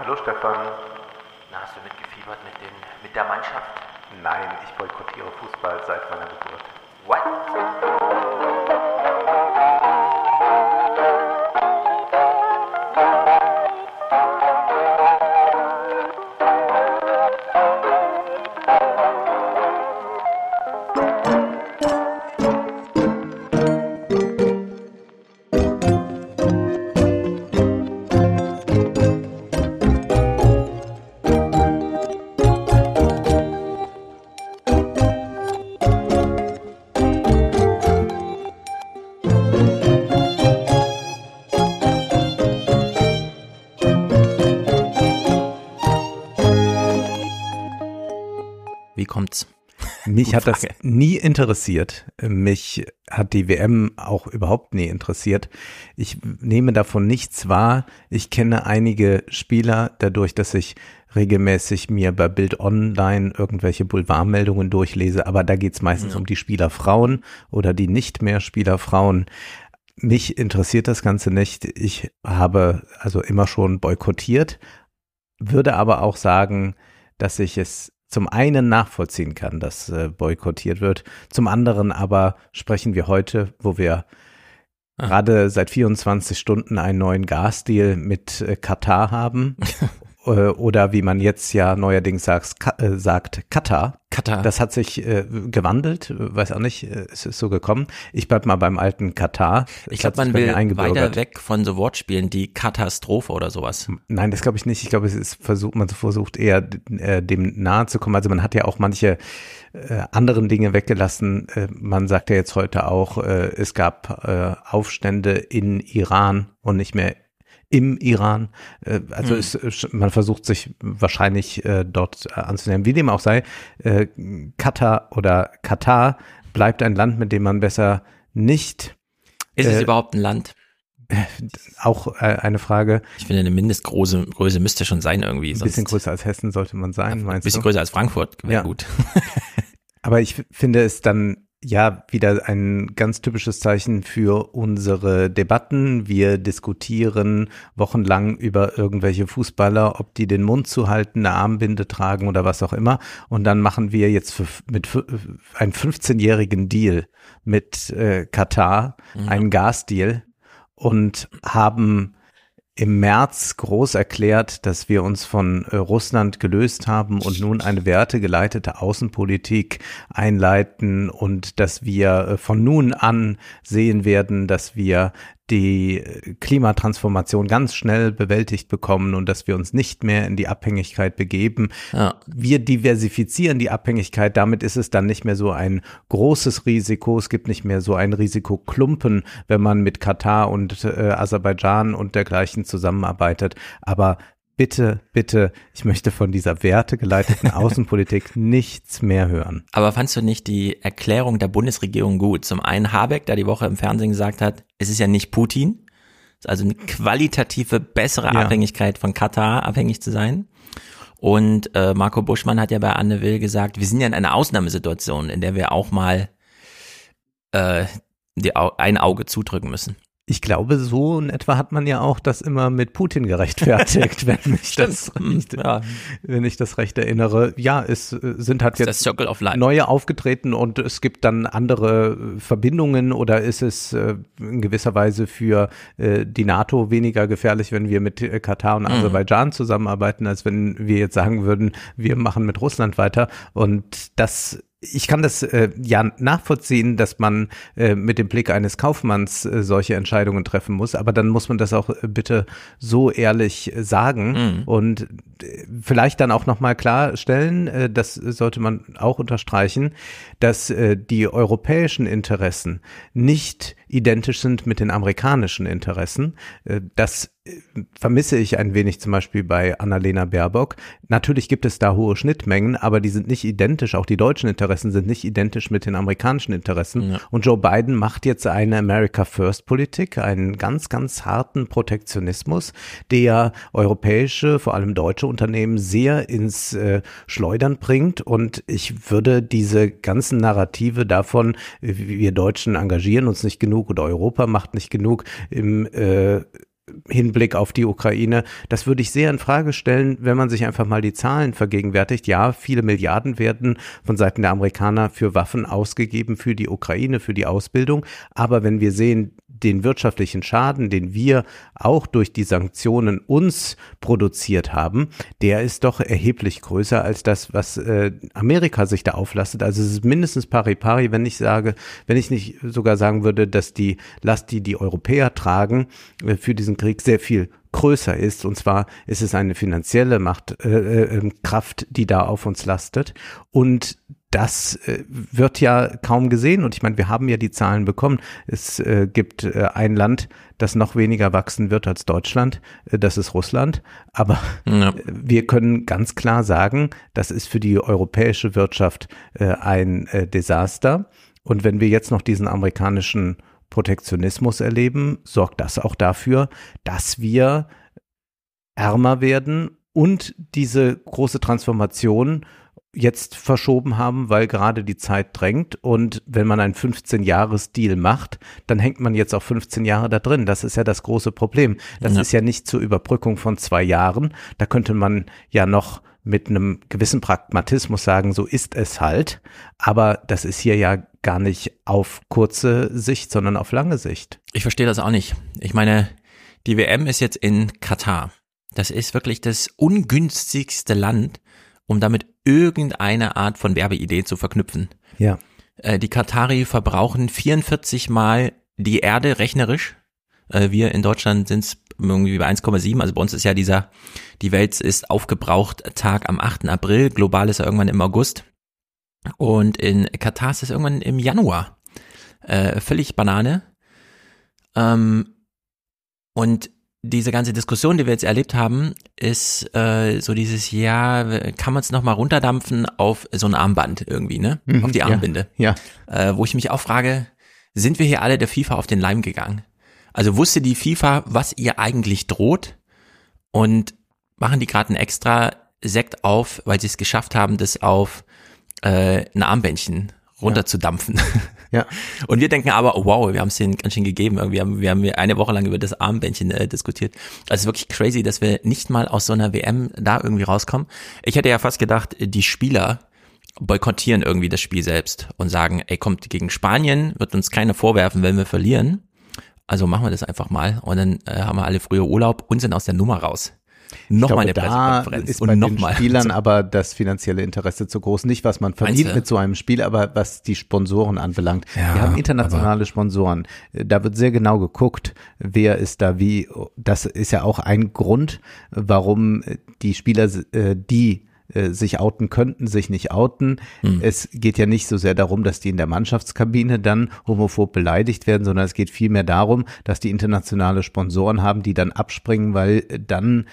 Hallo Stefan. Na, hast du mitgefiebert mit, den, mit der Mannschaft? Nein, ich boykottiere Fußball seit meiner Geburt. What? Mich hat das nie interessiert. Mich hat die WM auch überhaupt nie interessiert. Ich nehme davon nichts wahr. Ich kenne einige Spieler dadurch, dass ich regelmäßig mir bei Bild Online irgendwelche Boulevardmeldungen durchlese, aber da geht's meistens Ja. um die Spielerfrauen oder die nicht mehr Spielerfrauen. Mich interessiert das Ganze nicht. Ich habe also immer schon boykottiert, würde aber auch sagen, dass ich es zum einen nachvollziehen kann, dass äh, boykottiert wird, zum anderen aber sprechen wir heute, wo wir Ah. gerade seit 24 Stunden einen neuen Gasdeal mit äh, Katar haben oder wie man jetzt ja neuerdings sagt, Ka äh, sagt Katar. Katar. Das hat sich äh, gewandelt, äh, weiß auch nicht, äh, es ist so gekommen. Ich bleib mal beim alten Katar. Es ich glaube, man will weiter weg von so Wortspielen, die Katastrophe oder sowas. Nein, das glaube ich nicht. Ich glaube, es ist versucht, man versucht eher äh, dem nahe zu kommen. Also man hat ja auch manche äh, anderen Dinge weggelassen. Äh, man sagt ja jetzt heute auch, äh, es gab äh, Aufstände in Iran und nicht mehr im Iran. Äh, also Mhm. es, es, man versucht sich wahrscheinlich äh, dort äh, anzunehmen. Wie dem auch sei, äh, Katar oder Katar bleibt ein Land, mit dem man besser nicht Ist es Äh, überhaupt ein Land? auch äh, eine Frage, Ich finde, eine Mindestgröße Größe müsste schon sein irgendwie. ein bisschen größer als Hessen sollte man sein, Ein meinst bisschen du? größer als Frankfurt wäre Ja. gut. Aber ich finde es dann ja wieder ein ganz typisches Zeichen für unsere Debatten. Wir diskutieren wochenlang über irgendwelche Fußballer, ob die den Mund zu halten, eine Armbinde tragen oder was auch immer. Und dann machen wir jetzt für, mit einen 15-jährigen Deal mit äh, Katar, einen Gasdeal und haben im März groß erklärt, dass wir uns von äh, Russland gelöst haben und nun eine wertegeleitete Außenpolitik einleiten und dass wir äh, von nun an sehen werden, dass wir die Klimatransformation ganz schnell bewältigt bekommen und dass wir uns nicht mehr in die Abhängigkeit begeben. Ja. Wir diversifizieren die Abhängigkeit, damit ist es dann nicht mehr so ein großes Risiko, es gibt nicht mehr so ein Risikoklumpen, wenn man mit Katar und äh, Aserbaidschan und dergleichen zusammenarbeitet. Aber bitte, bitte, ich möchte von dieser wertegeleiteten Außenpolitik nichts mehr hören. Aber fandst du nicht die Erklärung der Bundesregierung gut? Zum einen Habeck, der die Woche im Fernsehen gesagt hat, es ist ja nicht Putin, es ist also eine qualitative bessere Ja. Abhängigkeit von Katar abhängig zu sein. Und äh, Marco Buschmann hat ja bei Anne Will gesagt, wir sind ja in einer Ausnahmesituation, in der wir auch mal äh, die, ein Auge zudrücken müssen. Ich glaube, so in etwa hat man ja auch das immer mit Putin gerechtfertigt, wenn mich das, recht, ja, wenn ich das recht erinnere. Ja, es äh, sind halt jetzt neue aufgetreten und es gibt dann andere äh, Verbindungen oder ist es äh, in gewisser Weise für die NATO weniger gefährlich, wenn wir mit Katar und Aserbaidschan zusammenarbeiten, als wenn wir jetzt sagen würden, wir machen mit Russland weiter. Und das ich kann das äh, ja nachvollziehen, dass man äh, mit dem Blick eines Kaufmanns äh, solche Entscheidungen treffen muss, aber dann muss man das auch äh, bitte so ehrlich äh, sagen Mhm. und äh, vielleicht dann auch noch mal klarstellen, äh, das sollte man auch unterstreichen, dass äh, die europäischen Interessen nicht identisch sind mit den amerikanischen Interessen. Äh, das äh, vermisse ich ein wenig zum Beispiel bei Annalena Baerbock. Natürlich gibt es da hohe Schnittmengen, aber die sind nicht identisch. Auch die deutschen Interessen sind nicht identisch mit den amerikanischen Interessen. Ja. Und Joe Biden macht jetzt eine America First Politik, einen ganz, ganz harten Protektionismus, der europäische, vor allem deutsche Unternehmen sehr ins äh, Schleudern bringt. Und ich würde diese ganzen Narrative davon, äh, wir Deutschen engagieren uns nicht genug oder Europa macht nicht genug im äh, Hinblick auf die Ukraine. Das würde ich sehr in Frage stellen, wenn man sich einfach mal die Zahlen vergegenwärtigt. Ja, viele Milliarden werden von Seiten der Amerikaner für Waffen ausgegeben, für die Ukraine, für die Ausbildung. Aber wenn wir sehen, den wirtschaftlichen Schaden, den wir auch durch die Sanktionen uns produziert haben, der ist doch erheblich größer als das, was äh, Amerika sich da auflastet. Also es ist mindestens pari pari, wenn ich sage, wenn ich nicht sogar sagen würde, dass die Last, die die Europäer tragen, äh, für diesen Krieg sehr viel größer ist. Und zwar ist es eine finanzielle Macht, äh, äh, Kraft, die da auf uns lastet. Und das äh, wird ja kaum gesehen. Und ich meine, wir haben ja die Zahlen bekommen. Es äh, gibt äh, ein Land, das noch weniger wachsen wird als Deutschland. Das ist Russland. Aber ja. wir können ganz klar sagen, das ist für die europäische Wirtschaft ein Desaster. Und wenn wir jetzt noch diesen amerikanischen Protektionismus erleben, sorgt das auch dafür, dass wir ärmer werden und diese große Transformation jetzt verschoben haben, weil gerade die Zeit drängt. Und wenn man einen 15-Jahres-Deal macht, dann hängt man jetzt auch 15 Jahre da drin. Das ist ja das große Problem. Das ja. ist ja nicht zur Überbrückung von zwei Jahren. Da könnte man ja noch mit einem gewissen Pragmatismus sagen, so ist es halt. Aber das ist hier ja gar nicht auf kurze Sicht, sondern auf lange Sicht. Ich verstehe das auch nicht. Ich meine, die WM ist jetzt in Katar. Das ist wirklich das ungünstigste Land, um damit irgendeine Art von Werbeidee zu verknüpfen. Ja. Äh, die Katari verbrauchen 44 Mal die Erde rechnerisch. Äh, wir in Deutschland sind es irgendwie bei 1,7. Also bei uns ist ja dieser, die Welt ist aufgebraucht Tag am 8. April. Global ist er irgendwann im August. Und in Katar ist es irgendwann im Januar. Äh, völlig Banane. Ähm, und diese ganze Diskussion, die wir jetzt erlebt haben, ist äh, so dieses, ja, kann man es nochmal runterdampfen auf so ein Armband irgendwie, ne? Mhm, auf die Armbinde. Ja. ja. Äh, wo ich mich auch frage, sind wir hier alle der FIFA auf den Leim gegangen? Also wusste die FIFA, was ihr eigentlich droht und machen die gerade ein extra Sekt auf, weil sie es geschafft haben, das auf äh, ein Armbändchen runterzudampfen. Ja. Und wir denken aber, oh, wow, wir haben es denen ganz schön gegeben. Wir haben, wir haben eine Woche lang über das Armbändchen äh, diskutiert. Also wirklich crazy, dass wir nicht mal aus so einer WM da irgendwie rauskommen. Ich hätte ja fast gedacht, die Spieler boykottieren irgendwie das Spiel selbst und sagen, ey, kommt gegen Spanien, wird uns keiner vorwerfen, wenn wir verlieren. Also machen wir das einfach mal und dann äh, haben wir alle früher Urlaub und sind aus der Nummer raus. Nochmal eine Pressekonferenz. Ist bei und den Spielern aber das finanzielle Interesse zu groß. Nicht, was man verdient mit so einem Spiel, aber was die Sponsoren anbelangt. Ja, Wir haben internationale Sponsoren. Da wird sehr genau geguckt, wer ist da wie. Das ist ja auch ein Grund, warum die Spieler, äh, die äh, sich outen könnten, sich nicht outen. Hm. Es geht ja nicht so sehr darum, dass die in der Mannschaftskabine dann homophob beleidigt werden, sondern es geht vielmehr darum, dass die internationale Sponsoren haben, die dann abspringen, weil dann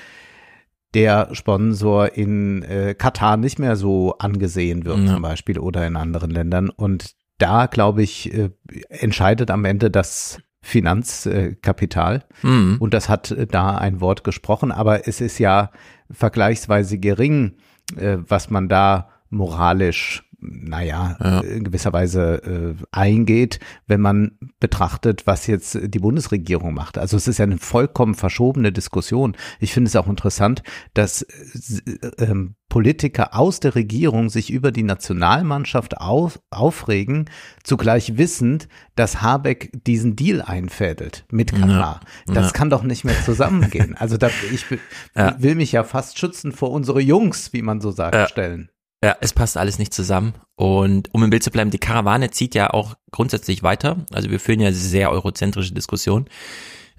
der Sponsor in äh, Katar nicht mehr so angesehen wird ja. zum Beispiel oder in anderen Ländern. Und da, glaube ich, äh, entscheidet am Ende das Finanzkapital. Mhm. Und das hat äh, da ein Wort gesprochen. Aber es ist ja vergleichsweise gering, äh, was man da moralisch naja, ja. in gewisser Weise äh, eingeht, wenn man betrachtet, was jetzt die Bundesregierung macht. Also es ist ja eine vollkommen verschobene Diskussion. Ich finde es auch interessant, dass äh, ähm, Politiker aus der Regierung sich über die Nationalmannschaft auf, aufregen, zugleich wissend, dass Habeck diesen Deal einfädelt mit Katar. Ja, das ja. kann doch nicht mehr zusammengehen. Also da, ich will mich ja fast schützen vor unsere Jungs, wie man so sagt, stellen. Ja, es passt alles nicht zusammen. Und um im Bild zu bleiben, die Karawane zieht ja auch grundsätzlich weiter. Also wir führen ja sehr eurozentrische Diskussionen.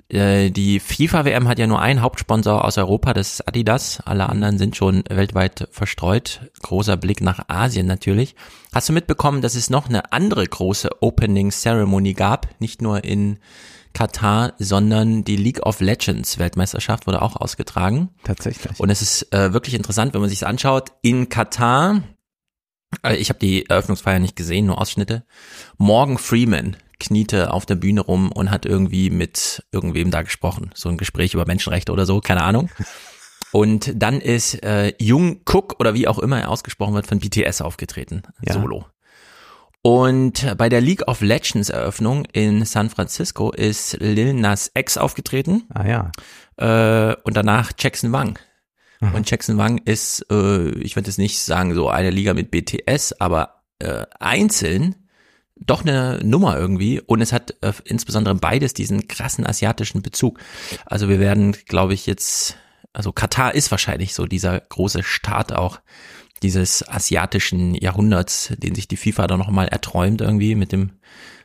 Äh, die FIFA-WM hat ja nur einen Hauptsponsor aus Europa, das ist Adidas. Alle anderen sind schon weltweit verstreut. Großer Blick nach Asien natürlich. Hast du mitbekommen, dass es noch eine andere große Opening Ceremony gab? Nicht nur in Katar, sondern die League of Legends Weltmeisterschaft wurde auch ausgetragen. Tatsächlich. Und es ist äh, wirklich interessant, wenn man sich anschaut. In Katar, äh, ich habe die Eröffnungsfeier nicht gesehen, nur Ausschnitte. Morgan Freeman kniete auf der Bühne rum und hat irgendwie mit irgendwem da gesprochen. So ein Gespräch über Menschenrechte oder so, keine Ahnung. Und dann ist äh, Jung Cook oder wie auch immer er ausgesprochen wird von BTS aufgetreten, ja. solo. Und bei der League of Legends Eröffnung in San Francisco ist Lil Nas X aufgetreten. Ah ja. Äh, und danach Jackson Wang. Mhm. Und Jackson Wang ist, äh, ich würde jetzt nicht sagen so eine Liga mit BTS, aber äh, einzeln doch eine Nummer irgendwie und es hat äh, insbesondere beides diesen krassen asiatischen Bezug. Also wir werden, glaube ich, jetzt, also Katar ist wahrscheinlich so dieser große Staat auch dieses asiatischen Jahrhunderts, den sich die FIFA da nochmal erträumt irgendwie mit dem,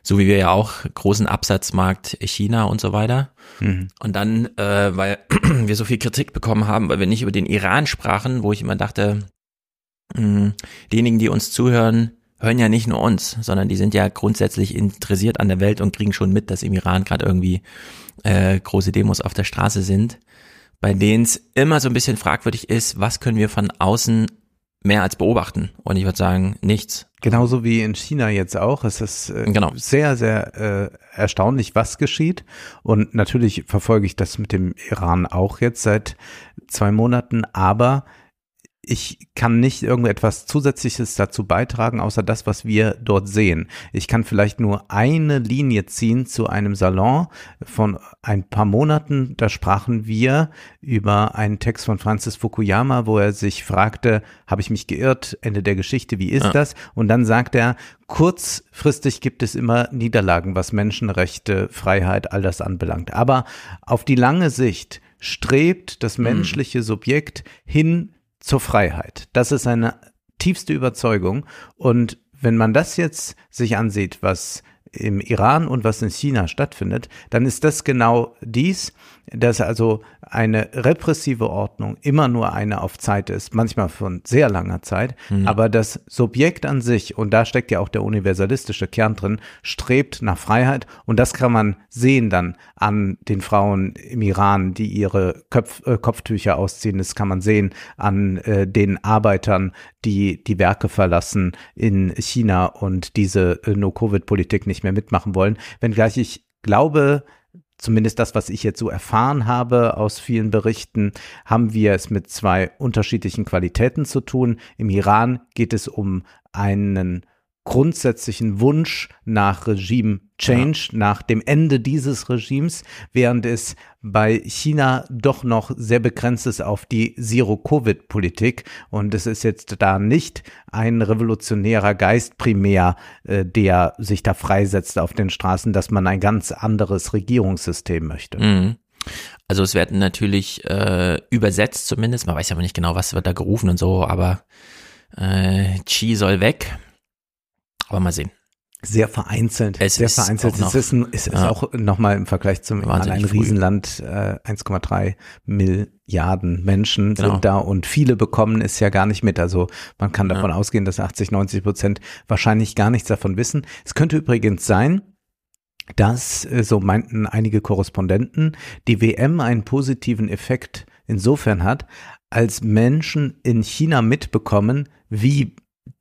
so wie wir ja auch großen Absatzmarkt China und so weiter. Mhm. Und dann, äh, weil wir so viel Kritik bekommen haben, weil wir nicht über den Iran sprachen, wo ich immer dachte, mh, hm, diejenigen, die uns zuhören, hören ja nicht nur uns, sondern die sind ja grundsätzlich interessiert an der Welt und kriegen schon mit, dass im Iran gerade irgendwie äh, große Demos auf der Straße sind, bei denen es immer so ein bisschen fragwürdig ist, was können wir von außen mehr als beobachten. Und ich würde sagen, nichts. Genauso wie in China jetzt auch. Es ist äh, genau. sehr, sehr äh, erstaunlich, was geschieht. Und natürlich verfolge ich das mit dem Iran auch jetzt seit zwei Monaten. Aber ich kann nicht irgendetwas Zusätzliches dazu beitragen, außer das, was wir dort sehen. Ich kann vielleicht nur eine Linie ziehen zu einem Salon von ein paar Monaten. Da sprachen wir über einen Text von Francis Fukuyama, wo er sich fragte, habe ich mich geirrt? Ende der Geschichte, wie ist ja. das? Und dann sagt er, kurzfristig gibt es immer Niederlagen, was Menschenrechte, Freiheit, all das anbelangt. Aber auf die lange Sicht strebt das hm. menschliche Subjekt hin zur Freiheit. Das ist eine tiefste Überzeugung. Und wenn man das jetzt sich ansieht, was im Iran und was in China stattfindet, dann ist das genau dies, dass also eine repressive Ordnung immer nur eine auf Zeit ist, manchmal von sehr langer Zeit, mhm. aber das Subjekt an sich, und da steckt ja auch der universalistische Kern drin, strebt nach Freiheit. Und das kann man sehen dann an den Frauen im Iran, die ihre Köpf, äh, Kopftücher ausziehen, das kann man sehen an äh, den Arbeitern, die die Werke verlassen in China und diese äh, No-Covid-Politik nicht mehr mitmachen wollen, wenngleich ich glaube, zumindest das, was ich jetzt so erfahren habe aus vielen Berichten, haben wir es mit zwei unterschiedlichen Qualitäten zu tun. Im Iran geht es um einen grundsätzlichen Wunsch nach Regime Change, ja. nach dem Ende dieses Regimes, während es bei China doch noch sehr begrenzt ist auf die Zero-Covid-Politik. Und es ist jetzt da nicht ein revolutionärer Geist primär, äh, der sich da freisetzt auf den Straßen, dass man ein ganz anderes Regierungssystem möchte. Mhm. Also es werden natürlich äh, übersetzt zumindest, man weiß aber nicht genau, was wird da gerufen und so, aber äh, Chi soll weg. Aber mal sehen. Sehr vereinzelt. Es sehr vereinzelt. es ist, ein, es ist ja. auch nochmal im Vergleich zum ein Riesenland, äh, 1,3 Milliarden Menschen genau. sind da und viele bekommen es ja gar nicht mit. Also man kann davon ja. ausgehen, dass 80, 90 Prozent wahrscheinlich gar nichts davon wissen. Es könnte übrigens sein, dass, äh, so meinten einige Korrespondenten, die WM einen positiven Effekt insofern hat, als Menschen in China mitbekommen, wie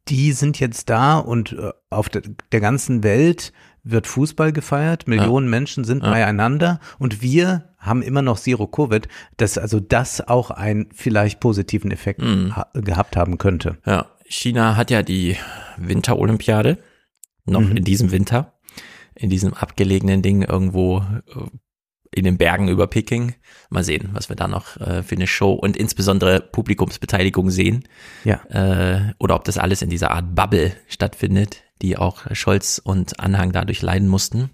die sind jetzt da und äh, auf der, der ganzen Welt wird Fußball gefeiert, Millionen ja. Menschen sind ja. beieinander und wir haben immer noch Zero Covid, dass also das auch einen vielleicht positiven Effekt mhm. ha gehabt haben könnte. Ja, China hat ja die Winterolympiade noch mhm. in diesem Winter, in diesem abgelegenen Ding irgendwo äh, in den Bergen über Peking. Mal sehen, was wir da noch äh, für eine Show und insbesondere Publikumsbeteiligung sehen. Ja. Äh, oder ob das alles in dieser Art Bubble stattfindet, die auch Scholz und Anhang dadurch leiden mussten.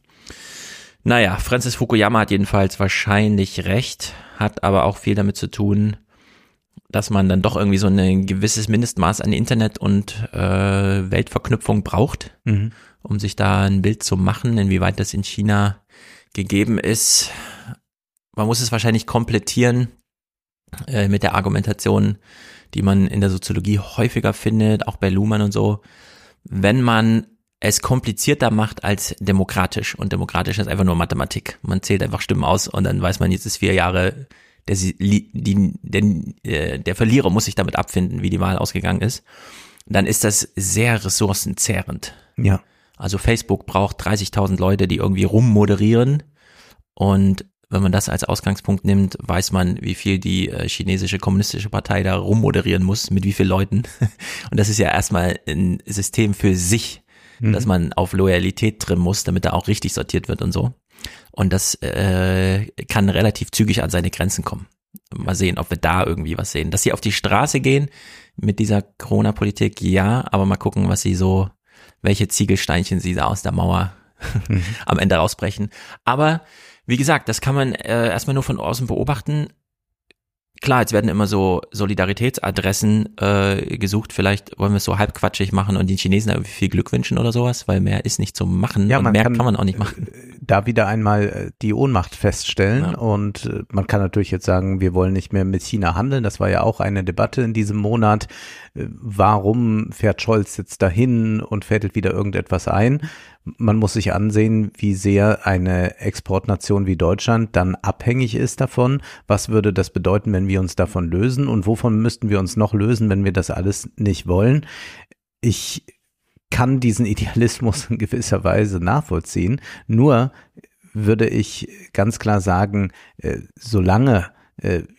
Naja, Francis Fukuyama hat jedenfalls wahrscheinlich recht, hat aber auch viel damit zu tun, dass man dann doch irgendwie so ein gewisses Mindestmaß an Internet und äh, Weltverknüpfung braucht, mhm. um sich da ein Bild zu machen, inwieweit das in China gegeben ist. Man muss es wahrscheinlich komplettieren äh, mit der Argumentation, die man in der Soziologie häufiger findet, auch bei Luhmann und so. Wenn man es komplizierter macht als demokratisch. Und demokratisch ist einfach nur Mathematik. Man zählt einfach Stimmen aus und dann weiß man, jetzt ist vier Jahre, der, die, der, äh, der Verlierer muss sich damit abfinden, wie die Wahl ausgegangen ist. Dann ist das sehr ressourcenzehrend. Ja. Also Facebook braucht 30.000 Leute, die irgendwie rummoderieren. Und wenn man das als Ausgangspunkt nimmt, weiß man, wie viel die äh, chinesische kommunistische Partei da rummoderieren muss, mit wie vielen Leuten. Und das ist ja erstmal ein System für sich, mhm. dass man auf Loyalität trimmen muss, damit er auch richtig sortiert wird und so. Und das äh, kann relativ zügig an seine Grenzen kommen. Mal sehen, ob wir da irgendwie was sehen. Dass sie auf die Straße gehen mit dieser Corona-Politik, ja, aber mal gucken, was sie so, welche Ziegelsteinchen sie da aus der Mauer mhm. am Ende rausbrechen. Aber wie gesagt, das kann man äh, erstmal nur von außen beobachten klar, jetzt werden immer so Solidaritätsadressen äh, gesucht. Vielleicht wollen wir es so halbquatschig machen und den Chinesen irgendwie viel Glück wünschen oder sowas, weil mehr ist nicht zu machen ja, und mehr kann, kann, man auch nicht machen. Äh, da wieder einmal äh, die Ohnmacht feststellen ja. und äh, man kann natürlich jetzt sagen, wir wollen nicht mehr mit China handeln. Das war ja auch eine Debatte in diesem Monat. Warum fährt Scholz jetzt dahin und fädelt wieder irgendetwas ein? man muss sich ansehen, wie sehr eine Exportnation wie Deutschland dann abhängig ist davon. Was würde das bedeuten, wenn wir uns davon lösen? Und wovon müssten wir uns noch lösen, wenn wir das alles nicht wollen? Ich kann diesen Idealismus in gewisser Weise nachvollziehen. Nur würde ich ganz klar sagen, äh, solange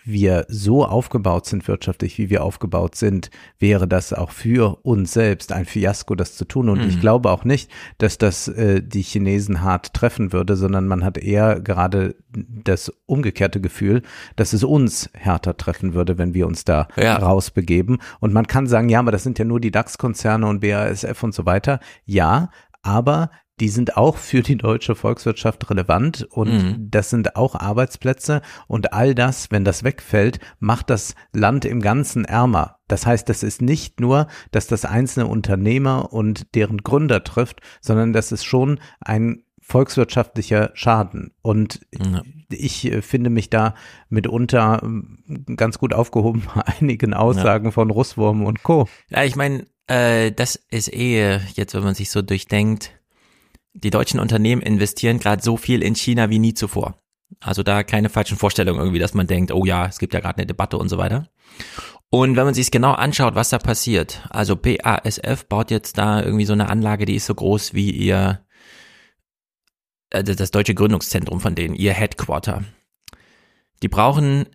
wir so aufgebaut sind wirtschaftlich, wie wir aufgebaut sind, wäre das auch für uns selbst ein Fiasko, das zu tun. Und mhm. ich glaube auch nicht, dass das äh, die Chinesen hart treffen würde, sondern man hat eher gerade das umgekehrte Gefühl, dass es uns härter treffen würde, wenn wir uns da ja. rausbegeben. Und man kann sagen, ja, aber das sind ja nur die DAX-Konzerne und BASF und so weiter. Ja, aber die sind auch für die deutsche Volkswirtschaft relevant und mhm. das sind auch Arbeitsplätze und all das, wenn das wegfällt, macht das Land im Ganzen ärmer. Das heißt, das ist nicht nur, dass das einzelne Unternehmer und deren Gründer trifft, sondern das ist schon ein volkswirtschaftlicher Schaden. Und ja. ich äh, finde mich da mitunter ähm, ganz gut aufgehoben bei einigen Aussagen ja. von Russwurm und Co. Ja, ich meine, äh, das ist eh, jetzt wenn man sich so durchdenkt, die deutschen Unternehmen investieren gerade so viel in China wie nie zuvor. Also da keine falschen Vorstellungen irgendwie, dass man denkt, oh ja, es gibt ja gerade eine Debatte und so weiter. Und wenn man sich genau anschaut, was da passiert, also BASF baut jetzt da irgendwie so eine Anlage, die ist so groß wie ihr, äh, das deutsche Gründungszentrum von denen, ihr Headquarter. Die brauchen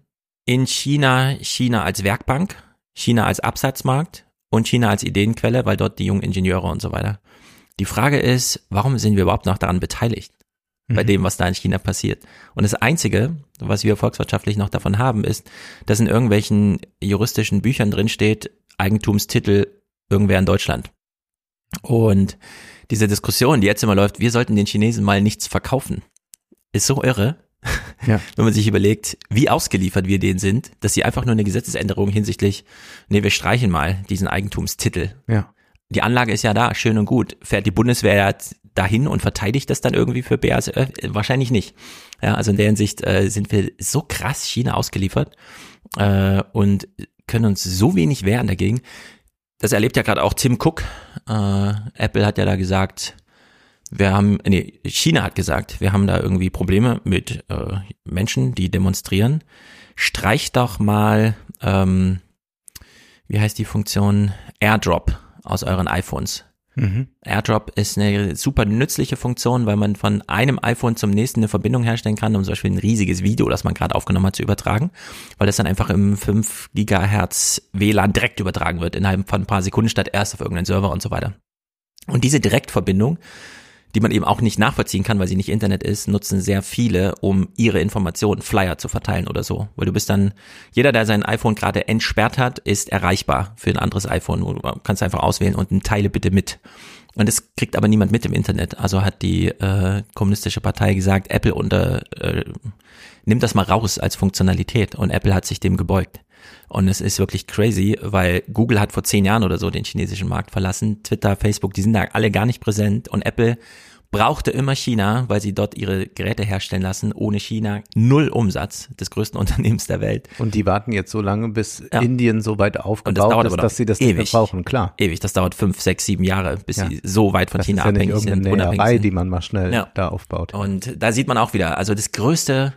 in China China als Werkbank, China als Absatzmarkt und China als Ideenquelle, weil dort die jungen Ingenieure und so weiter. Die Frage ist, warum sind wir überhaupt noch daran beteiligt? Bei mhm. dem, was da in China passiert. Und das Einzige, was wir volkswirtschaftlich noch davon haben, ist, dass in irgendwelchen juristischen Büchern drin steht, Eigentumstitel irgendwer in Deutschland. Und diese Diskussion, die jetzt immer läuft, wir sollten den Chinesen mal nichts verkaufen, ist so irre, ja. wenn man sich überlegt, wie ausgeliefert wir denen sind, dass sie einfach nur eine Gesetzesänderung hinsichtlich, nee, wir streichen mal diesen Eigentumstitel. Ja die Anlage ist ja da, schön und gut. Fährt die Bundeswehr dahin und verteidigt das dann irgendwie für BASF? Wahrscheinlich nicht. Ja, also in der Hinsicht äh, sind wir so krass China ausgeliefert äh, und können uns so wenig wehren dagegen. Das erlebt ja gerade auch Tim Cook. Äh, Apple hat ja da gesagt, wir haben, nee, China hat gesagt, wir haben da irgendwie Probleme mit äh, Menschen, die demonstrieren. Streich doch mal, ähm, wie heißt die Funktion? Airdrop aus euren iPhones. Mhm. AirDrop ist eine super nützliche Funktion, weil man von einem iPhone zum nächsten eine Verbindung herstellen kann, um zum Beispiel ein riesiges Video, das man gerade aufgenommen hat, zu übertragen, weil das dann einfach im 5 Gigahertz WLAN direkt übertragen wird, innerhalb von ein paar Sekunden statt erst auf irgendeinen Server und so weiter. Und diese Direktverbindung die man eben auch nicht nachvollziehen kann, weil sie nicht Internet ist, nutzen sehr viele, um ihre Informationen, Flyer zu verteilen oder so. Weil du bist dann, jeder, der sein iPhone gerade entsperrt hat, ist erreichbar für ein anderes iPhone. Du kannst einfach auswählen und teile bitte mit. Und das kriegt aber niemand mit im Internet. Also hat die äh, kommunistische Partei gesagt, Apple unter, äh, nimmt das mal raus als Funktionalität. Und Apple hat sich dem gebeugt. Und es ist wirklich crazy, weil Google hat vor zehn Jahren oder so den chinesischen Markt verlassen. Twitter, Facebook, die sind da alle gar nicht präsent. Und Apple brauchte immer China, weil sie dort ihre Geräte herstellen lassen. Ohne China null Umsatz des größten Unternehmens der Welt. Und die warten jetzt so lange, bis ja. Indien so weit aufgebaut das ist, dass sie das ewig, nicht mehr brauchen, klar. Ewig, das dauert fünf, sechs, sieben Jahre, bis ja. sie so weit von das China ist ja abhängig nicht sind. Näherei, sind. die man mal schnell ja. da aufbaut. Und da sieht man auch wieder, also das größte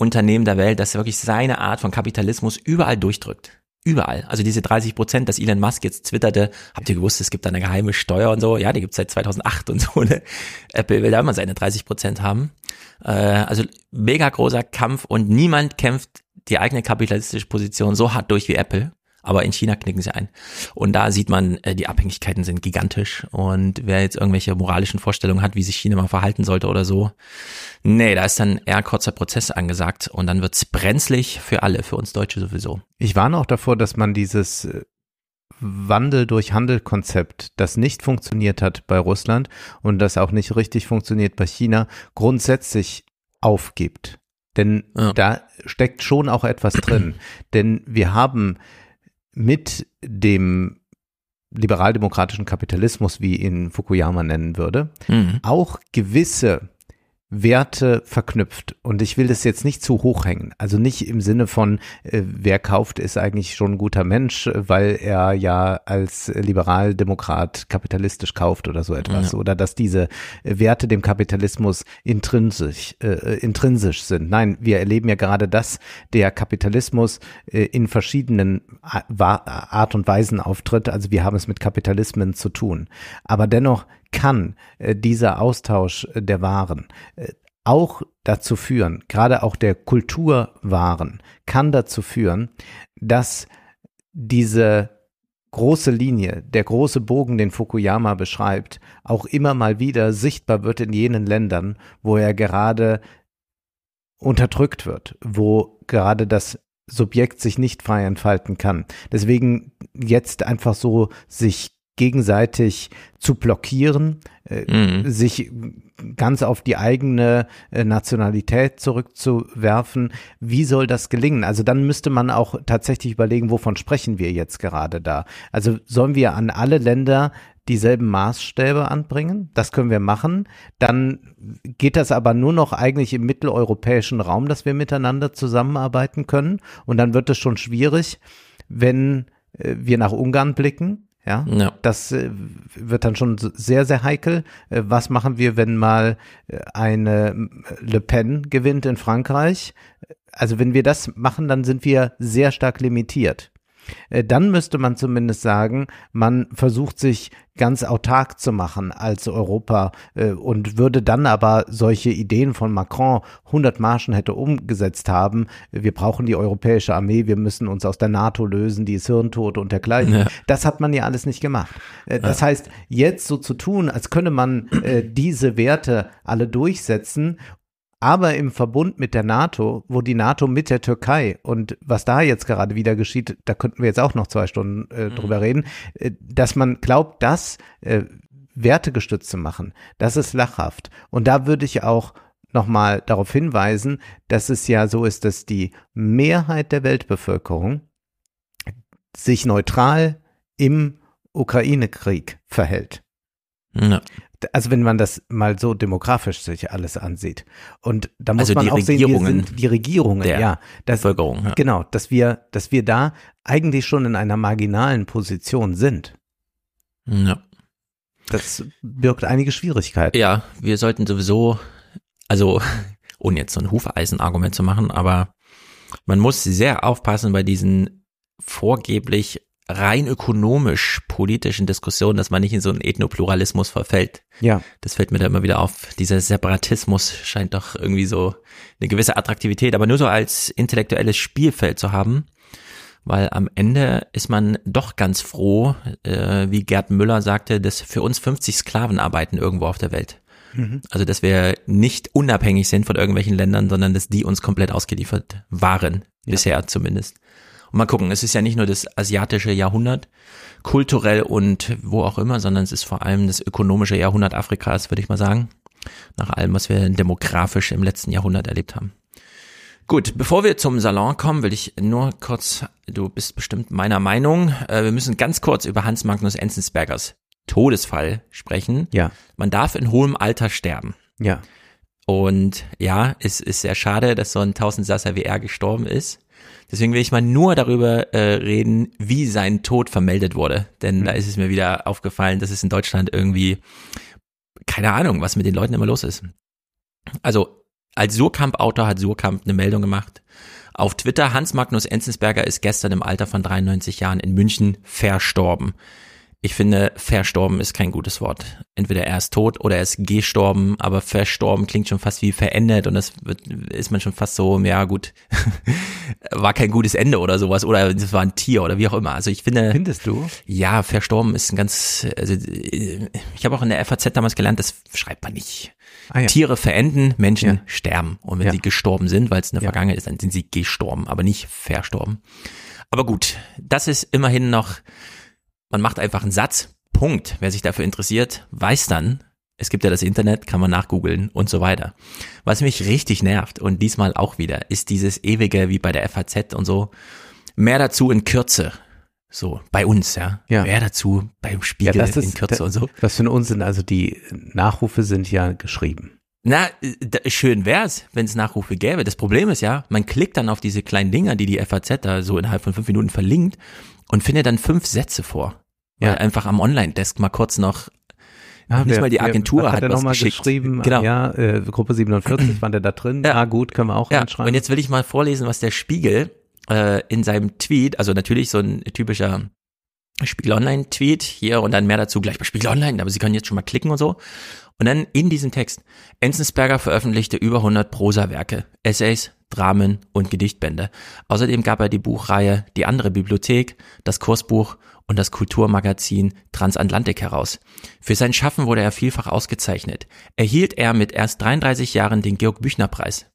Unternehmen der Welt, das wirklich seine Art von Kapitalismus überall durchdrückt. Überall. Also diese 30 Prozent, dass Elon Musk jetzt twitterte, habt ihr gewusst, es gibt da eine geheime Steuer und so? Ja, die gibt's seit 2008 und so. Ne? Apple will da immer seine 30 Prozent haben. Äh, also mega großer Kampf und niemand kämpft die eigene kapitalistische Position so hart durch wie Apple. Aber in China knicken sie ein. Und da sieht man, äh, die Abhängigkeiten sind gigantisch. Und wer jetzt irgendwelche moralischen Vorstellungen hat, wie sich China mal verhalten sollte oder so, nee, da ist dann eher kurzer Prozess angesagt. Und dann wird's brenzlig für alle, für uns Deutsche sowieso. Ich warne auch davor, dass man dieses äh, Wandel durch Handel-Konzept, das nicht funktioniert hat bei Russland und das auch nicht richtig funktioniert bei China, grundsätzlich aufgibt. Denn Ja. da steckt schon auch etwas drin. Denn wir haben mit dem liberaldemokratischen Kapitalismus, wie ihn Fukuyama nennen würde, Mhm. auch gewisse Werte verknüpft. Und ich will das jetzt nicht zu hoch hängen. Also nicht im Sinne von, äh, wer kauft, ist eigentlich schon ein guter Mensch, äh, weil er ja als Liberaldemokrat kapitalistisch kauft oder so etwas. Ja. Oder dass diese äh, Werte dem Kapitalismus intrinsisch, äh, intrinsisch sind. Nein, wir erleben ja gerade, dass der Kapitalismus äh, in verschiedenen Wa- Art und Weisen auftritt. Also wir haben es mit Kapitalismen zu tun. Aber dennoch kann äh, dieser Austausch äh, der Waren äh, auch dazu führen, gerade auch der Kulturwaren, kann dazu führen, dass diese große Linie, der große Bogen, den Fukuyama beschreibt, auch immer mal wieder sichtbar wird in jenen Ländern, wo er gerade unterdrückt wird, wo gerade das Subjekt sich nicht frei entfalten kann. Deswegen jetzt einfach so sich gegenseitig zu blockieren, äh, Mhm. sich ganz auf die eigene äh, Nationalität zurückzuwerfen. Wie soll das gelingen? Also dann müsste man auch tatsächlich überlegen, wovon sprechen wir jetzt gerade da? Also sollen wir an alle Länder dieselben Maßstäbe anbringen? Das können wir machen. Dann geht das aber nur noch eigentlich im mitteleuropäischen Raum, dass wir miteinander zusammenarbeiten können. Und dann wird es schon schwierig, wenn äh, wir nach Ungarn blicken. Ja, Ja. das äh, wird dann schon sehr, sehr heikel. Äh, was machen wir, wenn mal äh, eine Le Pen gewinnt in Frankreich? Also wenn wir das machen, dann sind wir sehr stark limitiert. Äh, Dann müsste man zumindest sagen, man versucht sich ganz autark zu machen als Europa äh, und würde dann aber solche Ideen von Macron 100 Marschen hätte umgesetzt haben. Wir brauchen die europäische Armee, wir müssen uns aus der NATO lösen, die ist hirntot und dergleichen. Ja. Das hat man ja alles nicht gemacht. Äh, Das heißt, jetzt so zu tun, als könne man diese Werte alle durchsetzen aber im Verbund mit der NATO, wo die NATO mit der Türkei und was da jetzt gerade wieder geschieht, da könnten wir jetzt auch noch zwei Stunden äh, drüber reden, äh, dass man glaubt, das äh, wertegestützt zu machen, das ist lachhaft. Und da würde ich auch nochmal darauf hinweisen, dass es ja so ist, dass die Mehrheit der Weltbevölkerung sich neutral im Ukraine-Krieg verhält Ja. Also wenn man das mal so demografisch sich alles ansieht. Und da muss Also man auch sehen, wir sind die Regierungen, der ja. Das, Bevölkerung. Ja. genau, dass wir, dass wir da eigentlich schon in einer marginalen Position sind. Ja. Das birgt einige Schwierigkeiten. ja, wir sollten sowieso, also ohne jetzt so ein Hufeisen-Argument zu machen, aber man muss sehr aufpassen bei diesen vorgeblich rein ökonomisch politischen Diskussionen, dass man nicht in so einen Ethnopluralismus verfällt. Ja, Das fällt mir da immer wieder auf. Dieser Separatismus scheint doch irgendwie so eine gewisse Attraktivität, aber nur so als intellektuelles Spielfeld zu haben. Weil am Ende ist man doch ganz froh, äh, wie Gerd Müller sagte, dass für uns 50 Sklaven arbeiten irgendwo auf der Welt. Also, dass wir nicht unabhängig sind von irgendwelchen Ländern, sondern dass die uns komplett ausgeliefert waren. Bisher zumindest. Und mal gucken, es ist ja nicht nur das asiatische Jahrhundert, kulturell und wo auch immer, sondern es ist vor allem das ökonomische Jahrhundert Afrikas, würde ich mal sagen. Nach allem, was wir demografisch im letzten Jahrhundert erlebt haben. Gut, bevor wir zum Salon kommen, will ich nur kurz, du bist bestimmt meiner Meinung, äh, wir müssen ganz kurz über Hans Magnus Enzensbergers Todesfall sprechen. ja, Man darf in hohem Alter sterben. ja. Und ja, es ist sehr schade, dass so ein Tausendsasser wie er gestorben ist. Deswegen will ich mal nur darüber äh, reden, wie sein Tod vermeldet wurde. Denn da ist es mir wieder aufgefallen, dass es in Deutschland irgendwie, keine Ahnung, was mit den Leuten immer los ist. Also, als Surkamp-Autor hat Surkamp eine Meldung gemacht. Auf Twitter, Hans Magnus Enzensberger ist gestern im Alter von 93 Jahren in München verstorben. Ich finde, verstorben ist kein gutes Wort. Entweder er ist tot oder er ist gestorben, aber verstorben klingt schon fast wie verendet und das wird, ist man schon fast so, ja gut, war kein gutes Ende oder sowas oder es war ein Tier oder wie auch immer. Also ich finde. Findest du? Ja, verstorben ist ein ganz, also ich habe auch in der FAZ damals gelernt, das schreibt man nicht. Ah, ja. Tiere verenden, Menschen ja. sterben. Und wenn ja. sie gestorben sind, weil es in der Vergangenheit ist, dann sind sie gestorben, aber nicht verstorben. Aber gut, das ist immerhin noch man macht einfach einen Satz, Punkt. Wer sich dafür interessiert, weiß dann, es gibt ja das Internet, kann man nachgoogeln und so weiter. Was mich richtig nervt und diesmal auch wieder, ist dieses ewige, wie bei der FAZ und so, mehr dazu in Kürze. So, bei uns, ja. ja. Mehr dazu beim Spiegel ja, das ist, in Kürze da, und so. Was für ein Unsinn, also die Nachrufe sind ja geschrieben. Na, schön wär's, wenn es Nachrufe gäbe. Das Problem ist ja, man klickt dann auf diese kleinen Dinger, die die FAZ da so innerhalb von fünf Minuten verlinkt und findet dann fünf Sätze vor. Ja. einfach am Online-Desk mal kurz noch ja, nicht wer, mal die Agentur wer, hat, hat was noch geschickt. geschrieben, genau. ja, äh, Gruppe 47, waren der da drin? Ja, ah, gut, können wir auch ja. Und jetzt will ich mal vorlesen, was der Spiegel äh, in seinem Tweet, also natürlich so ein typischer Spiegel Online Tweet hier und dann mehr dazu gleich bei Spiegel Online, aber Sie können jetzt schon mal klicken und so. Und dann in diesem Text, Enzensberger veröffentlichte über 100 Prosawerke, Essays, Dramen und Gedichtbände. Außerdem gab er die Buchreihe Die andere Bibliothek, das Kursbuch und das Kulturmagazin Transatlantik heraus. Für sein Schaffen wurde er vielfach ausgezeichnet. Erhielt er mit erst 33 Jahren den Georg Büchner Preis.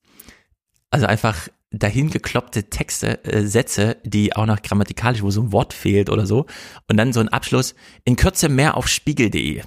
Also einfach dahin gekloppte Texte, äh, Sätze, die auch noch grammatikalisch, wo so ein Wort fehlt oder so. Und dann so ein Abschluss. In Kürze mehr auf spiegel.de.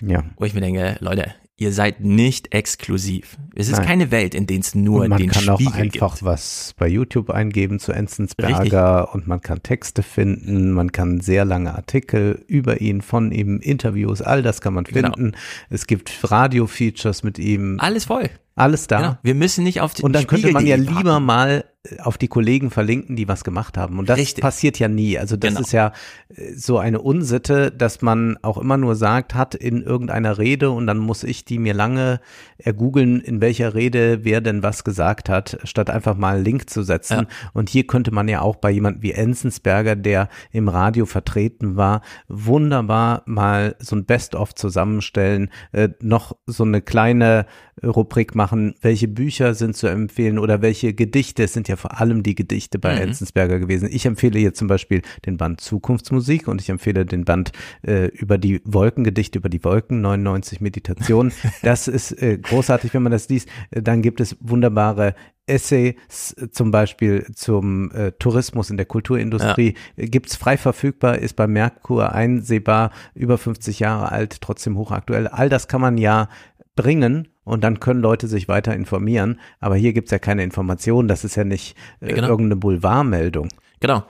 Ja. Wo ich mir denke, Leute, ihr seid nicht exklusiv. Es ist Nein. keine Welt, in der es nur den Spiegel gibt. Man kann auch einfach gibt. was bei YouTube eingeben zu Enzensberger Richtig. und man kann Texte finden, man kann sehr lange Artikel über ihn, von ihm, Interviews, all das kann man genau. finden. Genau. Es gibt Radio-Features mit ihm. Alles voll. Alles da. Genau. Wir müssen nicht auf die Und dann könnte man ja lieber mal auf die Kollegen verlinken, die was gemacht haben. Und das Richtig. passiert ja nie. Also das genau. ist ja äh, so eine Unsitte, dass man auch immer nur sagt, hat in irgendeiner Rede und dann muss ich die mir lange ergoogeln, in welcher Rede wer denn was gesagt hat, statt einfach mal einen Link zu setzen. Ja. Und hier könnte man ja auch bei jemand wie Enzensberger, der im Radio vertreten war, wunderbar mal so ein Best-of zusammenstellen, äh, noch so eine kleine Rubrik machen, welche Bücher sind zu empfehlen oder welche Gedichte, es sind ja vor allem die Gedichte bei mhm. Enzensberger gewesen. Ich empfehle hier zum Beispiel den Band Zukunftsmusik und ich empfehle den Band äh, über die Wolken, Gedichte über die Wolken, 99 Meditationen. Das ist äh, großartig, wenn man das liest. Dann gibt es wunderbare Essays zum Beispiel zum äh, Tourismus in der Kulturindustrie ja. gibt's frei verfügbar, ist bei Merkur einsehbar, über 50 Jahre alt, trotzdem hochaktuell. All das kann man ja bringen und dann können Leute sich weiter informieren. Aber hier gibt's ja keine Informationen, das ist ja nicht äh, genau. irgendeine Boulevardmeldung. Genau.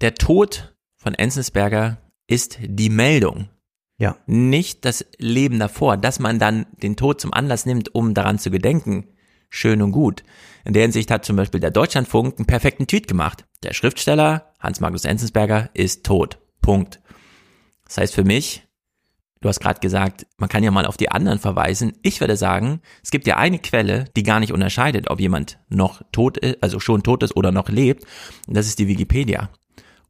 Der Tod von Enzensberger ist die Meldung. Ja. Nicht das Leben davor, dass man dann den Tod zum Anlass nimmt, um daran zu gedenken. Schön und gut. In der Hinsicht hat zum Beispiel der Deutschlandfunk einen perfekten Tweet gemacht. Der Schriftsteller Hans-Magnus Enzensberger ist tot. Punkt. Das heißt für mich, Du hast gerade gesagt, man kann ja mal auf die anderen verweisen. Ich würde sagen, es gibt ja eine Quelle, die gar nicht unterscheidet, ob jemand noch tot ist, also schon tot ist oder noch lebt. Und das ist die Wikipedia.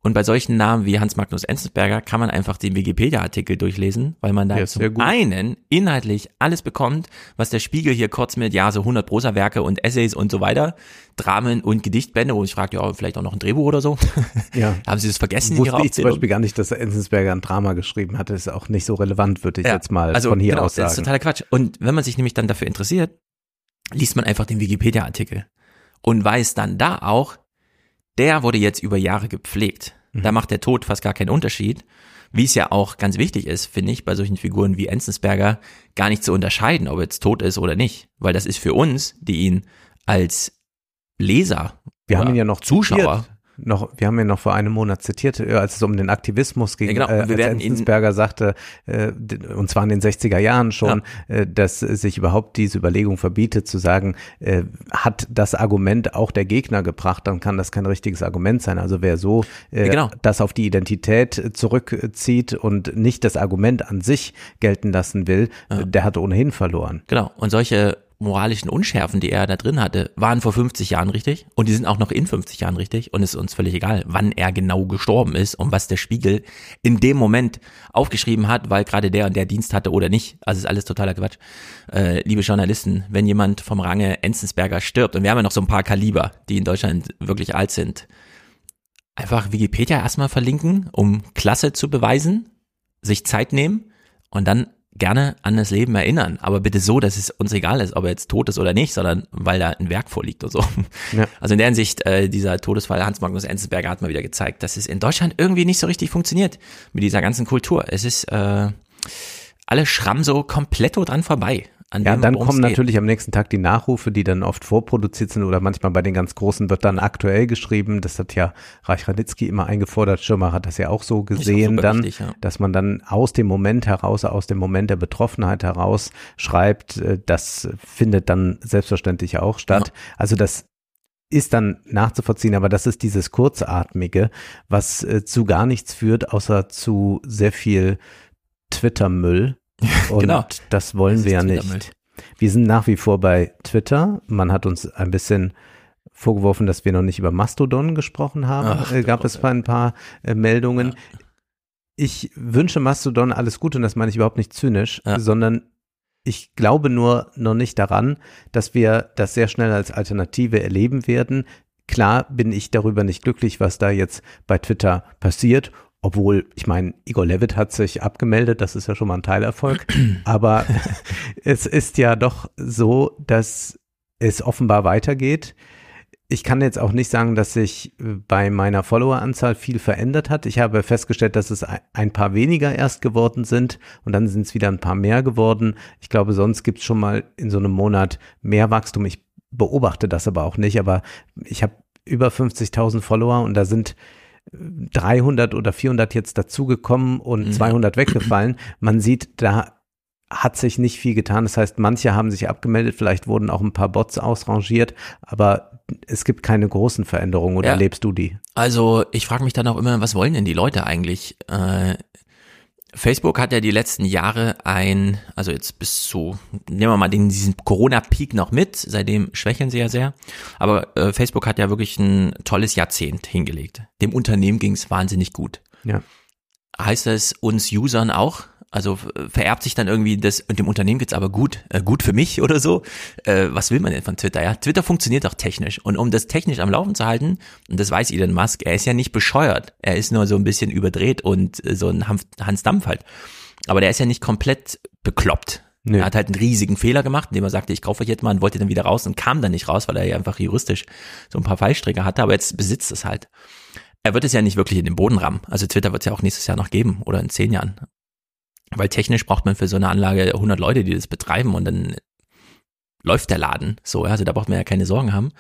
Und bei solchen Namen wie Hans-Magnus Enzensberger kann man einfach den Wikipedia-Artikel durchlesen, weil man da ja, zum einen inhaltlich alles bekommt, was der Spiegel hier kurz mit, ja, so 100 Prosa-Werke und Essays und so weiter, Dramen und Gedichtbände, wo ich frage, ja, vielleicht auch noch ein Drehbuch oder so. Ja. Haben Sie das vergessen? Wusste ich zum Beispiel gar nicht, dass Enzensberger ein Drama geschrieben hatte. Das ist auch nicht so relevant, würde ich ja. jetzt mal also, von hier genau, aus sagen. Das ist totaler Quatsch. Und wenn man sich nämlich dann dafür interessiert, liest man einfach den Wikipedia-Artikel und weiß dann da auch, der wurde jetzt über Jahre gepflegt. Mhm. Da macht der Tod fast gar keinen Unterschied. Wie es ja auch ganz wichtig ist, finde ich, bei solchen Figuren wie Enzensberger gar nicht zu unterscheiden, ob er jetzt tot ist oder nicht. Weil das ist für uns, die ihn als Leser, wir haben ihn ja noch Zuschauer noch, wir haben ihn noch vor einem Monat zitiert, äh, als es um den Aktivismus ging, ja, genau. äh, als Enzensberger sagte, äh, und zwar in den 60er Jahren schon, ja. äh, dass sich überhaupt diese Überlegung verbietet, zu sagen, äh, hat das Argument auch der Gegner gebracht, dann kann das kein richtiges Argument sein. Also wer so äh, genau. das auf die Identität zurückzieht und nicht das Argument an sich gelten lassen will, ja. der hat ohnehin verloren. Genau. Und solche moralischen Unschärfen, die er da drin hatte, waren vor 50 Jahren richtig und die sind auch noch in 50 Jahren richtig und es ist uns völlig egal, wann er genau gestorben ist und was der Spiegel in dem Moment aufgeschrieben hat, weil gerade der und der Dienst hatte oder nicht. Also ist alles totaler Quatsch. Äh, liebe Journalisten, wenn jemand vom Range Enzensberger stirbt und wir haben ja noch so ein paar Kaliber, die in Deutschland wirklich alt sind, einfach Wikipedia erstmal verlinken, um Klasse zu beweisen, sich Zeit nehmen und dann gerne an das Leben erinnern, aber bitte so, dass es uns egal ist, ob er jetzt tot ist oder nicht, sondern weil da ein Werk vorliegt und so. Ja. Also in der Hinsicht, äh, dieser Todesfall Hans Magnus Enzensberger hat mal wieder gezeigt, dass es in Deutschland irgendwie nicht so richtig funktioniert mit dieser ganzen Kultur. Es ist äh, alle schrammen so komplett dran vorbei. Ja, dann kommen natürlich am nächsten Tag die Nachrufe, die dann oft vorproduziert sind oder manchmal bei den ganz Großen wird dann aktuell geschrieben. Das hat ja Reich Ranitzky immer eingefordert. Schirmer hat das ja auch so gesehen dann, richtig, ja. dass man dann aus dem Moment heraus, aus dem Moment der Betroffenheit heraus schreibt. Äh, das findet dann selbstverständlich auch statt. Ja. Also das ist dann nachzuvollziehen, aber das ist dieses Kurzatmige, was äh, zu gar nichts führt, außer zu sehr viel Twitter-Müll und genau. das wollen das wir ja nicht. Wir sind nach wie vor bei Twitter. Man hat uns ein bisschen vorgeworfen, dass wir noch nicht über Mastodon gesprochen haben. Ach, äh, gab es ein paar äh, Meldungen. Ja. Ich wünsche Mastodon alles Gute und das meine ich überhaupt nicht zynisch, ja. sondern ich glaube nur noch nicht daran, dass wir das sehr schnell als Alternative erleben werden. Klar bin ich darüber nicht glücklich, was da jetzt bei Twitter passiert obwohl, ich meine, Igor Levitt hat sich abgemeldet, das ist ja schon mal ein Teilerfolg. Aber es ist ja doch so, dass es offenbar weitergeht. Ich kann jetzt auch nicht sagen, dass sich bei meiner Followeranzahl viel verändert hat. Ich habe festgestellt, dass es ein paar weniger erst geworden sind und dann sind es wieder ein paar mehr geworden. Ich glaube, sonst gibt es schon mal in so einem Monat mehr Wachstum. Ich beobachte das aber auch nicht, aber ich habe über 50.000 Follower und da sind 300 oder 400 jetzt dazugekommen und mhm. 200 weggefallen. Man sieht, da hat sich nicht viel getan. Das heißt, manche haben sich abgemeldet, vielleicht wurden auch ein paar Bots ausrangiert, aber es gibt keine großen Veränderungen oder ja. erlebst du die? Also ich frage mich dann auch immer, was wollen denn die Leute eigentlich? Äh, Facebook hat ja die letzten Jahre ein, also jetzt bis zu, nehmen wir mal den, diesen Corona-Peak noch mit, seitdem schwächeln sie ja sehr, aber äh, Facebook hat ja wirklich ein tolles Jahrzehnt hingelegt. Dem Unternehmen ging es wahnsinnig gut. Ja. Heißt das uns Usern auch? Also vererbt sich dann irgendwie das, und dem Unternehmen geht's aber gut, äh, gut für mich oder so. Äh, was will man denn von Twitter? Ja, Twitter funktioniert auch technisch. Und um das technisch am Laufen zu halten, und das weiß Elon Musk, er ist ja nicht bescheuert. Er ist nur so ein bisschen überdreht und äh, so ein Hans Dampf halt. Aber der ist ja nicht komplett bekloppt. Nee. Er hat halt einen riesigen Fehler gemacht, indem er sagte, ich kaufe euch jetzt mal und wollte dann wieder raus und kam dann nicht raus, weil er ja einfach juristisch so ein paar Fallstricke hatte, aber jetzt besitzt es halt. Er wird es ja nicht wirklich in den Boden rammen. Also Twitter wird es ja auch nächstes Jahr noch geben oder in zehn Jahren. Weil technisch braucht man für so eine Anlage 100 Leute, die das betreiben und dann läuft der Laden so. Also da braucht man ja keine Sorgen haben.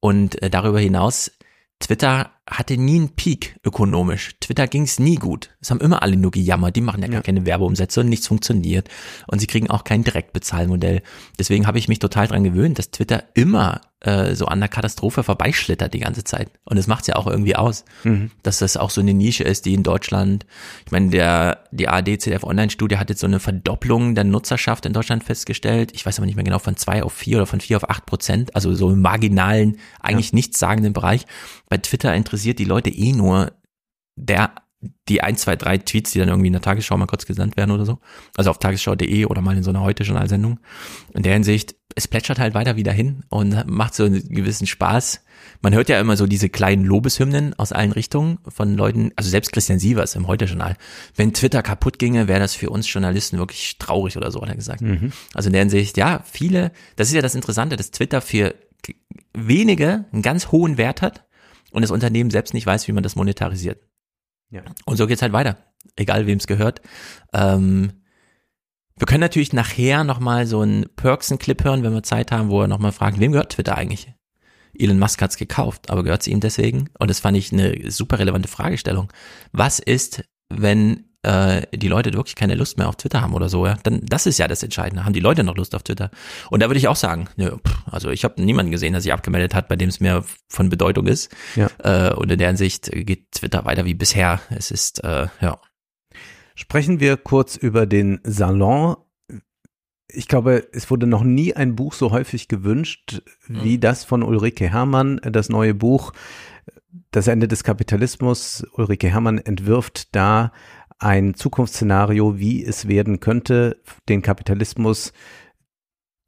Und äh, darüber hinaus, Twitter hatte nie einen Peak ökonomisch. Twitter ging es nie gut. Es haben immer alle nur gejammert. Die machen ja, ja. gar keine Werbeumsätze und nichts funktioniert. Und sie kriegen auch kein Direktbezahlmodell. Deswegen habe ich mich total dran gewöhnt, dass Twitter immer äh, so an der Katastrophe vorbeischlittert die ganze Zeit. Und es macht's ja auch irgendwie aus, mhm. dass das auch so eine Nische ist, die in Deutschland, ich meine, der die ARD CDF Online-Studie hat jetzt so eine Verdopplung der Nutzerschaft in Deutschland festgestellt. Ich weiß aber nicht mehr genau, von zwei auf vier oder von vier auf acht Prozent, also so im marginalen, eigentlich ja. nichtssagenden Bereich. Bei Twitter interessiert die Leute eh nur der die ein, zwei, drei Tweets, die dann irgendwie in der Tagesschau mal kurz gesandt werden oder so. Also auf tagesschau.de oder mal in so einer Heute-Journal-Sendung. In der Hinsicht, es plätschert halt weiter wieder hin und macht so einen gewissen Spaß. Man hört ja immer so diese kleinen Lobeshymnen aus allen Richtungen von Leuten, also selbst Christian Sievers im Heute-Journal. Wenn Twitter kaputt ginge, wäre das für uns Journalisten wirklich traurig oder so, hat er gesagt. Mhm. Also in der Hinsicht, ja, viele, das ist ja das Interessante, dass Twitter für wenige einen ganz hohen Wert hat und das Unternehmen selbst nicht weiß, wie man das monetarisiert. Ja. Und so geht's halt weiter, egal wem es gehört. Ähm, wir können natürlich nachher nochmal so einen Perksen-Clip hören, wenn wir Zeit haben, wo er nochmal fragt, wem gehört Twitter eigentlich? Elon Musk hat's gekauft, aber gehört es ihm deswegen? Und das fand ich eine super relevante Fragestellung. Was ist, wenn äh, die Leute wirklich keine Lust mehr auf Twitter haben oder so, ja, dann das ist ja das Entscheidende. Haben die Leute noch Lust auf Twitter? Und da würde ich auch sagen, nö, also ich habe niemanden gesehen, der sich abgemeldet hat, bei dem es mehr von Bedeutung ist. Ja. Äh, und in der Hinsicht geht Twitter weiter wie bisher. Es ist, äh, ja. Sprechen wir kurz über den Salon ich glaube, es wurde noch nie ein Buch so häufig gewünscht wie mhm. das von Ulrike Herrmann, das neue Buch Das Ende des Kapitalismus. Ulrike Herrmann entwirft da ein Zukunftsszenario, wie es werden könnte, den Kapitalismus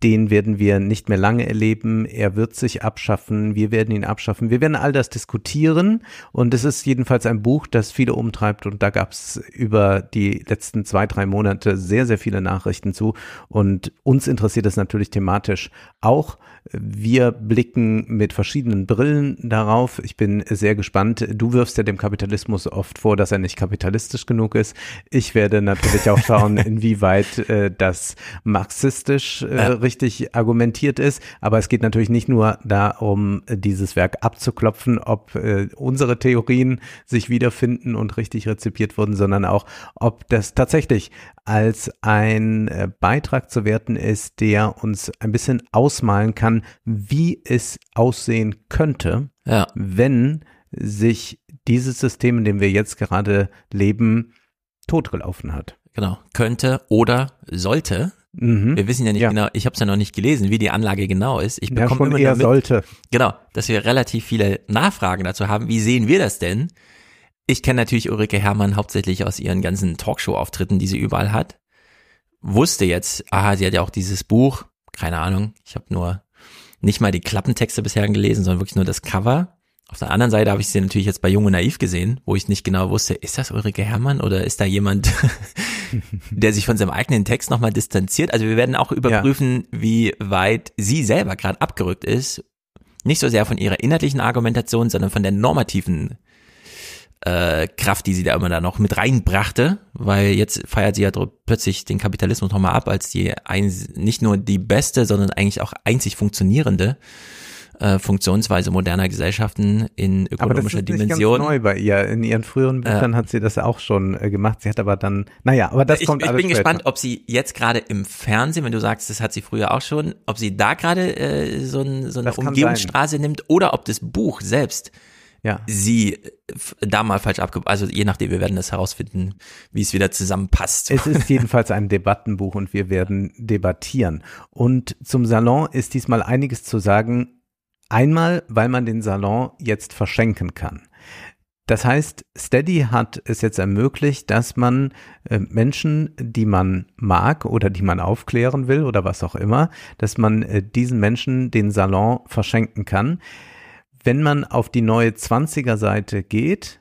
den werden wir nicht mehr lange erleben. Er wird sich abschaffen. Wir werden ihn abschaffen. Wir werden all das diskutieren. Und es ist jedenfalls ein Buch, das viele umtreibt. Und da gab es über die letzten zwei, drei Monate sehr, sehr viele Nachrichten zu. Und uns interessiert es natürlich thematisch auch. Wir blicken mit verschiedenen Brillen darauf. Ich bin sehr gespannt. Du wirfst ja dem Kapitalismus oft vor, dass er nicht kapitalistisch genug ist. Ich werde natürlich auch schauen, inwieweit äh, das marxistisch äh, richtig argumentiert ist. Aber es geht natürlich nicht nur darum, dieses Werk abzuklopfen, ob äh, unsere Theorien sich wiederfinden und richtig rezipiert wurden, sondern auch, ob das tatsächlich als ein äh, Beitrag zu werten ist, der uns ein bisschen ausmalen kann, wie es aussehen könnte, ja. wenn sich dieses System, in dem wir jetzt gerade leben, totgelaufen hat. Genau, könnte oder sollte. Mhm. Wir wissen ja nicht ja. genau, ich habe es ja noch nicht gelesen, wie die Anlage genau ist. Ich bekomme ja, immer eher mit, sollte. Genau, dass wir relativ viele Nachfragen dazu haben. Wie sehen wir das denn? Ich kenne natürlich Ulrike Herrmann hauptsächlich aus ihren ganzen Talkshow-Auftritten, die sie überall hat. Wusste jetzt, aha, sie hat ja auch dieses Buch, keine Ahnung, ich habe nur nicht mal die Klappentexte bisher gelesen, sondern wirklich nur das Cover. Auf der anderen Seite habe ich sie natürlich jetzt bei Jung und Naiv gesehen, wo ich nicht genau wusste, ist das Ulrike Herrmann oder ist da jemand, der sich von seinem eigenen Text nochmal distanziert? Also wir werden auch überprüfen, ja. wie weit sie selber gerade abgerückt ist. Nicht so sehr von ihrer inhaltlichen Argumentation, sondern von der normativen äh, Kraft, die sie da immer da noch mit reinbrachte, weil jetzt feiert sie ja plötzlich den Kapitalismus nochmal ab als die ein, nicht nur die beste, sondern eigentlich auch einzig funktionierende äh, Funktionsweise moderner Gesellschaften in ökonomischer aber das ist Dimension. Nicht ganz neu bei ihr. In ihren früheren Büchern äh, hat sie das auch schon äh, gemacht. Sie hat aber dann, naja, aber das ich, kommt Ich bin später. gespannt, ob sie jetzt gerade im Fernsehen, wenn du sagst, das hat sie früher auch schon, ob sie da gerade äh, so, ein, so eine Umgehungsstraße nimmt oder ob das Buch selbst ja. sie da mal falsch abge... Also je nachdem, wir werden das herausfinden, wie es wieder zusammenpasst. Es ist jedenfalls ein Debattenbuch und wir werden debattieren. Und zum Salon ist diesmal einiges zu sagen, Einmal, weil man den Salon jetzt verschenken kann. Das heißt, Steady hat es jetzt ermöglicht, dass man äh, Menschen, die man mag oder die man aufklären will oder was auch immer, dass man äh, diesen Menschen den Salon verschenken kann. Wenn man auf die neue 20er Seite geht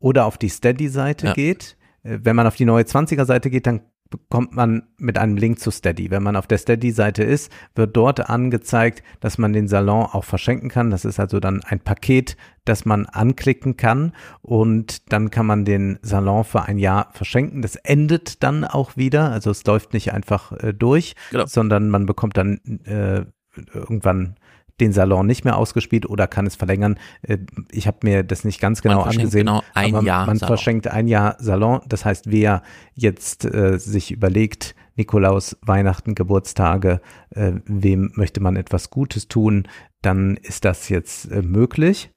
oder auf die Steady Seite ja. geht, äh, wenn man auf die neue 20er Seite geht, dann bekommt man mit einem Link zu Steady. Wenn man auf der Steady-Seite ist, wird dort angezeigt, dass man den Salon auch verschenken kann. Das ist also dann ein Paket, das man anklicken kann und dann kann man den Salon für ein Jahr verschenken. Das endet dann auch wieder, also es läuft nicht einfach äh, durch, genau. sondern man bekommt dann äh, irgendwann den Salon nicht mehr ausgespielt oder kann es verlängern. Äh, ich habe mir das nicht ganz genau angesehen. Genau ein aber Jahr man Salon. verschenkt ein Jahr Salon. Das heißt, wer jetzt äh, sich überlegt, Nikolaus, Weihnachten, Geburtstage, äh, wem möchte man etwas Gutes tun, dann ist das jetzt äh, möglich.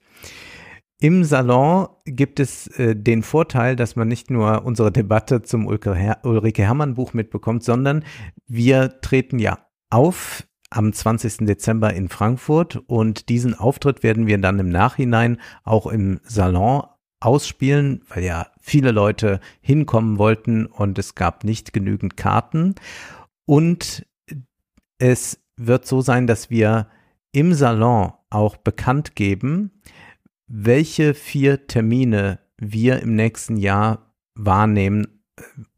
Im Salon gibt es äh, den Vorteil, dass man nicht nur unsere Debatte zum Ulrike, Her Ulrike Hermann Buch mitbekommt, sondern wir treten ja auf am 20. Dezember in Frankfurt und diesen Auftritt werden wir dann im Nachhinein auch im Salon ausspielen, weil ja viele Leute hinkommen wollten und es gab nicht genügend Karten. Und es wird so sein, dass wir im Salon auch bekannt geben, welche vier Termine wir im nächsten Jahr wahrnehmen,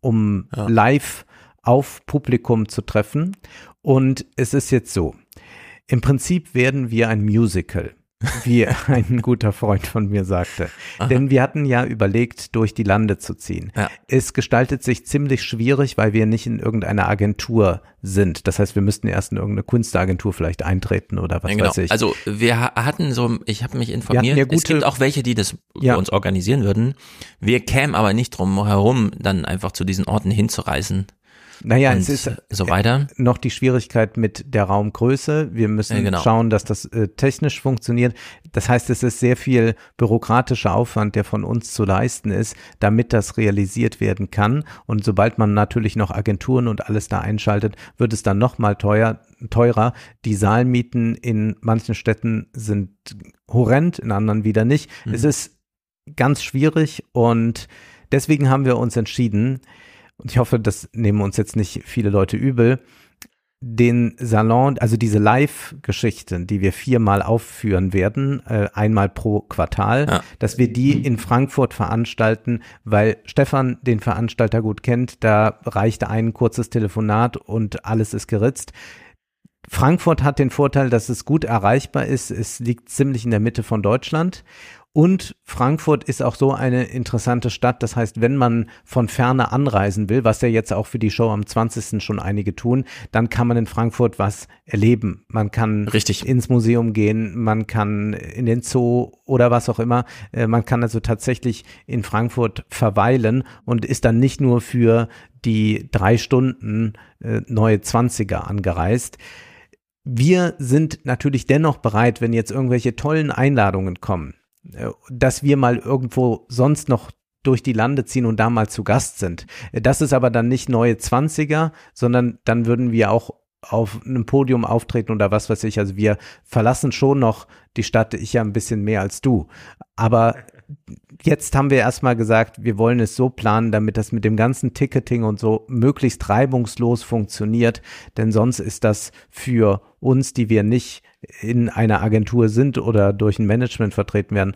um ja. live auf Publikum zu treffen. Und es ist jetzt so, im Prinzip werden wir ein Musical wie ein guter Freund von mir sagte. Aha. Denn wir hatten ja überlegt, durch die Lande zu ziehen. Ja. Es gestaltet sich ziemlich schwierig, weil wir nicht in irgendeiner Agentur sind. Das heißt, wir müssten erst in irgendeine Kunstagentur vielleicht eintreten oder was ja, genau. weiß ich. Also wir hatten so, ich habe mich informiert, ja gute, es gibt auch welche, die das für uns organisieren würden. Wir kämen aber nicht drum herum, dann einfach zu diesen Orten hinzureisen. Naja, und es ist so weiter. noch die Schwierigkeit mit der Raumgröße. Wir müssen Ja, genau. schauen, dass das äh, technisch funktioniert. Das heißt, es ist sehr viel bürokratischer Aufwand, der von uns zu leisten ist, damit das realisiert werden kann. Und sobald man natürlich noch Agenturen und alles da einschaltet, wird es dann noch mal teuer, teurer. Die Saalmieten in manchen Städten sind horrend, in anderen wieder nicht. Mhm. Es ist ganz schwierig und deswegen haben wir uns entschieden, und ich hoffe, das nehmen uns jetzt nicht viele Leute übel, den Salon, also diese Live-Geschichten, die wir viermal aufführen werden, äh, einmal pro Quartal, Ja. dass wir die in Frankfurt veranstalten, weil Stefan den Veranstalter gut kennt, da reichte ein kurzes Telefonat und alles ist geritzt. Frankfurt hat den Vorteil, dass es gut erreichbar ist. Es liegt ziemlich in der Mitte von Deutschland. Und Frankfurt ist auch so eine interessante Stadt. Das heißt, wenn man von ferne anreisen will, was ja jetzt auch für die Show am 20. schon einige tun, dann kann man in Frankfurt was erleben. Man kann Richtig. ins Museum gehen, man kann in den Zoo oder was auch immer. Äh, Man kann also tatsächlich in Frankfurt verweilen und ist dann nicht nur für die drei Stunden äh, neue Zwanziger angereist. Wir sind natürlich dennoch bereit, wenn jetzt irgendwelche tollen Einladungen kommen, dass wir mal irgendwo sonst noch durch die Lande ziehen und da mal zu Gast sind. Äh, Das ist aber dann nicht neue Zwanziger, sondern dann würden wir auch auf einem Podium auftreten oder was weiß ich. Also wir verlassen schon noch die Stadt, ich ja ein bisschen mehr als du. Aber jetzt haben wir erstmal gesagt, wir wollen es so planen, damit das mit dem ganzen Ticketing und so möglichst reibungslos funktioniert, denn sonst ist das für uns, die wir nicht in einer Agentur sind oder durch ein Management vertreten werden,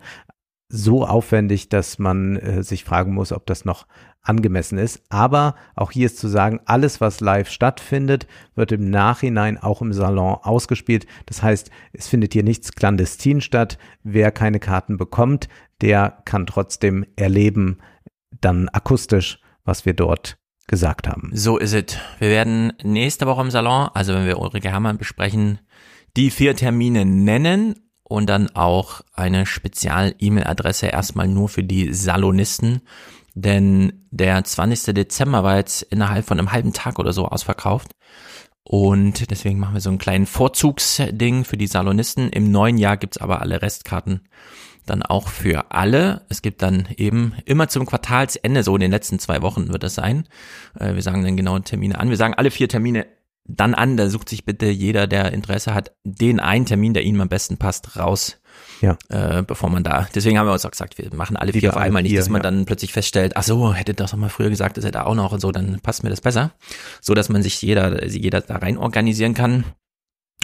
so aufwendig, dass man äh, sich fragen muss, ob das noch angemessen ist. Aber auch hier ist zu sagen, alles, was live stattfindet, wird im Nachhinein auch im Salon ausgespielt. Das heißt, es findet hier nichts clandestin statt. Wer keine Karten bekommt, der kann trotzdem erleben, dann akustisch, was wir dort gesagt haben. So ist es. Wir werden nächste Woche im Salon, also wenn wir Ulrike Hermann besprechen, die vier Termine nennen und dann auch eine Spezial-E-Mail-Adresse erstmal nur für die Salonisten. Denn der 20. Dezember war jetzt innerhalb von einem halben Tag oder so ausverkauft. Und deswegen machen wir so einen kleinen Vorzugsding für die Salonisten. Im neuen Jahr gibt's aber alle Restkarten dann auch für alle. Es gibt dann eben immer zum Quartalsende, so in den letzten zwei Wochen wird das sein. Äh, Wir sagen dann genaue Termine an. Wir sagen alle vier Termine dann an. Da sucht sich bitte jeder, der Interesse hat, den einen Termin, der ihm am besten passt, raus. Ja. Äh, bevor man da, deswegen haben wir uns auch gesagt, wir machen alle vier Lieber auf einmal nicht, vier, dass man ja. dann plötzlich feststellt, ach so, hätte das doch mal früher gesagt, das hätte auch noch und so, dann passt mir das besser. So, dass man sich jeder, jeder da rein organisieren kann.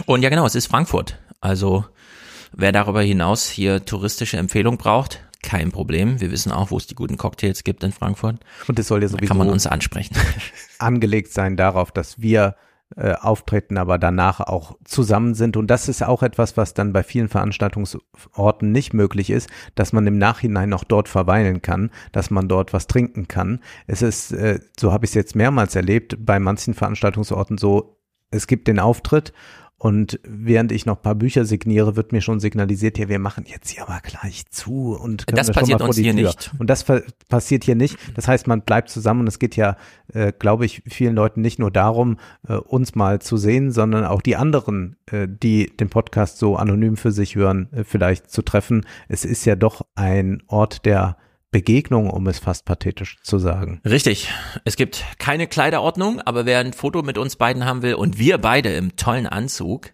Und ja, genau, es ist Frankfurt. Also, wer darüber hinaus hier touristische Empfehlung braucht, kein Problem. Wir wissen auch, wo es die guten Cocktails gibt in Frankfurt. Und es soll ja Da sowieso kann man uns ansprechen. angelegt sein darauf, dass wir äh, auftreten, aber danach auch zusammen sind. Und das ist auch etwas, was dann bei vielen Veranstaltungsorten nicht möglich ist, dass man im Nachhinein noch dort verweilen kann, dass man dort was trinken kann. Es ist, äh, so habe ich es jetzt mehrmals erlebt, bei manchen Veranstaltungsorten so, es gibt den Auftritt und während ich noch ein paar Bücher signiere, wird mir schon signalisiert, ja, wir machen jetzt hier aber gleich zu und können Das passiert uns hier Tür. nicht. Und das passiert hier nicht. Das heißt, man bleibt zusammen und es geht ja, äh, glaube ich, vielen Leuten nicht nur darum, äh, uns mal zu sehen, sondern auch die anderen, äh, die den Podcast so anonym für sich hören, äh, vielleicht zu treffen. Es ist ja doch ein Ort der Begegnung, um es fast pathetisch zu sagen. Richtig. Es gibt keine Kleiderordnung, aber wer ein Foto mit uns beiden haben will und wir beide im tollen Anzug,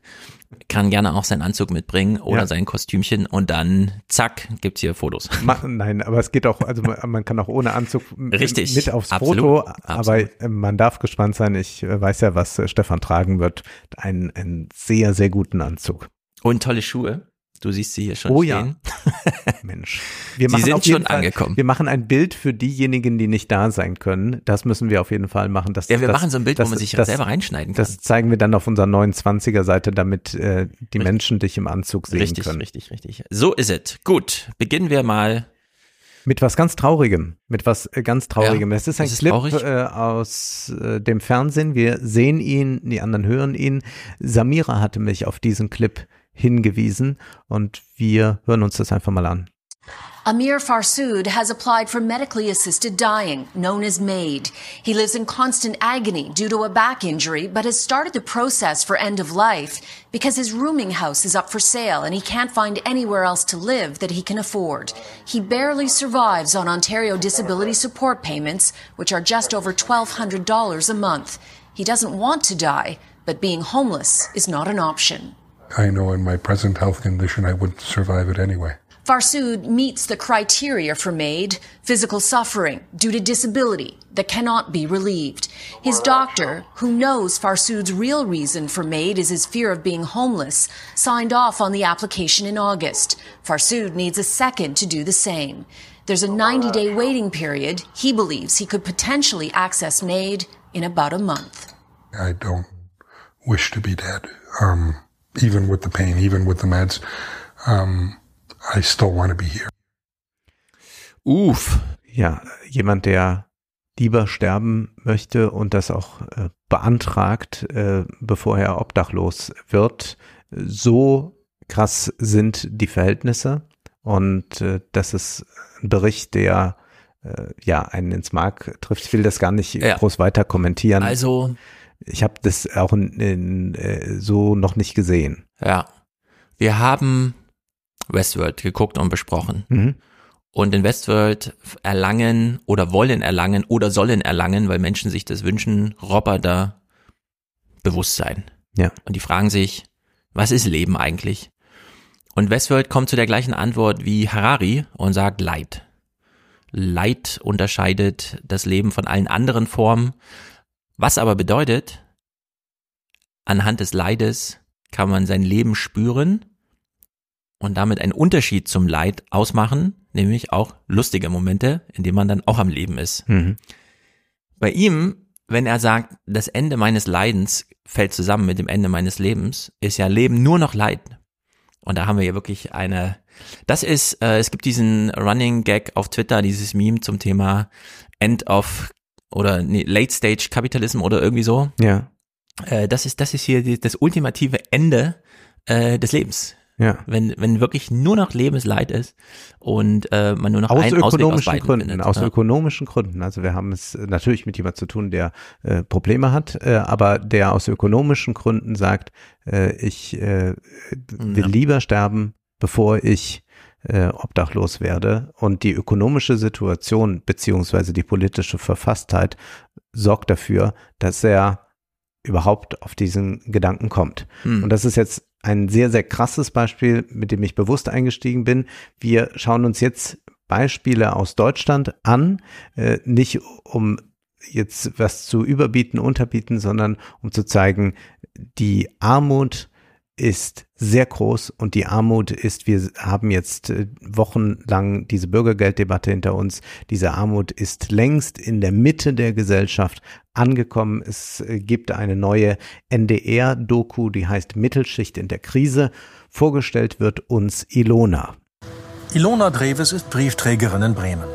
kann gerne auch seinen Anzug mitbringen oder Ja. sein Kostümchen und dann zack, gibt's hier Fotos. Ma- Nein, aber es geht auch, also man, man kann auch ohne Anzug Richtig, mit aufs absolut, Foto, aber absolut. äh, man darf gespannt sein. Ich äh, weiß ja, was äh, Stefan tragen wird. Einen, einen sehr, sehr guten Anzug. Und tolle Schuhe. Du siehst sie hier schon Oh ja. stehen. Mensch. Wir machen sind schon Fall, angekommen. Wir machen ein Bild für diejenigen, die nicht da sein können. Das müssen wir auf jeden Fall machen. Das, Ja, wir das, machen so ein Bild, das, wo man sich das, selber reinschneiden kann. Das zeigen wir dann auf unserer 29er Seite, damit äh, die Menschen dich im Anzug sehen richtig, können. richtig, richtig. So ist es. Gut, beginnen wir mal. Mit was ganz Traurigem. Mit was äh, ganz Traurigem. Ja, das ist ein das ist Clip traurig. äh, aus äh, dem Fernsehen. Wir sehen ihn, die anderen hören ihn. Samira hatte mich auf diesen Clip hingewiesen und wir hören uns das einfach mal an. Amir Farsood has applied for medically assisted dying, known as MAID. He lives in constant agony due to a back injury, but has started the process for end of life because his rooming house is up for sale and he can't find anywhere else to live that he can afford. He barely survives on Ontario disability support payments, which are just over $1,200 a month. He doesn't want to die, but being homeless is not an option. I know in my present health condition I wouldn't survive it anyway. Farsood meets the criteria for MAID physical suffering due to disability that cannot be relieved. His doctor, who knows Farsood's real reason for MAID is his fear of being homeless, signed off on the application in August. Farsood needs a second to do the same. There's a 90 day waiting period. He believes he could potentially access MAID in about a month. I don't wish to be dead, um, even with the pain, even with the meds. Um, I still want to be here. Uff. Ja, jemand, der lieber sterben möchte und das auch äh, beantragt, äh, bevor er obdachlos wird. So krass sind die Verhältnisse und äh, das ist ein Bericht, der äh, ja einen ins Mark trifft. Ich will das gar nicht Ja. groß weiter kommentieren. Also, ich habe das auch in, in, äh, so noch nicht gesehen. ja. Wir haben Westworld geguckt und besprochen. Mhm. Und in Westworld erlangen oder wollen erlangen oder sollen erlangen, weil Menschen sich das wünschen, Roboter Bewusstsein. Ja. Und die fragen sich, was ist Leben eigentlich? Und Westworld kommt zu der gleichen Antwort wie Harari und sagt Leid. Leid unterscheidet das Leben von allen anderen Formen, was aber bedeutet, anhand des Leides kann man sein Leben spüren und damit einen Unterschied zum Leid ausmachen, nämlich auch lustige Momente, in denen man dann auch am Leben ist. Mhm. Bei ihm, wenn er sagt, das Ende meines Leidens fällt zusammen mit dem Ende meines Lebens, ist ja Leben nur noch Leid. Und da haben wir ja wirklich eine, das ist, äh, es gibt diesen Running Gag auf Twitter, dieses Meme zum Thema End of oder nee, Late Stage Capitalism oder irgendwie so. Ja, Äh, das ist, das ist hier die, das ultimative Ende äh, des Lebens. ja. Wenn, wenn wirklich nur noch Lebensleid ist und äh, man nur noch Aus einen aus ökonomischen beiden Gründen, findet. aus ja. ökonomischen Gründen. Also wir haben es natürlich mit jemand zu tun, der äh, Probleme hat, äh, aber der aus ökonomischen Gründen sagt, äh, ich äh, will Ja. lieber sterben, bevor ich äh, obdachlos werde. Und die ökonomische Situation beziehungsweise die politische Verfasstheit sorgt dafür, dass er überhaupt auf diesen Gedanken kommt. Hm. Und das ist jetzt ein sehr, sehr krasses Beispiel, mit dem ich bewusst eingestiegen bin. Wir schauen uns jetzt Beispiele aus Deutschland an, äh, nicht um jetzt was zu überbieten, unterbieten, sondern um zu zeigen, die Armut ist sehr groß und die Armut ist, wir haben jetzt äh, wochenlang diese Bürgergelddebatte hinter uns, diese Armut ist längst in der Mitte der Gesellschaft angekommen. Es äh, gibt eine neue NDR-Doku, die heißt Mittelschicht in der Krise. Vorgestellt wird uns Ilona. Ilona Dreves ist Briefträgerin in Bremen.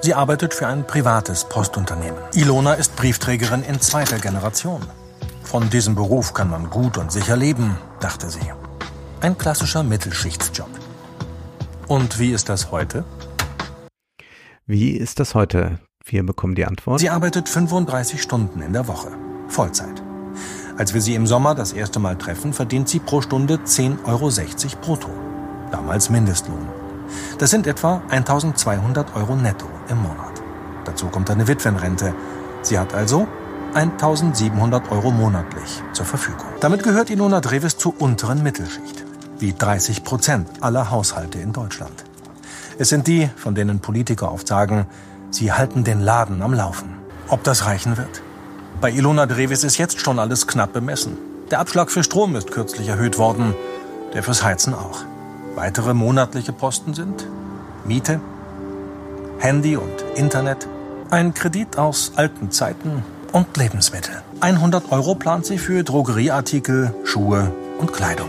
Sie arbeitet für ein privates Postunternehmen. Ilona ist Briefträgerin in zweiter Generation. Von diesem Beruf kann man gut und sicher leben, dachte sie. Ein klassischer Mittelschichtsjob. Und wie ist das heute? Wie ist das heute? Wir bekommen die Antwort. Sie arbeitet 35 Stunden in der Woche. Vollzeit. Als wir sie im Sommer das erste Mal treffen, verdient sie pro Stunde 10,60 Euro brutto. Damals Mindestlohn. Das sind etwa 1200 Euro netto im Monat. Dazu kommt eine Witwenrente. Sie hat also 1700 Euro monatlich zur Verfügung. Damit gehört Ilona Dreves zur unteren Mittelschicht. Wie 30 Prozent aller Haushalte in Deutschland. Es sind die, von denen Politiker oft sagen, sie halten den Laden am Laufen. Ob das reichen wird? Bei Ilona Dreves ist jetzt schon alles knapp bemessen. Der Abschlag für Strom ist kürzlich erhöht worden, der fürs Heizen auch. Weitere monatliche Posten sind Miete, Handy und Internet, ein Kredit aus alten Zeiten und Lebensmittel. 100 Euro plant sie für Drogerieartikel, Schuhe und Kleidung.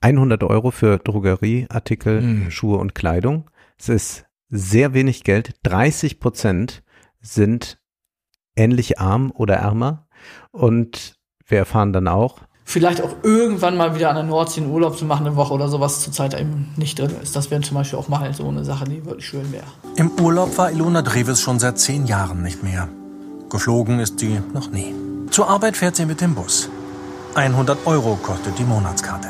100 Euro für Drogerieartikel, Mhm. Schuhe und Kleidung. Es ist sehr wenig Geld. 30 Prozent sind ähnlich arm oder ärmer. Und wir erfahren dann auch, vielleicht auch irgendwann mal wieder an der Nordsee einen Urlaub zu machen, eine Woche oder sowas zurzeit eben nicht drin ist. Das wäre zum Beispiel auch mal so eine Sache, die wirklich schön wäre. Im Urlaub war Ilona Dreves schon seit zehn Jahren nicht mehr. Geflogen ist sie noch nie. Zur Arbeit fährt sie mit dem Bus. 100 Euro kostet die Monatskarte.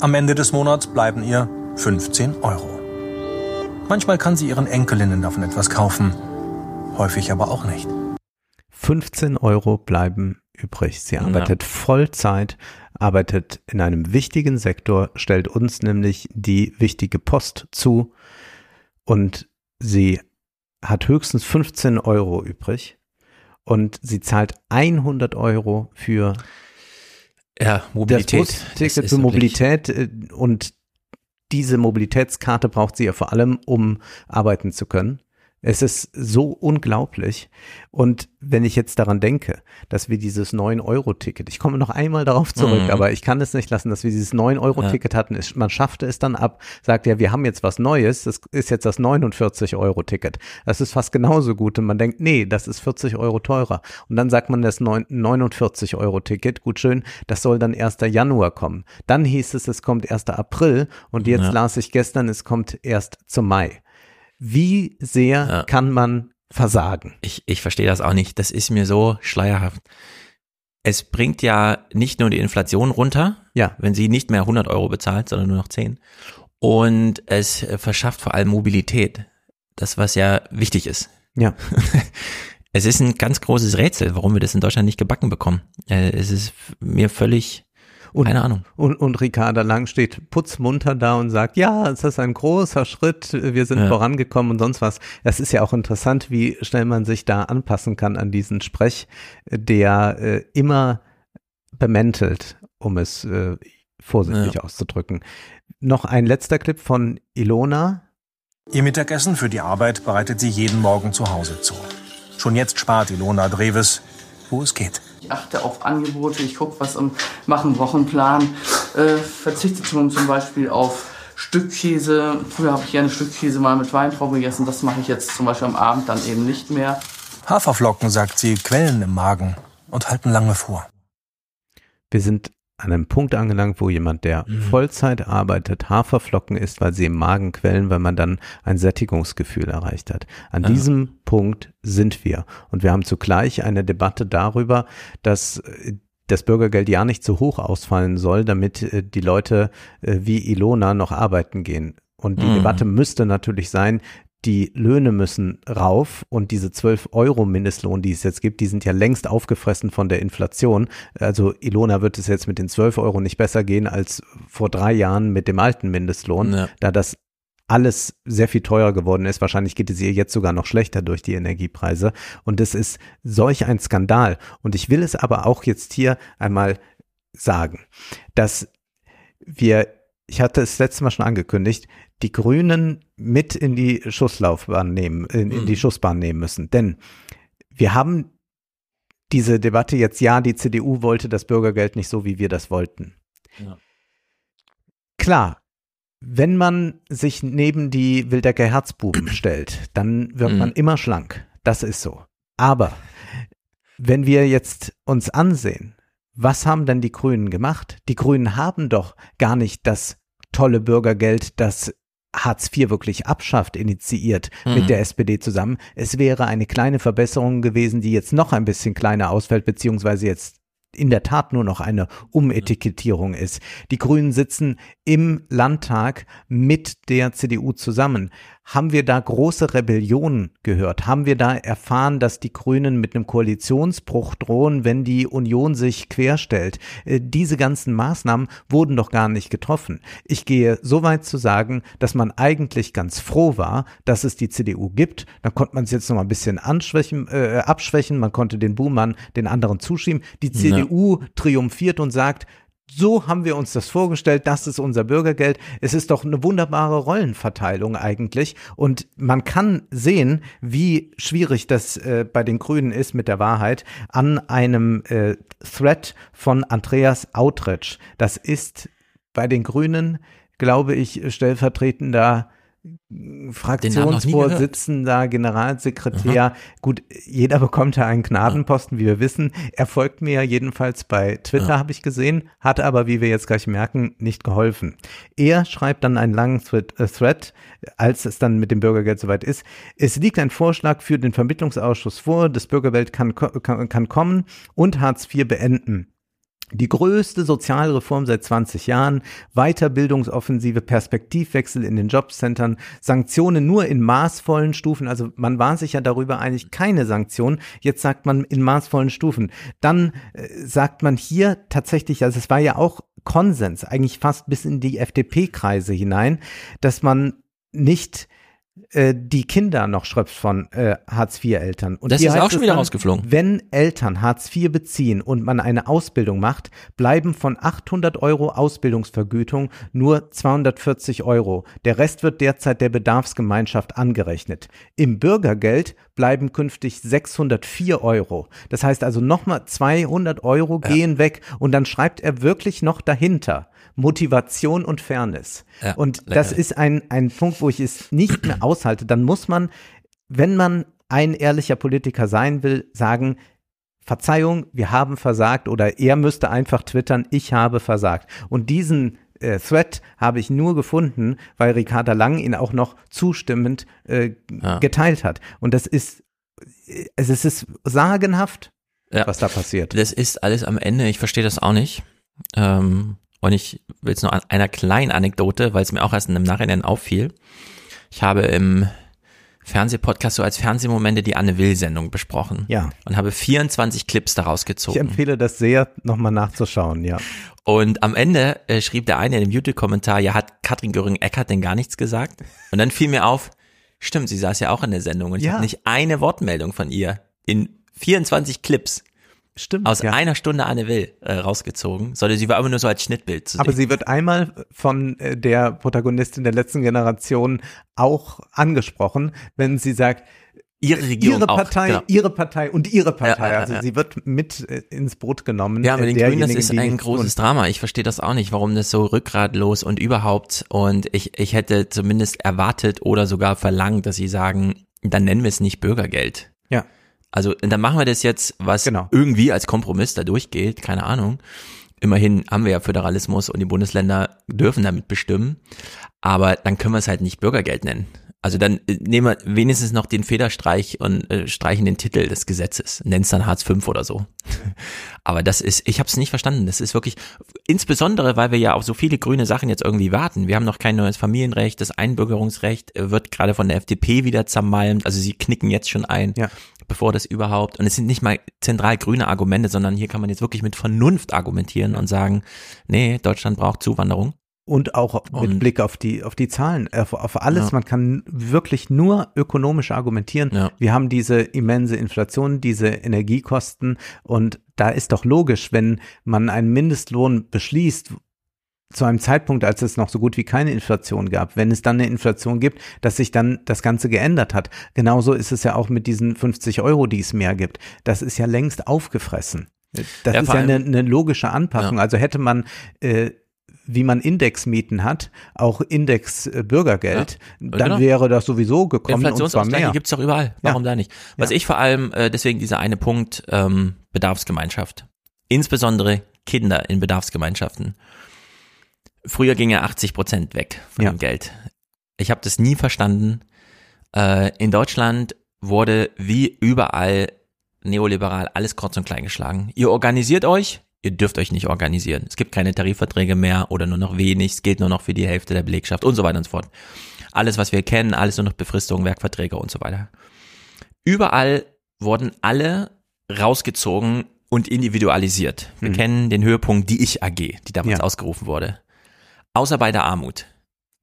Am Ende des Monats bleiben ihr 15 Euro. Manchmal kann sie ihren Enkelinnen davon etwas kaufen, häufig aber auch nicht. 15 Euro bleiben übrig. Sie arbeitet ja. Vollzeit, arbeitet in einem wichtigen Sektor, stellt uns nämlich die wichtige Post zu und sie hat höchstens 15 Euro übrig und sie zahlt 100 Euro für ja, Mobilität. Das Ticket für Mobilität äh, und diese Mobilitätskarte braucht sie ja vor allem, um arbeiten zu können. Es ist so unglaublich. Und wenn ich jetzt daran denke, dass wir dieses 9-Euro-Ticket, ich komme noch einmal darauf zurück, mhm. aber ich kann es nicht lassen, dass wir dieses 9-Euro-Ticket ja. hatten. Man schaffte es dann ab, sagt ja, wir haben jetzt was Neues, das ist jetzt das 49-Euro-Ticket. Das ist fast genauso gut. Und man denkt, nee, das ist 40 Euro teurer. Und dann sagt man das 49-Euro-Ticket, gut schön, das soll dann 1. Januar kommen. Dann hieß es, es kommt 1. April und jetzt ja. las ich gestern, es kommt erst zum Mai. Wie sehr ja. kann man versagen? Ich, ich verstehe das auch nicht. Das ist mir so schleierhaft. Es bringt ja nicht nur die Inflation runter, ja. wenn sie nicht mehr 100 Euro bezahlt, sondern nur noch 10. Und es verschafft vor allem Mobilität. Das, was ja wichtig ist. Ja. Es ist ein ganz großes Rätsel, warum wir das in Deutschland nicht gebacken bekommen. Äh, es ist mir völlig und, Keine Ahnung. Und, und Ricarda Lang steht putzmunter da und sagt, ja, es ist ein großer Schritt, wir sind ja. vorangekommen und sonst was. Es ist ja auch interessant, wie schnell man sich da anpassen kann an diesen Sprech, der äh, immer bemäntelt, um es äh, vorsichtig ja. auszudrücken. Noch ein letzter Clip von Ilona. Ihr Mittagessen für die Arbeit bereitet sie jeden Morgen zu Hause zu. Schon jetzt spart Ilona Dreves, wo es geht. Ich achte auf Angebote, ich gucke, was im machen Wochenplan. Äh, verzichte zum Beispiel auf Stückkäse. Früher habe ich gerne Stückkäse mal mit Weintrauben gegessen. Das mache ich jetzt zum Beispiel am Abend dann eben nicht mehr. Haferflocken, sagt sie, quellen im Magen und halten lange vor. Wir sind an einem Punkt angelangt, wo jemand, der mhm. Vollzeit arbeitet, Haferflocken isst, weil sie im Magen quellen, weil man dann ein Sättigungsgefühl erreicht hat. An ja. diesem Punkt sind wir. Und wir haben zugleich eine Debatte darüber, dass äh, das Bürgergeld ja nicht zu hoch ausfallen soll, damit äh, die Leute äh, wie Ilona noch arbeiten gehen. Und die mhm. Debatte müsste natürlich sein, die Löhne müssen rauf und diese 12 Euro Mindestlohn, die es jetzt gibt, die sind ja längst aufgefressen von der Inflation. Also Ilona wird es jetzt mit den 12 Euro nicht besser gehen als vor drei Jahren mit dem alten Mindestlohn, ja. da das alles sehr viel teurer geworden ist. Wahrscheinlich geht es ihr jetzt sogar noch schlechter durch die Energiepreise. Und es ist solch ein Skandal. Und ich will es aber auch jetzt hier einmal sagen, dass wir ich hatte es letztes Mal schon angekündigt, die Grünen mit in die Schusslaufbahn nehmen, in, in die mhm. Schussbahn nehmen müssen. Denn wir haben diese Debatte jetzt, ja, die CDU wollte das Bürgergeld nicht so, wie wir das wollten. Ja. Klar, wenn man sich neben die Wildecker Herzbuben stellt, dann wird mhm. man immer schlank. Das ist so. Aber wenn wir jetzt uns ansehen, was haben denn die Grünen gemacht? Die Grünen haben doch gar nicht das tolle Bürgergeld, das Hartz IV wirklich abschafft, initiiert mhm. mit der SPD zusammen. Es wäre eine kleine Verbesserung gewesen, die jetzt noch ein bisschen kleiner ausfällt, beziehungsweise jetzt in der Tat nur noch eine Umetikettierung ist. Die Grünen sitzen im Landtag mit der CDU zusammen. Haben wir da große Rebellionen gehört? Haben wir da erfahren, dass die Grünen mit einem Koalitionsbruch drohen, wenn die Union sich querstellt? Äh, diese ganzen Maßnahmen wurden doch gar nicht getroffen. Ich gehe so weit zu sagen, dass man eigentlich ganz froh war, dass es die CDU gibt. Dann konnte man es jetzt noch mal ein bisschen anschwächen, äh, abschwächen. Man konnte den Buhmann den anderen zuschieben. Die CDU ja. triumphiert und sagt, so haben wir uns das vorgestellt, das ist unser Bürgergeld. Es ist doch eine wunderbare Rollenverteilung eigentlich. Und man kann sehen, wie schwierig das äh, bei den Grünen ist mit der Wahrheit an einem äh, Thread von Andreas Outretsch. Das ist bei den Grünen, glaube ich, stellvertretender Fraktionsvorsitzender, Generalsekretär. Aha. Gut, jeder bekommt ja einen Gnadenposten, wie wir wissen. Er folgt mir jedenfalls bei Twitter, habe ich gesehen, hat aber, wie wir jetzt gleich merken, nicht geholfen. Er schreibt dann einen langen Thread, äh, Thread, als es dann mit dem Bürgergeld soweit ist. Es liegt ein Vorschlag für den Vermittlungsausschuss vor, das Bürgergeld kann, kann, kann kommen und Hartz IV beenden. Die größte Sozialreform seit 20 Jahren, Weiterbildungsoffensive, Perspektivwechsel in den Jobcentern, Sanktionen nur in maßvollen Stufen. Also man war sich ja darüber einig, keine Sanktionen. Jetzt sagt man in maßvollen Stufen. Dann äh, sagt man hier tatsächlich, also es war ja auch Konsens, eigentlich fast bis in die FDP-Kreise hinein, dass man nicht äh, die Kinder noch schröpft von äh, Hartz-IV-Eltern. Und das ist auch schon wieder dann, rausgeflogen. Wenn Eltern Hartz IV beziehen und man eine Ausbildung macht, bleiben von 800 Euro Ausbildungsvergütung nur 240 Euro. Der Rest wird derzeit der Bedarfsgemeinschaft angerechnet. Im Bürgergeld bleiben künftig 604 Euro. Das heißt also nochmal 200 Euro ja. gehen weg und dann schreibt er wirklich noch dahinter. Motivation und Fairness. Ja, und lecker. das ist ein, ein Punkt, wo ich es nicht mehr aushalte. Dann muss man, wenn man ein ehrlicher Politiker sein will, sagen, Verzeihung, wir haben versagt oder er müsste einfach twittern, ich habe versagt. Und diesen äh, Thread habe ich nur gefunden, weil Ricarda Lang ihn auch noch zustimmend äh, ja. geteilt hat. Und das ist, äh, es ist sagenhaft, ja. was da passiert. Das ist alles am Ende, ich verstehe das auch nicht. Ähm, und ich will es nur an einer kleinen Anekdote, weil es mir auch erst im Nachhinein auffiel. Ich habe im Fernsehpodcast so als Fernsehmomente die Anne Will-Sendung besprochen. Ja. Und habe 24 Clips daraus gezogen. Ich empfehle das sehr, nochmal nachzuschauen, ja. Und am Ende äh, schrieb der eine in dem YouTube-Kommentar, ja, hat Katrin Göring-Eckert denn gar nichts gesagt? Und dann fiel mir auf, stimmt, sie saß ja auch in der Sendung und ich ja. habe nicht eine Wortmeldung von ihr in 24 Clips. Stimmt. Aus ja. einer Stunde Anne Will äh, rausgezogen. Sondern sie war immer nur so als Schnittbild zu sehen. Aber sie wird einmal von äh, der Protagonistin der letzten Generation auch angesprochen, wenn sie sagt, Ihre Regierung ihre Partei, auch, genau. ihre Partei und ihre Partei. Ja, also sie wird mit äh, ins Boot genommen. Ja, mit den Grünen, das ist ein großes. Drama. Ich verstehe das auch nicht, warum das so rückgratlos und überhaupt. Und ich, ich hätte zumindest erwartet oder sogar verlangt, dass sie sagen, dann nennen wir es nicht Bürgergeld. Ja. Also dann machen wir das jetzt, was genau. irgendwie als Kompromiss da durchgeht, keine Ahnung. Immerhin haben wir ja Föderalismus und die Bundesländer dürfen damit bestimmen. Aber dann können wir es halt nicht Bürgergeld nennen. Also dann äh, nehmen wir wenigstens noch den Federstreich und äh, streichen den Titel des Gesetzes, nennen es dann Hartz V oder so. Aber das ist, ich habe es nicht verstanden. Das ist wirklich, insbesondere, weil wir ja auf so viele grüne Sachen jetzt irgendwie warten. Wir haben noch kein neues Familienrecht, das Einbürgerungsrecht äh, wird gerade von der FDP wieder zermalmt. Also sie knicken jetzt schon ein. Ja bevor das überhaupt, und es sind nicht mal zentral grüne Argumente, sondern hier kann man jetzt wirklich mit Vernunft argumentieren und sagen, nee, Deutschland braucht Zuwanderung. Und auch mit und, Blick auf die, auf die Zahlen, auf, auf alles. Ja. Man kann wirklich nur ökonomisch argumentieren. Ja. Wir haben diese immense Inflation, diese Energiekosten und da ist doch logisch, wenn man einen Mindestlohn beschließt, zu einem Zeitpunkt, als es noch so gut wie keine Inflation gab, wenn es dann eine Inflation gibt, dass sich dann das Ganze geändert hat. Genauso ist es ja auch mit diesen 50 Euro, die es mehr gibt. Das ist ja längst aufgefressen. Das ja, ist ja eine, eine, logische Anpassung. Ja. Also hätte man äh, wie man Indexmieten hat, auch Index-Bürgergeld, ja, dann genau. wäre das sowieso gekommen mehr. gibt's doch überall. Warum ja. da nicht? Was ja. ich vor allem, äh, deswegen dieser eine Punkt, ähm, Bedarfsgemeinschaft. Insbesondere Kinder in Bedarfsgemeinschaften. Früher ging ja 80 Prozent weg von dem Geld. Ich habe das nie verstanden. Äh, in Deutschland wurde wie überall neoliberal alles kurz und klein geschlagen. Ihr organisiert euch, ihr dürft euch nicht organisieren. Es gibt keine Tarifverträge mehr oder nur noch wenig, es gilt nur noch für die Hälfte der Belegschaft und so weiter und so fort. Alles, was wir kennen, alles nur noch Befristungen, Werkverträge und so weiter. Überall wurden alle rausgezogen und individualisiert. Wir mhm. kennen den Höhepunkt die Ich AG, die damals ja. ausgerufen wurde. Außer bei der Armut.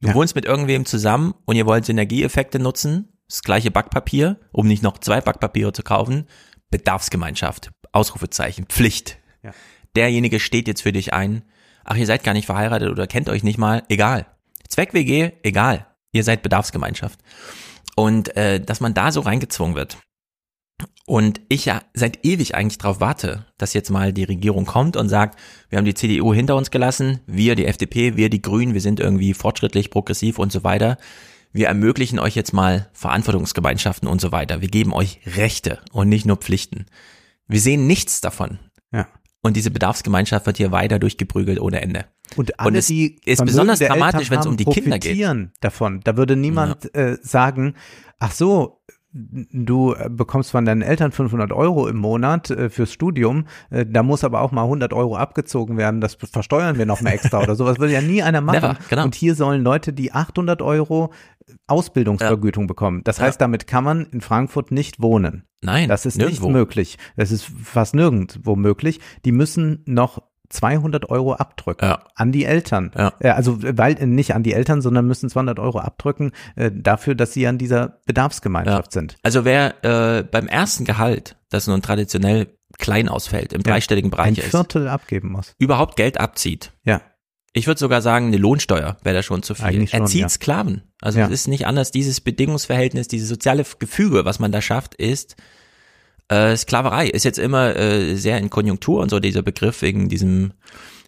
Du ja. wohnst mit irgendwem zusammen und ihr wollt Synergieeffekte nutzen, das gleiche Backpapier, um nicht noch zwei Backpapiere zu kaufen. Bedarfsgemeinschaft, Ausrufezeichen, Pflicht. Ja. Derjenige steht jetzt für dich ein. Ach, ihr seid gar nicht verheiratet oder kennt euch nicht mal, egal. Zweck-WG, egal. Ihr seid Bedarfsgemeinschaft. Und äh, dass man da so reingezwungen wird. Und ich ja seit ewig eigentlich darauf warte, dass jetzt mal die Regierung kommt und sagt, wir haben die CDU hinter uns gelassen, wir, die FDP, wir, die Grünen, wir sind irgendwie fortschrittlich, progressiv und so weiter. wir ermöglichen euch jetzt mal Verantwortungsgemeinschaften und so weiter. Wir geben euch Rechte und nicht nur Pflichten. Wir sehen nichts davon. Ja. Und diese Bedarfsgemeinschaft wird hier weiter durchgeprügt ohne Ende. Und alle, Und es die ist besonders der dramatisch, wenn es um die Kinder geht. davon. Da würde niemand äh, sagen, ach so, du äh, bekommst von deinen Eltern 500 Euro im Monat äh, fürs Studium, äh, da muss aber auch mal 100 Euro abgezogen werden, das versteuern wir noch mal extra oder sowas, würde ja nie einer machen. Never, genau. Und hier sollen Leute, die 800 Euro Ausbildungsvergütung bekommen. Das heißt, damit kann man in Frankfurt nicht wohnen. Nein, Das ist nirgendwo. nicht möglich. Das ist fast nirgendwo möglich. Die müssen noch 200 Euro abdrücken Ja. an die Eltern. Ja. Äh, Also weil äh, nicht an die Eltern, sondern müssen 200 Euro abdrücken äh, dafür, dass sie an dieser Bedarfsgemeinschaft sind. Also wer äh, beim ersten Gehalt, das nun traditionell klein ausfällt, im dreistelligen Ein Bereich ist, Viertel abgeben muss. überhaupt Geld abzieht, Ja. Ich würde sogar sagen, eine Lohnsteuer wäre da schon zu viel. Eigentlich er schon, zieht ja. Sklaven. Also Ja. es ist nicht anders. Dieses Bedingungsverhältnis, dieses soziale Gefüge, was man da schafft, ist äh, Sklaverei. Ist jetzt immer äh, sehr in Konjunktur und so dieser Begriff wegen diesem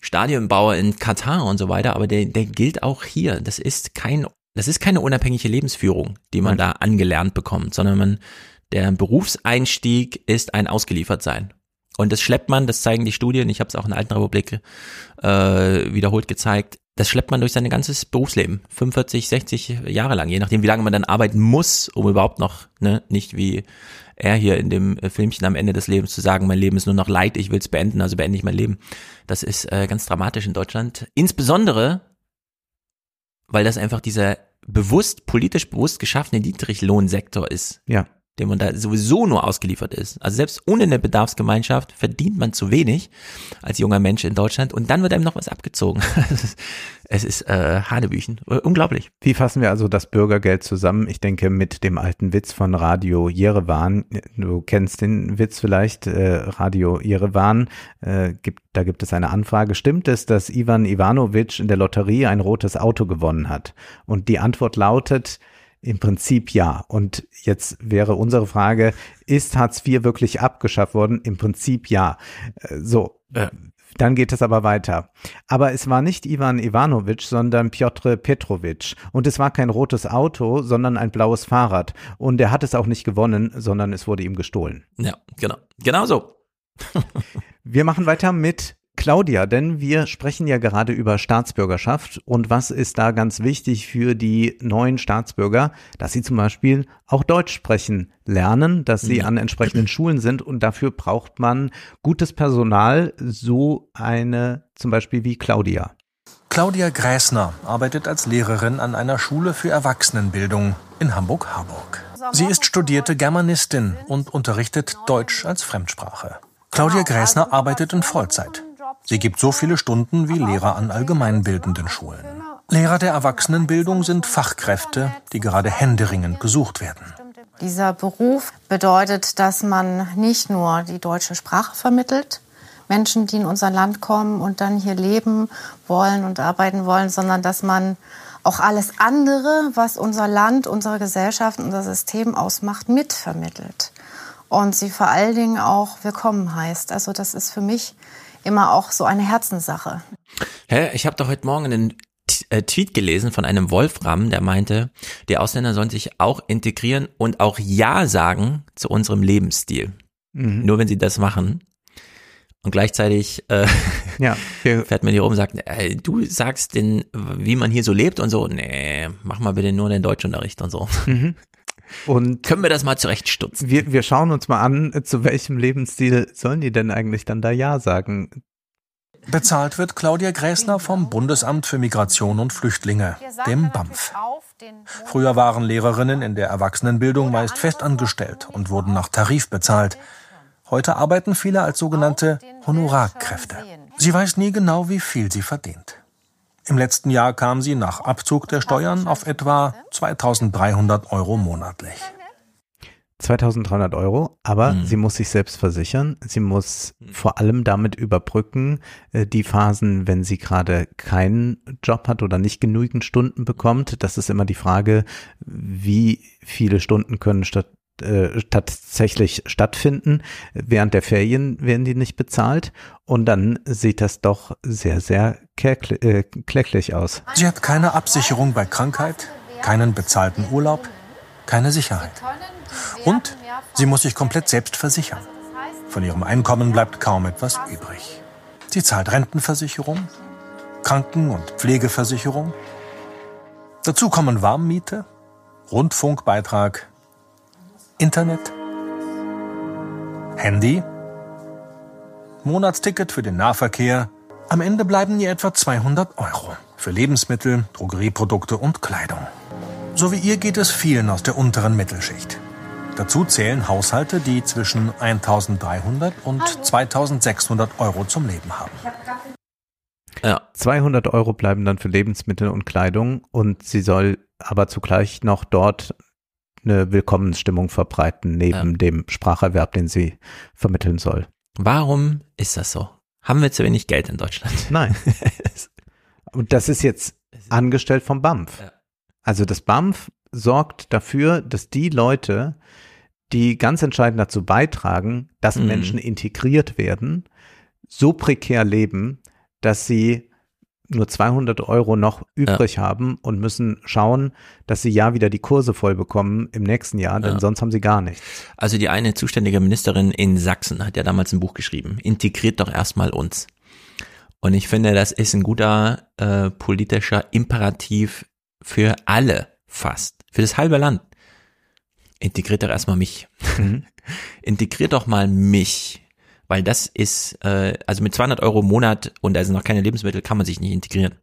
Stadionbauer in Katar und so weiter. Aber der, der gilt auch hier. Das ist kein, das ist keine unabhängige Lebensführung, die man da angelernt bekommt, sondern man, der Berufseinstieg ist ein Ausgeliefertsein. Und das schleppt man, das zeigen die Studien, ich habe es auch in der Alten Republik äh, wiederholt gezeigt, das schleppt man durch sein ganzes Berufsleben, 45, 60 Jahre lang, je nachdem, wie lange man dann arbeiten muss, um überhaupt noch, ne, nicht wie er hier in dem äh, Filmchen am Ende des Lebens zu sagen, mein Leben ist nur noch Leid, ich will es beenden, also beende ich mein Leben. Das ist äh, ganz dramatisch in Deutschland. Insbesondere, weil das einfach dieser bewusst, politisch bewusst geschaffene Niedriglohnsektor ist Ja. Dem man da sowieso nur ausgeliefert ist. Also selbst ohne eine Bedarfsgemeinschaft verdient man zu wenig als junger Mensch in Deutschland und dann wird einem noch was abgezogen. es ist äh, Hanebüchen. Äh, Unglaublich. Wie fassen wir also das Bürgergeld zusammen? Ich denke mit dem alten Witz von Radio Jerewan. Du kennst den Witz vielleicht, äh, Radio Jerewan. Äh, gibt, da gibt es eine Anfrage. Stimmt es, dass Ivan Ivanovic in der Lotterie ein rotes Auto gewonnen hat? Und die Antwort lautet, im Prinzip ja. Und jetzt wäre unsere Frage, ist Hartz IV wirklich abgeschafft worden? Im Prinzip ja. Äh, So, Ja. dann geht es aber weiter. Aber es war nicht Ivan Ivanovic, sondern Piotr Petrovic. Und es war kein rotes Auto, sondern ein blaues Fahrrad. Und er hat es auch nicht gewonnen, sondern es wurde ihm gestohlen. Ja, genau. Genau so. Wir machen weiter mit Claudia, denn wir sprechen ja gerade über Staatsbürgerschaft und was ist da ganz wichtig für die neuen Staatsbürger, dass sie zum Beispiel auch Deutsch sprechen lernen, dass sie an entsprechenden Schulen sind und dafür braucht man gutes Personal, so eine zum Beispiel wie Claudia. Claudia Gräßner arbeitet als Lehrerin an einer Schule für Erwachsenenbildung in Hamburg-Harburg. Sie ist studierte Germanistin und unterrichtet Deutsch als Fremdsprache. Claudia Gräßner arbeitet in Vollzeit. Sie gibt so viele Stunden wie Lehrer an allgemeinbildenden Schulen. Lehrer der Erwachsenenbildung sind Fachkräfte, die gerade händeringend gesucht werden. Dieser Beruf bedeutet, dass man nicht nur die deutsche Sprache vermittelt, Menschen, die in unser Land kommen und dann hier leben wollen und arbeiten wollen, sondern dass man auch alles andere, was unser Land, unsere Gesellschaft, unser System ausmacht, mitvermittelt. Und sie vor allen Dingen auch willkommen heißt. Also das ist für mich immer auch so eine Herzenssache. Hä? Ich habe doch heute Morgen einen T- äh, Tweet gelesen von einem Wolfram, der meinte, die Ausländer sollen sich auch integrieren und auch Ja sagen zu unserem Lebensstil. Nur wenn sie das machen. Und gleichzeitig äh, Ja, fährt man hier rum und sagt, äh, du sagst den, wie man hier so lebt und so. Nee, mach mal bitte nur den Deutschunterricht und so. Und Können wir das mal zurechtstutzen? wir, wir schauen uns mal an, zu welchem Lebensstil sollen die denn eigentlich dann da Ja sagen? Bezahlt wird Claudia Gräßner vom Bundesamt für Migration und Flüchtlinge, dem BAMF. Früher waren Lehrerinnen in der Erwachsenenbildung meist festangestellt und wurden nach Tarif bezahlt. Heute arbeiten viele als sogenannte Honorarkräfte. Sie weiß nie genau, wie viel sie verdient. Im letzten Jahr kam sie nach Abzug der Steuern auf etwa 2300 Euro monatlich. 2300 Euro, aber Mhm. sie muss sich selbst versichern. Sie muss vor allem damit überbrücken, äh, die Phasen, wenn sie gerade keinen Job hat oder nicht genügend Stunden bekommt. Das ist immer die Frage, wie viele Stunden können statt äh, tatsächlich stattfinden. Während der Ferien werden die nicht bezahlt und dann sieht das doch sehr, sehr äh, kläglich aus. Sie hat keine Absicherung bei Krankheit, keinen bezahlten Urlaub, keine Sicherheit. Und sie muss sich komplett selbst versichern. Von ihrem Einkommen bleibt kaum etwas übrig. Sie zahlt Rentenversicherung, Kranken- und Pflegeversicherung. Dazu kommen Warmmiete, Rundfunkbeitrag, Internet, Handy, Monatsticket für den Nahverkehr. Am Ende bleiben ihr etwa 200 Euro für Lebensmittel, Drogerieprodukte und Kleidung. So wie ihr geht es vielen aus der unteren Mittelschicht. Dazu zählen Haushalte, die zwischen 1300 und 2600 Euro zum Leben haben. Ja. 200 Euro bleiben dann für Lebensmittel und Kleidung und sie soll aber zugleich noch dort eine Willkommensstimmung verbreiten, neben Ja. dem Spracherwerb, den sie vermitteln soll. Warum ist das so? Haben wir zu wenig Geld in Deutschland? Nein. Und das ist jetzt angestellt vom BAMF. Ja. Also das BAMF sorgt dafür, dass die Leute, die ganz entscheidend dazu beitragen, dass Mhm. Menschen integriert werden, so prekär leben, dass sie nur 200 Euro noch übrig haben und müssen schauen, dass sie ja wieder die Kurse voll bekommen im nächsten Jahr, denn Ja. sonst haben sie gar nichts. Also die eine zuständige Ministerin in Sachsen hat ja damals ein Buch geschrieben, integriert doch erstmal uns. Und ich finde, das ist ein guter äh, politischer Imperativ für alle fast, für das halbe Land. Integriert doch erstmal mich. Integriert doch mal mich. Weil das ist, äh, also mit 200 Euro im Monat und da sind noch keine Lebensmittel, kann man sich nicht integrieren.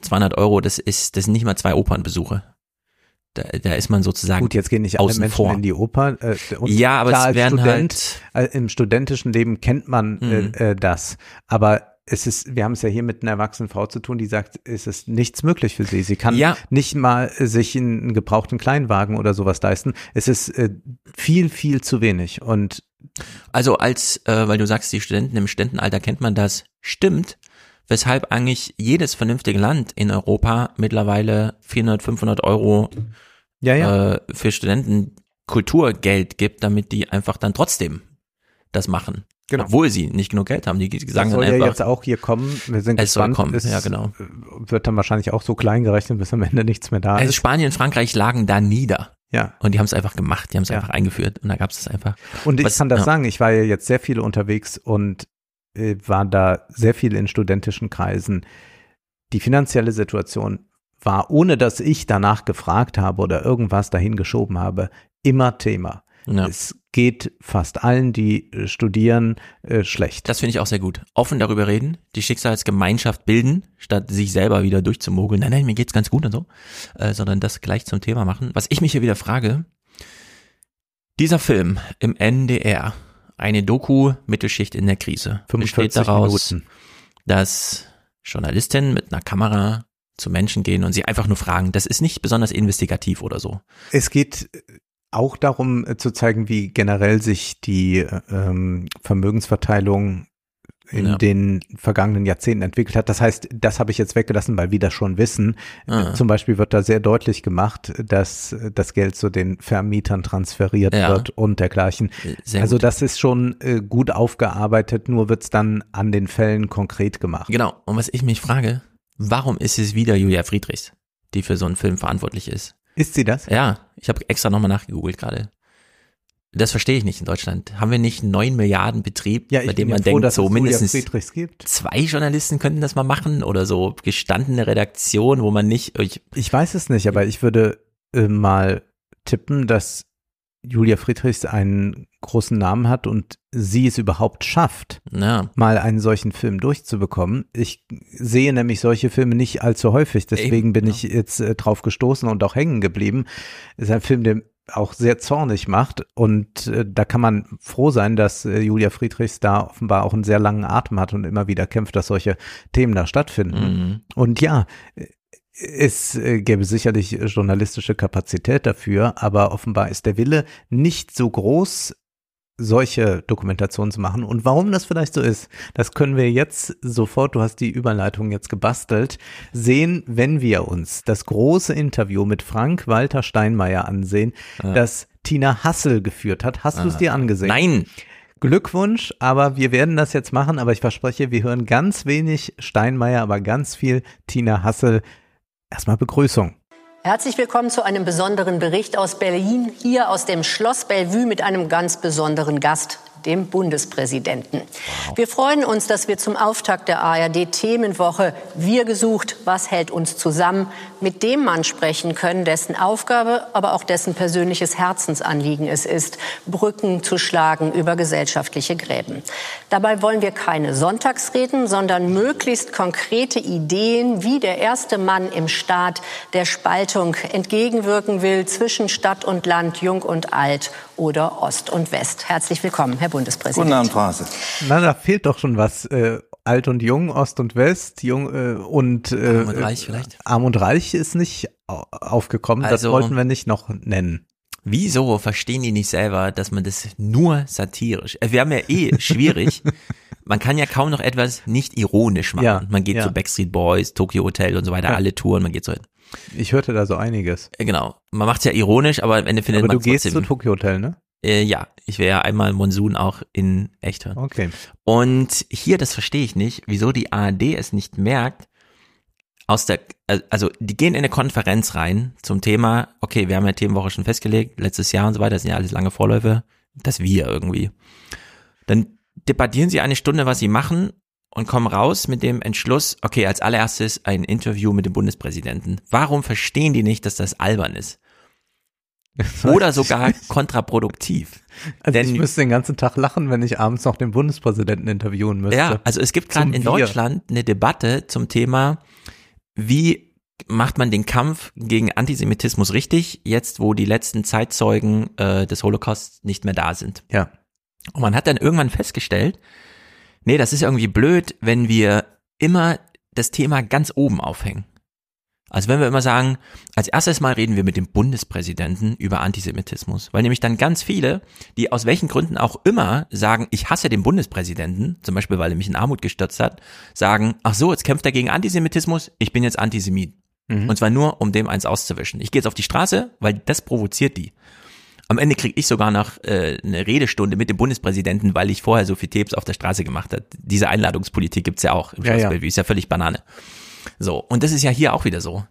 200 Euro, das ist, das sind nicht mal zwei Opernbesuche. Da, da ist man sozusagen Gut, jetzt gehen nicht alle Menschen vor. in die Oper. Äh, Ja, aber klar, es werden Student, halt- äh, im studentischen Leben kennt man Mhm. äh, äh, das. Aber es ist, wir haben es ja hier mit einer erwachsenen Frau zu tun, die sagt, es ist nichts möglich für sie. Sie kann Ja. nicht mal äh, sich einen, einen gebrauchten Kleinwagen oder sowas leisten. Es ist äh, viel, viel zu wenig. Und Also als, äh, weil du sagst, die Studenten im Studentenalter kennt man das, stimmt, weshalb eigentlich jedes vernünftige Land in Europa mittlerweile 400, 500 Euro ja, ja. äh, für Studenten Kulturgeld gibt, damit die einfach dann trotzdem das machen. Genau. Obwohl sie nicht genug Geld haben. Die das sagen dann soll ja einfach, jetzt auch hier kommen. Wir sind Es soll gespannt. kommen, Es ja, genau. wird dann wahrscheinlich auch so klein gerechnet, bis am Ende nichts mehr da also ist. Spanien und Frankreich lagen da nieder. Ja. Und die haben es einfach gemacht, die haben es Ja. einfach eingeführt und da gab es das einfach. Und ich Was- kann das ja. sagen, ich war ja jetzt sehr viel unterwegs und äh, war da sehr viel in studentischen Kreisen. Die finanzielle Situation war, ohne dass ich danach gefragt habe oder irgendwas dahin geschoben habe, immer Thema. Ja. Es geht fast allen, die äh, studieren, äh, schlecht. Das finde ich auch sehr gut. Offen darüber reden, die Schicksalsgemeinschaft bilden, statt sich selber wieder durchzumogeln. Nein, nein, mir geht's ganz gut und so, äh, sondern das gleich zum Thema machen. Was ich mich hier wieder frage, dieser Film im NDR, eine Doku Mittelschicht in der Krise, besteht 45 daraus, Minuten. dass Journalistinnen mit einer Kamera zu Menschen gehen und sie einfach nur fragen. Das ist nicht besonders investigativ oder so. Es geht auch darum äh, zu zeigen, wie generell sich die äh, ähm, Vermögensverteilung in Ja. den vergangenen Jahrzehnten entwickelt hat. Das heißt, das habe ich jetzt weggelassen, weil wir das schon wissen. Ah. Zum Beispiel wird da sehr deutlich gemacht, dass äh, das Geld zu den Vermietern transferiert Ja. wird und dergleichen. Sehr also gut. das ist schon äh, gut aufgearbeitet, nur wird's dann an den Fällen konkret gemacht. Genau. Und was ich mich frage, warum ist es wieder Julia Friedrichs, die für so einen Film verantwortlich ist? Ist sie das? Ja, ich habe extra nochmal nachgegoogelt gerade. Das verstehe ich nicht in Deutschland. Haben wir nicht einen 9 Milliarden Betrieb, Ja, bei dem man froh, denkt, dass so mindestens zwei Journalisten könnten das mal machen oder so gestandene Redaktion, wo man nicht, ich, Ich weiß es nicht, aber ich würde äh, mal tippen, dass Julia Friedrichs einen großen Namen hat und sie es überhaupt schafft, na, mal einen solchen Film durchzubekommen. Ich sehe nämlich solche Filme nicht allzu häufig, deswegen Eben, bin ja. ich jetzt äh, drauf gestoßen und auch hängen geblieben. Es ist ein Film, der auch sehr zornig macht und äh, da kann man froh sein, dass äh, Julia Friedrichs da offenbar auch einen sehr langen Atem hat und immer wieder kämpft, dass solche Themen da stattfinden. mhm. Und ja, es äh, gäbe sicherlich äh, journalistische Kapazität dafür, aber offenbar ist der Wille nicht so groß, solche Dokumentationen zu machen. Und warum das vielleicht so ist, das können wir jetzt sofort, du hast die Überleitung jetzt gebastelt, sehen, wenn wir uns das große Interview mit Frank Walter Steinmeier ansehen, das Tina Hassel geführt hat. Hast du es dir angesehen? nein, Glückwunsch, aber wir werden das jetzt machen, aber ich verspreche, wir hören ganz wenig Steinmeier, aber ganz viel Tina Hassel. Erstmal Begrüßung. Herzlich willkommen zu einem besonderen Bericht aus Berlin, hier aus dem Schloss Bellevue mit einem ganz besonderen Gast, dem Bundespräsidenten. Wir freuen uns, dass wir zum Auftakt der ARD-Themenwoche Wir gesucht, was hält uns zusammen, mit dem Mann sprechen können, dessen Aufgabe, aber auch dessen persönliches Herzensanliegen es ist, Brücken zu schlagen über gesellschaftliche Gräben. Dabei wollen wir keine Sonntagsreden, sondern möglichst konkrete Ideen, wie der erste Mann im Staat der Spaltung entgegenwirken will zwischen Stadt und Land, Jung und Alt oder Ost und West. Herzlich willkommen, Herr Bundespräsident. Guten Abend, Frau Hase. Na, da fehlt doch schon was. Äh, alt und jung, Ost und West, jung äh, und äh, Arm und Reich vielleicht. Arm und Reich ist nicht au- aufgekommen. das Also- wollten wir nicht noch nennen. Wieso verstehen die nicht selber, dass man das nur satirisch, äh, wir haben ja eh schwierig, man kann ja kaum noch etwas nicht ironisch machen. Ja, man geht ja. zu Backstreet Boys, Tokyo Hotel und so weiter, Ja. alle Touren, man geht so hin. Ich hörte da so einiges. Äh, Genau, man macht's ja ironisch, aber am Ende findet Aber man du gehst zu. Tokyo Hotel, ne? Äh, ja, ich wäre ja einmal Monsun auch in echt hören. Okay. Und hier, das verstehe ich nicht, wieso die ARD es nicht merkt, aus der, also die gehen in eine Konferenz rein zum Thema, okay, wir haben ja Themenwoche schon festgelegt, letztes Jahr und so weiter, das sind ja alles lange Vorläufe, das wir irgendwie. Dann debattieren sie eine Stunde, was sie machen und kommen raus mit dem Entschluss, okay, als allererstes ein Interview mit dem Bundespräsidenten. Warum verstehen die nicht, dass das albern ist? Oder sogar kontraproduktiv. Also Denn- ich müsste den ganzen Tag lachen, wenn ich abends noch den Bundespräsidenten interviewen müsste. Ja, also es gibt gerade in Wir. Deutschland eine Debatte zum Thema, wie macht man den Kampf gegen Antisemitismus richtig, jetzt wo die letzten Zeitzeugen äh, des Holocaust nicht mehr da sind. Ja. Und man hat dann irgendwann festgestellt, nee, das ist irgendwie blöd, wenn wir immer das Thema ganz oben aufhängen. Also wenn wir immer sagen, als erstes Mal reden wir mit dem Bundespräsidenten über Antisemitismus, weil nämlich dann ganz viele, die aus welchen Gründen auch immer sagen, ich hasse den Bundespräsidenten, zum Beispiel weil er mich in Armut gestürzt hat, sagen, ach so, jetzt kämpft er gegen Antisemitismus, ich bin jetzt Antisemit. Und zwar nur, um dem eins auszuwischen. Ich gehe jetzt auf die Straße, weil das provoziert die. Am Ende kriege ich sogar noch äh, eine Redestunde mit dem Bundespräsidenten, weil ich vorher so viel Tapes auf der Straße gemacht habe. Diese Einladungspolitik gibt's ja auch im Ja, Schloss ja. Ist ja völlig Banane. So, und das ist ja hier auch wieder so.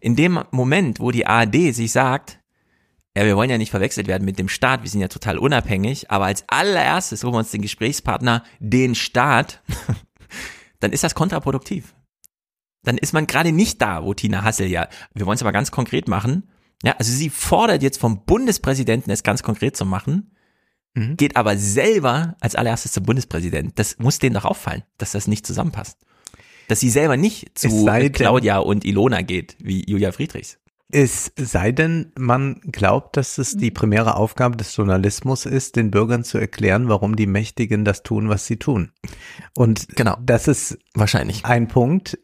In dem Moment, wo die ARD sich sagt, ja, wir wollen ja nicht verwechselt werden mit dem Staat, wir sind ja total unabhängig, aber als allererstes holen wir uns den Gesprächspartner, den Staat, dann ist das kontraproduktiv. Dann ist man gerade nicht da, wo Tina Hassel ja, wir wollen es aber ganz konkret machen, ja, also sie fordert jetzt vom Bundespräsidenten, es ganz konkret zu machen, Mhm. geht aber selber als allererstes zum Bundespräsidenten. Das muss denen doch auffallen, dass das nicht zusammenpasst. Dass sie selber nicht zu denn- Claudia und Ilona geht, wie Julia Friedrichs. Es sei denn, man glaubt, dass es die primäre Aufgabe des Journalismus ist, den Bürgern zu erklären, warum die Mächtigen das tun, was sie tun. Und Genau. das ist Wahrscheinlich. ein Punkt.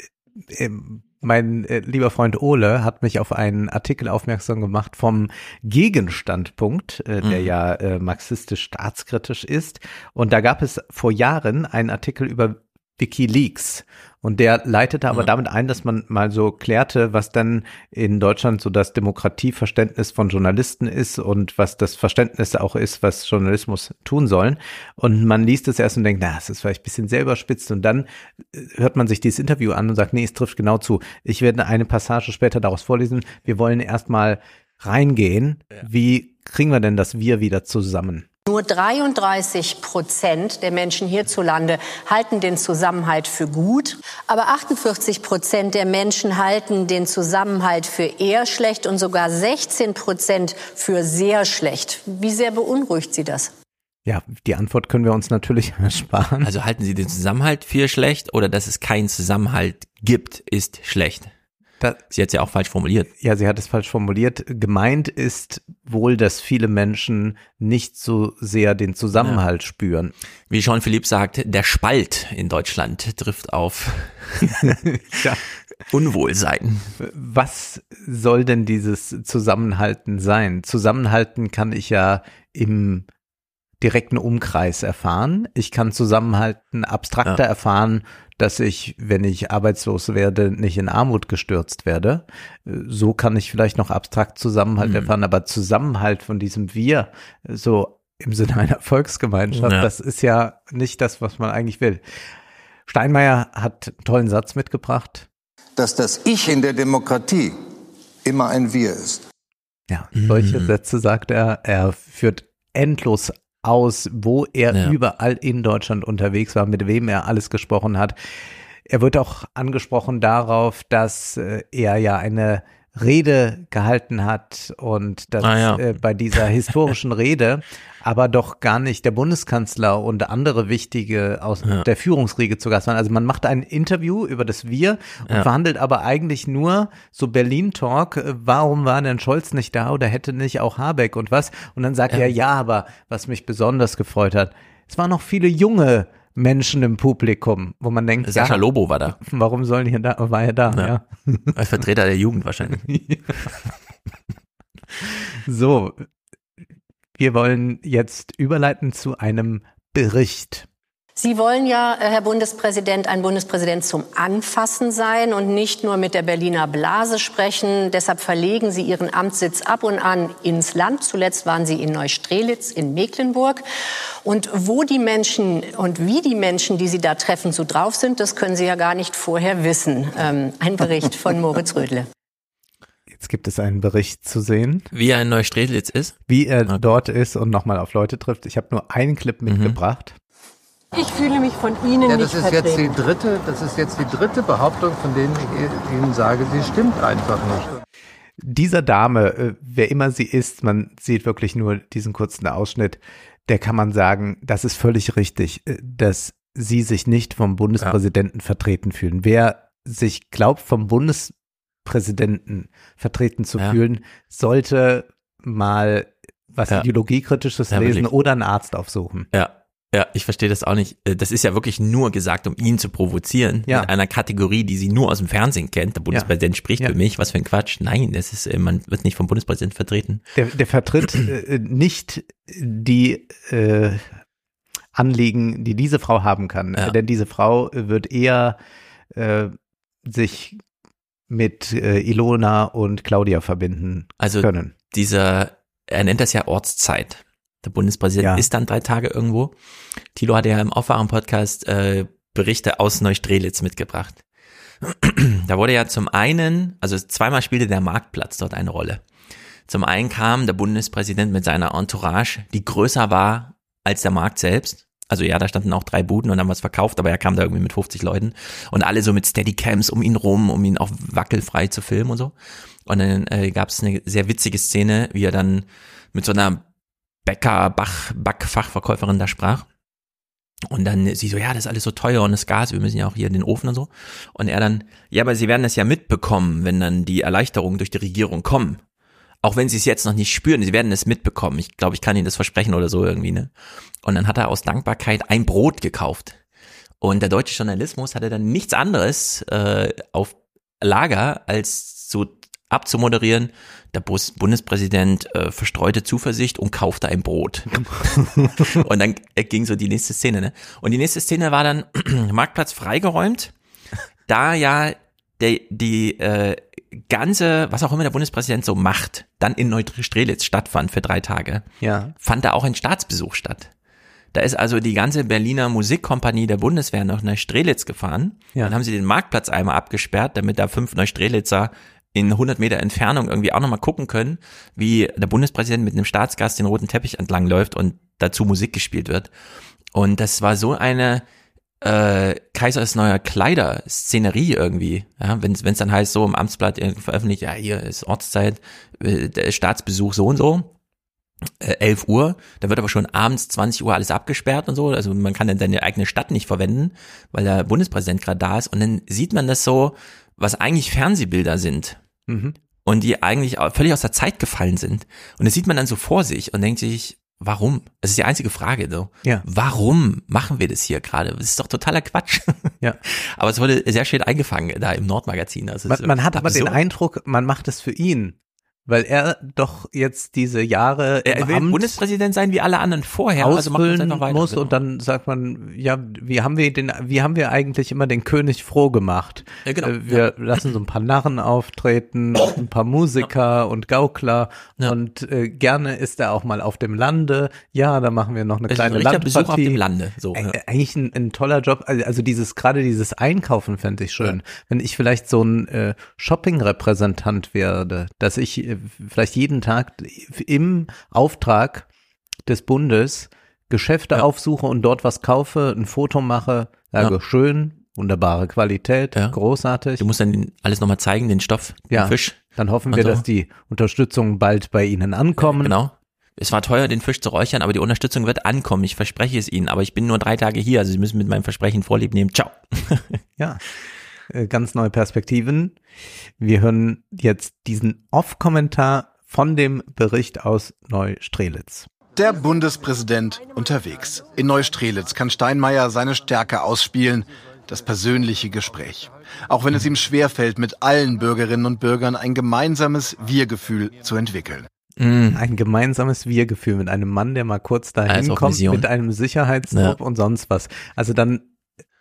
Mein äh, lieber Freund Ole hat mich auf einen Artikel aufmerksam gemacht vom Gegenstandpunkt, äh, der Mhm. ja äh, marxistisch staatskritisch ist. Und da gab es vor Jahren einen Artikel über WikiLeaks. Und der leitete aber Ja. damit ein, dass man mal so klärte, was dann in Deutschland so das Demokratieverständnis von Journalisten ist und was das Verständnis auch ist, was Journalismus tun sollen. Und man liest es erst und denkt, na, es ist vielleicht ein bisschen sehr überspitzt. Und dann äh, hört man sich dieses Interview an und sagt, nee, es trifft genau zu. Ich werde eine Passage später daraus vorlesen. Wir wollen erstmal reingehen. Wie kriegen wir denn das Wir wieder zusammen? Nur 33 Prozent der Menschen hierzulande halten den Zusammenhalt für gut, aber 48 Prozent der Menschen halten den Zusammenhalt für eher schlecht und sogar 16 Prozent für sehr schlecht. Wie sehr beunruhigt Sie das? Ja, die Antwort können wir uns natürlich ersparen. Also halten Sie den Zusammenhalt für schlecht oder dass es keinen Zusammenhalt gibt, ist schlecht. Da, Sie hat es ja auch falsch formuliert. ja, sie hat es falsch formuliert. Gemeint ist wohl, dass viele Menschen nicht so sehr den Zusammenhalt spüren. Wie Jean-Philippe sagt, der Spalt in Deutschland trifft auf Ja. Unwohlsein. Was soll denn dieses Zusammenhalten sein? Zusammenhalten kann ich ja im direkten Umkreis erfahren. Ich kann Zusammenhalten abstrakter Ja. erfahren, dass ich, wenn ich arbeitslos werde, nicht in Armut gestürzt werde. So kann ich vielleicht noch abstrakt Zusammenhalt Mhm. erfahren, aber Zusammenhalt von diesem Wir, so im Sinne einer Volksgemeinschaft, Ja. das ist ja nicht das, was man eigentlich will. Steinmeier hat einen tollen Satz mitgebracht. dass das Ich in der Demokratie immer ein Wir ist. Ja, solche mhm. Sätze sagt er. Er führt endlos aus, wo er ja. überall in Deutschland unterwegs war, mit wem er alles gesprochen hat. Er wird auch angesprochen darauf, dass äh, er ja eine Rede gehalten hat und dass ah, ja. äh, bei dieser historischen Rede aber doch gar nicht der Bundeskanzler und andere wichtige aus ja. der Führungsriege zu Gast waren. Also man macht ein Interview über das Wir und ja. verhandelt aber eigentlich nur so Berlin-Talk, äh, warum war denn Scholz nicht da oder hätte nicht auch Habeck und was? Und dann sagt er, ja, aber was mich besonders gefreut hat, es waren noch viele junge Menschen im Publikum, wo man denkt, Sascha ja, Lobo war da. Warum sollen hier da, war er da, ja. ja. Als Vertreter der Jugend wahrscheinlich. so, wir wollen jetzt überleiten zu einem Bericht. Sie wollen ja, äh, Herr Bundespräsident, ein Bundespräsident zum Anfassen sein und nicht nur mit der Berliner Blase sprechen. Deshalb verlegen Sie Ihren Amtssitz ab und an ins Land. Zuletzt waren Sie in Neustrelitz in Mecklenburg. Und wo die Menschen und wie die Menschen, die Sie da treffen, so drauf sind, das können Sie ja gar nicht vorher wissen. Ähm, ein Bericht von Moritz Rödle. Jetzt gibt es einen Bericht zu sehen. Wie er in Neustrelitz ist? Wie er okay. dort ist und nochmal auf Leute trifft. Ich habe nur einen Clip mhm. mitgebracht. Ich fühle mich von Ihnen ja, das nicht ist vertreten. jetzt die dritte, das ist jetzt die dritte Behauptung, von denen ich Ihnen sage, sie stimmt einfach nicht. Dieser Dame, äh, wer immer sie ist, man sieht wirklich nur diesen kurzen Ausschnitt, der kann man sagen, das ist völlig richtig, äh, dass sie sich nicht vom Bundespräsidenten ja. vertreten fühlen. Wer sich glaubt, vom Bundespräsidenten vertreten zu ja. fühlen, sollte mal was ja. Ideologiekritisches lesen oder einen Arzt aufsuchen. Ja, ja, ich verstehe das auch nicht. Äh, das ist ja wirklich nur gesagt, um ihn zu provozieren. Ja. In einer Kategorie, die sie nur aus dem Fernsehen kennt. Der Bundespräsident ja. spricht ja. für mich. Was für ein Quatsch. Nein, das ist, äh, man wird nicht vom Bundespräsidenten vertreten. Der, der vertritt äh, nicht die äh, Anliegen, die diese Frau haben kann. Ja. Denn diese Frau wird eher äh, sich mit äh, Ilona und Claudia verbinden also können. Dieser, er nennt das ja Ortszeit. Der Bundespräsident ja. ist dann drei Tage irgendwo. Thilo hatte ja im Aufwachen-Podcast äh, Berichte aus Neustrelitz mitgebracht. da wurde ja zum einen, also zweimal spielte der Marktplatz dort eine Rolle. Zum einen kam der Bundespräsident mit seiner Entourage, die größer war als der Markt selbst. Also ja, da standen auch drei Buden und haben was verkauft, aber er kam da irgendwie mit 50 Leuten und alle so mit Steadycams um ihn rum, um ihn auch wackelfrei zu filmen und so. Und dann äh, gab es eine sehr witzige Szene, wie er dann mit so einer Bäcker, Bach, Backfachverkäuferin da sprach. Und dann sie so, ja, das ist alles so teuer und das Gas, wir müssen ja auch hier in den Ofen und so. Und er dann, ja, aber sie werden das ja mitbekommen, wenn dann die Erleichterungen durch die Regierung kommen. Auch wenn sie es jetzt noch nicht spüren, sie werden es mitbekommen. Ich glaube, ich kann ihnen das versprechen oder so irgendwie, ne? Und dann hat er aus Dankbarkeit ein Brot gekauft. Und der deutsche Journalismus hatte dann nichts anderes äh, auf Lager, als so abzumoderieren, der Bus Bundespräsident äh, verstreute Zuversicht und kaufte ein Brot. und dann ging so die nächste Szene. Ne? Und die nächste Szene war dann Marktplatz freigeräumt, da ja der, die äh, ganze, was auch immer der Bundespräsident so macht, dann in Neustrelitz stattfand für drei Tage, ja. fand da auch ein Staatsbesuch statt. Da ist also die ganze Berliner Musikkompanie der Bundeswehr nach Neustrelitz gefahren. Ja. Dann haben sie den Marktplatz einmal abgesperrt, damit da fünf Neustrelitzer in 100 Meter Entfernung irgendwie auch nochmal gucken können, wie der Bundespräsident mit einem Staatsgast den roten Teppich entlang läuft und dazu Musik gespielt wird. Und das war so eine äh, Kaisers neuer Kleider-Szenerie irgendwie. Ja, wenn es dann heißt, so im Amtsblatt veröffentlicht, ja, hier ist Ortszeit, äh, der Staatsbesuch so und so. 11 äh, Uhr, da wird aber schon abends 20 Uhr alles abgesperrt und so, also man kann dann seine eigene Stadt nicht verwenden, weil der Bundespräsident gerade da ist und dann sieht man das so, was eigentlich Fernsehbilder sind mhm. und die eigentlich völlig aus der Zeit gefallen sind. Und das sieht man dann so vor sich und denkt sich, warum? Das ist die einzige Frage so. Ja. Warum machen wir das hier gerade? Das ist doch totaler Quatsch. Ja. aber es wurde sehr schön eingefangen da im Nordmagazin. Also man, man hat aber den Eindruck, man macht es für ihn. Weil er doch jetzt diese Jahre Er will Amt Bundespräsident sein wie alle anderen vorher, also macht uns einfach weiter. muss und dann sagt man, ja, wie haben wir den, wie haben wir eigentlich immer den König froh gemacht? Ja, genau. Äh, Wir lassen so ein paar Narren auftreten, ein paar Musiker und Gaukler Ja. und äh, gerne ist er auch mal auf dem Lande. Ja, da machen wir noch eine Es ist kleine ein richtiger Besuch auf Landpartie. dem Lande. So, ja. Äh, Eigentlich ein, ein toller Job. Also also dieses gerade dieses Einkaufen fände ich schön. Wenn ich vielleicht so ein äh, Shopping-Repräsentant werde, dass ich äh, vielleicht jeden Tag im Auftrag des Bundes Geschäfte Ja. aufsuche und dort was kaufe, ein Foto mache, sage Ja. schön, wunderbare Qualität, Ja. großartig. Du musst dann alles nochmal zeigen, den Stoff, Ja. den Fisch. Dann hoffen wir, so. dass die Unterstützung bald bei Ihnen ankommen. Genau. Es war teuer, den Fisch zu räuchern, aber die Unterstützung wird ankommen. Ich verspreche es Ihnen. Aber ich bin nur drei Tage hier, also Sie müssen mit meinem Versprechen Vorlieb nehmen. Ciao. Ja, äh, ganz neue Perspektiven. Wir hören jetzt diesen Off-Kommentar von dem Bericht aus Neustrelitz. Der Bundespräsident unterwegs. In Neustrelitz kann Steinmeier seine Stärke ausspielen, das persönliche Gespräch. Auch wenn es ihm schwerfällt, mit allen Bürgerinnen und Bürgern ein gemeinsames Wir-Gefühl zu entwickeln. Ein gemeinsames Wir-Gefühl mit einem Mann, der mal kurz dahin auf kommt, mit einem Sicherheitstrupp Ja. und sonst was. Also dann,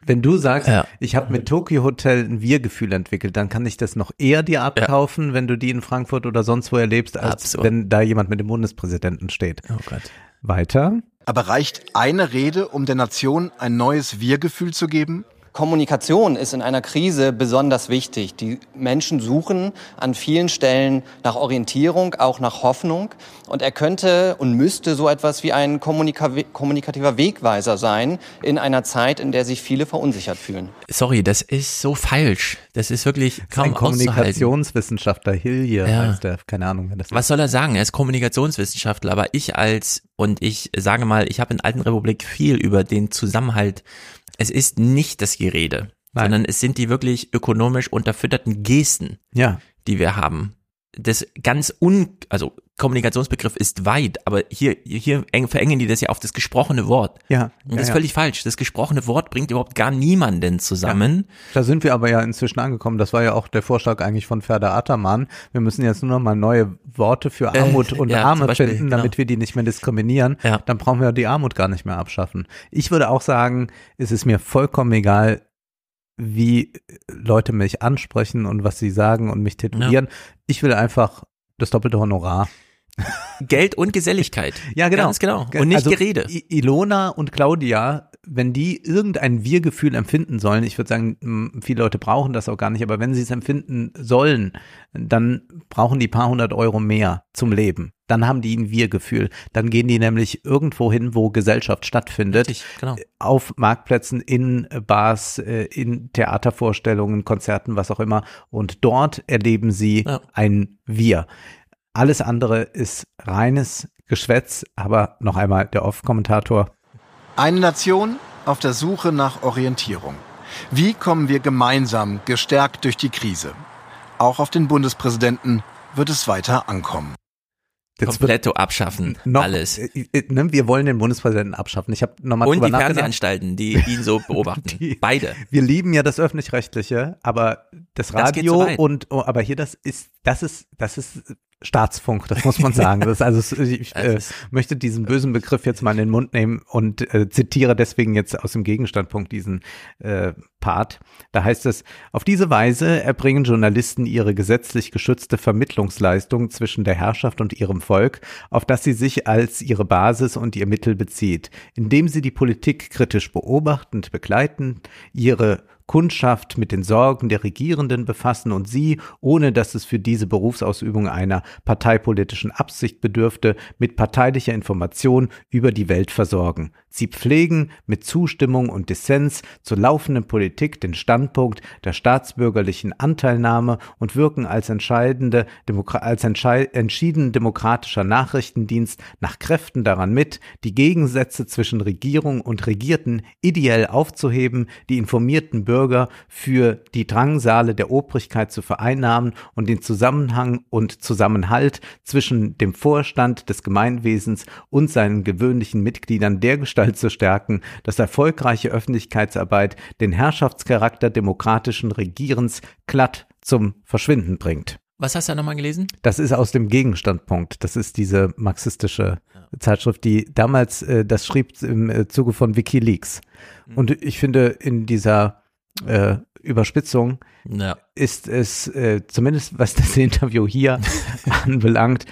wenn du sagst, Ja. ich habe mit Tokyo Hotel ein Wir-Gefühl entwickelt, dann kann ich das noch eher dir abkaufen, wenn du die in Frankfurt oder sonst wo erlebst, als Absurd. wenn da jemand mit dem Bundespräsidenten steht. Oh Gott. Weiter. Aber reicht eine Rede, um der Nation ein neues Wir-Gefühl zu geben? Kommunikation ist in einer Krise besonders wichtig. Die Menschen suchen an vielen Stellen nach Orientierung, auch nach Hoffnung. Und er könnte und müsste so etwas wie ein kommunika kommunikativer Wegweiser sein in einer Zeit, in der sich viele verunsichert fühlen. Sorry, das ist so falsch. Das ist wirklich Ein kaum auszuhalten. Kommunikationswissenschaftler Hilje Ja. heißt der, keine Ahnung, wer das. Was soll er sagen? Er ist Kommunikationswissenschaftler, aber ich als, und ich sage mal, ich habe in Alten Republik viel über den Zusammenhalt. Es ist nicht das Gerede, Nein. sondern es sind die wirklich ökonomisch unterfütterten Gesten, Ja. die wir haben. Das ganz un, also Kommunikationsbegriff ist weit, aber hier, hier eng, verengen die das ja auf das gesprochene Wort. Ja. Und ja, das ist ja. völlig falsch. Das gesprochene Wort bringt überhaupt gar niemanden zusammen. Da sind wir aber ja inzwischen angekommen. Das war ja auch der Vorschlag eigentlich von Ferda Ataman. Wir müssen jetzt nur noch mal neue Worte für Äh, Armut und ja, zum Arme Beispiel, finden, genau. damit wir die nicht mehr diskriminieren. Ja. Dann brauchen wir die Armut gar nicht mehr abschaffen. Ich würde auch sagen, es ist mir vollkommen egal, wie Leute mich ansprechen und was sie sagen und mich titulieren. Ich will einfach das doppelte Honorar. Geld und Geselligkeit. Ja, genau. Ganz genau. Und nicht also, Gerede. I- Ilona und Claudia, wenn die irgendein Wir-Gefühl empfinden sollen, ich würde sagen, viele Leute brauchen das auch gar nicht, aber wenn sie es empfinden sollen, dann brauchen die paar hundert Euro mehr zum Leben. Dann haben die ein Wir-Gefühl. Dann gehen die nämlich irgendwo hin, wo Gesellschaft stattfindet. Richtig, genau. Auf Marktplätzen, in Bars, äh, in Theatervorstellungen, Konzerten, was auch immer. Und dort erleben sie Ja. ein Wir. Alles andere ist reines Geschwätz, aber noch einmal der Off-Kommentator. Eine Nation auf der Suche nach Orientierung. Wie kommen wir gemeinsam gestärkt durch die Krise? Auch auf den Bundespräsidenten wird es weiter ankommen. Kompletto abschaffen. Noch, alles. äh, äh, ne, wir wollen den Bundespräsidenten abschaffen. Ich habe nochmal Und die. Fernsehanstalten, die ihn so beobachten. Die- Beide. Wir lieben ja das öffentlich-rechtliche, aber das Das Radio weit. und oh, aber hier das ist das ist das ist Staatsfunk, das muss man sagen. Das ist also ich äh, möchte diesen bösen Begriff jetzt mal in den Mund nehmen und äh, zitiere deswegen jetzt aus dem Gegenstandpunkt diesen äh, Part. Da heißt es: Auf diese Weise erbringen Journalisten ihre gesetzlich geschützte Vermittlungsleistung zwischen der Herrschaft und ihrem Volk, auf das sie sich als ihre Basis und ihr Mittel bezieht, indem sie die Politik kritisch beobachtend begleiten, ihre Kundschaft mit den Sorgen der Regierenden befassen und sie, ohne dass es für diese Berufsausübung einer parteipolitischen Absicht bedürfte, mit parteilicher Information über die Welt versorgen. Sie pflegen mit Zustimmung und Dissens zur laufenden Politik den Standpunkt der staatsbürgerlichen Anteilnahme und wirken als entscheidende, als entschieden demokratischer Nachrichtendienst nach Kräften daran mit, die Gegensätze zwischen Regierung und Regierten ideell aufzuheben, die informierten Bürger für die Drangsale der Obrigkeit zu vereinnahmen und den Zusammenhang und Zusammenhalt zwischen dem Vorstand des Gemeinwesens und seinen gewöhnlichen Mitgliedern dergestalt zu stärken, dass erfolgreiche Öffentlichkeitsarbeit den Herrschaftscharakter demokratischen Regierens glatt zum Verschwinden bringt. Was hast du da nochmal gelesen? Das ist aus dem Gegenstandpunkt. Das ist diese marxistische Zeitschrift, die damals äh, das schrieb im äh, Zuge von WikiLeaks. Mhm. Und ich finde, in dieser äh, Überspitzung Ja. ist es äh, zumindest, was das Interview hier anbelangt,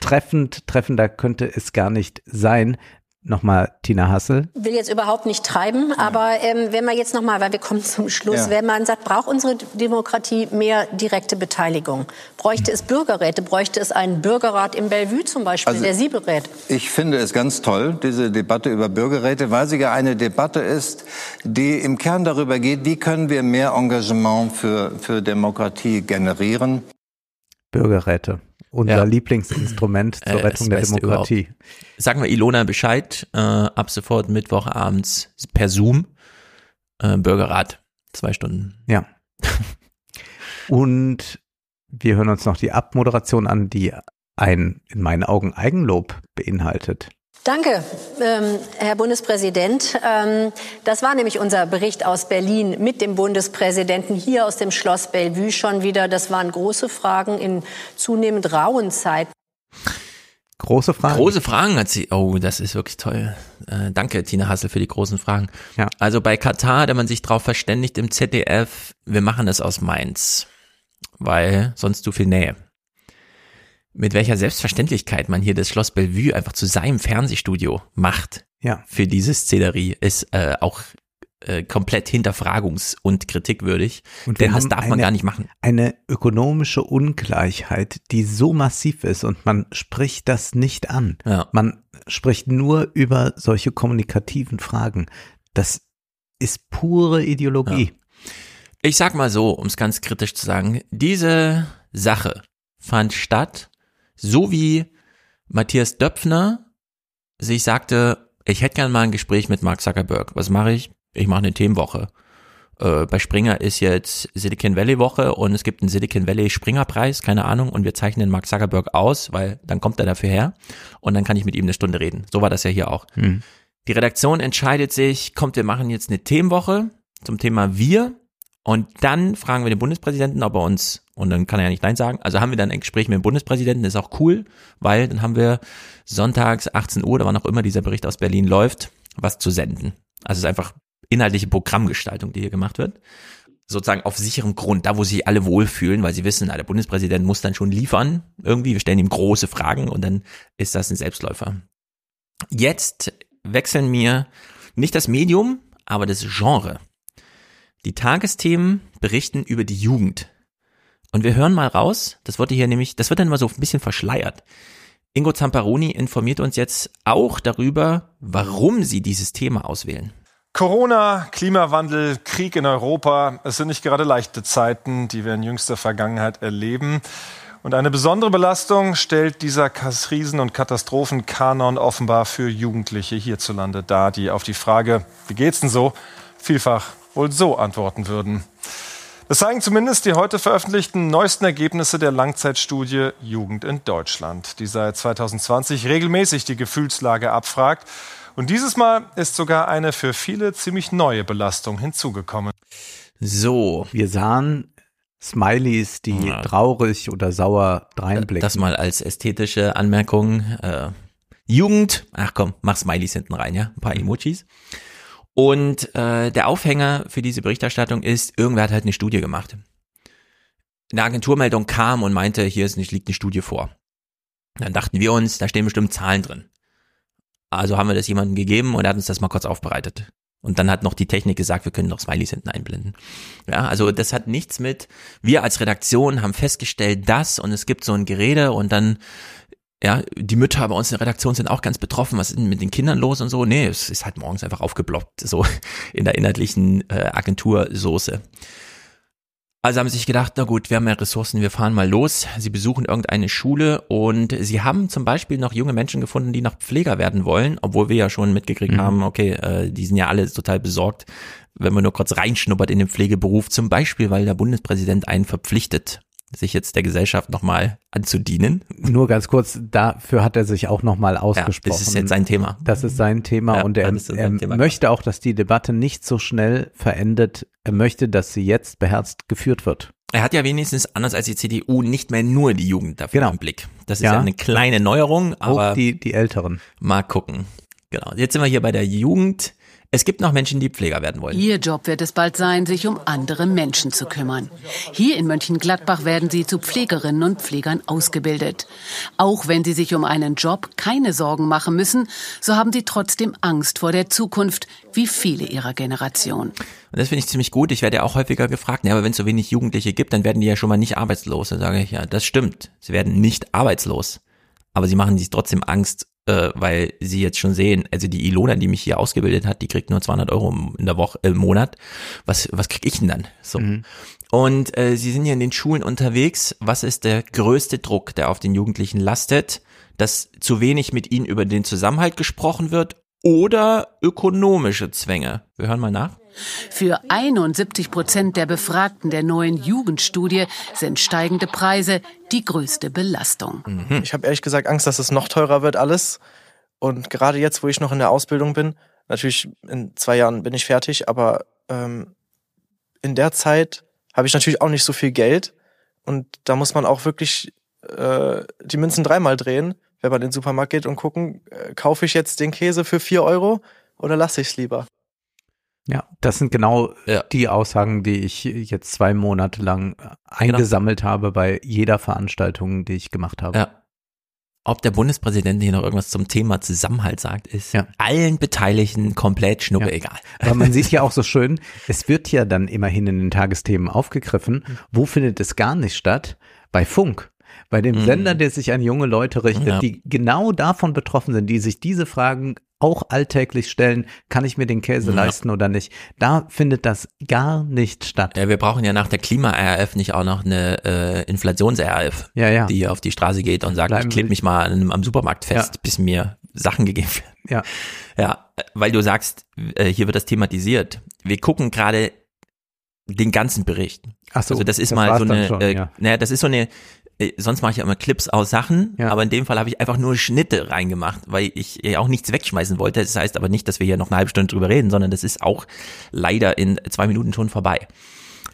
treffend, treffender könnte es gar nicht sein. Nochmal Tina Hassel. will jetzt überhaupt nicht treiben, aber ähm, wenn man jetzt noch mal, weil wir kommen zum Schluss, Ja. wenn man sagt, braucht unsere Demokratie mehr direkte Beteiligung? Bräuchte es Bürgerräte? Bräuchte es einen Bürgerrat im Bellevue zum Beispiel, Also- der Sie berät? Ich finde es ganz toll, diese Debatte über Bürgerräte, weil sie ja eine Debatte ist, die im Kern darüber geht, wie können wir mehr Engagement für, für Demokratie generieren. Bürgerräte. Unser Ja. Lieblingsinstrument zur Äh, Rettung der Demokratie. Sagen wir Ilona Bescheid, äh, ab sofort Mittwochabends per Zoom, äh, Bürgerrat, zwei Stunden. Ja. Und wir hören uns noch die Abmoderation an, die ein, in meinen Augen, Eigenlob beinhaltet. Danke, ähm, Herr Bundespräsident. Ähm, das war nämlich unser Bericht aus Berlin mit dem Bundespräsidenten hier aus dem Schloss Bellevue schon wieder. Das waren große Fragen in zunehmend rauen Zeiten. Große Fragen. Große Fragen hat sie. Oh, das ist wirklich toll. Äh, danke, Tina Hassel, für die großen Fragen. Ja. Also bei Katar, da man sich drauf verständigt im ZDF, wir machen es aus Mainz, weil sonst zu viel Nähe. Mit welcher Selbstverständlichkeit man hier das Schloss Bellevue einfach zu seinem Fernsehstudio macht Ja. für diese Szenerie, ist äh, auch äh, komplett hinterfragungs- und kritikwürdig. Und denn das darf man eine- gar nicht machen. Eine ökonomische Ungleichheit, die so massiv ist und man spricht das nicht an. Ja. Man spricht nur über solche kommunikativen Fragen. Das ist pure Ideologie. Ich sag mal so, um es ganz kritisch zu sagen, diese Sache fand statt, so wie Matthias Döpfner sich sagte, ich hätte gern mal ein Gespräch mit Mark Zuckerberg. Was mache ich? Ich mache eine Themenwoche. Äh, bei Springer ist jetzt Silicon Valley Woche und es gibt einen Silicon Valley Springer Preis, keine Ahnung, und wir zeichnen Mark Zuckerberg aus, weil dann kommt er dafür her und dann kann ich mit ihm eine Stunde reden. So war das ja hier auch. Hm. Die Redaktion entscheidet sich, kommt, wir machen jetzt eine Themenwoche zum Thema Wir und dann fragen wir den Bundespräsidenten, ob er uns, und dann kann er ja nicht Nein sagen, also haben wir dann ein Gespräch mit dem Bundespräsidenten, ist auch cool, weil dann haben wir sonntags 18 Uhr, da wann auch immer dieser Bericht aus Berlin läuft, was zu senden. Also es ist einfach inhaltliche Programmgestaltung, die hier gemacht wird. Sozusagen auf sicherem Grund, da wo sich alle wohlfühlen, weil sie wissen, na, der Bundespräsident muss dann schon liefern, irgendwie, wir stellen ihm große Fragen und dann ist das ein Selbstläufer. Jetzt wechseln mir nicht das Medium, aber das Genre. Die Tagesthemen berichten über die Jugend. Und wir hören mal raus, das wurde hier nämlich, das wird dann mal so ein bisschen verschleiert. Ingo Zamparoni informiert uns jetzt auch darüber, warum sie dieses Thema auswählen. Corona, Klimawandel, Krieg in Europa, es sind nicht gerade leichte Zeiten, die wir in jüngster Vergangenheit erleben. Und eine besondere Belastung stellt dieser Krisen- und Katastrophenkanon offenbar für Jugendliche hierzulande dar, die auf die Frage, wie geht's denn so, vielfach wohl so antworten würden. Das zeigen zumindest die heute veröffentlichten neuesten Ergebnisse der Langzeitstudie Jugend in Deutschland, die seit 2020 regelmäßig die Gefühlslage abfragt. Und dieses Mal ist sogar eine für viele ziemlich neue Belastung hinzugekommen. So. Wir sahen Smileys, die Ja. traurig oder sauer dreinblicken. Das mal als ästhetische Anmerkung. Äh, Jugend, ach komm, mach Smileys hinten rein, ja, ein paar Emojis. Und äh, der Aufhänger für diese Berichterstattung ist, irgendwer hat halt eine Studie gemacht. Eine Agenturmeldung kam und meinte, hier ist nicht, liegt eine Studie vor. Dann dachten wir uns, da stehen bestimmt Zahlen drin. Also haben wir das jemandem gegeben und er hat uns das mal kurz aufbereitet. Und dann hat noch die Technik gesagt, wir können noch Smileys hinten einblenden. Ja, also das hat nichts mit, wir als Redaktion haben festgestellt, das und es gibt so ein Gerede und dann, ja, die Mütter bei uns in der Redaktion sind auch ganz betroffen, was ist denn mit den Kindern los und so. Nee, es ist halt morgens einfach aufgeblockt, so in der inhaltlichen äh, Agentursoße. Also haben sie sich gedacht, na gut, wir haben ja Ressourcen, wir fahren mal los. Sie besuchen irgendeine Schule und sie haben zum Beispiel noch junge Menschen gefunden, die noch Pfleger werden wollen, obwohl wir ja schon mitgekriegt Mhm. haben, okay, äh, die sind ja alle total besorgt, wenn man nur kurz reinschnuppert in den Pflegeberuf, zum Beispiel, weil der Bundespräsident einen verpflichtet, sich jetzt der Gesellschaft nochmal anzudienen. Nur ganz kurz, dafür hat er sich auch nochmal ausgesprochen. das ist jetzt sein Thema. Das ist sein Thema Ja, und er, er Thema. möchte auch, dass die Debatte nicht so schnell verendet. Er möchte, dass sie jetzt beherzt geführt wird. Er hat ja wenigstens, anders als die CDU, nicht mehr nur die Jugend dafür Genau. im Blick. Das ist Ja. ja, eine kleine Neuerung, aber Auch die, die Älteren. mal gucken. Genau. Jetzt sind wir hier bei der Jugend. Es gibt noch Menschen, die Pfleger werden wollen. Ihr Job wird es bald sein, sich um andere Menschen zu kümmern. Hier in Mönchengladbach werden sie zu Pflegerinnen und Pflegern ausgebildet. Auch wenn sie sich um einen Job keine Sorgen machen müssen, so haben sie trotzdem Angst vor der Zukunft, wie viele ihrer Generation. Und das finde ich ziemlich gut. Ich werde ja auch häufiger gefragt, ja, aber wenn es so wenig Jugendliche gibt, dann werden die ja schon mal nicht arbeitslos. Dann sage ich, ja, das stimmt. Sie werden nicht arbeitslos. Aber sie machen sich trotzdem Angst, äh, weil sie jetzt schon sehen, also die Ilona, die mich hier ausgebildet hat, die kriegt nur 200 Euro in der Woche, im Monat. Was, was krieg ich denn dann? So. Und äh, sie sind hier in den Schulen unterwegs. Was ist der größte Druck, der auf den Jugendlichen lastet? Dass zu wenig mit ihnen über den Zusammenhalt gesprochen wird oder ökonomische Zwänge? Wir hören mal nach. Für 71 Prozent der Befragten der neuen Jugendstudie sind steigende Preise die größte Belastung. Ich habe ehrlich gesagt Angst, dass es noch teurer wird alles. Und gerade jetzt, wo ich noch in der Ausbildung bin, natürlich in zwei Jahren bin ich fertig, aber ähm, in der Zeit habe ich natürlich auch nicht so viel Geld. Und da muss man auch wirklich äh, die Münzen dreimal drehen, wenn man in den Supermarkt geht und gucken, äh, kaufe ich jetzt den Käse für vier Euro oder lasse ich es lieber? Ja, das sind genau die Aussagen, die ich jetzt zwei Monate lang eingesammelt habe bei jeder Veranstaltung, die ich gemacht habe. Ja. Ob der Bundespräsident hier noch irgendwas zum Thema Zusammenhalt sagt, ist allen Beteiligten komplett schnuppe Ja. egal. Aber man sieht ja auch so schön, es wird ja dann immerhin in den Tagesthemen aufgegriffen. Wo findet es gar nicht statt? Bei Funk. Bei dem Mhm. Sender, der sich an junge Leute richtet, Ja. die genau davon betroffen sind, die sich diese Fragen auch alltäglich stellen, kann ich mir den Käse Ja. leisten oder nicht? Da findet das gar nicht statt. Ja, wir brauchen ja nach der Klima-RF nicht auch noch eine äh, Inflations-RF, Ja, ja. die auf die Straße geht und sagt, Bleiben ich klebe mich mal an, am Supermarkt fest, bis mir Sachen gegeben werden. Ja. Ja, weil du sagst, äh, hier wird das thematisiert. Wir gucken gerade den ganzen Bericht. Ach so, also das ist das mal so eine, schon, äh, ja. naja, das ist so eine, sonst mache ich ja immer Clips aus Sachen, aber in dem Fall habe ich einfach nur Schnitte reingemacht, weil ich ja auch nichts wegschmeißen wollte. Das heißt aber nicht, dass wir hier noch eine halbe Stunde drüber reden, sondern das ist auch leider in zwei Minuten schon vorbei.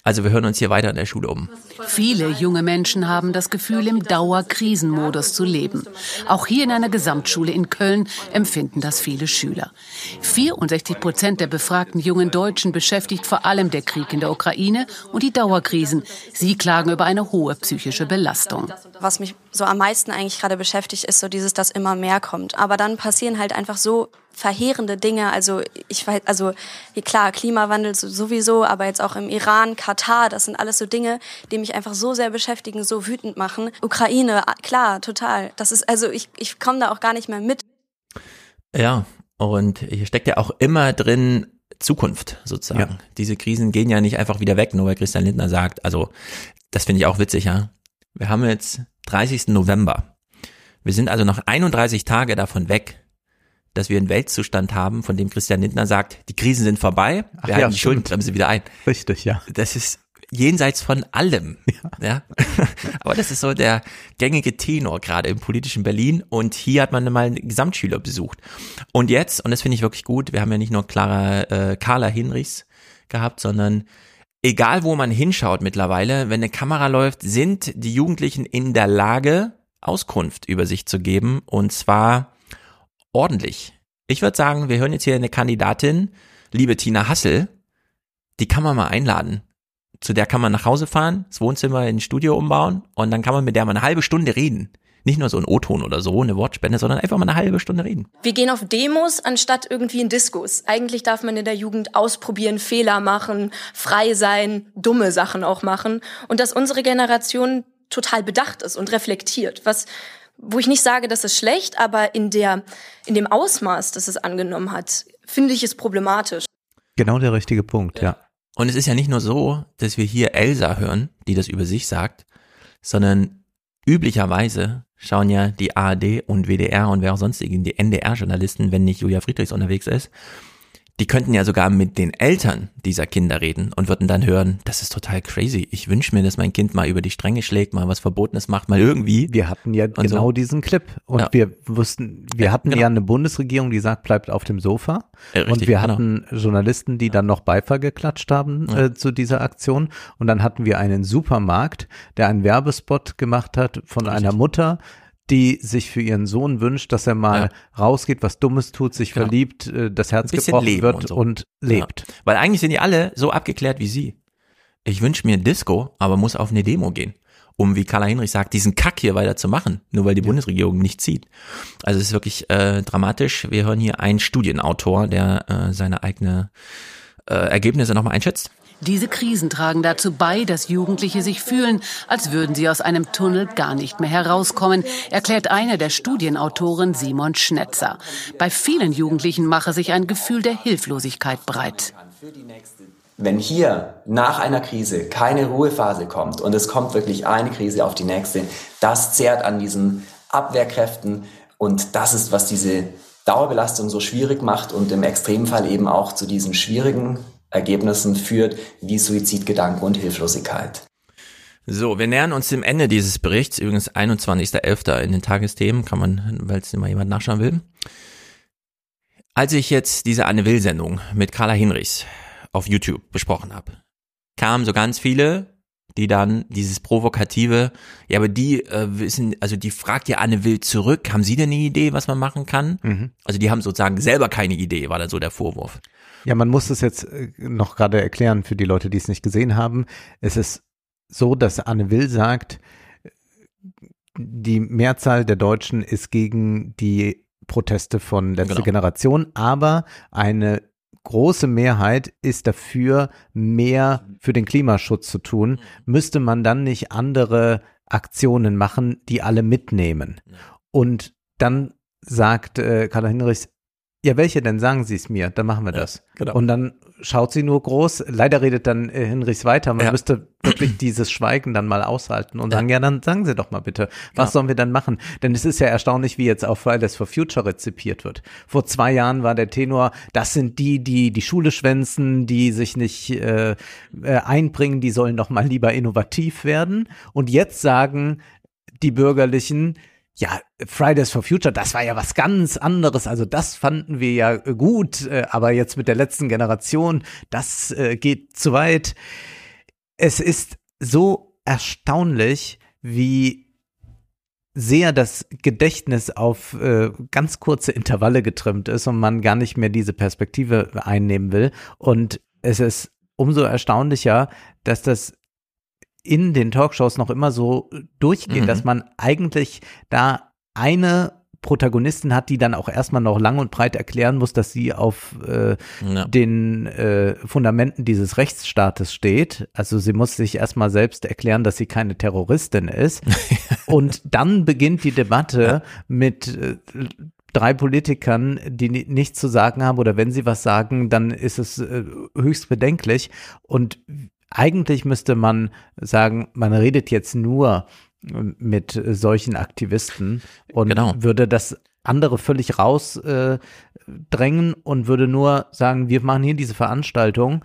Also wir hören uns hier weiter in der Schule um. Viele junge Menschen haben das Gefühl, im Dauerkrisenmodus zu leben. Auch hier in einer Gesamtschule in Köln empfinden das viele Schüler. 64 Prozent der befragten jungen Deutschen beschäftigt vor allem der Krieg in der Ukraine und die Dauerkrisen. Sie klagen über eine hohe psychische Belastung. Was mich so am meisten eigentlich gerade beschäftigt, ist so dieses, dass immer mehr kommt. Aber dann passieren halt einfach so verheerende Dinge. Also ich weiß, also ja, klar, Klimawandel so- sowieso, aber jetzt auch im Iran, Katar, das sind alles so Dinge, die mich einfach so sehr beschäftigen, so wütend machen. Ukraine, ah, klar, total. Das ist also ich ich komme da auch gar nicht mehr mit. Ja, und hier steckt ja auch immer drin Zukunft sozusagen. Diese Krisen gehen ja nicht einfach wieder weg, nur weil Christian Lindner sagt, also das finde ich auch witzig, ja. Wir haben jetzt 30. November. Wir sind also noch 31 Tage davon weg, dass wir einen Weltzustand haben, von dem Christian Lindner sagt, die Krisen sind vorbei, wir Ach ja, halten die stimmt. Schuldenbremse wieder ein. Richtig, ja. Das ist jenseits von allem. Ja. Aber das ist so der gängige Tenor gerade im politischen Berlin. Und hier hat man mal einen Gesamtschüler besucht. Und jetzt, und das finde ich wirklich gut, wir haben ja nicht nur Clara, äh, Carla Hinrichs gehabt, sondern egal wo man hinschaut mittlerweile, wenn eine Kamera läuft, sind die Jugendlichen in der Lage, Auskunft über sich zu geben. Und zwar ordentlich. Ich würde sagen, wir hören jetzt hier eine Kandidatin, liebe Tina Hassel, die kann man mal einladen. Zu der kann man nach Hause fahren, das Wohnzimmer in ein Studio umbauen und dann kann man mit der mal eine halbe Stunde reden. Nicht nur so ein O-Ton oder so, eine Wortspende, sondern einfach mal eine halbe Stunde reden. Wir gehen auf Demos anstatt irgendwie in Diskos. Eigentlich darf man in der Jugend ausprobieren, Fehler machen, frei sein, dumme Sachen auch machen. Und dass unsere Generation total bedacht ist und reflektiert. Was, wo ich nicht sage, das ist schlecht, aber in der, in dem Ausmaß, das es angenommen hat, finde ich es problematisch. Genau der richtige Punkt, ja. Und es ist ja nicht nur so, dass wir hier Elsa hören, die das über sich sagt, sondern üblicherweise schauen ja die ARD und WDR und wer auch sonstigen, die NDR-Journalisten, wenn nicht Julia Friedrichs unterwegs ist, die könnten ja sogar mit den Eltern dieser Kinder reden und würden dann hören, das ist total crazy. Ich wünsche mir, dass mein Kind mal über die Stränge schlägt, mal was Verbotenes macht, mal irgendwie. Wir hatten ja genau so. diesen Clip und Ja. wir wussten, wir hatten genau. ja eine Bundesregierung, die sagt, bleibt auf dem Sofa. Ja, und richtig, wir genau. hatten Journalisten, die dann noch Beifall geklatscht haben Ja. äh, zu dieser Aktion. Und dann hatten wir einen Supermarkt, der einen Werbespot gemacht hat von einer Mutter, die sich für ihren Sohn wünscht, dass er mal rausgeht, was Dummes tut, sich Genau. verliebt, äh, das Herz Ein gebrochen wird und und, so. lebt. Ja. Weil eigentlich sind die alle so abgeklärt wie sie. Ich wünsche mir Disco, aber muss auf eine Demo gehen, um, wie Carla Hinrich sagt, diesen Kack hier weiter zu machen, nur weil die Bundesregierung nicht zieht. Also es ist wirklich äh, dramatisch. Wir hören hier einen Studienautor, der äh, seine eigene äh, Ergebnisse nochmal einschätzt. Diese Krisen tragen dazu bei, dass Jugendliche sich fühlen, als würden sie aus einem Tunnel gar nicht mehr herauskommen, erklärt einer der Studienautoren Simon Schnetzer. Bei vielen Jugendlichen mache sich ein Gefühl der Hilflosigkeit breit. Wenn hier nach einer Krise keine Ruhephase kommt und es kommt wirklich eine Krise auf die nächste, das zehrt an diesen Abwehrkräften und das ist, was diese Dauerbelastung so schwierig macht und im Extremfall eben auch zu diesen schwierigen Ergebnissen führt, wie Suizidgedanken und Hilflosigkeit. So, wir nähern uns dem Ende dieses Berichts, übrigens 21.11. in den Tagesthemen, kann man, weil es mal jemand nachschauen will. Als ich jetzt diese Anne Will Sendung mit Carla Hinrichs auf YouTube besprochen habe, kamen so ganz viele, die dann dieses provokative, ja, aber die äh, wissen, also die fragt ja Anne Will zurück, haben Sie denn eine Idee, was man machen kann? Mhm. Also die haben sozusagen selber keine Idee, war dann so der Vorwurf. Ja, man muss es jetzt äh, noch gerade erklären für die Leute, die es nicht gesehen haben. Es ist so, dass Anne Will sagt, die Mehrzahl der Deutschen ist gegen die Proteste von letzter Genau. Generation, aber eine große Mehrheit ist dafür, mehr für den Klimaschutz zu tun. Müsste man dann nicht andere Aktionen machen, die alle mitnehmen? Und dann sagt äh, Carla Hinrichs, ja, welche denn? Sagen Sie es mir, dann machen wir das. genau. Und dann schaut sie nur groß. Leider redet dann äh, Hinrichs weiter. Man Ja. müsste wirklich dieses Schweigen dann mal aushalten und sagen, ja, dann sagen Sie doch mal bitte, was Ja. sollen wir dann machen? Denn es ist ja erstaunlich, wie jetzt auf Fridays for Future rezipiert wird. Vor zwei Jahren war der Tenor, das sind die, die die Schule schwänzen, die sich nicht äh, äh, einbringen, die sollen doch mal lieber innovativ werden. Und jetzt sagen die Bürgerlichen, ja, Fridays for Future, das war ja was ganz anderes. Also das fanden wir ja äh, gut, äh, aber jetzt mit der letzten Generation, das äh, geht zu weit. Es ist so erstaunlich, wie sehr das Gedächtnis auf äh, ganz kurze Intervalle getrimmt ist und man gar nicht mehr diese Perspektive einnehmen will. Und es ist umso erstaunlicher, dass das in den Talkshows noch immer so durchgeht, Mhm. dass man eigentlich da eine Protagonistin hat, die dann auch erstmal noch lang und breit erklären muss, dass sie auf äh, Ja. den äh, Fundamenten dieses Rechtsstaates steht. Also sie muss sich erstmal selbst erklären, dass sie keine Terroristin ist. und dann beginnt die Debatte mit äh, drei Politikern, die ni- nichts zu sagen haben oder wenn sie was sagen, dann ist es äh, höchst bedenklich. Und eigentlich müsste man sagen, man redet jetzt nur mit solchen Aktivisten und Genau. würde das andere völlig rausdrängen äh, drängen und würde nur sagen, wir machen hier diese Veranstaltung.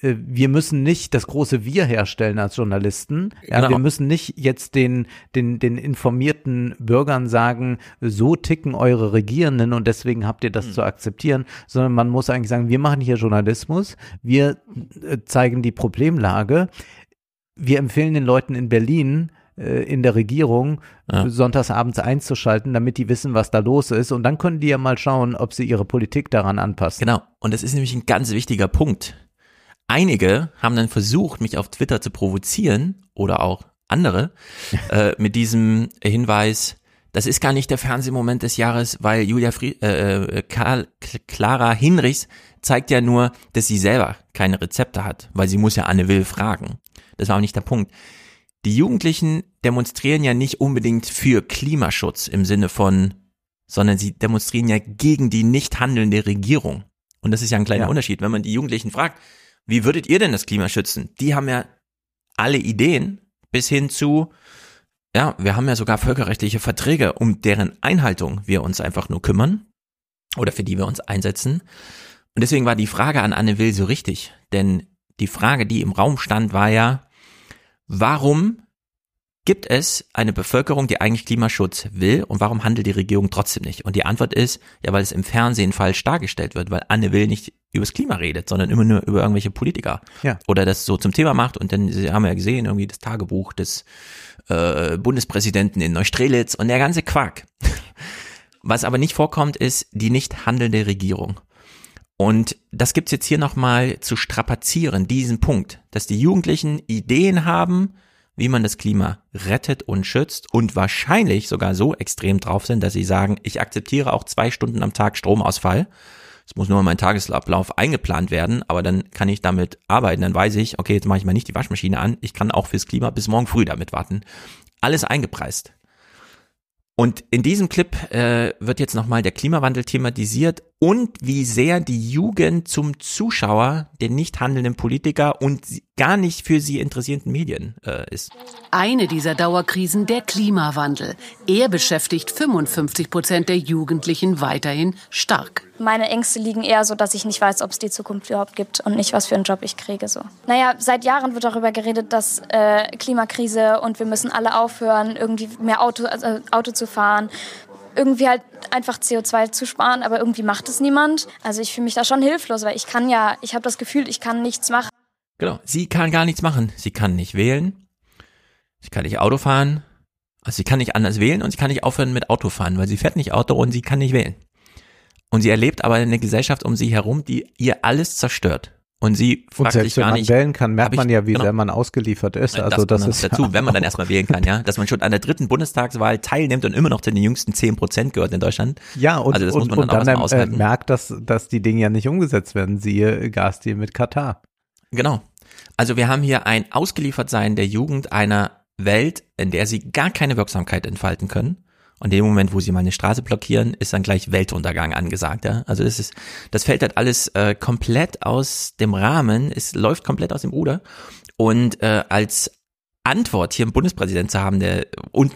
Äh, wir müssen nicht das große Wir herstellen als Journalisten. Ja, Genau. Wir müssen nicht jetzt den, den, den informierten Bürgern sagen, so ticken eure Regierenden und deswegen habt ihr das zu akzeptieren, sondern man muss eigentlich sagen, wir machen hier Journalismus, wir äh, zeigen die Problemlage, wir empfehlen den Leuten in Berlin, äh, in der Regierung Ja. sonntagsabends einzuschalten, damit die wissen, was da los ist. Und dann können die ja mal schauen, ob sie ihre Politik daran anpassen. Genau. Und das ist nämlich ein ganz wichtiger Punkt. Einige haben dann versucht, mich auf Twitter zu provozieren oder auch andere äh, mit diesem Hinweis, das ist gar nicht der Fernsehmoment des Jahres, weil Julia Frie äh, äh, Karl, Clara Hinrichs zeigt ja nur, dass sie selber keine Rezepte hat, weil sie muss ja Anne Will fragen. Das war auch nicht der Punkt. Die Jugendlichen demonstrieren ja nicht unbedingt für Klimaschutz im Sinne von, sondern sie demonstrieren ja gegen die nicht handelnde Regierung. Und das ist ja ein kleiner Ja. Unterschied. Wenn man die Jugendlichen fragt, wie würdet ihr denn das Klima schützen? Die haben ja alle Ideen bis hin zu, ja, wir haben ja sogar völkerrechtliche Verträge, um deren Einhaltung wir uns einfach nur kümmern oder für die wir uns einsetzen. Und deswegen war die Frage an Anne Will so richtig. Denn die Frage, die im Raum stand, war ja, warum gibt es eine Bevölkerung, die eigentlich Klimaschutz will und warum handelt die Regierung trotzdem nicht? Und die Antwort ist, ja, weil es im Fernsehen falsch dargestellt wird, weil Anne Will nicht übers Klima redet, sondern immer nur über irgendwelche Politiker. Ja. Oder das so zum Thema macht und dann Sie haben ja gesehen, irgendwie das Tagebuch des äh, Bundespräsidenten in Neustrelitz und der ganze Quark. Was aber nicht vorkommt, ist die nicht handelnde Regierung. Und das gibt's jetzt hier nochmal zu strapazieren, diesen Punkt, dass die Jugendlichen Ideen haben, wie man das Klima rettet und schützt und wahrscheinlich sogar so extrem drauf sind, dass sie sagen, ich akzeptiere auch zwei Stunden am Tag Stromausfall. Es muss nur mein Tagesablauf eingeplant werden, aber dann kann ich damit arbeiten. Dann weiß ich, okay, jetzt mache ich mal nicht die Waschmaschine an. Ich kann auch fürs Klima bis morgen früh damit warten. Alles eingepreist. Und in diesem Clip äh, wird jetzt nochmal der Klimawandel thematisiert und wie sehr die Jugend zum Zuschauer der nicht handelnden Politiker und gar nicht für sie interessierenden Medien äh, ist. Eine dieser Dauerkrisen der Klimawandel. Er beschäftigt 55 Prozent der Jugendlichen weiterhin stark. Meine Ängste liegen eher so, dass ich nicht weiß, ob es die Zukunft überhaupt gibt und nicht, was für einen Job ich kriege. So. Naja, seit Jahren wird darüber geredet, dass äh, Klimakrise und wir müssen alle aufhören, irgendwie mehr Auto, also Auto zu fahren. Irgendwie halt einfach CO2 zu sparen, aber irgendwie macht es niemand. Also ich fühle mich da schon hilflos, weil ich kann ja, ich habe das Gefühl, ich kann nichts machen. Genau, sie kann gar nichts machen. Sie kann nicht wählen, sie kann nicht Auto fahren, also sie kann nicht anders wählen und sie kann nicht aufhören mit Autofahren, weil sie fährt nicht Auto und sie kann nicht wählen. Und sie erlebt aber eine Gesellschaft um sie herum, die ihr alles zerstört. Und sie Und fragt selbst sich wenn gar man nicht. wählen kann, merkt ich- man ja, wie genau. sehr man ausgeliefert ist. Also das, kommt ist dazu, wenn man dann erstmal wählen kann, ja, dass man schon an der dritten Bundestagswahl teilnimmt und immer noch zu den jüngsten 10 Prozent gehört in Deutschland. Ja, und, also das und, muss man und dann auch dann, äh, aushalten. merkt, dass, dass die Dinge ja nicht umgesetzt werden. Siehe Gasdeal mit Katar. Genau. Also wir haben hier ein Ausgeliefertsein der Jugend einer Welt, in der sie gar keine Wirksamkeit entfalten können. Und in dem Moment, wo sie mal eine Straße blockieren, ist dann gleich Weltuntergang angesagt. Ja? Also das ist, das fällt halt alles äh, komplett aus dem Rahmen, es läuft komplett aus dem Ruder. Und äh, als Antwort hier einen Bundespräsident zu haben, der und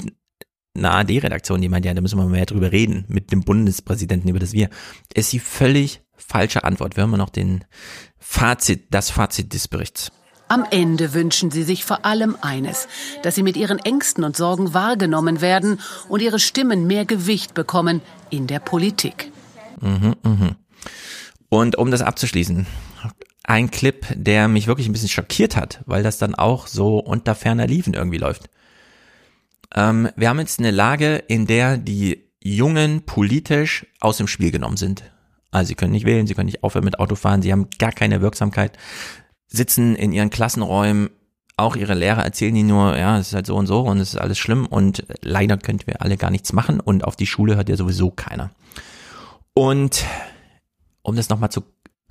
eine AD-Redaktion, die meint, ja, da müssen wir mehr drüber reden, mit dem Bundespräsidenten, über das wir, ist die völlig falsche Antwort. Wir haben noch den Fazit, das Fazit des Berichts. Am Ende wünschen sie sich vor allem eines, dass sie mit ihren Ängsten und Sorgen wahrgenommen werden und ihre Stimmen mehr Gewicht bekommen in der Politik. Mhm, mhm. Und um das abzuschließen, ein Clip, der mich wirklich ein bisschen schockiert hat, weil das dann auch so unter ferner Liefen irgendwie läuft. Ähm, wir haben jetzt eine Lage, in der die Jungen politisch aus dem Spiel genommen sind. Also sie können nicht wählen, sie können nicht aufhören mit Autofahren, sie haben gar keine Wirksamkeit, sitzen in ihren Klassenräumen, auch ihre Lehrer erzählen ihnen nur, ja, es ist halt so und so und es ist alles schlimm und leider könnten wir alle gar nichts machen und auf die Schule hört ja sowieso keiner. Und um das nochmal zu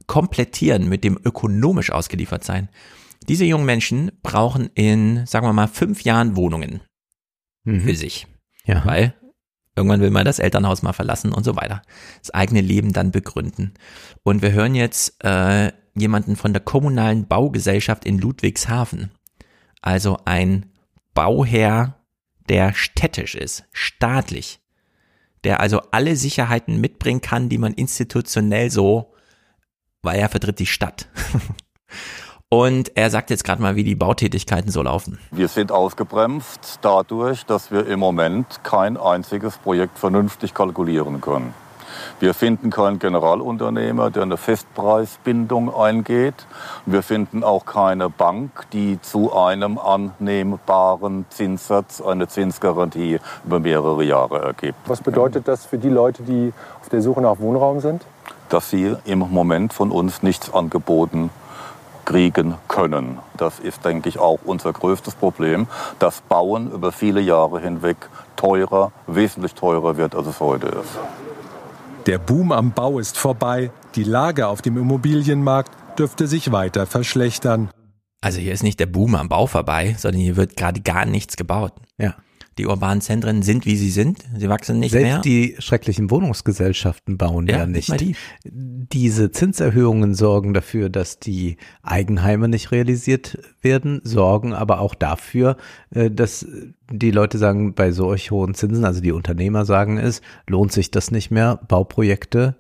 komplettieren mit dem ökonomisch ausgeliefert sein. Diese jungen Menschen brauchen in, sagen wir mal, fünf Jahren Wohnungen für sich. Ja. Weil irgendwann will man das Elternhaus mal verlassen und so weiter. Das eigene Leben dann begründen. Und wir hören jetzt äh, jemanden von der kommunalen Baugesellschaft in Ludwigshafen. Also ein Bauherr, der städtisch ist, staatlich. Der also alle Sicherheiten mitbringen kann, die man institutionell so, weil er vertritt die Stadt. Und er sagt jetzt gerade mal, wie die Bautätigkeiten so laufen. Wir sind ausgebremst dadurch, dass wir im Moment kein einziges Projekt vernünftig kalkulieren können. Wir finden keinen Generalunternehmer, der eine Festpreisbindung eingeht. Wir finden auch keine Bank, die zu einem annehmbaren Zinssatz eine Zinsgarantie über mehrere Jahre ergibt. Was bedeutet das für die Leute, die auf der Suche nach Wohnraum sind? Dass sie im Moment von uns nichts angeboten kriegen können. Das ist, denke ich, auch unser größtes Problem, dass Bauen über viele Jahre hinweg teurer, wesentlich teurer wird, als es heute ist. Der Boom am Bau ist vorbei. Die Lage auf dem Immobilienmarkt dürfte sich weiter verschlechtern. Also hier ist nicht der Boom am Bau vorbei, sondern hier wird gerade gar nichts gebaut. Ja. Die urbanen Zentren sind, wie sie sind. Sie wachsen nicht Selbst mehr. die schrecklichen Wohnungsgesellschaften bauen ja, Ja, nicht. die. Diese Zinserhöhungen sorgen dafür, dass die Eigenheime nicht realisiert werden, sorgen aber auch dafür, äh, dass die Leute sagen, bei solch hohen Zinsen, also die Unternehmer sagen es, lohnt sich das nicht mehr, Bauprojekte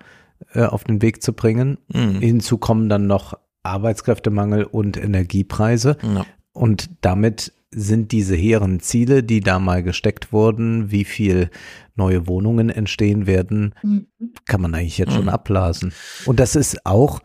äh, auf den Weg zu bringen. Mhm. Hinzu kommen dann noch Arbeitskräftemangel und Energiepreise. Ja. Und damit sind diese hehren Ziele, die da mal gesteckt wurden, wie viel neue Wohnungen entstehen werden, kann man eigentlich jetzt schon Mhm. abblasen. Und das ist auch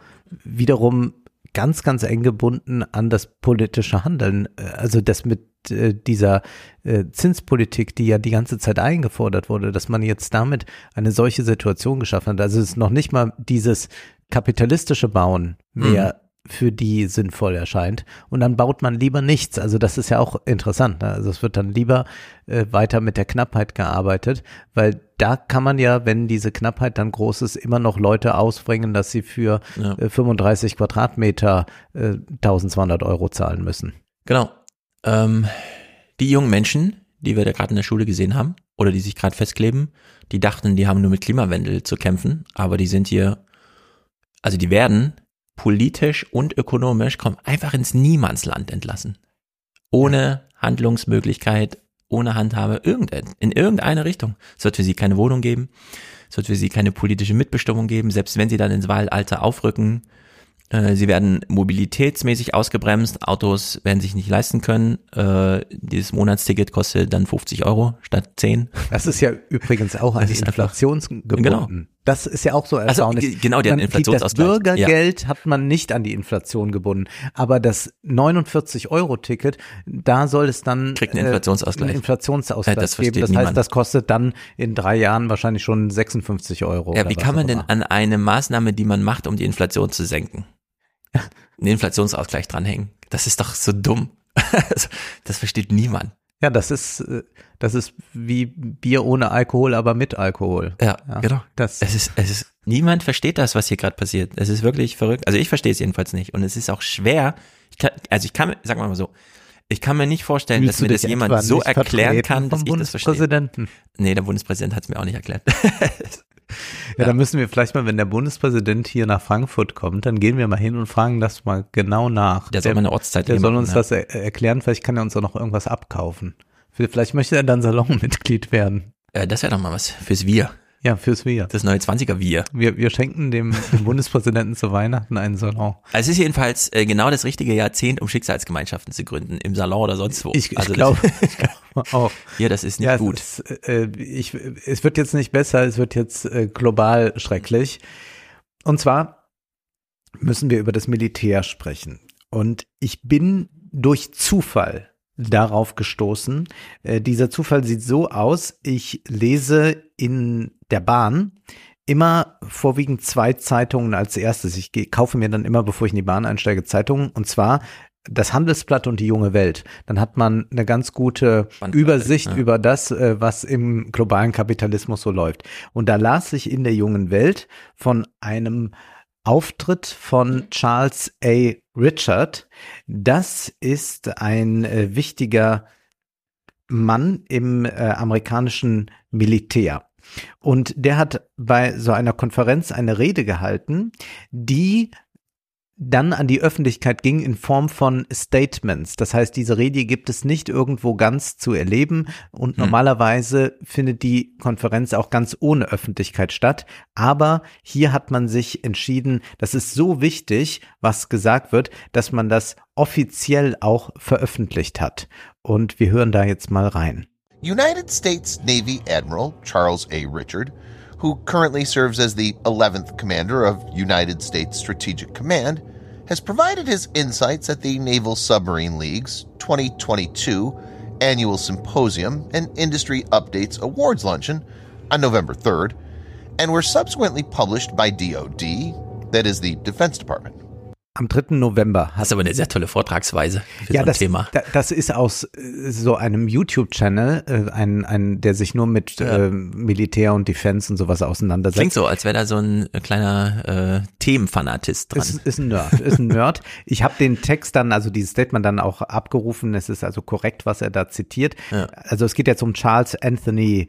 wiederum ganz, ganz eng gebunden an das politische Handeln. Äh, Also das mit äh, dieser äh, Zinspolitik, die ja die ganze Zeit eingefordert wurde, dass man jetzt damit eine solche Situation geschaffen hat. Also es ist noch nicht mal dieses kapitalistische Bauen mehr für die sinnvoll erscheint. Und dann baut man lieber nichts. Also das ist ja auch interessant. Ne? Also es wird dann lieber äh, weiter mit der Knappheit gearbeitet, weil da kann man ja, wenn diese Knappheit dann groß ist, immer noch Leute ausbringen, dass sie für Ja. äh, 35 Quadratmeter äh, 1200 Euro zahlen müssen. Genau. Ähm, die jungen Menschen, die wir da gerade in der Schule gesehen haben, oder die sich gerade festkleben, die dachten, die haben nur mit Klimawandel zu kämpfen, aber die sind hier, also die werden politisch und ökonomisch kommen einfach ins Niemandsland entlassen. Ohne Handlungsmöglichkeit, ohne Handhabe, irgendein, in irgendeine Richtung. Es wird für sie keine Wohnung geben, es wird für sie keine politische Mitbestimmung geben, selbst wenn sie dann ins Wahlalter aufrücken, äh, Sie werden mobilitätsmäßig ausgebremst, Autos werden sich nicht leisten können. Äh, dieses Monatsticket kostet dann 50 Euro statt 10. Das ist ja übrigens auch an die Inflation gebunden. Genau. Das ist ja auch so Also, erstaunlich. ge- genau, der Man-. Das Bürgergeld hat man nicht an die Inflation gebunden. Aber das 49-Euro-Ticket, da soll es dann Kriegt einen äh, Inflationsausgleich. einen Inflationsausgleich Ja, das geben. Das heißt, niemand. das kostet dann in drei Jahren wahrscheinlich schon 56 Euro. Ja, wie kann man denn an eine Maßnahme, die man macht, um die Inflation zu senken, einen Inflationsausgleich dranhängen? Das ist doch so dumm. Also, das versteht niemand. Ja, das ist, äh, das ist wie Bier ohne Alkohol, aber mit Alkohol. Ja, genau. Das, Es ist, es ist, niemand versteht das, was hier gerade passiert. Es ist wirklich verrückt. Also ich verstehe es jedenfalls nicht. Und es ist auch schwer. Ich kann, also ich kann, mir- sagen wir mal so, ich kann mir nicht vorstellen, Fühlst dass mir das jemand so erklären kann, dass ich das verstehe. Nee, der Bundespräsident hat es mir auch nicht erklärt. Ja, da müssen wir vielleicht mal, wenn der Bundespräsident hier nach Frankfurt kommt, dann gehen wir mal hin und fragen das mal genau nach. Der soll mal eine Ortszeit Der soll uns ja. das er erklären, vielleicht kann er uns auch noch irgendwas abkaufen. Vielleicht möchte er dann Salonmitglied werden. Äh, das wäre doch mal was fürs Wir. Ja, fürs Wir. Das neue 20er Wir. Wir, wir schenken dem, dem Bundespräsidenten zu Weihnachten einen Salon. Also es ist jedenfalls äh, genau das richtige Jahrzehnt, um Schicksalsgemeinschaften zu gründen, im Salon oder sonst wo. Ich, also ich glaube auch. ja, das ist nicht ja, gut. Es, ist, äh, ich, es wird jetzt nicht besser, es wird jetzt äh, global schrecklich. Und zwar müssen wir über das Militär sprechen. Und ich bin durch Zufall darauf gestoßen. Äh, dieser Zufall sieht so aus, ich lese in der Bahn immer vorwiegend zwei Zeitungen als erstes. Ich kaufe mir dann immer, bevor ich in die Bahn einsteige, Zeitungen. Und zwar das Handelsblatt und die junge Welt. Dann hat man eine ganz gute Übersicht ja. über das, äh, was im globalen Kapitalismus so läuft. Und da las ich in der jungen Welt von einem Auftritt von Charles A. Richard. Das ist ein äh, wichtiger Mann im äh, amerikanischen Militär. Und der hat bei so einer Konferenz eine Rede gehalten, die dann an die Öffentlichkeit ging in Form von Statements. Das heißt, diese Rede gibt es nicht irgendwo ganz zu erleben und normalerweise findet die Konferenz auch ganz ohne Öffentlichkeit statt. Aber hier hat man sich entschieden, das ist so wichtig, was gesagt wird, dass man das offiziell auch veröffentlicht hat. Und wir hören da jetzt mal rein. United States Navy Admiral Charles A. Richard, who currently serves as the 11th Commander of United States Strategic Command, has provided his insights at the Naval Submarine League's 2022 Annual Symposium and Industry Updates Awards Luncheon on November 3rd, and were subsequently published by DoD, that is the Defense Department. Am 3. November. Das ist aber eine sehr tolle Vortragsweise für ja, so ein das, Thema. da- das ist aus äh, so einem YouTube-Channel, äh, ein, ein, der sich nur mit Ja. äh, Militär und Defense und sowas auseinandersetzt. Klingt so, als wäre da so ein äh, kleiner äh, Themenfanatist dran. Ist, ist ein Nerd, ist ein Nerd. Ich habe den Text dann, also dieses Statement dann auch abgerufen. Es ist also korrekt, was er da zitiert. Ja. Also es geht jetzt um Charles Anthony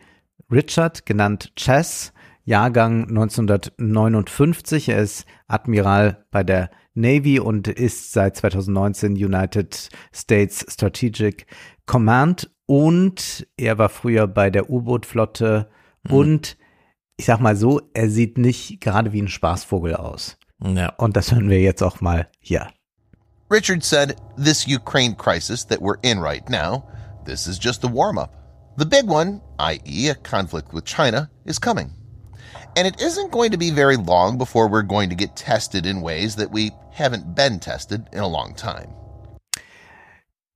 Richard, genannt Chess, Jahrgang 1959. Er ist Admiral bei der Navy und ist seit 2019 United States Strategic Command und er war früher bei der U-Boot-Flotte Mhm. und ich sag mal so, er sieht nicht gerade wie ein Spaßvogel aus. Ja. Und das hören wir jetzt auch mal hier. Richard said, This Ukraine crisis that we're in right now, this is just the warm up. The big one, i.e., a conflict with China, is coming. And it isn't going to be very long before we're going to get tested in ways that we haven't been tested in a long time.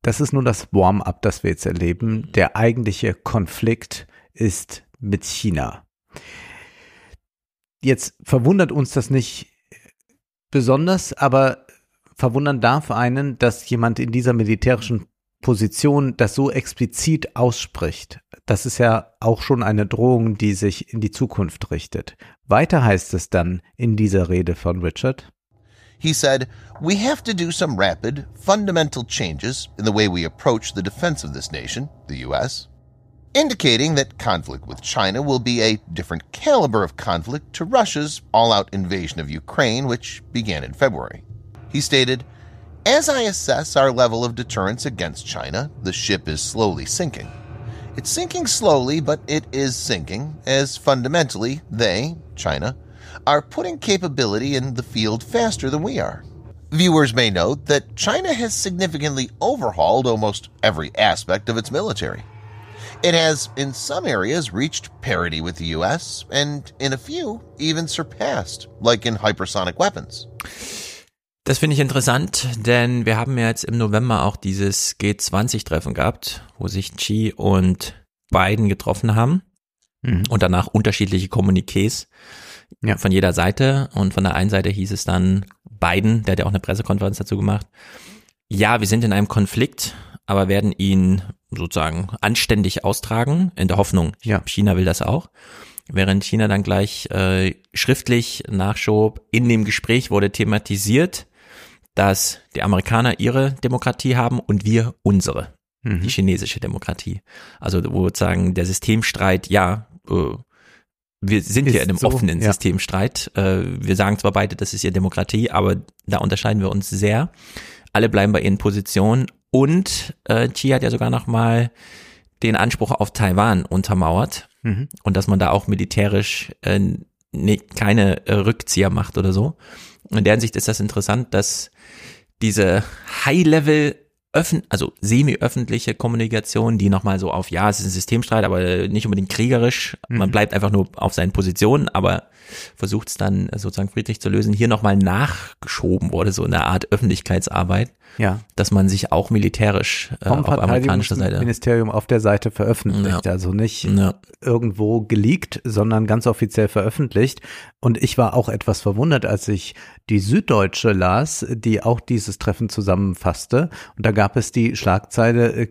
Das ist nur das Warm-up, das wir jetzt erleben. Der eigentliche Konflikt ist mit China. Jetzt verwundert uns das nicht besonders, aber verwundern darf einen, dass jemand in dieser militärischen Position das so explizit ausspricht. Das ist ja auch schon eine Drohung, die sich in die Zukunft richtet. Weiter heißt es dann in dieser Rede von Richard. He said, We have to do some rapid, fundamental changes in the way we approach the defense of this nation, the U.S., indicating that conflict with China will be a different caliber of conflict to Russia's all out invasion of Ukraine, which began in February. He stated, As I assess our level of deterrence against China, the ship is slowly sinking. It's sinking slowly, but it is sinking, as fundamentally they, China, are putting capability in the field faster than we are. Viewers may note that China has significantly overhauled almost every aspect of its military. It has, in some areas, reached parity with the US, and in a few, even surpassed, like in hypersonic weapons. Das finde ich interessant, denn wir haben ja jetzt im November auch dieses G20-Treffen gehabt, wo sich Xi und Biden getroffen haben Mhm. und danach unterschiedliche Kommuniqués Ja. von jeder Seite. Und von der einen Seite hieß es dann Biden, der hat ja auch eine Pressekonferenz dazu gemacht. Ja, wir sind in einem Konflikt, aber werden ihn sozusagen anständig austragen, in der Hoffnung, Ja. China will das auch. Während China dann gleich äh, schriftlich nachschob, in dem Gespräch wurde thematisiert, dass die Amerikaner ihre Demokratie haben und wir unsere, Mhm. die chinesische Demokratie. Also wo sozusagen der Systemstreit, ja, äh, wir sind Ist hier in einem so, offenen ja. Systemstreit. Äh, wir sagen zwar beide, das ist ja Demokratie, aber da unterscheiden wir uns sehr. Alle bleiben bei ihren Positionen und äh, Xi hat ja sogar noch mal den Anspruch auf Taiwan untermauert Mhm. und dass man da auch militärisch äh, ne, keine äh, Rückzieher macht oder so. In der Hinsicht ist das interessant, dass diese High-Level öffn also semi-öffentliche Kommunikation, die nochmal so auf, ja, es ist ein Systemstreit, aber nicht unbedingt kriegerisch, man Mhm. bleibt einfach nur auf seinen Positionen, aber versucht es dann sozusagen friedlich zu lösen, hier nochmal nachgeschoben wurde, so eine Art Öffentlichkeitsarbeit, Ja. dass man sich auch militärisch äh, Vom auf amerikanischer Seite Verteidigungsministerium auf der Seite veröffentlicht. Ja. Also nicht Ja. irgendwo geleakt, sondern ganz offiziell veröffentlicht. Und ich war auch etwas verwundert, als ich die Süddeutsche las, die auch dieses Treffen zusammenfasste. Und da gab es die Schlagzeile, äh,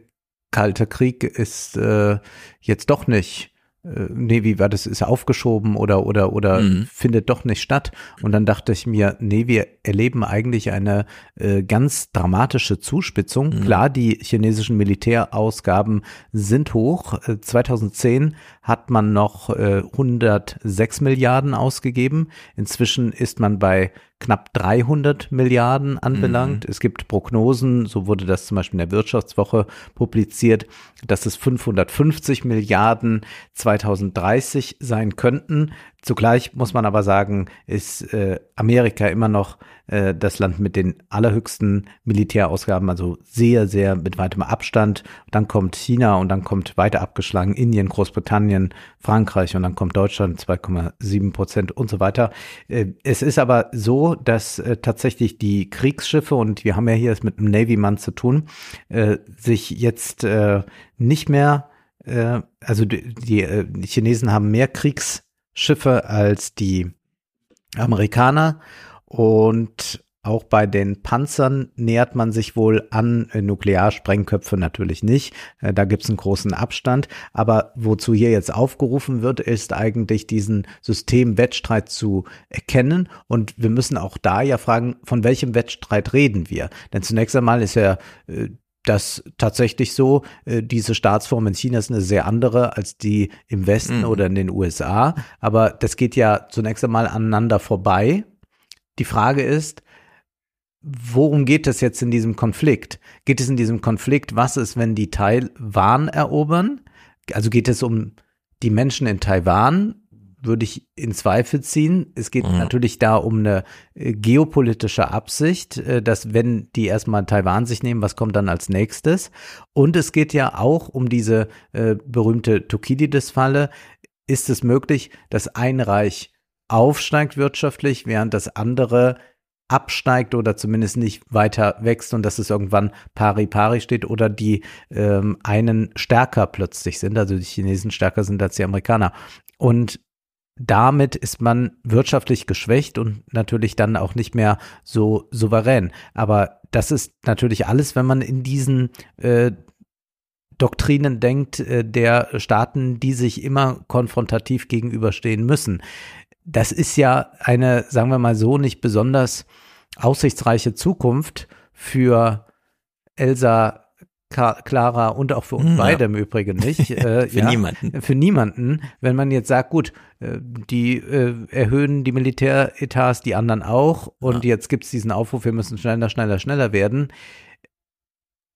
Kalter Krieg ist äh, jetzt doch nicht nee, wie war das, ist aufgeschoben oder, oder, oder Mhm. findet doch nicht statt. Und dann dachte ich mir, nee, wir erleben eigentlich eine äh, ganz dramatische Zuspitzung. Mhm. Klar, die chinesischen Militärausgaben sind hoch. Äh, 2010 hat man noch äh, 106 Milliarden ausgegeben. Inzwischen ist man bei knapp 300 Milliarden anbelangt. Es gibt Prognosen, so wurde das zum Beispiel in der Wirtschaftswoche publiziert, dass es 550 Milliarden 2030 sein könnten. Zugleich muss man aber sagen, ist äh, Amerika immer noch äh, das Land mit den allerhöchsten Militärausgaben, also sehr, sehr mit weitem Abstand. Dann kommt China und dann kommt weiter abgeschlagen Indien, Großbritannien, Frankreich und dann kommt Deutschland 2,7 Prozent und so weiter. Äh, es ist aber so, dass äh, tatsächlich die Kriegsschiffe und wir haben ja hier es mit einem Navy-Mann zu tun, äh, sich jetzt äh, nicht mehr, äh, also die, die, äh, Chinesen haben mehr Kriegsschiffe als die Amerikaner und auch bei den Panzern nähert man sich wohl an äh, Nuklearsprengköpfe natürlich nicht. Äh, da gibt es einen großen Abstand. Aber wozu hier jetzt aufgerufen wird, ist eigentlich diesen Systemwettstreit zu erkennen. Und wir müssen auch da ja fragen, von welchem Wettstreit reden wir? Denn zunächst einmal ist ja äh, das tatsächlich so, äh, diese Staatsform in China ist eine sehr andere als die im Westen Mhm. oder in den USA. Aber das geht ja zunächst einmal aneinander vorbei. Die Frage ist, worum geht es jetzt in diesem Konflikt? Geht es in diesem Konflikt, was ist, wenn die Taiwan erobern? Also geht es um die Menschen in Taiwan würde ich in Zweifel ziehen. Es geht mhm. natürlich da um eine äh, geopolitische Absicht, äh, dass wenn die erstmal Taiwan sich nehmen, was kommt dann als nächstes? Und es geht ja auch um diese äh, berühmte Thukydides-Falle. Ist es möglich, dass ein Reich aufsteigt wirtschaftlich, während das andere absteigt oder zumindest nicht weiter wächst und dass es irgendwann pari pari steht oder die ähm, einen stärker plötzlich sind, also die Chinesen stärker sind als die Amerikaner. Und damit ist man wirtschaftlich geschwächt und natürlich dann auch nicht mehr so souverän. Aber das ist natürlich alles, wenn man in diesen äh, Doktrinen denkt, äh, der Staaten, die sich immer konfrontativ gegenüberstehen müssen. Das ist ja eine, sagen wir mal so, nicht besonders aussichtsreiche Zukunft für Elsa Clara und auch für uns ja. beide im Übrigen nicht. Äh, für ja, niemanden. Für niemanden. Wenn man jetzt sagt, gut, äh, die äh, erhöhen die Militäretats, die anderen auch und ja. jetzt gibt es diesen Aufruf, wir müssen schneller, schneller, schneller werden.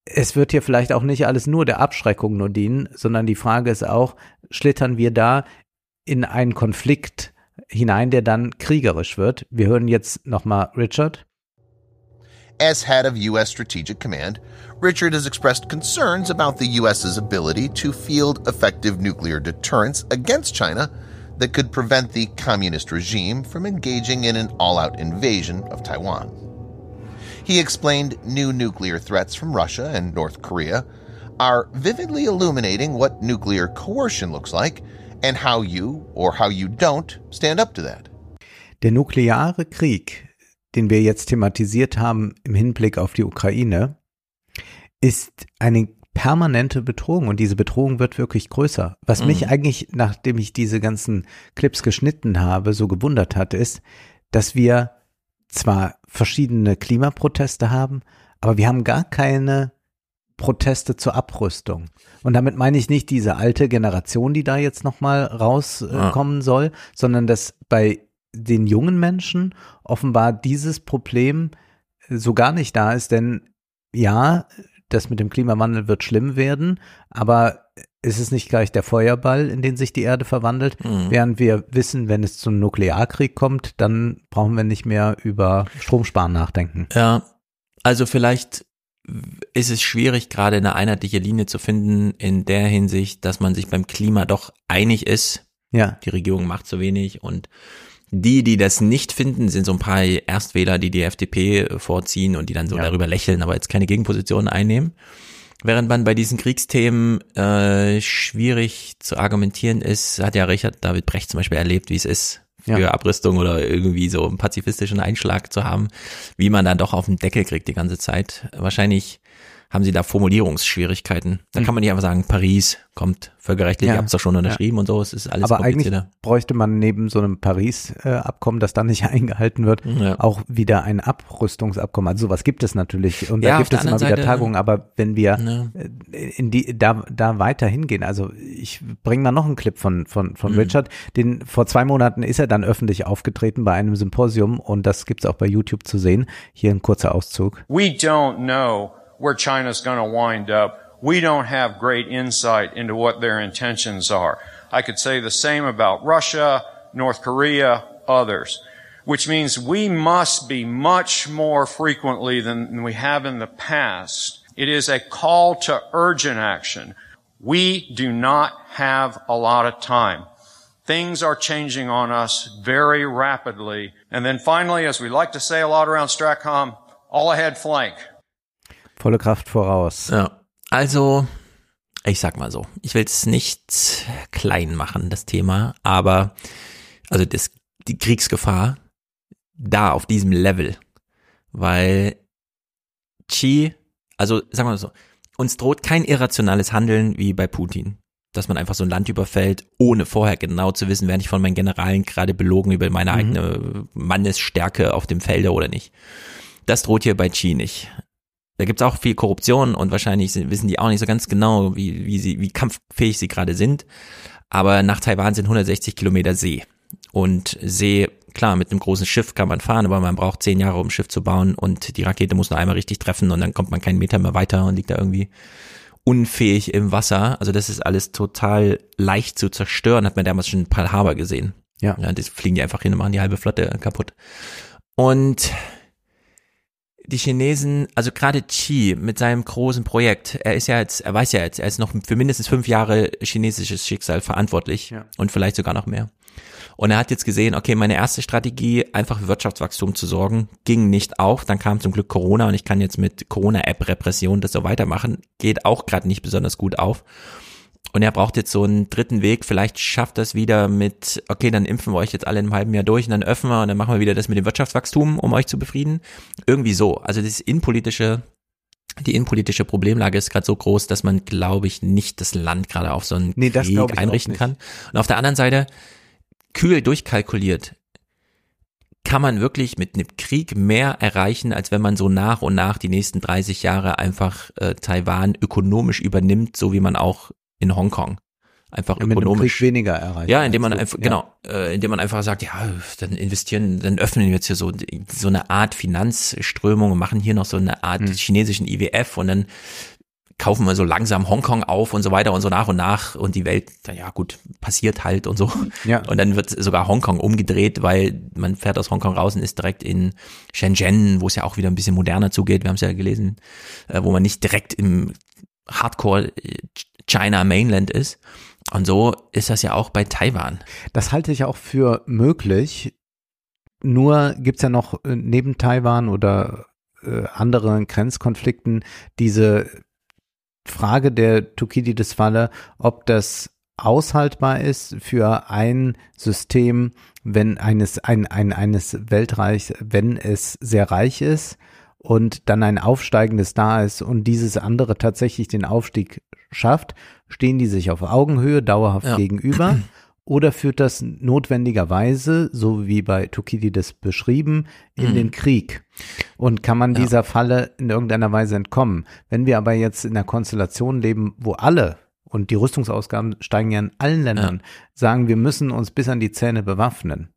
Es wird hier vielleicht auch nicht alles nur der Abschreckung nur dienen, sondern die Frage ist auch, schlittern wir da in einen Konflikt hinein, der dann kriegerisch wird? Wir hören jetzt nochmal Richard. As head of U.S. Strategic Command, Richard has expressed concerns about the U.S.'s ability to field effective nuclear deterrence against China that could prevent the communist regime from engaging in an all out invasion of Taiwan. He explained new nuclear threats from Russia and North Korea are vividly illuminating what nuclear coercion looks like and how you or how you don't stand up to that. Der nukleare Krieg den wir jetzt thematisiert haben im Hinblick auf die Ukraine, ist eine permanente Bedrohung und diese Bedrohung wird wirklich größer. Was mhm. mich eigentlich, nachdem ich diese ganzen Clips geschnitten habe, so gewundert hat, ist, dass wir zwar verschiedene Klimaproteste haben, aber wir haben gar keine Proteste zur Abrüstung. Und damit meine ich nicht diese alte Generation, die da jetzt nochmal rauskommen äh, soll, sondern dass bei den jungen Menschen offenbar dieses Problem so gar nicht da ist, denn ja, das mit dem Klimawandel wird schlimm werden, aber ist es nicht gleich der Feuerball, in den sich die Erde verwandelt, mhm. während wir wissen, wenn es zum Nuklearkrieg kommt, dann brauchen wir nicht mehr über Stromsparen nachdenken. Ja, also vielleicht ist es schwierig, gerade eine einheitliche Linie zu finden in der Hinsicht, dass man sich beim Klima doch einig ist. Ja. Die Regierung macht zu wenig und die, die das nicht finden, sind so ein paar Erstwähler, die die FDP äh, vorziehen und die dann so ja. darüber lächeln, aber jetzt keine Gegenposition einnehmen. Während man bei diesen Kriegsthemen äh, schwierig zu argumentieren ist, hat ja Richard David Brecht zum Beispiel erlebt, wie es ist, für ja. Abrüstung oder irgendwie so einen pazifistischen Einschlag zu haben, wie man dann doch auf den Deckel kriegt die ganze Zeit. Wahrscheinlich haben sie da Formulierungsschwierigkeiten. Da mhm. kann man nicht einfach sagen, Paris kommt völkerrechtlich, ja. ihr habt es doch schon unterschrieben ja. und so, es ist alles Aber eigentlich bräuchte man neben so einem Paris-Abkommen, das dann nicht eingehalten wird, ja. auch wieder ein Abrüstungsabkommen. Also sowas gibt es natürlich und da gibt es immer Seite, wieder Tagungen, aber wenn wir äh, in die, da, da weiter hingehen, also ich bringe mal noch einen Clip von, von, von mhm. Richard, den vor zwei Monaten ist er dann öffentlich aufgetreten bei einem Symposium und das gibt es auch bei YouTube zu sehen. Hier ein kurzer Auszug. We don't know where China's going to wind up. We don't have great insight into what their intentions are. I could say the same about Russia, North Korea, others, which means we must be much more frequently than we have in the past. It is a call to urgent action. We do not have a lot of time. Things are changing on us very rapidly. And then finally, as we like to say a lot around Stratcom, all ahead flank. Volle Kraft voraus. Ja. Also, ich sag mal so, ich will es nicht klein machen, das Thema, aber also das, die Kriegsgefahr da auf diesem Level, weil Xi, also sagen wir mal so, uns droht kein irrationales Handeln wie bei Putin, dass man einfach so ein Land überfällt, ohne vorher genau zu wissen, werde ich von meinen Generalen gerade belogen über meine mhm. eigene Mannesstärke auf dem Felde oder nicht. Das droht hier bei Xi nicht. Da gibt's auch viel Korruption und wahrscheinlich wissen die auch nicht so ganz genau, wie, wie, sie, wie kampffähig sie gerade sind. Aber nach Taiwan sind 160 Kilometer See. Und See, klar, mit einem großen Schiff kann man fahren, aber man braucht zehn Jahre, um ein Schiff zu bauen und die Rakete muss nur einmal richtig treffen und dann kommt man keinen Meter mehr weiter und liegt da irgendwie unfähig im Wasser. Also das ist alles total leicht zu zerstören, hat man damals schon in Pearl Harbor gesehen. Ja. ja das fliegen die einfach hin und machen die halbe Flotte kaputt. Und die Chinesen, also gerade Xi mit seinem großen Projekt, er ist ja jetzt, er weiß ja jetzt, er ist noch für mindestens fünf Jahre chinesisches Schicksal verantwortlich Ja. und vielleicht sogar noch mehr. Und er hat jetzt gesehen, okay, meine erste Strategie, einfach für Wirtschaftswachstum zu sorgen, ging nicht auf. Dann kam zum Glück Corona und ich kann jetzt mit Corona-App-Repression das so weitermachen. Geht auch gerade nicht besonders gut auf. Und er braucht jetzt so einen dritten Weg. Vielleicht schafft das wieder mit, okay, dann impfen wir euch jetzt alle in einem halben Jahr durch und dann öffnen wir und dann machen wir wieder das mit dem Wirtschaftswachstum, um euch zu befrieden. Irgendwie so. Also das innenpolitische, die innenpolitische Problemlage ist gerade so groß, dass man, glaube ich, nicht das Land gerade auf so einen Nee, Krieg einrichten kann. Und auf der anderen Seite, kühl durchkalkuliert, kann man wirklich mit einem Krieg mehr erreichen, als wenn man so nach und nach die nächsten 30 Jahre einfach äh, Taiwan ökonomisch übernimmt, so wie man auch in Hongkong einfach Ja, ökonomisch weniger erreicht. ja, indem man einfach so. Ja. genau, äh, indem man einfach sagt, ja, dann investieren, dann öffnen wir jetzt hier so so eine Art Finanzströmung und machen hier noch so eine Art Hm. chinesischen IWF und dann kaufen wir so langsam Hongkong auf und so weiter und so nach und nach und die Welt, ja gut, passiert halt und so. Ja. Und dann wird sogar Hongkong umgedreht, weil man fährt aus Hongkong raus und ist direkt in Shenzhen, wo es ja auch wieder ein bisschen moderner zugeht. Wir haben es ja gelesen, äh, wo man nicht direkt im Hardcore äh, China Mainland ist. Und so ist das ja auch bei Taiwan. Das halte ich auch für möglich. Nur gibt's ja noch äh, neben Taiwan oder äh, anderen Grenzkonflikten diese Frage der Thukydides-Falle, ob das aushaltbar ist für ein System, wenn eines, ein, ein, eines Weltreichs, wenn es sehr reich ist und dann ein aufsteigendes da ist und dieses andere tatsächlich den Aufstieg schafft, stehen die sich auf Augenhöhe dauerhaft Ja. gegenüber oder führt das notwendigerweise, so wie bei Thukydides beschrieben, in Mhm. den Krieg? Und kann man Ja. dieser Falle in irgendeiner Weise entkommen? Wenn wir aber jetzt in einer Konstellation leben, wo alle und die Rüstungsausgaben steigen ja in allen Ländern, sagen, wir müssen uns bis an die Zähne bewaffnen,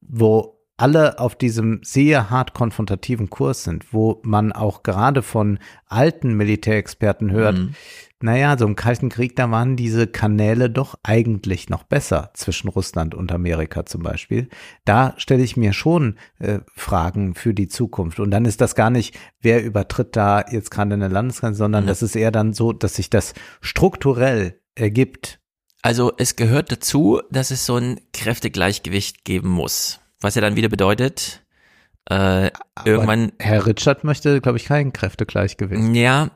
wo alle auf diesem sehr hart konfrontativen Kurs sind, wo man auch gerade von alten Militärexperten hört, Mhm. naja, so im Kalten Krieg, da waren diese Kanäle doch eigentlich noch besser zwischen Russland und Amerika zum Beispiel. Da stelle ich mir schon äh, Fragen für die Zukunft. Und dann ist das gar nicht, wer übertritt da jetzt gerade eine Landesgrenze, sondern Mhm. das ist eher dann so, dass sich das strukturell ergibt. Also es gehört dazu, dass es so ein Kräftegleichgewicht geben muss. Was ja dann wieder bedeutet, äh, irgendwann Herr Richard möchte, glaube ich, kein Kräftegleichgewicht. Ja,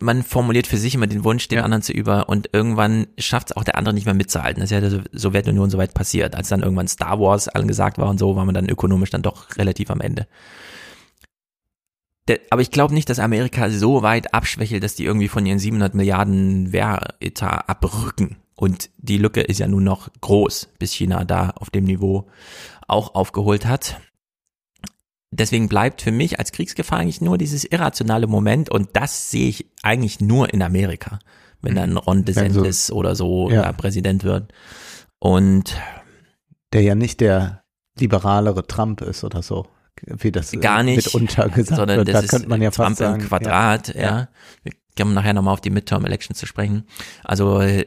man formuliert für sich immer den Wunsch, den Ja. anderen zu über und irgendwann schafft es auch der andere nicht mehr mitzuhalten. Das ist ja der Sow- Sowjetunion soweit passiert. Als dann irgendwann Star Wars allen gesagt war und so, war man dann ökonomisch dann doch relativ am Ende. Der, aber ich glaube nicht, dass Amerika so weit abschwächelt, dass die irgendwie von ihren 700 Milliarden Wehretat abrücken. Und die Lücke ist ja nun noch groß, bis China da auf dem Niveau auch aufgeholt hat deswegen bleibt für mich als Kriegsgefahr eigentlich nur dieses irrationale Moment und das sehe ich eigentlich nur in Amerika, wenn dann Ron DeSantis oder so ja. da Präsident wird. Und Der ja nicht der liberalere Trump ist oder so, wie das äh, gar nicht, mitunter gesagt sondern wird. das Da ist könnte man ja Trump fast sagen. im Quadrat, ja. Ja. Wir kommen nachher nochmal auf die Midterm Elections zu sprechen. Also äh,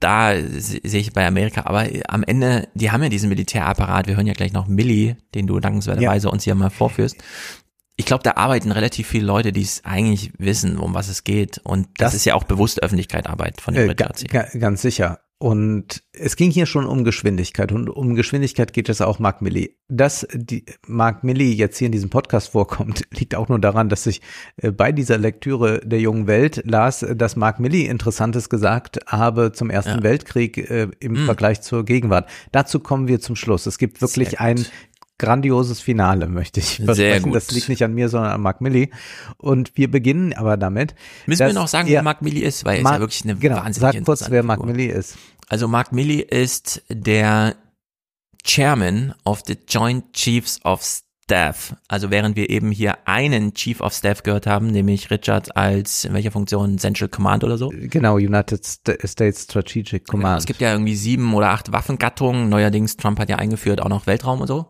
da se- sehe ich bei Amerika, aber äh, am Ende, die haben ja diesen Militärapparat, wir hören ja gleich noch Milli, den du dankenswerterweise uns hier mal vorführst. Ich glaube, da arbeiten relativ viele Leute, die es eigentlich wissen, um was es geht. Und das, Das- ist ja auch bewusst Öffentlichkeitsarbeit von den Äh, ga, ganz sicher. Und es ging hier schon um Geschwindigkeit und um Geschwindigkeit geht es auch Mark Milley. Dass die Mark Milley jetzt hier in diesem Podcast vorkommt, liegt auch nur daran, dass ich äh, bei dieser Lektüre der jungen Welt las, dass Mark Milley Interessantes gesagt habe zum Ersten Ja. Weltkrieg äh, im Mm. Vergleich zur Gegenwart. Dazu kommen wir zum Schluss. Es gibt wirklich ein. Grandioses Finale, möchte ich Sehr versprechen. Das liegt nicht an mir, sondern an Mark Milley. Und wir beginnen aber damit. Müssen wir noch sagen, er- wer Mark Milley ist, weil er ist ja wirklich eine genau, wahnsinnig Sag kurz, wer Mark. Milley ist. Also Mark Milley ist der Chairman of the Joint Chiefs of Staff. Also während wir eben hier einen Chief of Staff gehört haben, nämlich Richard als in welcher Funktion Central Command oder so. Genau, United Sta- States Strategic Genau, Command. es gibt ja irgendwie sieben oder acht Waffengattungen. Neuerdings, Trump hat ja eingeführt auch noch Weltraum und so.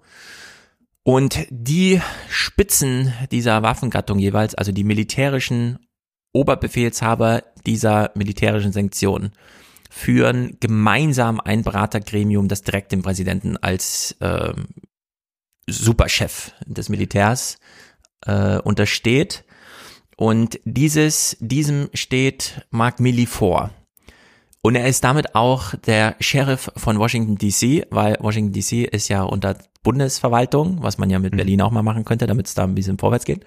Und die Spitzen dieser Waffengattung jeweils, also die militärischen Oberbefehlshaber dieser militärischen Sanktionen, führen gemeinsam ein Beratergremium, das direkt dem Präsidenten als äh, Superchef des Militärs äh, untersteht. Und dieses, diesem steht Mark Milley vor. Und er ist damit auch der Sheriff von Washington DC, weil Washington DC ist ja unter Bundesverwaltung, was man ja mit Berlin auch mal machen könnte, damit es da ein bisschen vorwärts geht.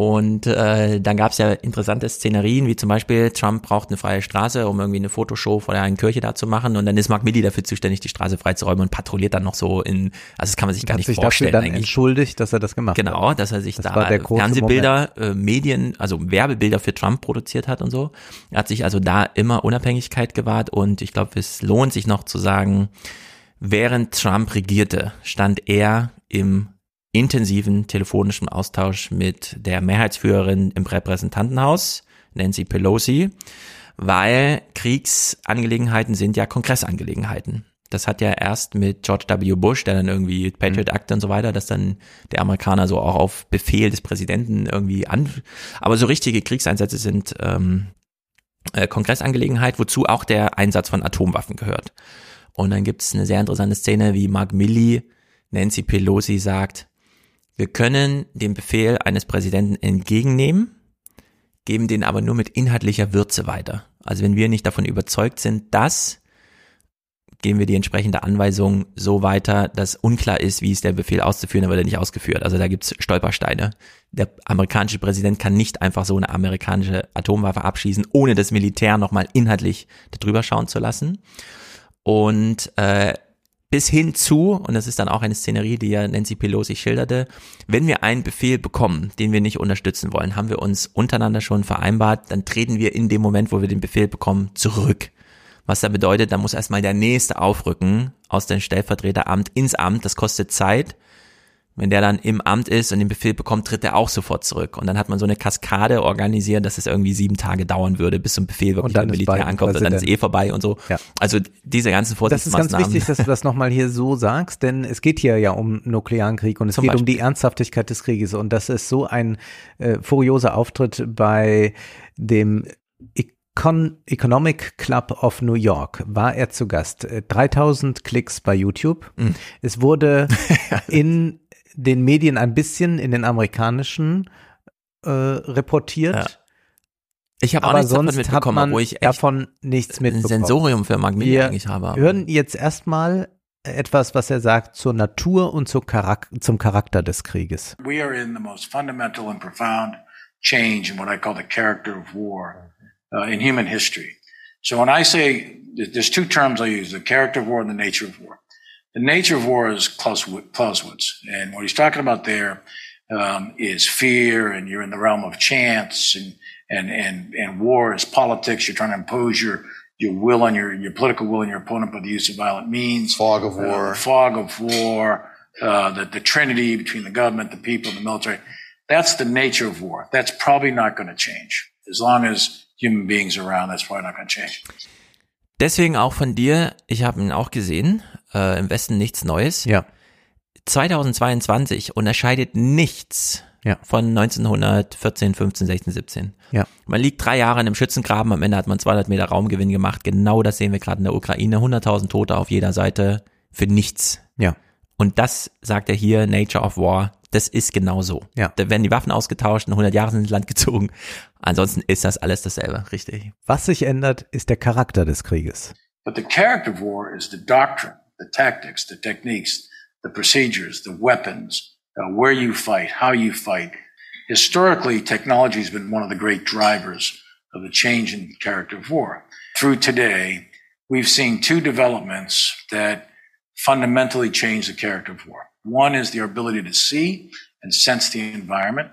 Und äh, dann gab es ja interessante Szenerien, wie zum Beispiel Trump braucht eine freie Straße, um irgendwie eine Fotoshow vor der einen Kirche da zu machen. Und dann ist Mark Milley dafür zuständig, die Straße freizuräumen und patrouilliert dann noch so in, also das kann man sich gar Hat nicht sich vorstellen. dafür dann eigentlich. entschuldigt, dass er das gemacht hat. Genau, dass er sich Das da Fernsehbilder, äh, Medien, also Werbebilder für Trump produziert hat und so. Er hat sich also da immer Unabhängigkeit gewahrt und ich glaube, es lohnt sich noch zu sagen, während Trump regierte, stand er im intensiven telefonischen Austausch mit der Mehrheitsführerin im Repräsentantenhaus, Nancy Pelosi, weil Kriegsangelegenheiten sind ja Kongressangelegenheiten. Das hat ja erst mit George W. Bush, der dann irgendwie Patriot Act und so weiter, dass dann der Amerikaner so auch auf Befehl des Präsidenten irgendwie an, aber so richtige Kriegseinsätze sind ähm, äh, Kongressangelegenheit, wozu auch der Einsatz von Atomwaffen gehört. Und dann gibt es eine sehr interessante Szene, wie Mark Milley Nancy Pelosi sagt, wir können den Befehl eines Präsidenten entgegennehmen, geben den aber nur mit inhaltlicher Würze weiter. Also wenn wir nicht davon überzeugt sind, dass, geben wir die entsprechende Anweisung so weiter, dass unklar ist, wie ist der Befehl auszuführen, dann wird er nicht ausgeführt. Also da gibt's Stolpersteine. Der amerikanische Präsident kann nicht einfach so eine amerikanische Atomwaffe abschießen, ohne das Militär nochmal inhaltlich darüber schauen zu lassen. Und äh, bis hin zu, und das ist dann auch eine Szenerie, die ja Nancy Pelosi schilderte, wenn wir einen Befehl bekommen, den wir nicht unterstützen wollen, haben wir uns untereinander schon vereinbart, dann treten wir in dem Moment, wo wir den Befehl bekommen, zurück. Was da bedeutet, da muss erstmal der Nächste aufrücken aus dem Stellvertreteramt ins Amt, das kostet Zeit. Wenn der dann im Amt ist und den Befehl bekommt, tritt er auch sofort zurück. Und dann hat man so eine Kaskade organisiert, dass es irgendwie sieben Tage dauern würde, bis so ein Befehl wirklich dann beim Militär ankommt und dann ist eh vorbei und so. Ja. Also diese ganzen Das ist Vorsichtsmaßnahmen. ganz wichtig, dass du das nochmal hier so sagst, denn es geht hier ja um nuklearen Krieg und es Zum geht um Beispiel. die Ernsthaftigkeit des Krieges. Und das ist so ein äh, furioser Auftritt bei dem Econ Economic Club of New York. War er zu Gast. Äh, 3000 Klicks bei YouTube. Mhm. Es wurde in den Medien ein bisschen, in den amerikanischen, äh, reportiert. Ja. Ich habe auch Aber nichts davon sonst hat mitbekommen, man obwohl ich echt davon nichts ein mitbekommen. Sensorium für Wir eigentlich habe. hören jetzt erstmal etwas, was er sagt zur Natur und zur Charak zum Charakter des Krieges. We are in the most fundamental and profound change in what I call the character of war uh, in human history. So when I say th- there's two terms I use: the character of war and the nature of war. The nature of war is Clausewitz, Clausewitz and what he's talking about there um, is fear, and you're in the realm of chance, and and and and war is politics. You're trying to impose your your will on your your political will on your opponent by the use of violent means. Fog of war. fog of war. Uh, the the trinity between the government, the people, and the military. That's the nature of war. That's probably not going to change as long as human beings are around. That's probably not going to change. Deswegen auch von dir, ich habe ihn auch gesehen, äh, im Westen nichts Neues. Ja. 2022 unterscheidet nichts Ja. von 1914, 15, 16, 17. Ja. Man liegt drei Jahre in einem Schützengraben, am Ende hat man 200 Meter Raumgewinn gemacht. Genau das sehen wir gerade in der Ukraine. 100.000 Tote auf jeder Seite für nichts. Ja. Und das sagt er hier, Nature of War, das ist genau so. Ja. Da werden die Waffen ausgetauscht, und 100 Jahre sind ins Land gezogen. Ansonsten ist das alles dasselbe, richtig. Was sich ändert, ist der Charakter des Krieges. But the character of war is the doctrine, the tactics, the techniques, the procedures, the weapons, uh, where you fight, how you fight. Historically, technology has been one of the great drivers of the change in the character of war. Through today, we've seen two developments that fundamentally change the character of war. One is the ability to see and sense the environment.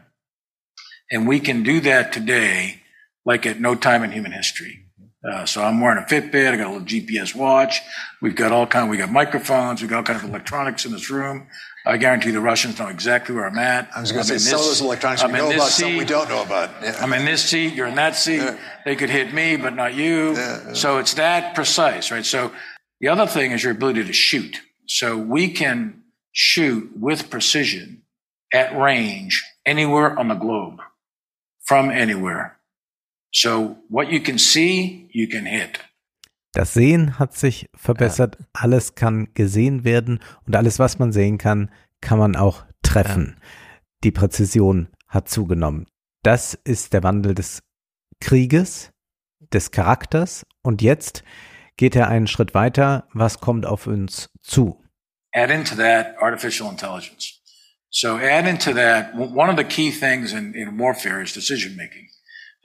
And we can do that today like at no time in human history. Uh, so I'm wearing a Fitbit. I got a little GPS watch. We've got all kind. Of, We got microphones. We got all kind of electronics in this room. I guarantee the Russians know exactly where I'm at. I was going to say some of those electronics I'm we know about, some we don't know about. Yeah. I'm in this seat. You're in that seat. They could hit me, but not you. So it's that precise, right? So the other thing is your ability to shoot. So we can shoot with precision at range anywhere on the globe from anywhere. So what you can see, you can hit. Das Sehen hat sich verbessert, alles kann gesehen werden und alles, was man sehen kann, kann man auch treffen. Die Präzision hat zugenommen. Das ist der Wandel des Krieges, des Charakters und jetzt geht er einen Schritt weiter. Was kommt auf uns zu? Add into that artificial intelligence. So add into that one of the key things in, in warfare is decision making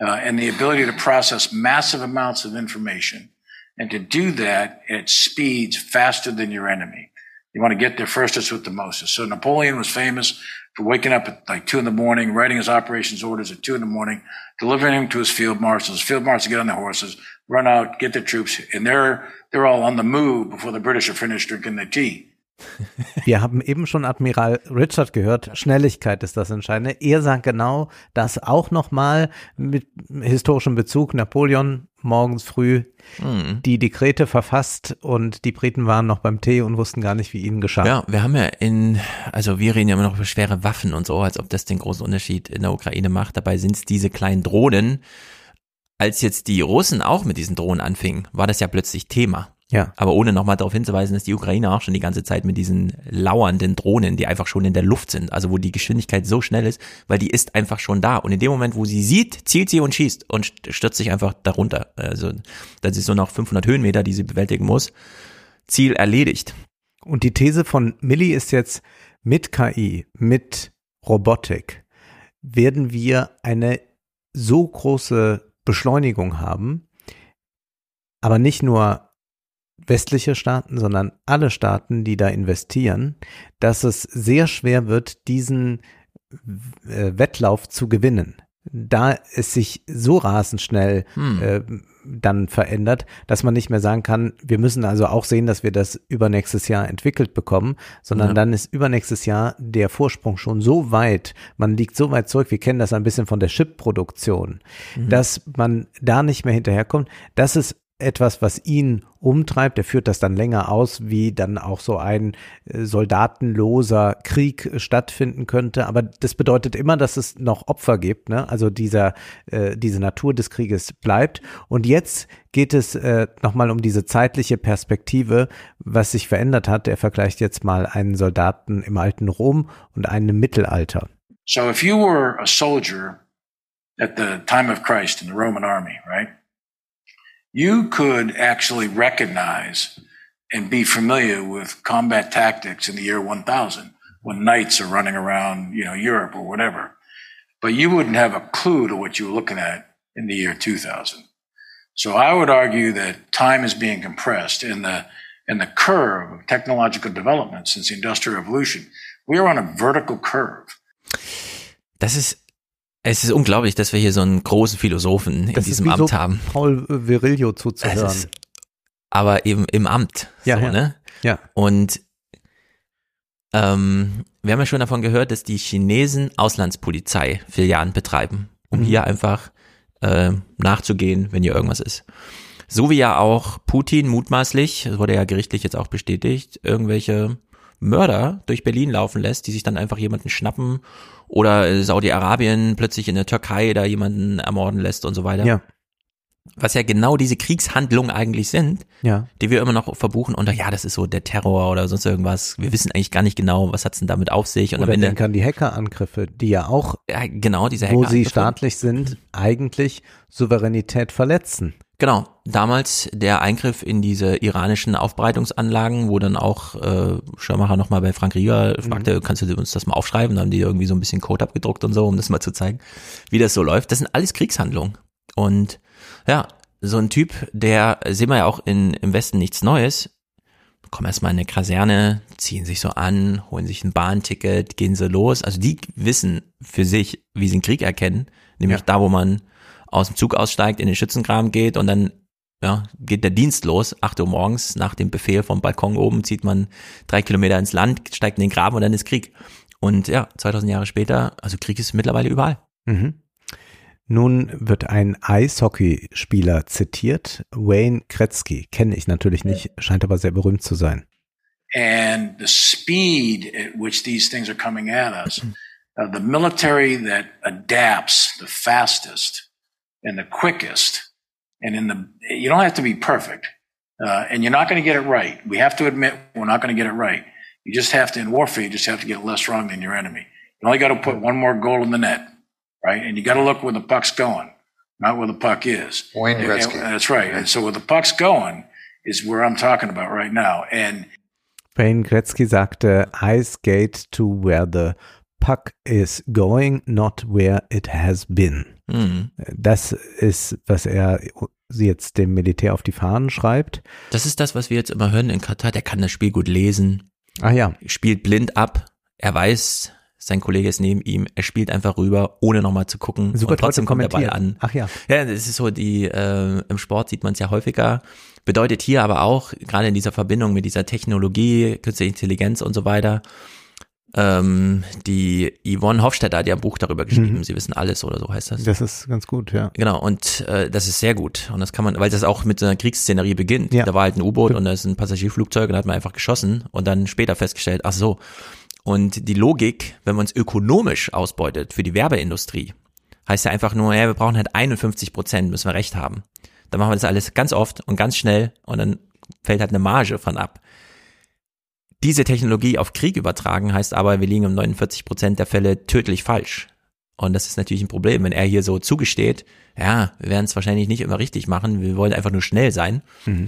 uh, and the ability to process massive amounts of information and to do that at speeds faster than your enemy. You want to get there first with the most. So Napoleon was famous for waking up at like two in the morning, writing his operations orders at two in the morning, delivering them to his field marshals. Field marshals get on their horses, run out, get their troops, and they're they're all on the move before the British are finished drinking their tea. Wir haben eben schon Admiral Richard gehört. Schnelligkeit ist das Entscheidende. Er sagt genau das auch nochmal mit historischem Bezug. Napoleon morgens früh Mhm. die Dekrete verfasst und die Briten waren noch beim Tee und wussten gar nicht, wie ihnen geschah. Ja, wir haben ja in, also wir reden ja immer noch über schwere Waffen und so, als ob das den großen Unterschied in der Ukraine macht. Dabei sind es diese kleinen Drohnen. Als jetzt die Russen auch mit diesen Drohnen anfingen, war das ja plötzlich Thema. Ja. Aber ohne nochmal darauf hinzuweisen, dass die Ukrainer auch schon die ganze Zeit mit diesen lauernden Drohnen, die einfach schon in der Luft sind, also wo die Geschwindigkeit so schnell ist, weil die ist einfach schon da. Und in dem Moment, wo sie sieht, zielt sie und schießt und stürzt sich einfach darunter. Also das ist so noch 500 Höhenmeter, die sie bewältigen muss. Ziel erledigt. Und die These von Milli ist jetzt, mit KI, mit Robotik, werden wir eine so große Beschleunigung haben, aber nicht nur westliche Staaten, sondern alle Staaten, die da investieren, dass es sehr schwer wird, diesen äh, Wettlauf zu gewinnen. Da es sich so rasend schnell Hm. äh, dann verändert, dass man nicht mehr sagen kann, wir müssen also auch sehen, dass wir das übernächstes Jahr entwickelt bekommen, sondern Ja. dann ist übernächstes Jahr der Vorsprung schon so weit, man liegt so weit zurück, wir kennen das ein bisschen von der Chip-Produktion, Mhm. dass man da nicht mehr hinterherkommt. Das ist etwas, was ihn umtreibt. Er führt das dann länger aus, wie dann auch so ein äh, soldatenloser Krieg äh, stattfinden könnte. Aber das bedeutet immer, dass es noch Opfer gibt. Ne? Also dieser, äh, diese Natur des Krieges bleibt. Und jetzt geht es äh, nochmal um diese zeitliche Perspektive, was sich verändert hat. Er vergleicht jetzt mal einen Soldaten im alten Rom und einen im Mittelalter. So if you were a soldier at the time of Christ in the Roman army, right? You could actually recognize and be familiar with combat tactics in the year 1000 when knights are running around, you know, Europe or whatever. But you wouldn't have a clue to what you were looking at in the year 2000. So I would argue that time is being compressed in the in the curve of technological development since the Industrial Revolution. We are on a vertical curve. Das ist, es ist unglaublich, dass wir hier so einen großen Philosophen in Das diesem Amt so haben. Paul Virilio zuzuhören. Ist aber eben im Amt. Ja, so, ja. Ne? Ja. Und ähm, wir haben ja schon davon gehört, dass die Chinesen Auslandspolizei Filialen betreiben, um Mhm. hier einfach äh, nachzugehen, wenn hier irgendwas ist. So wie ja auch Putin mutmaßlich, das wurde ja gerichtlich jetzt auch bestätigt, irgendwelche Mörder durch Berlin laufen lässt, die sich dann einfach jemanden schnappen oder äh, Saudi-Arabien plötzlich in der Türkei da jemanden ermorden lässt und so weiter. Ja. Was ja genau diese Kriegshandlungen eigentlich sind, Ja. die wir immer noch verbuchen unter, ja, das ist so der Terror oder sonst irgendwas. Wir wissen eigentlich gar nicht genau, was hat's denn damit auf sich. Und Oder am Ende, denk an die Hackerangriffe, die ja auch, ja, genau, diese wo sie staatlich sind, eigentlich Souveränität verletzen. Genau, damals der Eingriff in diese iranischen Aufbereitungsanlagen, wo dann auch äh, Schirmacher nochmal bei Frank Rieger Mhm. fragte, kannst du uns das mal aufschreiben? Da haben die irgendwie so ein bisschen Code abgedruckt und so, um das mal zu zeigen, wie das so läuft. Das sind alles Kriegshandlungen. Und ja, so ein Typ, der, sehen wir ja auch in, im Westen nichts Neues, kommen erstmal in eine Kaserne, ziehen sich so an, holen sich ein Bahnticket, gehen so los. Also die wissen für sich, wie sie einen Krieg erkennen, nämlich Ja. da, wo man aus dem Zug aussteigt, in den Schützengraben geht und dann ja, geht der Dienst los, 8 Uhr morgens, nach dem Befehl vom Balkon oben zieht man drei Kilometer ins Land, steigt in den Graben und dann ist Krieg. Und ja, 2000 Jahre später, also Krieg ist mittlerweile überall. Mhm. Nun wird ein Eishockeyspieler zitiert, Wayne Gretzky, kenne ich natürlich nicht, scheint aber sehr berühmt zu sein. and the speed at which these things are coming at us. Uh, the military that adapts the fastest and the quickest, and in the you don't have to be perfect, Uh, and you're not going to get it right. We have to admit we're not going to get it right. You just have to, in warfare, you just have to get less wrong than your enemy. You only got to put one more goal in the net, right? And you got to look where the puck's going, not where the puck is. Wayne And- Gretzky. and that's right. And so where the puck's going is where I'm talking about right now. And Wayne Gretzky sagte, I skate to where the puck is going, not where it has been. Mhm. Das ist, was er jetzt dem Militär auf die Fahnen schreibt. Das ist das, was wir jetzt immer hören in Katar. Der kann das Spiel gut lesen. Ah ja. Spielt blind ab. Er weiß, sein Kollege ist neben ihm. Er spielt einfach rüber, ohne nochmal zu gucken. Super und trotzdem kommt der Ball an. Ach ja. Ja, das ist so die, äh, im Sport sieht man es ja häufiger. Bedeutet hier aber auch, gerade in dieser Verbindung mit dieser Technologie, künstliche Intelligenz und so weiter, ähm, die Yvonne Hofstetter hat ja ein Buch darüber geschrieben, Mhm. Sie wissen alles oder so heißt das. Das ist ganz gut, ja. Genau, und äh, das ist sehr gut. Und das kann man, weil das auch mit so einer Kriegsszenerie beginnt. Ja. Da war halt ein U-Boot und da ist ein Passagierflugzeug und da hat man einfach geschossen und dann später festgestellt, ach so. Und die Logik, wenn man es ökonomisch ausbeutet für die Werbeindustrie, heißt ja einfach nur, ja, wir brauchen halt 51 Prozent, müssen wir recht haben. Dann machen wir das alles ganz oft und ganz schnell und dann fällt halt eine Marge von ab. Diese Technologie auf Krieg übertragen heißt aber, wir liegen um 49 Prozent der Fälle tödlich falsch. Und das ist natürlich ein Problem, wenn er hier so zugesteht, ja, wir werden es wahrscheinlich nicht immer richtig machen, wir wollen einfach nur schnell sein. Mhm.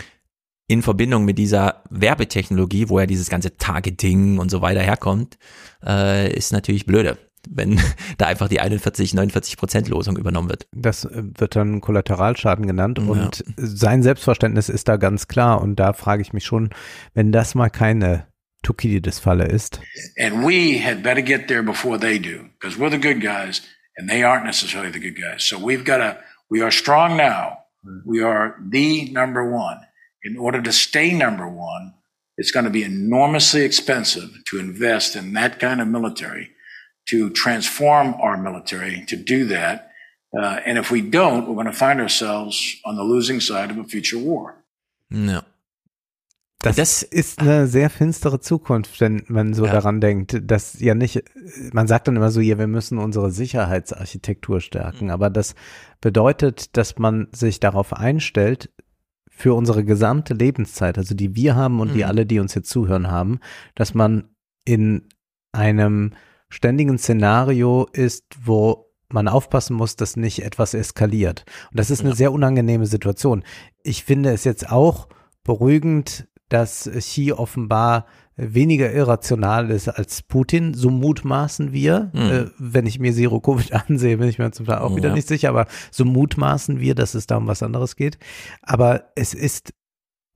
In Verbindung mit dieser Werbetechnologie, wo ja dieses ganze Targeting und so weiter herkommt, äh, ist natürlich blöde, wenn da einfach die 41, 49 Prozent Losung übernommen wird. Das äh, wird dann Kollateralschaden genannt und sein Selbstverständnis ist da ganz klar und da frage ich mich schon, wenn das mal keine Tukidides-Falle ist. And we had better get there before they do, because we're the good guys and they aren't necessarily the good guys. So we've got to, we are strong now. We are the number one. In order to stay number one, it's going to be enormously expensive to invest in that kind of military, to transform our military, to do that. Uh, and if we don't, we're going to find ourselves on the losing side of a future war. Ja. Das, ist eine sehr finstere Zukunft, wenn man so daran denkt, dass ja nicht, man sagt dann immer so, ja, wir müssen unsere Sicherheitsarchitektur stärken, aber das bedeutet, dass man sich darauf einstellt, für unsere gesamte Lebenszeit, also die wir haben und die Mhm. alle, die uns jetzt zuhören haben, dass man in einem ständigen Szenario ist, wo man aufpassen muss, dass nicht etwas eskaliert. Und das ist eine sehr unangenehme Situation. Ich finde es jetzt auch beruhigend, dass Xi offenbar weniger irrational ist als Putin, so mutmaßen wir. Mhm. Äh, wenn ich mir Zero Covid ansehe, bin ich mir zum Teil auch wieder Ja. nicht sicher, aber so mutmaßen wir, dass es da um was anderes geht. Aber es ist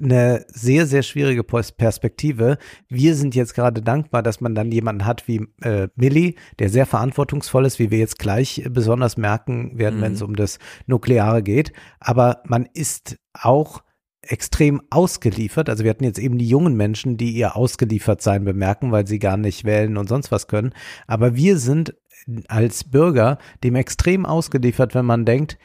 eine sehr, sehr schwierige Pers- Perspektive. Wir sind jetzt gerade dankbar, dass man dann jemanden hat wie äh, Milli, der sehr verantwortungsvoll ist, wie wir jetzt gleich äh, besonders merken werden, Mhm. wenn es um das Nukleare geht. Aber man ist auch extrem ausgeliefert. Also wir hatten jetzt eben die jungen Menschen, die ihr ausgeliefert sein bemerken, weil sie gar nicht wählen und sonst was können. Aber wir sind als Bürger dem extrem ausgeliefert, wenn man denkt,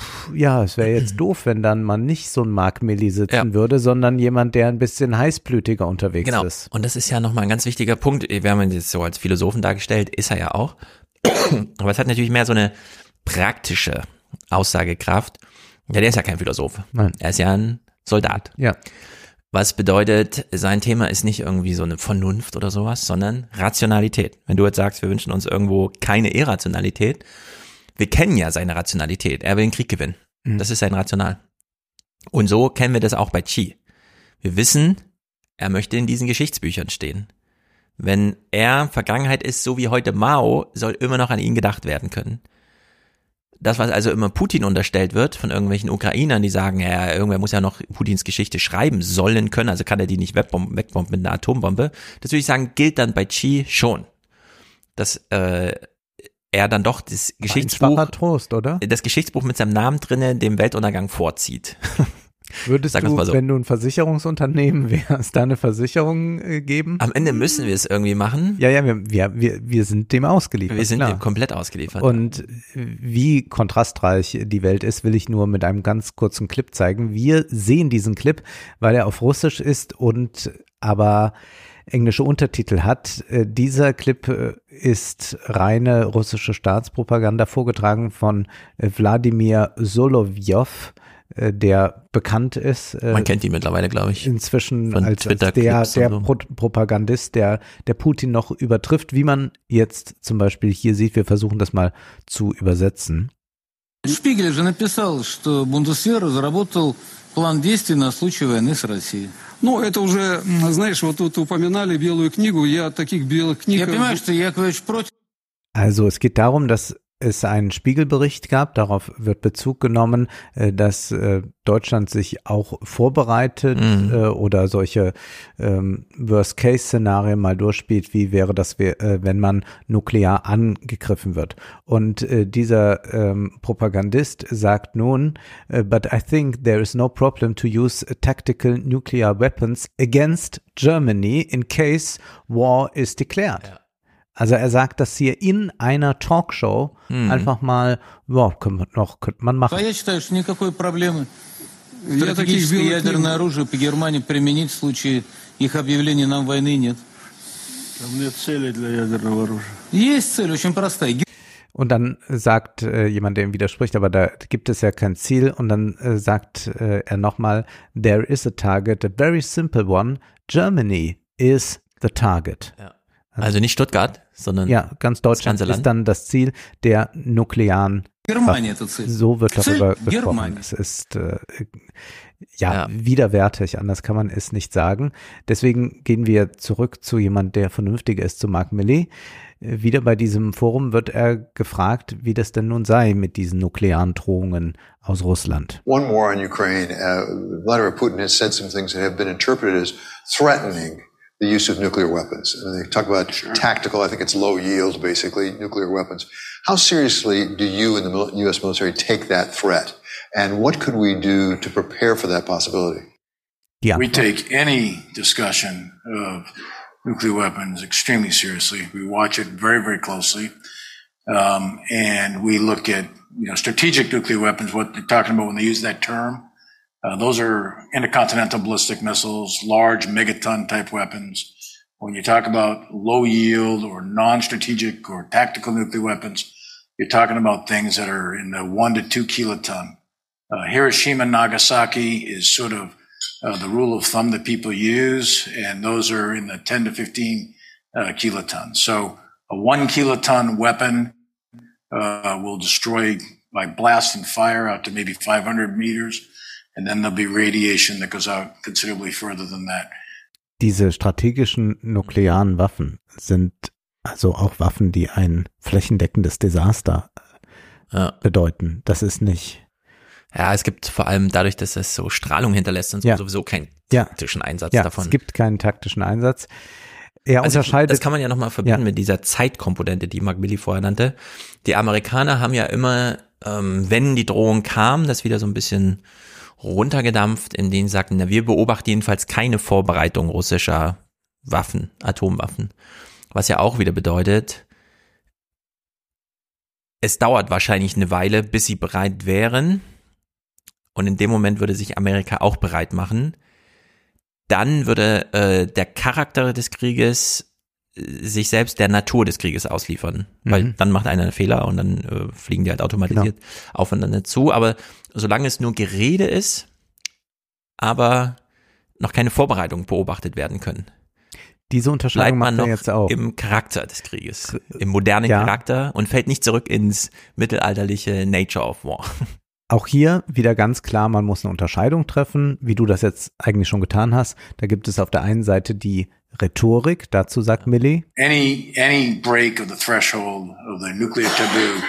pff, ja, es wäre jetzt doof, wenn dann mal nicht so ein Mark Milli sitzen würde, sondern jemand, der ein bisschen heißblütiger unterwegs Genau. ist. Und das ist ja nochmal ein ganz wichtiger Punkt. Wir haben ihn jetzt so als Philosophen dargestellt, ist er ja auch. Aber es hat natürlich mehr so eine praktische Aussagekraft. Ja, der ist ja kein Philosoph. Nein. Er ist ja ein Soldat. Ja. Was bedeutet, sein Thema ist nicht irgendwie so eine Vernunft oder sowas, sondern Rationalität. Wenn du jetzt sagst, wir wünschen uns irgendwo keine Irrationalität, wir kennen ja seine Rationalität. Er will den Krieg gewinnen. Mhm. Das ist sein Rational. Und so kennen wir das auch bei Chi. Wir wissen, er möchte in diesen Geschichtsbüchern stehen. Wenn er Vergangenheit ist, so wie heute Mao, soll immer noch an ihn gedacht werden können. Das, was also immer Putin unterstellt wird von irgendwelchen Ukrainern, die sagen, ja, irgendwer muss ja noch Putins Geschichte schreiben sollen können, also kann er die nicht wegbomben, wegbomben mit einer Atombombe. Das würde ich sagen, gilt dann bei Xi schon. Dass äh, er dann doch das Geschichtsbuch, Trost, oder? das Geschichtsbuch mit seinem Namen drinnen dem Weltuntergang vorzieht. Würdest wir's du, so. wenn du ein Versicherungsunternehmen wärst, da eine Versicherung äh, geben? Am Ende müssen wir es irgendwie machen. Ja, ja, wir, wir, wir, wir sind dem ausgeliefert. Wir sind klar. dem komplett ausgeliefert. Und wie kontrastreich die Welt ist, will ich nur mit einem ganz kurzen Clip zeigen. Wir sehen diesen Clip, weil er auf Russisch ist und aber englische Untertitel hat. Äh, Dieser Clip äh, ist reine russische Staatspropaganda, vorgetragen von Wladimir Solovyov. äh, der bekannt ist. Äh, Man kennt ihn mittlerweile, glaube ich. Inzwischen Von als, als der, Twitter-Clips der und so. Pro Propagandist, der, der Putin noch übertrifft, wie man jetzt zum Beispiel hier sieht. Wir versuchen das mal zu übersetzen. Шпигель же написал, что Бундесвер разработал план действий на случай войны с Россией. Ну, это уже, м, знаешь, вот тут упоминали Белую книгу. Я таких белых книг... Я понимаю, что Яковлевич против. Also es geht darum, dass es einen Spiegelbericht gab, darauf wird Bezug genommen, äh, dass äh, Deutschland sich auch vorbereitet Mhm. äh, oder solche ähm, Worst-Case-Szenarien mal durchspielt, wie wäre das, we- wenn man nuklear angegriffen wird. Und dieser ähm, Propagandist sagt nun, but I think there is no problem to use tactical nuclear weapons against Germany in case war is declared. Also er sagt das hier in einer Talkshow Mhm. einfach mal, ja, können wir noch, könnte man А machen. я считаю, что никакой проблемы Я таких стратегическое белых ядерное книг- оружие по Германии применить в случае их объявления нам войны нет. Там нет цели для ядерного оружия. Есть цель очень простая. Und dann sagt äh, jemand, der ihm widerspricht, aber da gibt es ja kein Ziel. Und dann äh, sagt äh, er nochmal, there is a target, a very simple one. Germany is the target. Also nicht Stuttgart, sondern ja, ganz Deutschland ist dann das Ziel der nuklearen so wird darüber gesprochen. Es ist äh, ja, ja, widerwärtig, anders kann man es nicht sagen. Deswegen gehen wir zurück zu jemand, der vernünftiger ist, zu Mark Millet. Äh, wieder bei diesem Forum wird er gefragt, wie das denn nun sei mit diesen nuklearen Drohungen aus Russland. One war in Ukraine. Uh, Vladimir Putin has said some things that have been interpreted as threatening. The use of nuclear weapons. And they talk about tactical, I think it's low yield, basically, nuclear weapons. How seriously do you and the U.S. military take that threat? And what could we do to prepare for that possibility? Yeah. We take any discussion of nuclear weapons extremely seriously. We watch it very, very closely. Um, and we look at, you know, strategic nuclear weapons, what they're talking about when they use that term. Uh, those are intercontinental ballistic missiles, large megaton type weapons. When you talk about low yield or non-strategic or tactical nuclear weapons, you're talking about things that are in the one to two kiloton. Uh, Hiroshima, Nagasaki is sort of uh, the rule of thumb that people use, and those are in the 10 to 15 uh, kilotons. So a one kiloton weapon uh, will destroy by blast and fire out to maybe 500 meters, and then there'll be radiation that goes out considerably further than that. Diese strategischen nuklearen Waffen sind also auch Waffen, die ein flächendeckendes Desaster äh, bedeuten. Das ist nicht Ja, es gibt vor allem dadurch, dass es so Strahlung hinterlässt und so Ja. sowieso keinen Ja. taktischen Einsatz ja, davon. es gibt keinen taktischen Einsatz. Er also unterscheidet. Das kann man ja nochmal verbinden mit dieser Zeitkomponente, die Mark Billy vorher nannte. Die Amerikaner haben ja immer, ähm, wenn die Drohung kam, das wieder so ein bisschen runtergedampft, in denen sie sagten, na, wir beobachten jedenfalls keine Vorbereitung russischer Waffen, Atomwaffen. Was ja auch wieder bedeutet, es dauert wahrscheinlich eine Weile, bis sie bereit wären. Und in dem Moment würde sich Amerika auch bereit machen. Dann würde äh, der Charakter des Krieges sich selbst der Natur des Krieges ausliefern. Weil Mhm. dann macht einer einen Fehler und dann äh, fliegen die halt automatisiert aufeinander zu. Aber solange es nur Gerede ist, aber noch keine Vorbereitung beobachtet werden können, Diese bleibt Unterscheidung man macht noch jetzt auch. im Charakter des Krieges, im modernen Ja. Charakter und fällt nicht zurück ins mittelalterliche Nature of War. Auch hier wieder ganz klar, man muss eine Unterscheidung treffen, wie du das jetzt eigentlich schon getan hast. Da gibt es auf der einen Seite die Rhetorik, dazu sagt Millie. Any any break of the threshold of the nuclear taboo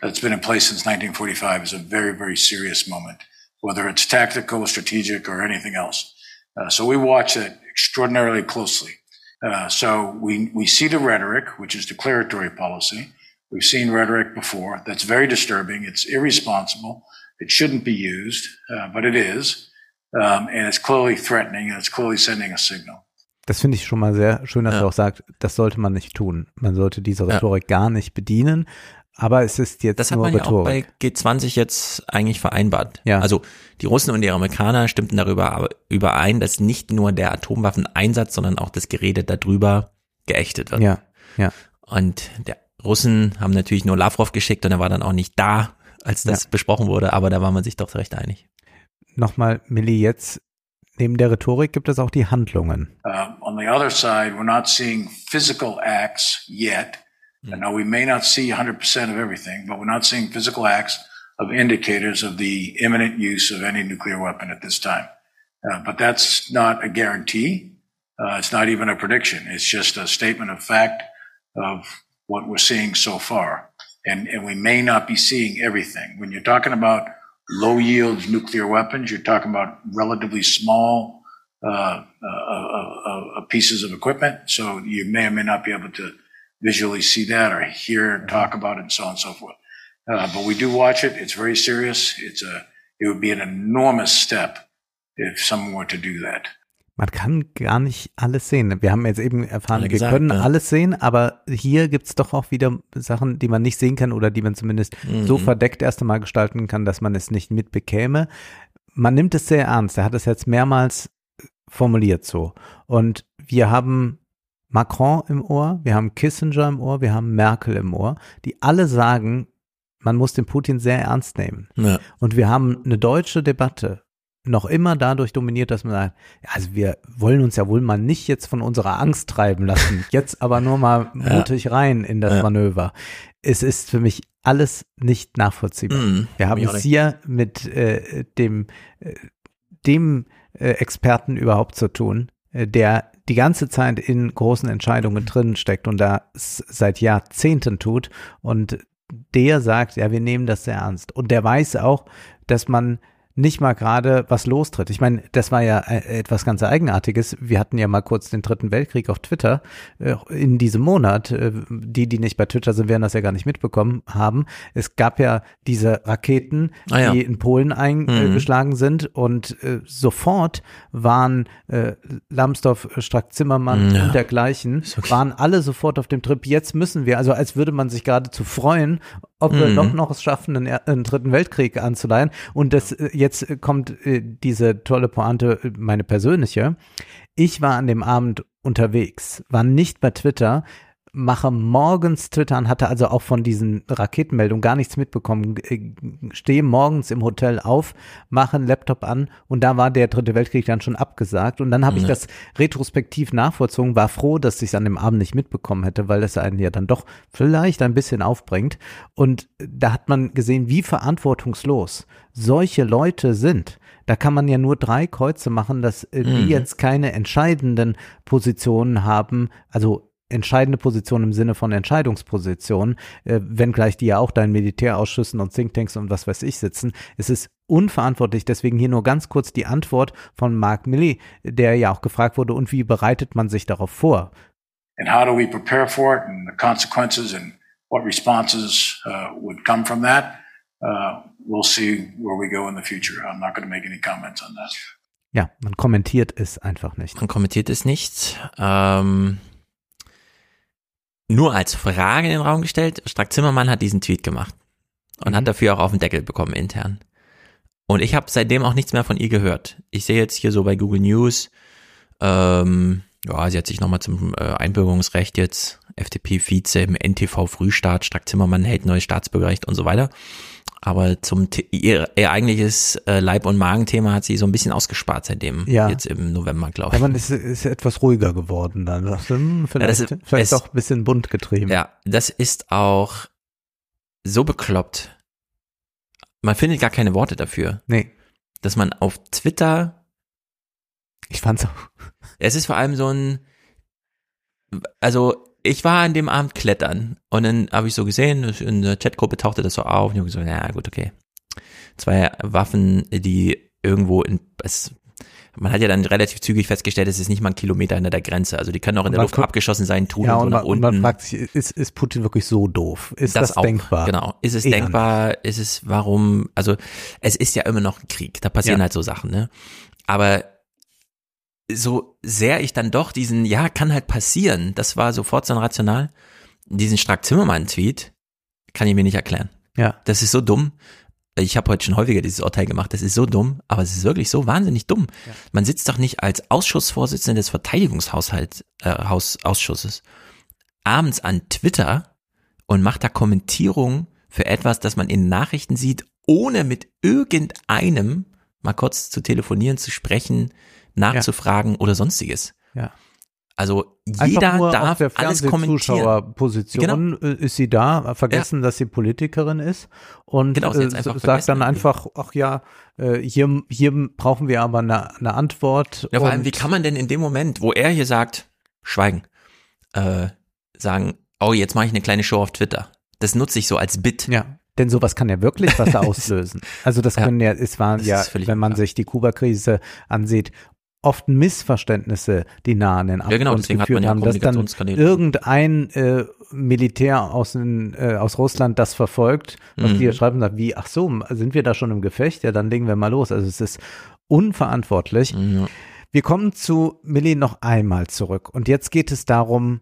that's been in place since 1945 is a very very serious moment, whether it's tactical, strategic, or anything else. Uh, so we watch it extraordinarily closely. Uh, so we we see the rhetoric, which is declaratory policy. We've seen rhetoric before. That's very disturbing. It's irresponsible. It shouldn't be used, uh, but it is, um, and it's clearly threatening, and it's clearly sending a signal. Das finde ich schon mal sehr schön, dass Ja. er auch sagt, das sollte man nicht tun. Man sollte diese Ja. Rhetorik gar nicht bedienen. Aber es ist jetzt Das hat nur man ja auch Rhetorik. bei G20 jetzt eigentlich vereinbart. Ja. Also die Russen und die Amerikaner stimmten darüber überein, dass nicht nur der Atomwaffeneinsatz, sondern auch das Gerede darüber geächtet wird. ja, ja. Und der Russen haben natürlich nur Lavrov geschickt und er war dann auch nicht da, als das besprochen wurde, aber da war man sich doch recht einig. nochmal, Milli, jetzt neben der Rhetorik gibt es auch die Handlungen. Uh, on the other side, we're not seeing physical acts yet. And now we may not see 100% of everything, but we're not seeing physical acts of indicators of the imminent use of any nuclear weapon at this time. Uh, but that's not a guarantee. Uh, it's not even a prediction. It's just a statement of fact of what we're seeing so far. And, and we may not be seeing everything. When you're talking about low yield nuclear weapons, you're talking about relatively small uh, uh, pieces of equipment. So you may or may not be able to visually see that or hear and talk about it and so on and so forth. Uh, but we do watch it. It's very serious. It's a, it would be an enormous step if someone were to do that. Man kann gar nicht alles sehen. Wir haben jetzt eben erfahren, wir gesagt, können ja. alles sehen, aber hier gibt's doch auch wieder Sachen, die man nicht sehen kann oder die man zumindest Mhm. so verdeckt erst einmal gestalten kann, dass man es nicht mitbekäme. Man nimmt es sehr ernst. Er hat es jetzt mehrmals formuliert so. Und wir haben Macron im Ohr, wir haben Kissinger im Ohr, wir haben Merkel im Ohr, die alle sagen, man muss den Putin sehr ernst nehmen. Ja. Und wir haben eine deutsche Debatte, noch immer dadurch dominiert, dass man sagt, ja, also wir wollen uns ja wohl mal nicht jetzt von unserer Angst treiben lassen, jetzt aber nur mal Ja. mutig rein in das Ja. Manöver. Es ist für mich alles nicht nachvollziehbar. Mhm, wir haben es hier mit äh, dem, äh, dem äh, Experten überhaupt zu tun, äh, der die ganze Zeit in großen Entscheidungen drin steckt und da seit Jahrzehnten tut und der sagt, ja, wir nehmen das sehr ernst. Und der weiß auch, dass man nicht mal gerade was lostritt. Ich meine, das war ja äh, etwas ganz Eigenartiges. Wir hatten ja mal kurz den Dritten Weltkrieg auf Twitter äh, in diesem Monat. Äh, Die, die nicht bei Twitter sind, werden das ja gar nicht mitbekommen haben. Es gab ja diese Raketen, Ah ja. die in Polen eingeschlagen Mhm. sind und sofort waren äh, Lambsdorff, Strack-Zimmermann Ja. und dergleichen, waren alle sofort auf dem Trip. Jetzt müssen wir, also als würde man sich geradezu freuen, ob wir Mhm. doch noch es schaffen, einen, einen dritten Weltkrieg anzuleihen. Und das äh, jetzt äh, kommt äh, diese tolle Pointe, meine persönliche. Ich war an dem Abend unterwegs, war nicht bei Twitter, mache morgens Twitter und hatte also auch von diesen Raketenmeldungen gar nichts mitbekommen. Äh, Stehe morgens im Hotel auf, mache einen Laptop an und da war der dritte Weltkrieg dann schon abgesagt. Und dann habe ich Ja. das retrospektiv nachvollzogen, war froh, dass ich es an dem Abend nicht mitbekommen hätte, weil das einen ja dann doch vielleicht ein bisschen aufbringt. Und da hat man gesehen, wie verantwortungslos solche Leute sind. Da kann man ja nur drei Kreuze machen, dass äh, die Mhm. jetzt keine entscheidenden Positionen haben, also entscheidende Positionen im Sinne von Entscheidungspositionen, äh, wenngleich die ja auch da in Militärausschüssen und Thinktanks und was weiß ich sitzen. Es ist unverantwortlich. Deswegen hier nur ganz kurz die Antwort von Mark Milley, der ja auch gefragt wurde, und wie bereitet man sich darauf vor? And how do we prepare for it and the consequences and what responses uh, would come from that? Uh, we'll see where we go in the future. I'm not going to make any comments on that. Ja, man kommentiert es einfach nicht. Man kommentiert es nicht. Ähm, nur als Frage in den Raum gestellt, Strack Zimmermann hat diesen Tweet gemacht und hat dafür auch auf den Deckel bekommen intern. Und ich habe seitdem auch nichts mehr von ihr gehört. Ich sehe jetzt hier so bei Google News, ähm, ja, sie hat sich nochmal zum äh, Einbürgerungsrecht jetzt, FDP-Vize im NTV-Frühstart, Strack Zimmermann hält neues Staatsbürgerrecht und so weiter. Aber zum ihr, ihr eigentliches äh, Leib- und Magenthema hat sie so ein bisschen ausgespart seitdem, Ja. jetzt im November, glaube Ja, ich. man ist, ist etwas ruhiger geworden dann. Dachte, hm, Vielleicht, das ist- vielleicht es- doch ein bisschen bunt getrieben. Ja, das ist auch so bekloppt. Man findet gar keine Worte dafür. Nee. Dass man auf Twitter. Ich fand's auch. Es ist vor allem so ein. Also, ich war an dem Abend klettern und dann habe ich so gesehen, in der Chatgruppe tauchte das so auf und ich habe gesagt, na gut, okay. Zwei Waffen, die irgendwo in. Es, man hat ja dann relativ zügig festgestellt, es ist nicht mal ein Kilometer hinter der Grenze. Also die können auch in der Luft abgeschossen sein, tun Ja, und so und nach man, unten. man fragt sich, ist, ist Putin wirklich so doof? Ist das, auch, denkbar? Genau. Ist es Eher denkbar? Ist es warum? Also es ist ja immer noch ein Krieg. Da passieren Ja. halt so Sachen, ne? Aber so sehr ich dann doch diesen, ja, kann halt passieren, das war sofort so ein rational, diesen Strack-Zimmermann-Tweet kann ich mir nicht erklären. Ja. Das ist so dumm. Ich habe heute schon häufiger dieses Urteil gemacht, das ist so dumm, aber es ist wirklich so wahnsinnig dumm. Man sitzt doch nicht als Ausschussvorsitzender des Verteidigungshaushalts, äh, Haus, Ausschusses abends an Twitter und macht da Kommentierungen für etwas, das man in Nachrichten sieht, ohne mit irgendeinem mal kurz zu telefonieren, zu sprechen, nachzufragen ja. oder sonstiges. Ja. Also jeder nur darf auf der alles kommentieren. Genau. ist sie da, vergessen, ja. dass sie Politikerin ist und genau, äh, sagt dann einfach, ach ja, äh, hier, hier brauchen wir aber eine, eine Antwort. Ja, vor allem, wie kann man denn in dem Moment, wo er hier sagt, schweigen, äh, sagen, oh, jetzt mache ich eine kleine Show auf Twitter. Das nutze ich so als Bit. Ja. Denn sowas kann ja wirklich was auslösen. Also das können ja, es waren ja, wenn man klar. sich die Kuba-Krise ansieht, oft Missverständnisse, die nah an den Abgrund ja, genau, geführt haben, dass dann irgendein äh, Militär aus, in, äh, aus Russland das verfolgt, was mhm. die schreiben und sagt, wie, ach so, sind wir da schon im Gefecht? Ja, dann legen wir mal los. Also es ist unverantwortlich. Mhm. Wir kommen zu Milli noch einmal zurück und jetzt geht es darum,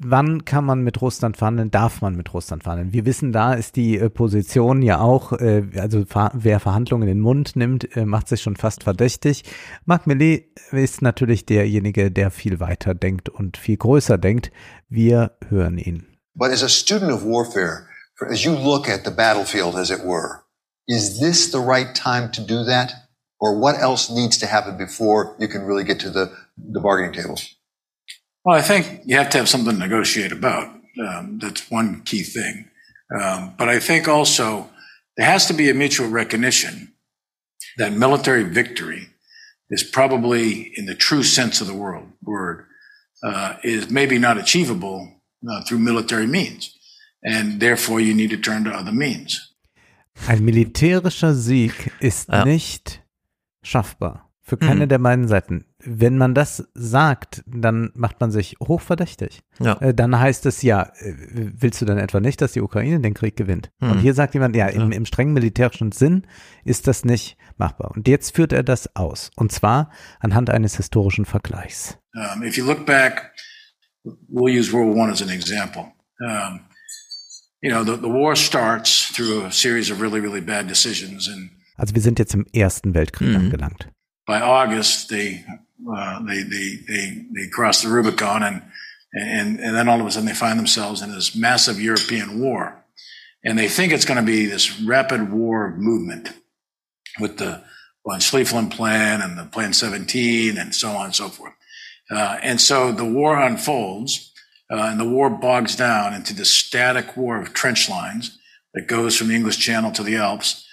wann kann man mit Russland verhandeln? Darf man mit Russland verhandeln? Wir wissen, da ist die äh, Position ja auch, äh, also wer Verhandlungen in den Mund nimmt, äh, macht sich schon fast verdächtig. Marc Millet ist natürlich derjenige, der viel weiter denkt und viel größer denkt. Wir hören ihn. But as a student of warfare, as you look at the battlefield, as it were, is this the right time to do that? Or what else needs to happen before you can really get to the, the bargaining table? Well, I think you have to have something to negotiate about. Um, that's one key thing. Um, but I think also there has to be a mutual recognition that military victory is probably, in the true sense of the world, word, uh, is maybe not achievable uh, through military means. And therefore you need to turn to other means. Ein militärischer Sieg ist ja. nicht schaffbar. Für keine mhm. der beiden Seiten. Wenn man das sagt, dann macht man sich hochverdächtig. Ja. Äh, dann heißt es ja, äh, willst du dann etwa nicht, dass die Ukraine den Krieg gewinnt? Mhm. Und hier sagt jemand, ja, im, im strengen militärischen Sinn ist das nicht machbar. Und jetzt führt er das aus. Und zwar anhand eines historischen Vergleichs. Um, if you look back, we'll use World War I as an example. Um, you know, the, the war starts through a series of really, really bad decisions. And also wir sind jetzt im Ersten Weltkrieg mhm. angelangt. By August, they, uh, they, they, they, they cross the Rubicon and, and, and then all of a sudden they find themselves in this massive European war. And they think it's going to be this rapid war movement with the von Schliefflin plan and the Plan 17 and so on and so forth. Uh, and so the war unfolds uh, and the war bogs down into the static war of trench lines that goes from the English Channel to the Alps.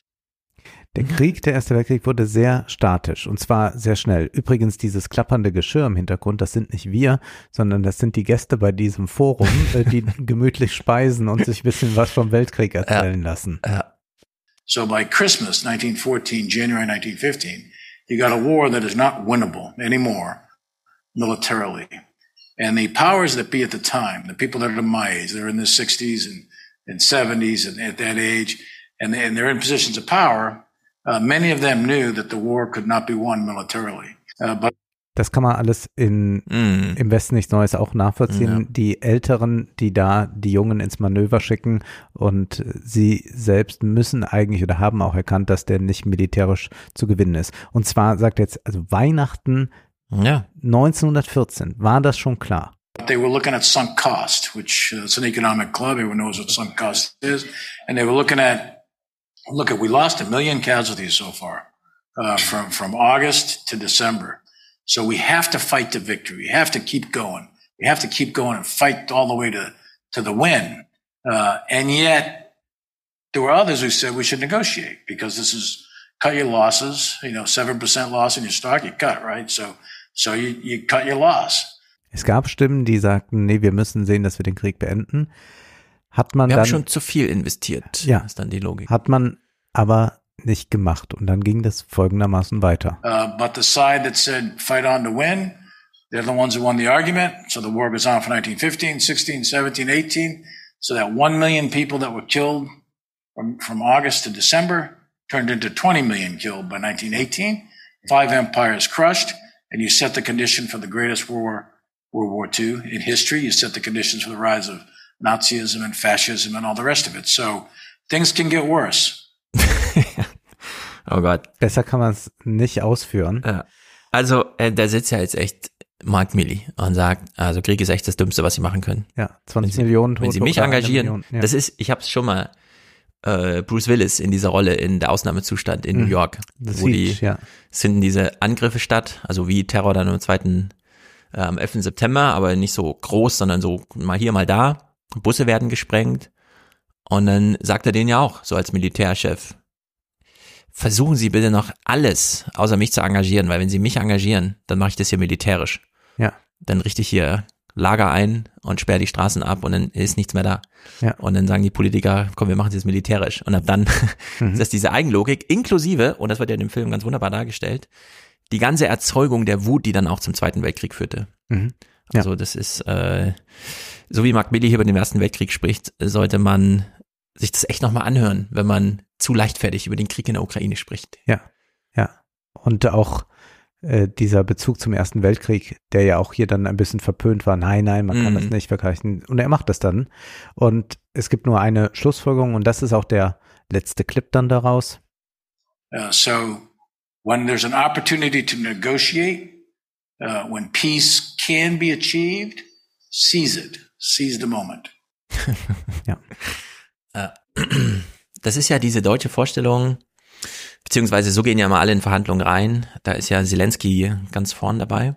Der Krieg, der Erste Weltkrieg, wurde sehr statisch und zwar sehr schnell. Übrigens, dieses klappernde Geschirr im Hintergrund, das sind nicht wir, sondern das sind die Gäste bei diesem Forum, äh, die gemütlich speisen und sich ein bisschen was vom Weltkrieg erzählen ja. lassen. Ja. So by Christmas 1914, January 1915, you got a war that is not winnable anymore militarily. And the powers that be at the time, the people that are my age, they're in their 60s and, and 70s and at that age, and, they, and they're in positions of power, many of them knew that the war could not be won militarily. Uh, but das kann man alles in, mm. im Westen nichts Neues auch nachvollziehen. Ja. Die Älteren, die da die Jungen ins Manöver schicken und sie selbst müssen eigentlich oder haben auch erkannt, dass der nicht militärisch zu gewinnen ist. Und zwar sagt jetzt, also Weihnachten ja. 1914, war das schon klar? They were looking at sunk cost, which uh, it's an economic club. Everyone knows what sunk cost is. And they were looking at look at we lost a million casualties so far uh, from from August to December. So we have to fight to victory. We have to keep going. We have to keep going and fight all the way to to the win. Uh, and yet there were others who said we should negotiate because this is cut your losses. You know, seven percent loss in your stock, you cut right. So so you you cut your loss. Es gab Stimmen, die sagten, nee, wir müssen sehen, dass wir den Krieg beenden. Hat man Wir dann, haben schon zu viel investiert. Ja. Ist dann die Logik. Hat man aber nicht gemacht. Und dann ging das folgendermaßen weiter. Uh, but the side that said fight on to win, they're the ones who won the argument. So the war goes on for 1915, 16, 17, 18. So that 1 million people that were killed from, from August to December turned into 20 million killed by 1918. Five empires crushed. And you set the condition for the greatest war, World War II in history. You set the conditions for the rise of Nazism and fascism and all the rest of it. So things can get worse. oh Gott. Besser kann man es nicht ausführen. Ja. Also, äh, da sitzt ja jetzt echt Mark Milley und sagt, also Krieg ist echt das Dümmste, was sie machen können. Ja, 20 wenn sie, Millionen Tote Wenn sie mich engagieren, ja. das ist, ich habe es schon mal äh, Bruce Willis in dieser Rolle in der Ausnahmezustand in Mhm. New York, The wo die Siege, ja. es finden diese Angriffe statt, also wie Terror dann am zweiten, äh, am 11. September, aber nicht so groß, sondern so mal hier, mal da. Busse werden gesprengt. Und dann sagt er denen ja auch, so als Militärchef, versuchen Sie bitte noch alles, außer mich zu engagieren, weil wenn Sie mich engagieren, dann mache ich das hier militärisch. Ja. Dann richte ich hier Lager ein und sperre die Straßen ab und dann ist nichts mehr da. Ja. Und dann sagen die Politiker, komm, wir machen das militärisch. Und ab dann Mhm. ist das diese Eigenlogik, inklusive, und das wird ja in dem Film ganz wunderbar dargestellt, die ganze Erzeugung der Wut, die dann auch zum Zweiten Weltkrieg führte. Mhm. Ja. Also das ist, äh, so wie Mark Billy hier über den Ersten Weltkrieg spricht, sollte man sich das echt nochmal anhören, wenn man zu leichtfertig über den Krieg in der Ukraine spricht. Ja, ja. Und auch äh, dieser Bezug zum Ersten Weltkrieg, der ja auch hier dann ein bisschen verpönt war. Nein, nein, man kann Mhm. das nicht vergleichen. Und er macht das dann. Und es gibt nur eine Schlussfolgerung und das ist auch der letzte Clip dann daraus. Uh, so when there's an opportunity to negotiate, uh, when peace can be achieved, seize it, seize the moment. Äh, Das ist ja diese deutsche Vorstellung, beziehungsweise so gehen ja mal alle in Verhandlungen rein. Da ist ja Zelensky ganz vorn dabei.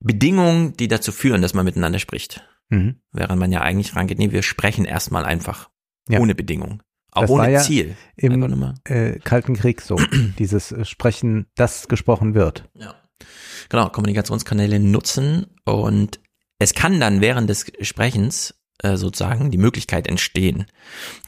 Bedingungen, die dazu führen, dass man miteinander spricht. Mhm. Während man ja eigentlich rangeht, nee, wir sprechen erstmal einfach. Ja. Ohne Bedingung. Auch Das ohne war ja Ziel. Im äh, Kalten Krieg so. Dieses Sprechen, das gesprochen wird. Ja. Genau, Kommunikationskanäle nutzen und es kann dann während des Sprechens äh, sozusagen die Möglichkeit entstehen.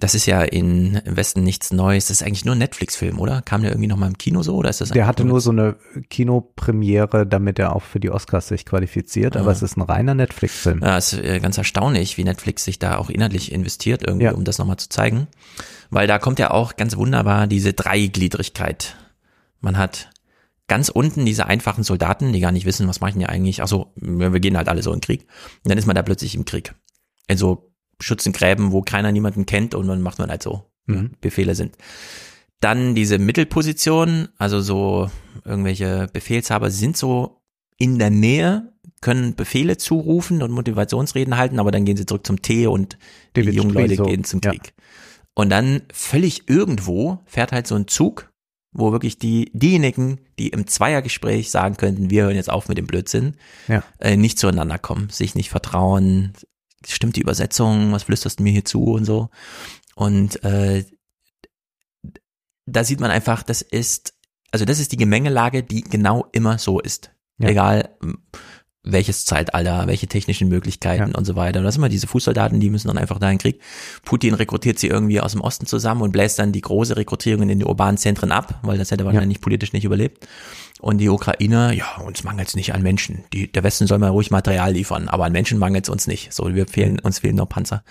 Das ist ja in, im Westen nichts Neues. Das ist eigentlich nur ein Netflix-Film, oder? Kam der irgendwie noch mal im Kino so oder ist das Der hatte nur so eine Kinopremiere, damit er auch für die Oscars sich qualifiziert, aber Ah. es ist ein reiner Netflix-Film. Ja, ist äh, ganz erstaunlich, wie Netflix sich da auch inhaltlich investiert, irgendwie, Ja. um das nochmal zu zeigen. Weil da kommt ja auch ganz wunderbar diese Dreigliedrigkeit. Man hat ganz unten diese einfachen Soldaten, die gar nicht wissen, was machen die eigentlich. Ach so, wir gehen halt alle so in den Krieg. Und dann ist man da plötzlich im Krieg. In so Schützengräben, wo keiner niemanden kennt und dann macht man halt so. Mhm. Befehle sind. Dann diese Mittelposition, also so irgendwelche Befehlshaber sind so in der Nähe, können Befehle zurufen und Motivationsreden halten, aber dann gehen sie zurück zum Tee und die David jungen Leute Striso, gehen zum ja. Krieg. Und dann völlig irgendwo fährt halt so ein Zug, wo wirklich die, diejenigen, die im Zweiergespräch sagen könnten, wir hören jetzt auf mit dem Blödsinn, Ja. äh, nicht zueinander kommen, sich nicht vertrauen, stimmt die Übersetzung, was flüsterst du mir hier zu und so. Und äh, da sieht man einfach, das ist, also das ist die Gemengelage, die genau immer so ist. Ja. Egal welches Zeitalter, welche technischen Möglichkeiten Ja. und so weiter. Und das sind immer diese Fußsoldaten, die müssen dann einfach da in den Krieg. Putin rekrutiert sie irgendwie aus dem Osten zusammen und bläst dann die große Rekrutierung in die urbanen Zentren ab, weil das hätte wahrscheinlich politisch nicht überlebt. Und die Ukrainer, ja, uns mangelt es nicht an Menschen. Die, der Westen soll mal ruhig Material liefern, aber an Menschen mangelt es uns nicht. So, wir fehlen, uns fehlen noch Panzer.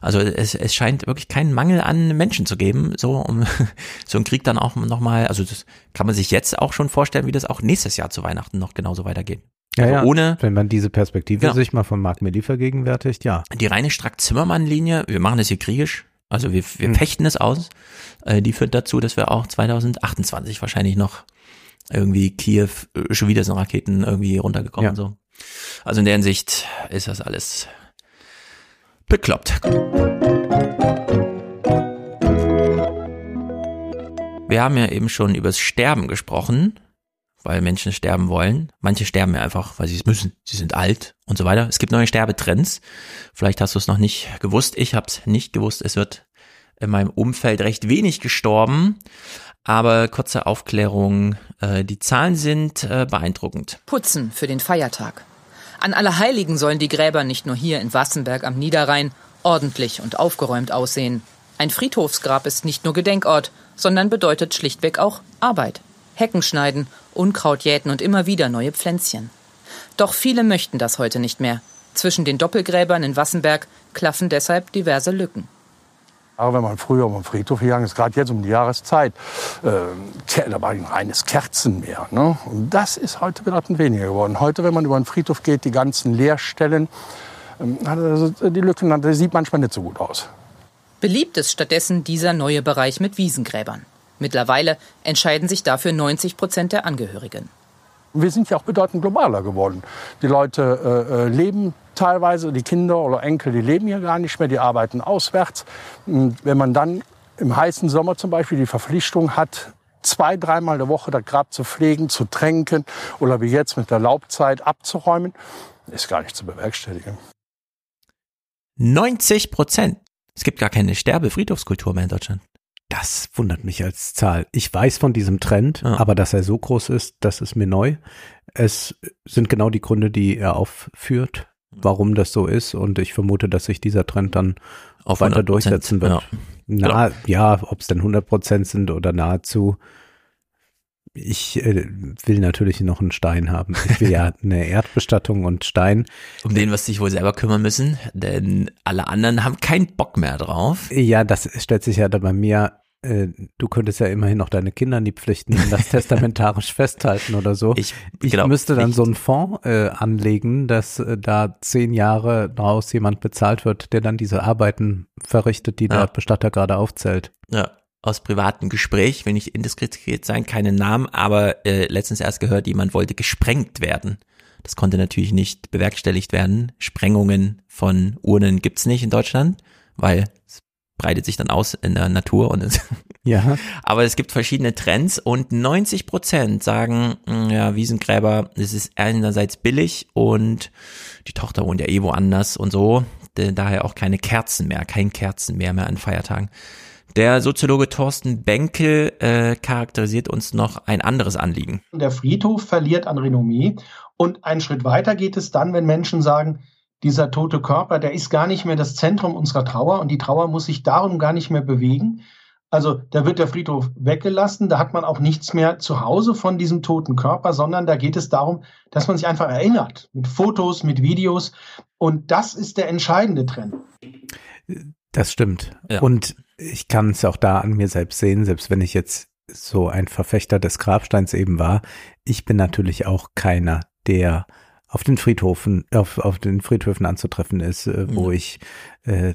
Also es, es scheint wirklich keinen Mangel an Menschen zu geben, so um so ein Krieg dann auch nochmal, also das kann man sich jetzt auch schon vorstellen, wie das auch nächstes Jahr zu Weihnachten noch genauso weitergeht. Ja, also ja, ohne wenn man diese Perspektive Ja. sich mal von Mark Milli vergegenwärtigt, ja. die reine Strack-Zimmermann-Linie, wir machen das hier kriegisch, also wir, wir Hm. fechten es aus, äh, die führt dazu, dass wir auch 2028 wahrscheinlich noch irgendwie Kiew äh, schon wieder so Raketen irgendwie runtergekommen Ja. so. Also in der Hinsicht ist das alles bekloppt. Wir haben ja eben schon übers Sterben gesprochen, weil Menschen sterben wollen. Manche sterben ja einfach, weil sie es müssen. Sie sind alt und so weiter. Es gibt neue Sterbetrends. Vielleicht hast du es noch nicht gewusst. Ich habe es nicht gewusst. Es wird in meinem Umfeld recht wenig gestorben. Aber kurze Aufklärung, äh, die Zahlen sind äh, beeindruckend. Putzen für den Feiertag. An Allerheiligen sollen die Gräber nicht nur hier in Wassenberg am Niederrhein ordentlich und aufgeräumt aussehen. Ein Friedhofsgrab ist nicht nur Gedenkort, sondern bedeutet schlichtweg auch Arbeit. Hecken schneiden, Unkraut jäten und immer wieder neue Pflänzchen. Doch viele möchten das heute nicht mehr. Zwischen den Doppelgräbern in Wassenberg klaffen deshalb diverse Lücken. Aber wenn man früher um den Friedhof gegangen ist, gerade jetzt um die Jahreszeit, äh, da war ein reines Kerzenmeer. Ne? Und das ist heute bedeutend weniger geworden. Heute, wenn man über den Friedhof geht, die ganzen Leerstellen, ähm, also die Lücken, das sieht manchmal nicht so gut aus. Beliebt ist stattdessen dieser neue Bereich mit Wiesengräbern. Mittlerweile entscheiden sich dafür 90 Prozent der Angehörigen. Wir sind ja auch bedeutend globaler geworden. Die Leute äh, äh, leben teilweise. Die Kinder oder Enkel, die leben hier gar nicht mehr, die arbeiten auswärts. Und wenn man dann im heißen Sommer zum Beispiel die Verpflichtung hat, zwei, dreimal in der Woche das Grab zu pflegen, zu tränken oder wie jetzt mit der Laubzeit abzuräumen, ist gar nicht zu bewerkstelligen. 90 Prozent. Es gibt gar keine Sterbefriedhofskultur mehr in Deutschland. Das wundert mich als Zahl. Ich weiß von diesem Trend, ja. aber dass er so groß ist, das ist mir neu. Es sind genau die Gründe, die er aufführt, warum das so ist. Und ich vermute, dass sich dieser Trend dann auch weiter durchsetzen wird. Ja. Na, ja, ob es denn 100 Prozent sind oder nahezu. Ich äh, will natürlich noch einen Stein haben. Ich will ja eine Erdbestattung und Stein. Um den wirst du dich wohl selber kümmern müssen, denn alle anderen haben keinen Bock mehr drauf. Ja, das stellt sich ja da bei mir äh, du könntest ja immerhin noch deine Kinder in die Pflichten das testamentarisch festhalten oder so. Ich, ich müsste dann nicht. so einen Fonds äh, anlegen, dass äh, da zehn Jahre draus jemand bezahlt wird, der dann diese Arbeiten verrichtet, die ja. der Bestatter gerade aufzählt. Ja, aus privatem Gespräch, will nicht indiskret sein, keine Namen, aber äh, letztens erst gehört, jemand wollte gesprengt werden. Das konnte natürlich nicht bewerkstelligt werden. Sprengungen von Urnen gibt's nicht in Deutschland, weil es breitet sich dann aus in der Natur und es ja. Aber es gibt verschiedene Trends und 90 Prozent sagen, mm, ja, Wiesengräber, es ist einerseits billig und die Tochter wohnt ja eh woanders und so. Daher auch keine Kerzen mehr, kein Kerzenmeer mehr an Feiertagen. Der Soziologe Thorsten Benkel äh, charakterisiert uns noch ein anderes Anliegen. Der Friedhof verliert an Renommee und einen Schritt weiter geht es dann, wenn Menschen sagen, dieser tote Körper, der ist gar nicht mehr das Zentrum unserer Trauer und die Trauer muss sich darum gar nicht mehr bewegen. Also da wird der Friedhof weggelassen, da hat man auch nichts mehr zu Hause von diesem toten Körper, sondern da geht es darum, dass man sich einfach erinnert, mit Fotos, mit Videos. Und das ist der entscheidende Trend. Das stimmt. Ja. Und ich kann es auch da an mir selbst sehen, selbst wenn ich jetzt so ein Verfechter des Grabsteins eben war. Ich bin natürlich auch keiner, der auf den Friedhofen, auf, auf den Friedhöfen anzutreffen ist, äh, wo ja. ich äh,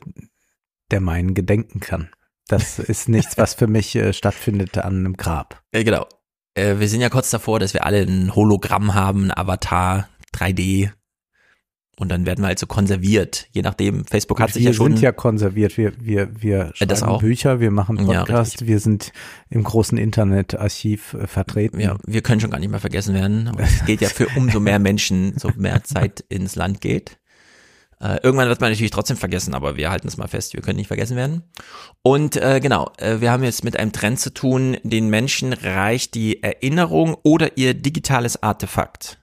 der meinen gedenken kann. Das ist nichts, was für mich äh, stattfindet an einem Grab. Ja, genau. Äh, wir sind ja kurz davor, dass wir alle ein Hologramm haben, ein Avatar, 3D, und dann werden wir halt so konserviert, je nachdem. Facebook hat sich ja schon. Wir sind ja konserviert. Wir, wir, wir schreiben Bücher, wir machen Podcasts, ja, wir sind im großen Internetarchiv äh, vertreten. Ja, wir können schon gar nicht mehr vergessen werden. es geht ja für umso mehr Menschen, so mehr Zeit ins Land geht. Äh, irgendwann wird man natürlich trotzdem vergessen, aber wir halten es mal fest, wir können nicht vergessen werden. Und äh, genau, äh, wir haben jetzt mit einem Trend zu tun, den Menschen reicht die Erinnerung oder ihr digitales Artefakt.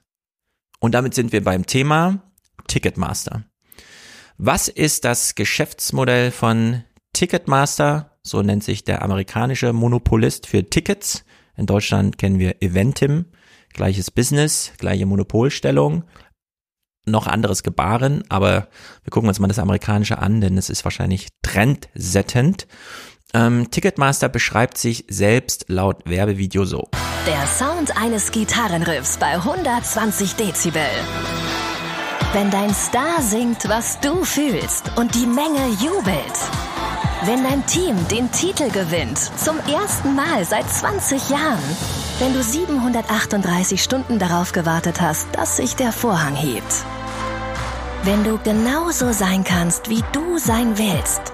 Und damit sind wir beim Thema Ticketmaster. Was ist das Geschäftsmodell von Ticketmaster? So nennt sich der amerikanische Monopolist für Tickets. In Deutschland kennen wir Eventim, gleiches Business, gleiche Monopolstellung, noch anderes Gebaren, aber wir gucken uns mal das amerikanische an, denn es ist wahrscheinlich trendsettend. Ähm, Ticketmaster beschreibt sich selbst laut Werbevideo so. Der Sound eines Gitarrenriffs bei 120 Dezibel. Wenn dein Star singt, was du fühlst und die Menge jubelt. Wenn dein Team den Titel gewinnt, zum ersten Mal seit 20 Jahren. Wenn du 738 Stunden darauf gewartet hast, dass sich der Vorhang hebt. Wenn du genauso sein kannst, wie du sein willst.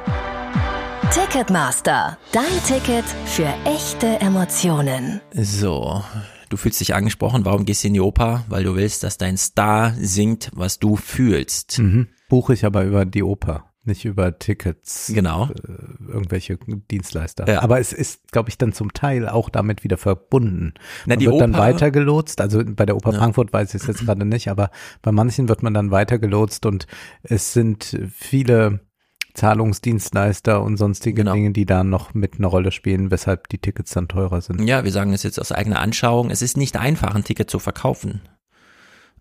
Ticketmaster, dein Ticket für echte Emotionen. So, du fühlst dich angesprochen, warum gehst du in die Oper? Weil du willst, dass dein Star singt, was du fühlst. Mhm. Buche ich aber über die Oper nicht über Tickets. Genau. Äh, irgendwelche Dienstleister. Ja. Aber es ist, glaube ich, dann zum Teil auch damit wieder verbunden. Na, man wird Oper, dann weitergelotst. Also bei der Oper ja. Frankfurt weiß ich es jetzt gerade nicht, aber bei manchen wird man dann weitergelotst und es sind viele Zahlungsdienstleister und sonstige genau. Dinge, die da noch mit einer Rolle spielen, weshalb die Tickets dann teurer sind. Ja, wir sagen es jetzt aus eigener Anschauung. Es ist nicht einfach, ein Ticket zu verkaufen.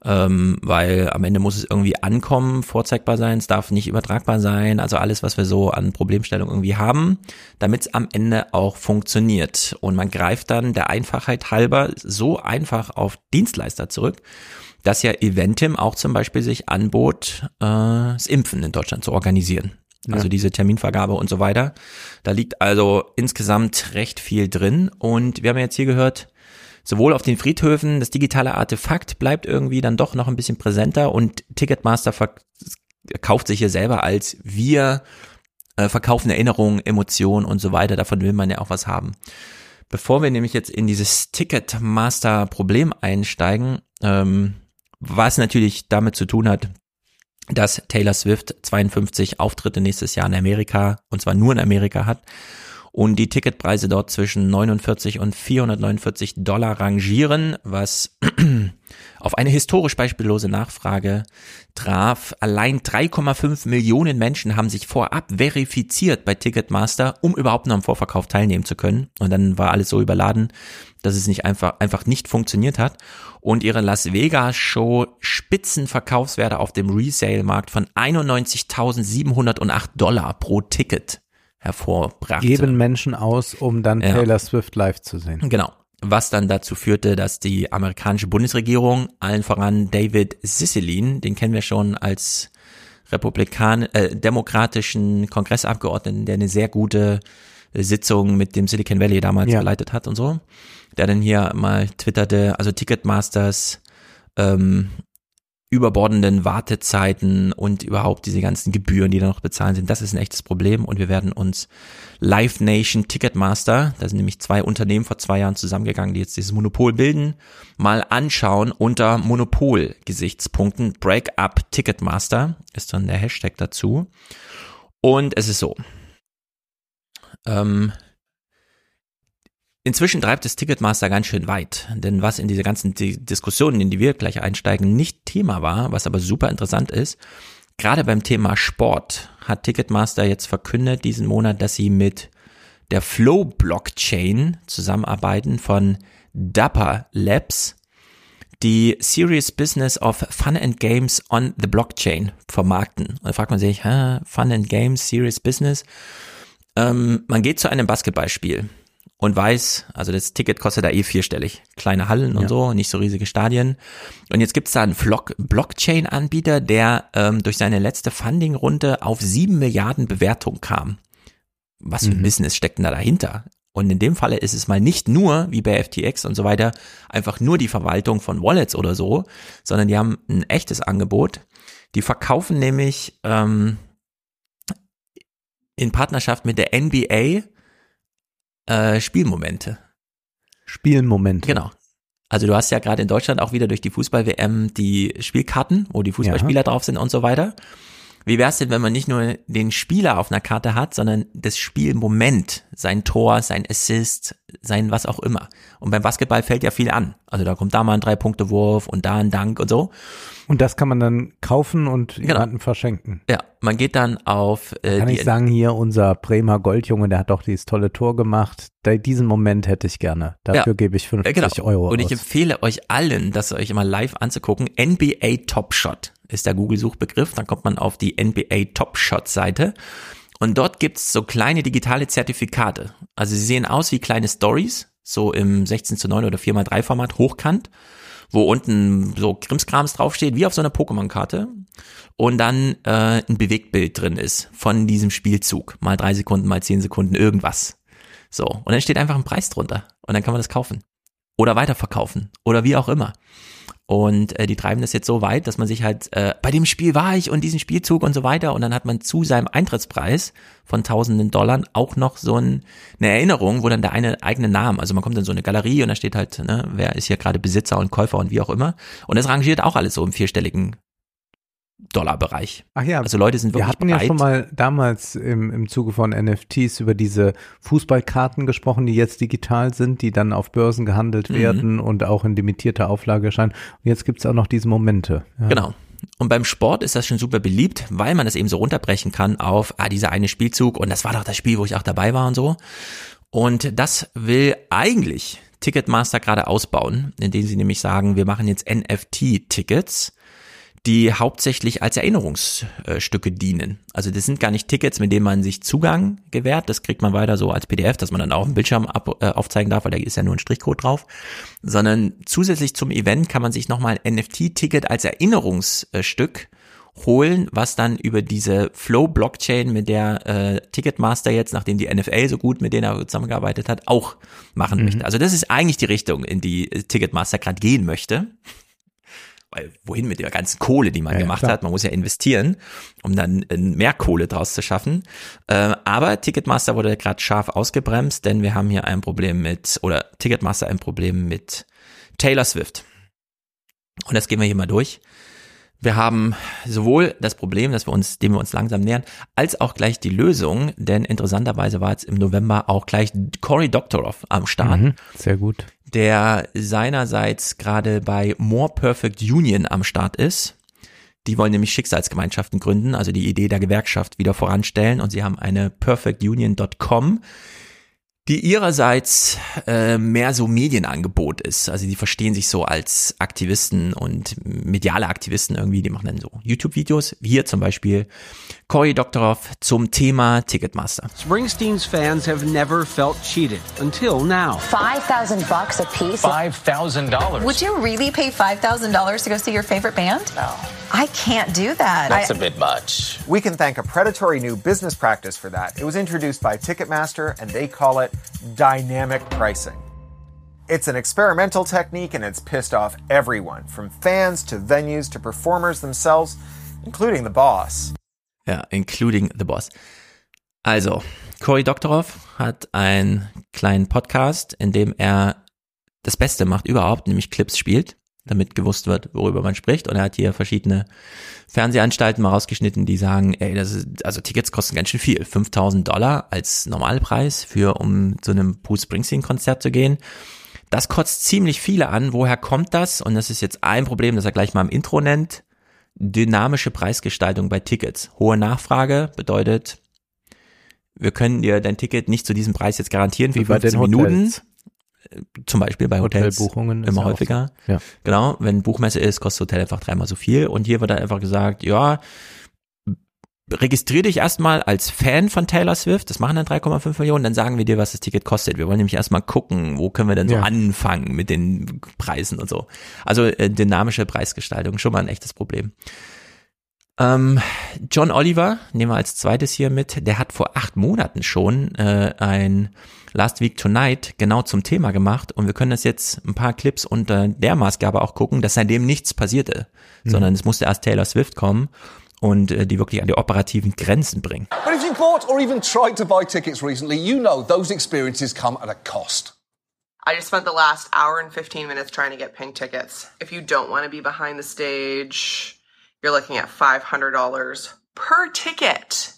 Ähm, weil am Ende muss es irgendwie ankommen, vorzeigbar sein, es darf nicht übertragbar sein, also alles, was wir so an Problemstellung irgendwie haben, damit es am Ende auch funktioniert. Und man greift dann der Einfachheit halber so einfach auf Dienstleister zurück, dass ja Eventim auch zum Beispiel sich anbot, äh, das Impfen in Deutschland zu organisieren. Also diese Terminvergabe und so weiter. Da liegt also insgesamt recht viel drin. Und wir haben jetzt hier gehört, sowohl auf den Friedhöfen, das digitale Artefakt bleibt irgendwie dann doch noch ein bisschen präsenter und Ticketmaster verkauft sich hier selber als wir äh, verkaufen Erinnerungen, Emotionen und so weiter. Davon will man ja auch was haben. Bevor wir nämlich jetzt in dieses Ticketmaster-Problem einsteigen, ähm, was natürlich damit zu tun hat, dass Taylor Swift 52 Auftritte nächstes Jahr in Amerika, und zwar nur in Amerika hat, und die Ticketpreise dort zwischen 49 und 449 Dollar rangieren, was auf eine historisch beispiellose Nachfrage traf. Allein 3,5 Millionen Menschen haben sich vorab verifiziert bei Ticketmaster, um überhaupt noch am Vorverkauf teilnehmen zu können. Und dann war alles so überladen, dass es nicht einfach, einfach nicht funktioniert hat. Und ihre Las Vegas Show Spitzenverkaufswerte auf dem Resale-Markt von 91.708 Dollar pro Ticket hervorbrachte. Geben Menschen aus, um dann Ja. Taylor Swift live zu sehen. Genau. Was dann dazu führte, dass die amerikanische Bundesregierung, allen voran David Sisselin, den kennen wir schon als Republikan äh, demokratischen Kongressabgeordneten, der eine sehr gute Sitzung mit dem Silicon Valley damals Ja. geleitet hat und so, der dann hier mal twitterte, also Ticketmasters ähm, überbordenden Wartezeiten und überhaupt diese ganzen Gebühren, die da noch bezahlen sind, das ist ein echtes Problem und wir werden uns Live Nation Ticketmaster, da sind nämlich zwei Unternehmen vor zwei Jahren zusammengegangen, die jetzt dieses Monopol bilden, mal anschauen unter Monopol-Gesichtspunkten. Break-up Ticketmaster ist dann der Hashtag dazu. Und es ist so. Ähm, Inzwischen treibt es Ticketmaster ganz schön weit, denn was in diese ganzen Di Diskussionen, in die wir gleich einsteigen, nicht Thema war, was aber super interessant ist, gerade beim Thema Sport hat Ticketmaster jetzt verkündet diesen Monat, dass sie mit der Flow Blockchain zusammenarbeiten von Dapper Labs, die Serious Business of Fun and Games on the Blockchain vermarkten. Und da fragt man sich, hä, Fun and Games, Serious Business? Ähm, man geht zu einem Basketballspiel und weiß, also das Ticket kostet da eh vierstellig. Kleine Hallen und Ja. so, nicht so riesige Stadien. Und jetzt gibt's da einen Blockchain-Anbieter, der ähm, durch seine letzte Funding-Runde auf sieben Milliarden Bewertung kam. Was für ein Mhm. Business steckt denn da dahinter? Und in dem Falle ist es mal nicht nur, wie bei FTX und so weiter, einfach nur die Verwaltung von Wallets oder so, sondern die haben ein echtes Angebot. Die verkaufen nämlich ähm, in Partnerschaft mit der NBA äh, Spielmomente. Spielmomente. Genau. Also du hast ja gerade in Deutschland auch wieder durch die Fußball-WM die Spielkarten, wo die Fußballspieler drauf sind und so weiter. Wie wär's denn, wenn man nicht nur den Spieler auf einer Karte hat, sondern das Spielmoment, sein Tor, sein Assist, sein was auch immer. Und beim Basketball fällt ja viel an. Also da kommt da mal ein Drei-Punkte-Wurf und da ein Dank und so. Und das kann man dann kaufen und jemandem verschenken. Ja, man geht dann auf äh, Kann ich sagen, hier unser Bremer Goldjunge, der hat doch dieses tolle Tor gemacht. Da, diesen Moment hätte ich gerne. Dafür Ja, gebe ich 50 äh, genau. Euro Und ich aus. empfehle euch allen, das euch immer live anzugucken. NBA Top Shot ist der Google-Suchbegriff. Dann kommt man auf die NBA Top Shot Seite. Und dort gibt's so kleine digitale Zertifikate. Also sie sehen aus wie kleine Stories, so im 16 zu 9 oder 4x3 Format, hochkant, wo unten so Krimskrams draufsteht, wie auf so einer Pokémon-Karte. Und dann äh, ein Bewegtbild drin ist von diesem Spielzug. Mal drei Sekunden, mal zehn Sekunden, irgendwas. So. Und dann steht einfach ein Preis drunter. Und dann kann man das kaufen. Oder weiterverkaufen. Oder wie auch immer. Und äh, die treiben das jetzt so weit, dass man sich halt, äh, bei dem Spiel war ich und diesen Spielzug und so weiter. Und dann hat man zu seinem Eintrittspreis von tausenden Dollar auch noch so ein, eine Erinnerung, wo dann der eine eigene Name, also man kommt in so eine Galerie und da steht halt, ne, wer ist hier gerade Besitzer und Käufer und wie auch immer. Und das rangiert auch alles so im vierstelligen Dollarbereich. Ach ja, Also Leute sind wir wirklich hatten ja schon mal damals im, im Zuge von NFTs über diese Fußballkarten gesprochen, die jetzt digital sind, die dann auf Börsen gehandelt Mhm. werden und auch in limitierter Auflage erscheinen. Und jetzt gibt's auch noch diese Momente. Ja. Genau. Und beim Sport ist das schon super beliebt, weil man das eben so runterbrechen kann auf, ah, dieser eine Spielzug und das war doch das Spiel, wo ich auch dabei war und so. Und das will eigentlich Ticketmaster gerade ausbauen, indem sie nämlich sagen, wir machen jetzt NFT-Tickets, die hauptsächlich als Erinnerungsstücke dienen. Also das sind gar nicht Tickets, mit denen man sich Zugang gewährt, das kriegt man weiter so als PDF, dass man dann auch im Bildschirm ab, äh, aufzeigen darf, weil da ist ja nur ein Strichcode drauf, sondern zusätzlich zum Event kann man sich nochmal ein NFT-Ticket als Erinnerungsstück holen, was dann über diese Flow-Blockchain, mit der äh, Ticketmaster jetzt, nachdem die NFL so gut mit denen er zusammengearbeitet hat, auch machen mhm. möchte. Also das ist eigentlich die Richtung, in die Ticketmaster gerade gehen möchte. Weil wohin mit der ganzen Kohle, die man ja, gemacht ja, hat? Man muss ja investieren, um dann mehr Kohle draus zu schaffen. Äh, aber Ticketmaster wurde gerade scharf ausgebremst, denn wir haben hier ein Problem mit, oder Ticketmaster ein Problem mit Taylor Swift. Und das gehen wir hier mal durch. Wir haben sowohl das Problem, dass wir uns, dem wir uns langsam nähern, als auch gleich die Lösung, denn interessanterweise war jetzt im November auch gleich Cory Doctorow am Start. Mhm, sehr gut. Der seinerseits gerade bei More Perfect Union am Start ist. Die wollen nämlich Schicksalsgemeinschaften gründen, also die Idee der Gewerkschaft wieder voranstellen und sie haben eine perfectunion.com, die ihrerseits äh, mehr so Medienangebot ist. Also die verstehen sich so als Aktivisten und mediale Aktivisten irgendwie. Die machen dann so YouTube-Videos. Hier zum Beispiel Cory Doctorow zum Thema Ticketmaster. Springsteen's fans have never felt cheated until now. 5,000 bucks a piece? $5,000. Would you really pay $5,000 to go see your favorite band? No. I can't do that. That's I, a bit much. We can thank a predatory new business practice for that. It was introduced by Ticketmaster and they call it dynamic pricing. It's an experimental technique and it's pissed off everyone, from fans to venues to performers themselves, including the boss. Ja, including the boss. Also, Cory Doctorow hat einen kleinen Podcast, in dem er das Beste macht überhaupt, nämlich Clips spielt damit gewusst wird, worüber man spricht. Und er hat hier verschiedene Fernsehanstalten mal rausgeschnitten, die sagen, ey, das ist, also Tickets kosten ganz schön viel. 5000 Dollar als Normalpreis für, um zu einem Bruce Springsteen Konzert zu gehen. Das kotzt ziemlich viele an. Woher kommt das? Und das ist jetzt ein Problem, das er gleich mal im Intro nennt. Dynamische Preisgestaltung bei Tickets. Hohe Nachfrage bedeutet, wir können dir dein Ticket nicht zu diesem Preis jetzt garantieren für 15 Minuten zum Beispiel bei Hotels Hotelbuchungen immer häufiger. So. Ja. Genau, wenn Buchmesse ist, kostet Hotel einfach dreimal so viel. Und hier wird dann einfach gesagt, ja, registrier dich erstmal als Fan von Taylor Swift, das machen dann 3,5 Millionen, dann sagen wir dir, was das Ticket kostet. Wir wollen nämlich erstmal gucken, wo können wir denn so ja. anfangen mit den Preisen und so. Also äh, dynamische Preisgestaltung, schon mal ein echtes Problem. Ähm, John Oliver, nehmen wir als zweites hier mit, der hat vor acht Monaten schon äh, ein Last Week Tonight genau zum Thema gemacht und wir können das jetzt ein paar Clips unter der Maßgabe auch gucken, dass seitdem nichts passierte, mhm. sondern es musste erst Taylor Swift kommen und äh, die wirklich an die operativen Grenzen bringen. But if you bought or even tried to buy tickets recently, you know those experiences come at a cost. I just spent the last hour and 15 minutes trying to get pink tickets. If you don't want to be behind the stage, you're looking at $500 per ticket.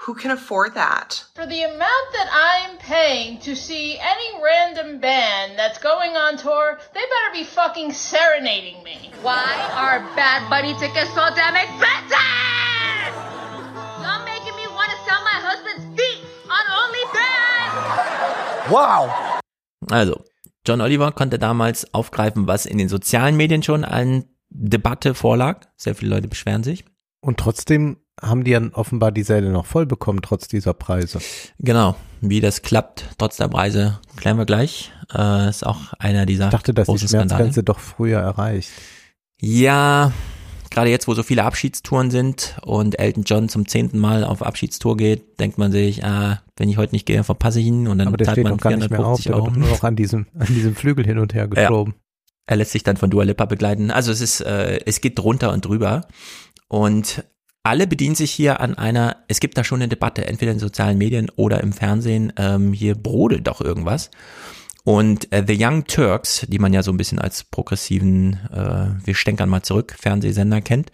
Who can afford that? For the amount that I'm paying to see any random band that's going on tour, they better be fucking serenading me. Why are Bad Bunny tickets so damn expensive? You're making me want to sell my husband's feet on OnlyFans. Wow. Also, John Oliver konnte damals aufgreifen, was in den sozialen Medien schon an Debatte vorlag. Sehr viele Leute beschweren sich. Und trotzdem haben die ja offenbar die Säle noch voll bekommen, trotz dieser Preise. Genau. Wie das klappt, trotz der Preise, klären wir gleich. Äh, ist auch einer dieser Ich dachte, dass die Schmerzgrenze doch früher erreicht. Ja, gerade jetzt, wo so viele Abschiedstouren sind und Elton John zum zehnten Mal auf Abschiedstour geht, denkt man sich, ah, wenn ich heute nicht gehe, verpasse ich ihn und dann Aber der steht man gar nicht mehr auf, der wird nur noch an diesem, an diesem Flügel hin und her geschoben. Ja. Er lässt sich dann von Dua Lipa begleiten. Also es ist, äh, es geht drunter und drüber. Und alle bedienen sich hier an einer, es gibt da schon eine Debatte, entweder in sozialen Medien oder im Fernsehen, ähm, hier brodelt doch irgendwas. Und äh, The Young Turks, die man ja so ein bisschen als progressiven, äh, wir stänkern mal zurück, Fernsehsender kennt,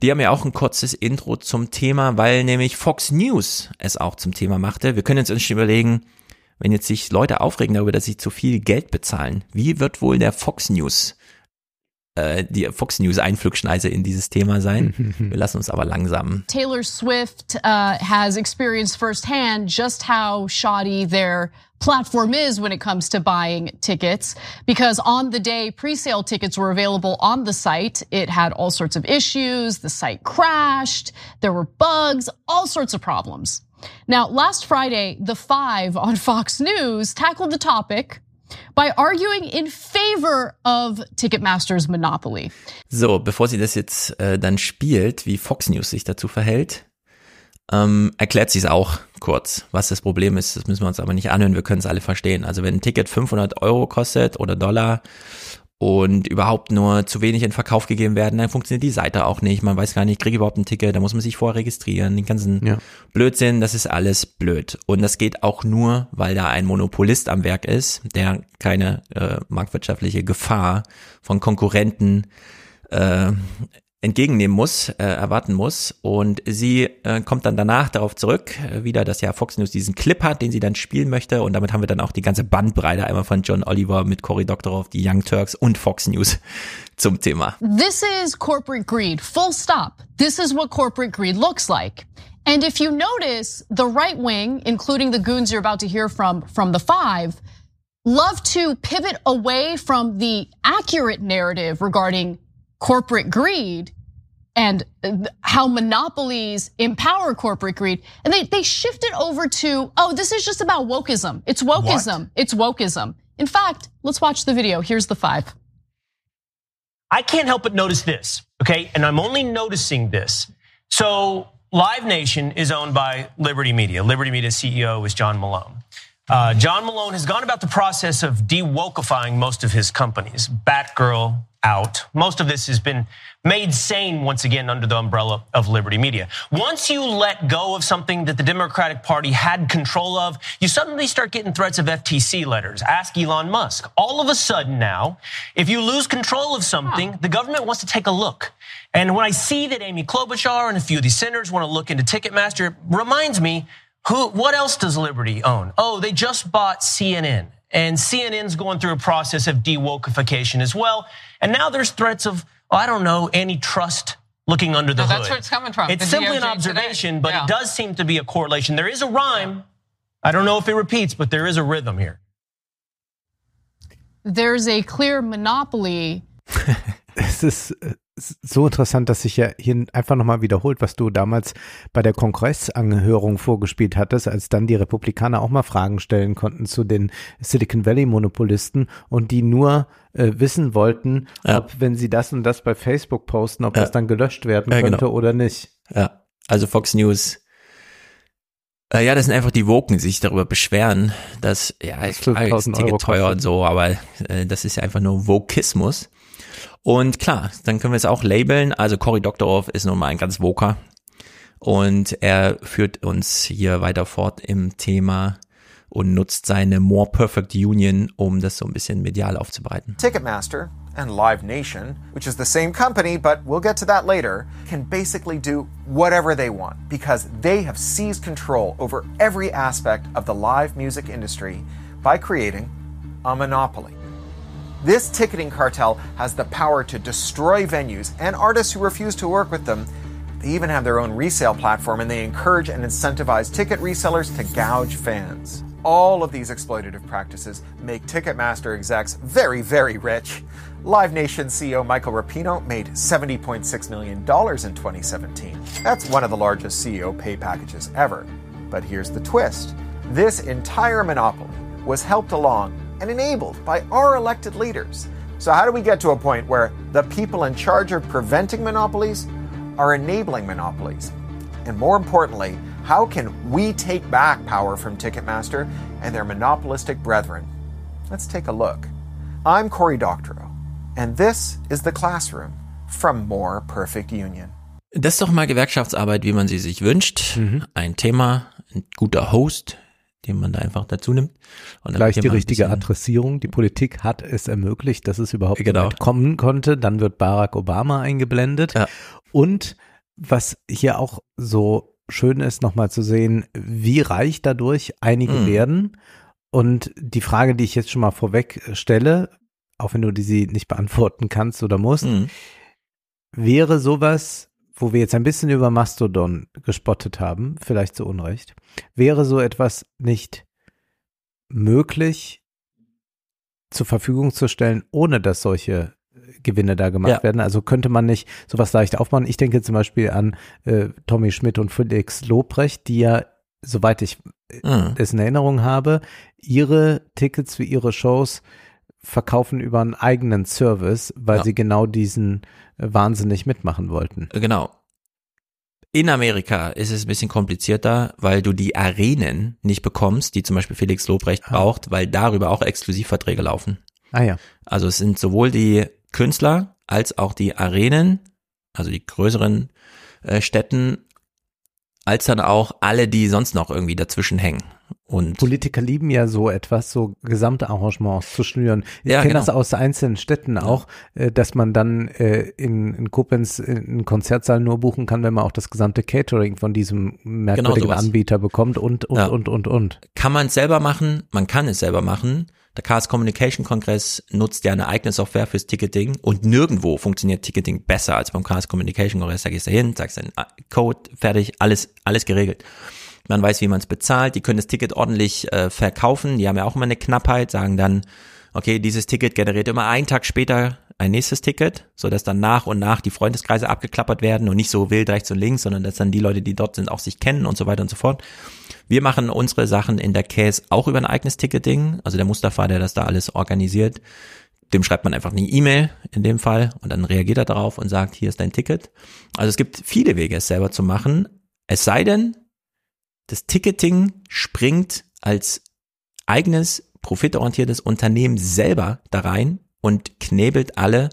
die haben ja auch ein kurzes Intro zum Thema, weil nämlich Fox News es auch zum Thema machte. Wir können uns nicht überlegen, wenn jetzt sich Leute aufregen darüber, dass sie zu viel Geld bezahlen, wie wird wohl der Fox News äh, die Fox News Einflugschneise in dieses Thema sein. Wir lassen uns aber langsam. Taylor Swift uh, has experienced firsthand just how shoddy their platform is when it comes to buying tickets because on the day pre-sale tickets were available on the site, it had all sorts of issues. The site crashed. There were bugs, all sorts of problems. Now, last Friday, The Five on Fox News tackled the topic by arguing in favor of Ticketmaster's monopoly. So, bevor sie das jetzt äh, dann spielt, wie Fox News sich dazu verhält, ähm, erklärt sie es auch kurz, was das Problem ist. Das müssen wir uns aber nicht anhören, wir können es alle verstehen. Also wenn ein Ticket 500 Euro kostet oder Dollar und überhaupt nur zu wenig in Verkauf gegeben werden, dann funktioniert die Seite auch nicht. Man weiß gar nicht, kriege ich überhaupt ein Ticket, da muss man sich vorher registrieren, den ganzen Ja. Blödsinn, das ist alles blöd. Und das geht auch nur, weil da ein Monopolist am Werk ist, der keine äh, marktwirtschaftliche Gefahr von Konkurrenten äh, entgegennehmen muss, äh, erwarten muss. Und sie äh, kommt dann danach darauf zurück, äh, wieder, dass ja Fox News diesen Clip hat, den sie dann spielen möchte. Und damit haben wir dann auch die ganze Bandbreite einmal von John Oliver mit Cory Doctorow, die Young Turks und Fox News zum Thema. This is corporate greed. Full stop. This is what corporate greed looks like. And if you notice, the right wing, including the goons you're about to hear from from the five, love to pivot away from the accurate narrative regarding corporate greed and how monopolies empower corporate greed. And they, they shift it over to, oh, this is just about wokeism. It's wokeism. It's wokeism. In fact, let's watch the video. Here's the five. I can't help but notice this, okay? And I'm only noticing this. So, Live Nation is owned by Liberty Media. Liberty Media CEO is John Malone. Uh, John Malone has gone about the process of de-wokifying most of his companies. Batgirl out. Most of this has been made sane once again under the umbrella of Liberty Media. Once you let go of something that the Democratic Party had control of, you suddenly start getting threats of FTC letters. Ask Elon Musk. All of a sudden now, if you lose control of something, the government wants to take a look. And when I see that Amy Klobuchar and a few of these senators want to look into Ticketmaster, it reminds me who, what else does Liberty own? Oh, they just bought CNN. And CNN's going through a process of de-wokification as well. And now there's threats of, oh, I don't know, antitrust looking under the oh, No, hood. that's where it's coming from. It's The simply an DOJ today. observation, but Yeah. it does seem to be a correlation. There is a rhyme. I don't know if it repeats, but there is a rhythm here. There's a clear monopoly Es ist äh, so interessant, dass sich ja hier einfach nochmal wiederholt, was du damals bei der Kongressanhörung vorgespielt hattest, als dann die Republikaner auch mal Fragen stellen konnten zu den Silicon Valley Monopolisten und die nur äh, wissen wollten, ob wenn sie das und das bei Facebook posten, ob Ja. das dann gelöscht werden Ja, könnte genau. oder nicht. Ja, also Fox News. Äh, ja, das sind einfach die Woken, die sich darüber beschweren, dass, ja, ich weiß, 12.000 Ticket teuer und so, aber äh, das ist ja einfach nur Wokismus. Und klar, dann können wir es auch labeln. Also Cory Doctorow ist nun mal ein ganz Woker. Und er führt uns hier weiter fort im Thema und nutzt seine More Perfect Union, um das so ein bisschen medial aufzubereiten. Ticketmaster and Live Nation, which is the same company, but we'll get to that later, can basically do whatever they want because they have seized control over every aspect of the live music industry by creating a monopoly. This ticketing cartel has the power to destroy venues and artists who refuse to work with them. They even have their own resale platform and they encourage and incentivize ticket resellers to gouge fans. All of these exploitative practices make Ticketmaster execs very, very rich. Live Nation CEO Michael Rapino made $70.6 million in 2017. That's one of the largest CEO pay packages ever. But here's the twist this entire monopoly was helped along and enabled by our elected leaders. So, how do we get to a point where the people in charge of preventing monopolies are enabling monopolies? And more importantly, how can we take back power from Ticketmaster and their monopolistic brethren? Let's take a look. I'm Cory Doctorow, and this is the classroom from More Perfect Union. Das ist doch mal Gewerkschaftsarbeit, wie man sie sich wünscht. Mhm. Ein Thema, ein guter Host, den man da einfach dazu nimmt. Gleich die richtige Adressierung. Die Politik hat es ermöglicht, dass es überhaupt Genau. kommen konnte. Dann wird Barack Obama eingeblendet. Und was hier auch so schön ist, nochmal zu sehen, wie reich dadurch einige Mhm. werden. Und die Frage, die ich jetzt schon mal vorweg stelle, auch wenn du die sie nicht beantworten kannst oder musst, Mhm. wäre sowas, wo wir jetzt ein bisschen über Mastodon gespottet haben, vielleicht zu Unrecht, wäre so etwas nicht möglich zur Verfügung zu stellen, ohne dass solche Gewinne da gemacht Ja. werden. Also könnte man nicht sowas leicht aufbauen. Ich denke zum Beispiel an äh, Tommy Schmidt und Felix Lobrecht, die ja, soweit ich Mhm. es in Erinnerung habe, ihre Tickets für ihre Shows verkaufen über einen eigenen Service, weil Ja. sie genau diesen äh, Wahnsinn nicht mitmachen wollten. Genau. In Amerika ist es ein bisschen komplizierter, weil du die Arenen nicht bekommst, die zum Beispiel Felix Lobrecht braucht, weil darüber auch Exklusivverträge laufen. Ah ja. Also es sind sowohl die Künstler als auch die Arenen, also die größeren äh, Städten, als dann auch alle, die sonst noch irgendwie dazwischen hängen. Und Politiker lieben ja so etwas, so gesamte Arrangements zu schnüren. Ich Ja, kenne genau. das aus einzelnen Städten auch, äh, dass man dann äh, in, in Koblenz äh, einen Konzertsaal nur buchen kann, wenn man auch das gesamte Catering von diesem merkwürdigen sowas. Anbieter bekommt und, und, Ja. und, und, und. kann man es selber machen, man kann es selber machen. Der Chaos Communication Kongress nutzt ja eine eigene Software fürs Ticketing und nirgendwo funktioniert Ticketing besser als beim Chaos Communication Kongress. Da gehst du hin, sagst deinen Code, fertig, alles, alles geregelt. Man weiß, wie man es bezahlt, die können das Ticket ordentlich äh, verkaufen, die haben ja auch immer eine Knappheit, sagen dann, okay, dieses Ticket generiert immer einen Tag später ein nächstes Ticket, so dass dann nach und nach die Freundeskreise abgeklappert werden und nicht so wild rechts und links, sondern dass dann die Leute, die dort sind, auch sich kennen und so weiter und so fort. Wir machen unsere Sachen in der Case auch über ein eigenes Ticketing. Also der Mustafa, der das da alles organisiert, dem schreibt man einfach eine E-Mail in dem Fall und dann reagiert er darauf und sagt, hier ist dein Ticket. Also es gibt viele Wege, es selber zu machen. Es sei denn, das Ticketing springt als eigenes profitorientiertes Unternehmen selber da rein und knebelt alle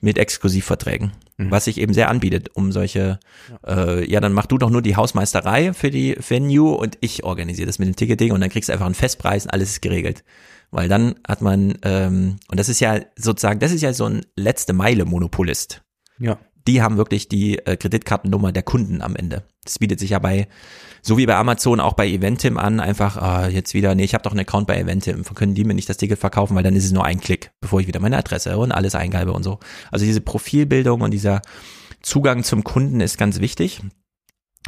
mit Exklusivverträgen. Was sich eben sehr anbietet, um solche, äh, ja, dann mach du doch nur die Hausmeisterei für die Venue und ich organisiere das mit dem Ticketing und dann kriegst du einfach einen Festpreis und alles ist geregelt. Weil dann hat man, ähm, und das ist ja sozusagen, das ist ja so ein letzte Meile Monopolist. Ja. Die haben wirklich die äh, Kreditkartennummer der Kunden am Ende. Das bietet sich ja bei, so wie bei Amazon, auch bei Eventim an, einfach, ah, jetzt wieder, nee, ich habe doch einen Account bei Eventim, können die mir nicht das Ticket verkaufen, weil dann ist es nur ein Klick, bevor ich wieder meine Adresse und alles eingebe und so. Also diese Profilbildung und dieser Zugang zum Kunden ist ganz wichtig.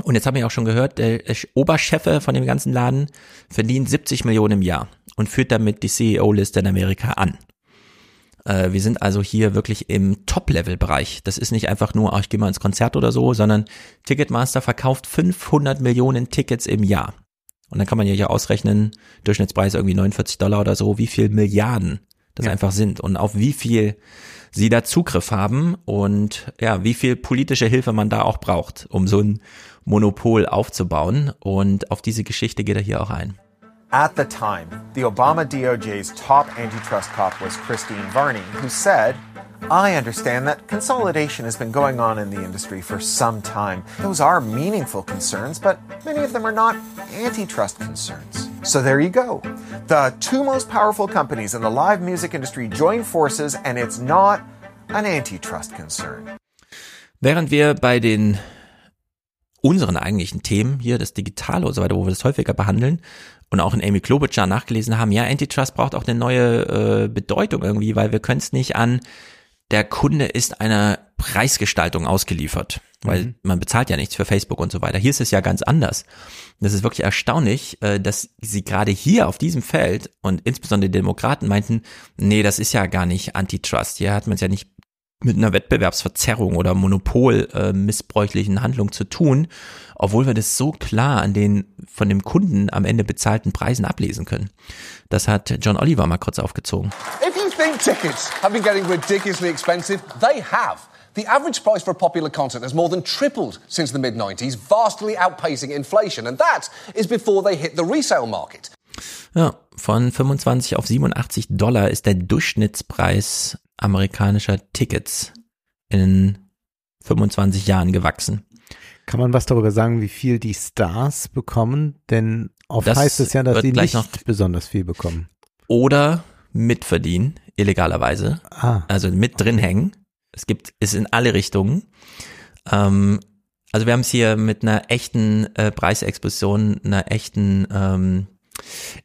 Und jetzt haben wir auch schon gehört, der Oberchefe von dem ganzen Laden verdient 70 Millionen im Jahr und führt damit die CEO-Liste in Amerika an. Äh, wir sind also hier wirklich im Top-Level-Bereich. Das ist nicht einfach nur, ah, ich gehe mal ins Konzert oder so, sondern Ticketmaster verkauft 500 Millionen Tickets im Jahr. Und dann kann man ja hier ausrechnen, Durchschnittspreis irgendwie 49 Dollar oder so, wie viel Milliarden das Ja. einfach sind und auf wie viel sie da Zugriff haben und ja, wie viel politische Hilfe man da auch braucht, um so ein Monopol aufzubauen. Und auf diese Geschichte geht er hier auch ein. At the time, the Obama DOJ's top antitrust cop was Christine Varney, who said, I understand that consolidation has been going on in the industry for some time. Those are meaningful concerns, but many of them are not antitrust concerns. So there you go. The two most powerful companies in the live music industry join forces, and it's not an antitrust concern. Während wir bei den unseren eigentlichen Themen hier, das Digitale und so weiter, wo wir das häufiger behandeln und auch in Amy Klobuchar nachgelesen haben, ja, Antitrust braucht auch eine neue äh, Bedeutung irgendwie, weil wir können es nicht an, der Kunde ist einer Preisgestaltung ausgeliefert, weil Mhm. man bezahlt ja nichts für Facebook und so weiter. Hier ist es ja ganz anders. Das ist wirklich erstaunlich, äh, dass sie gerade hier auf diesem Feld und insbesondere die Demokraten meinten, nee, das ist ja gar nicht Antitrust. Hier hat man es ja nicht mit einer Wettbewerbsverzerrung oder Monopol äh, Handlung zu tun, obwohl wir das so klar an den von dem Kunden am Ende bezahlten Preisen ablesen können. Das hat John Oliver mal kurz aufgezogen. If you think tickets have been getting ridiculously expensive, they have. The average price for a popular concert has more than tripled since the mid 90s, vastly outpacing inflation. And that is before they hit the resale market. Ja, von 25 auf 87 Dollar ist der Durchschnittspreis amerikanischer Tickets in 25 Jahren gewachsen. Kann man was darüber sagen, wie viel die Stars bekommen? Denn oft Das heißt es ja, dass sie nicht noch- besonders viel bekommen. Oder mitverdienen, illegalerweise. Ah. Also mit drin hängen. Es gibt es in alle Richtungen. Ähm, also wir haben es hier mit einer echten äh, Preisexplosion, einer echten ähm,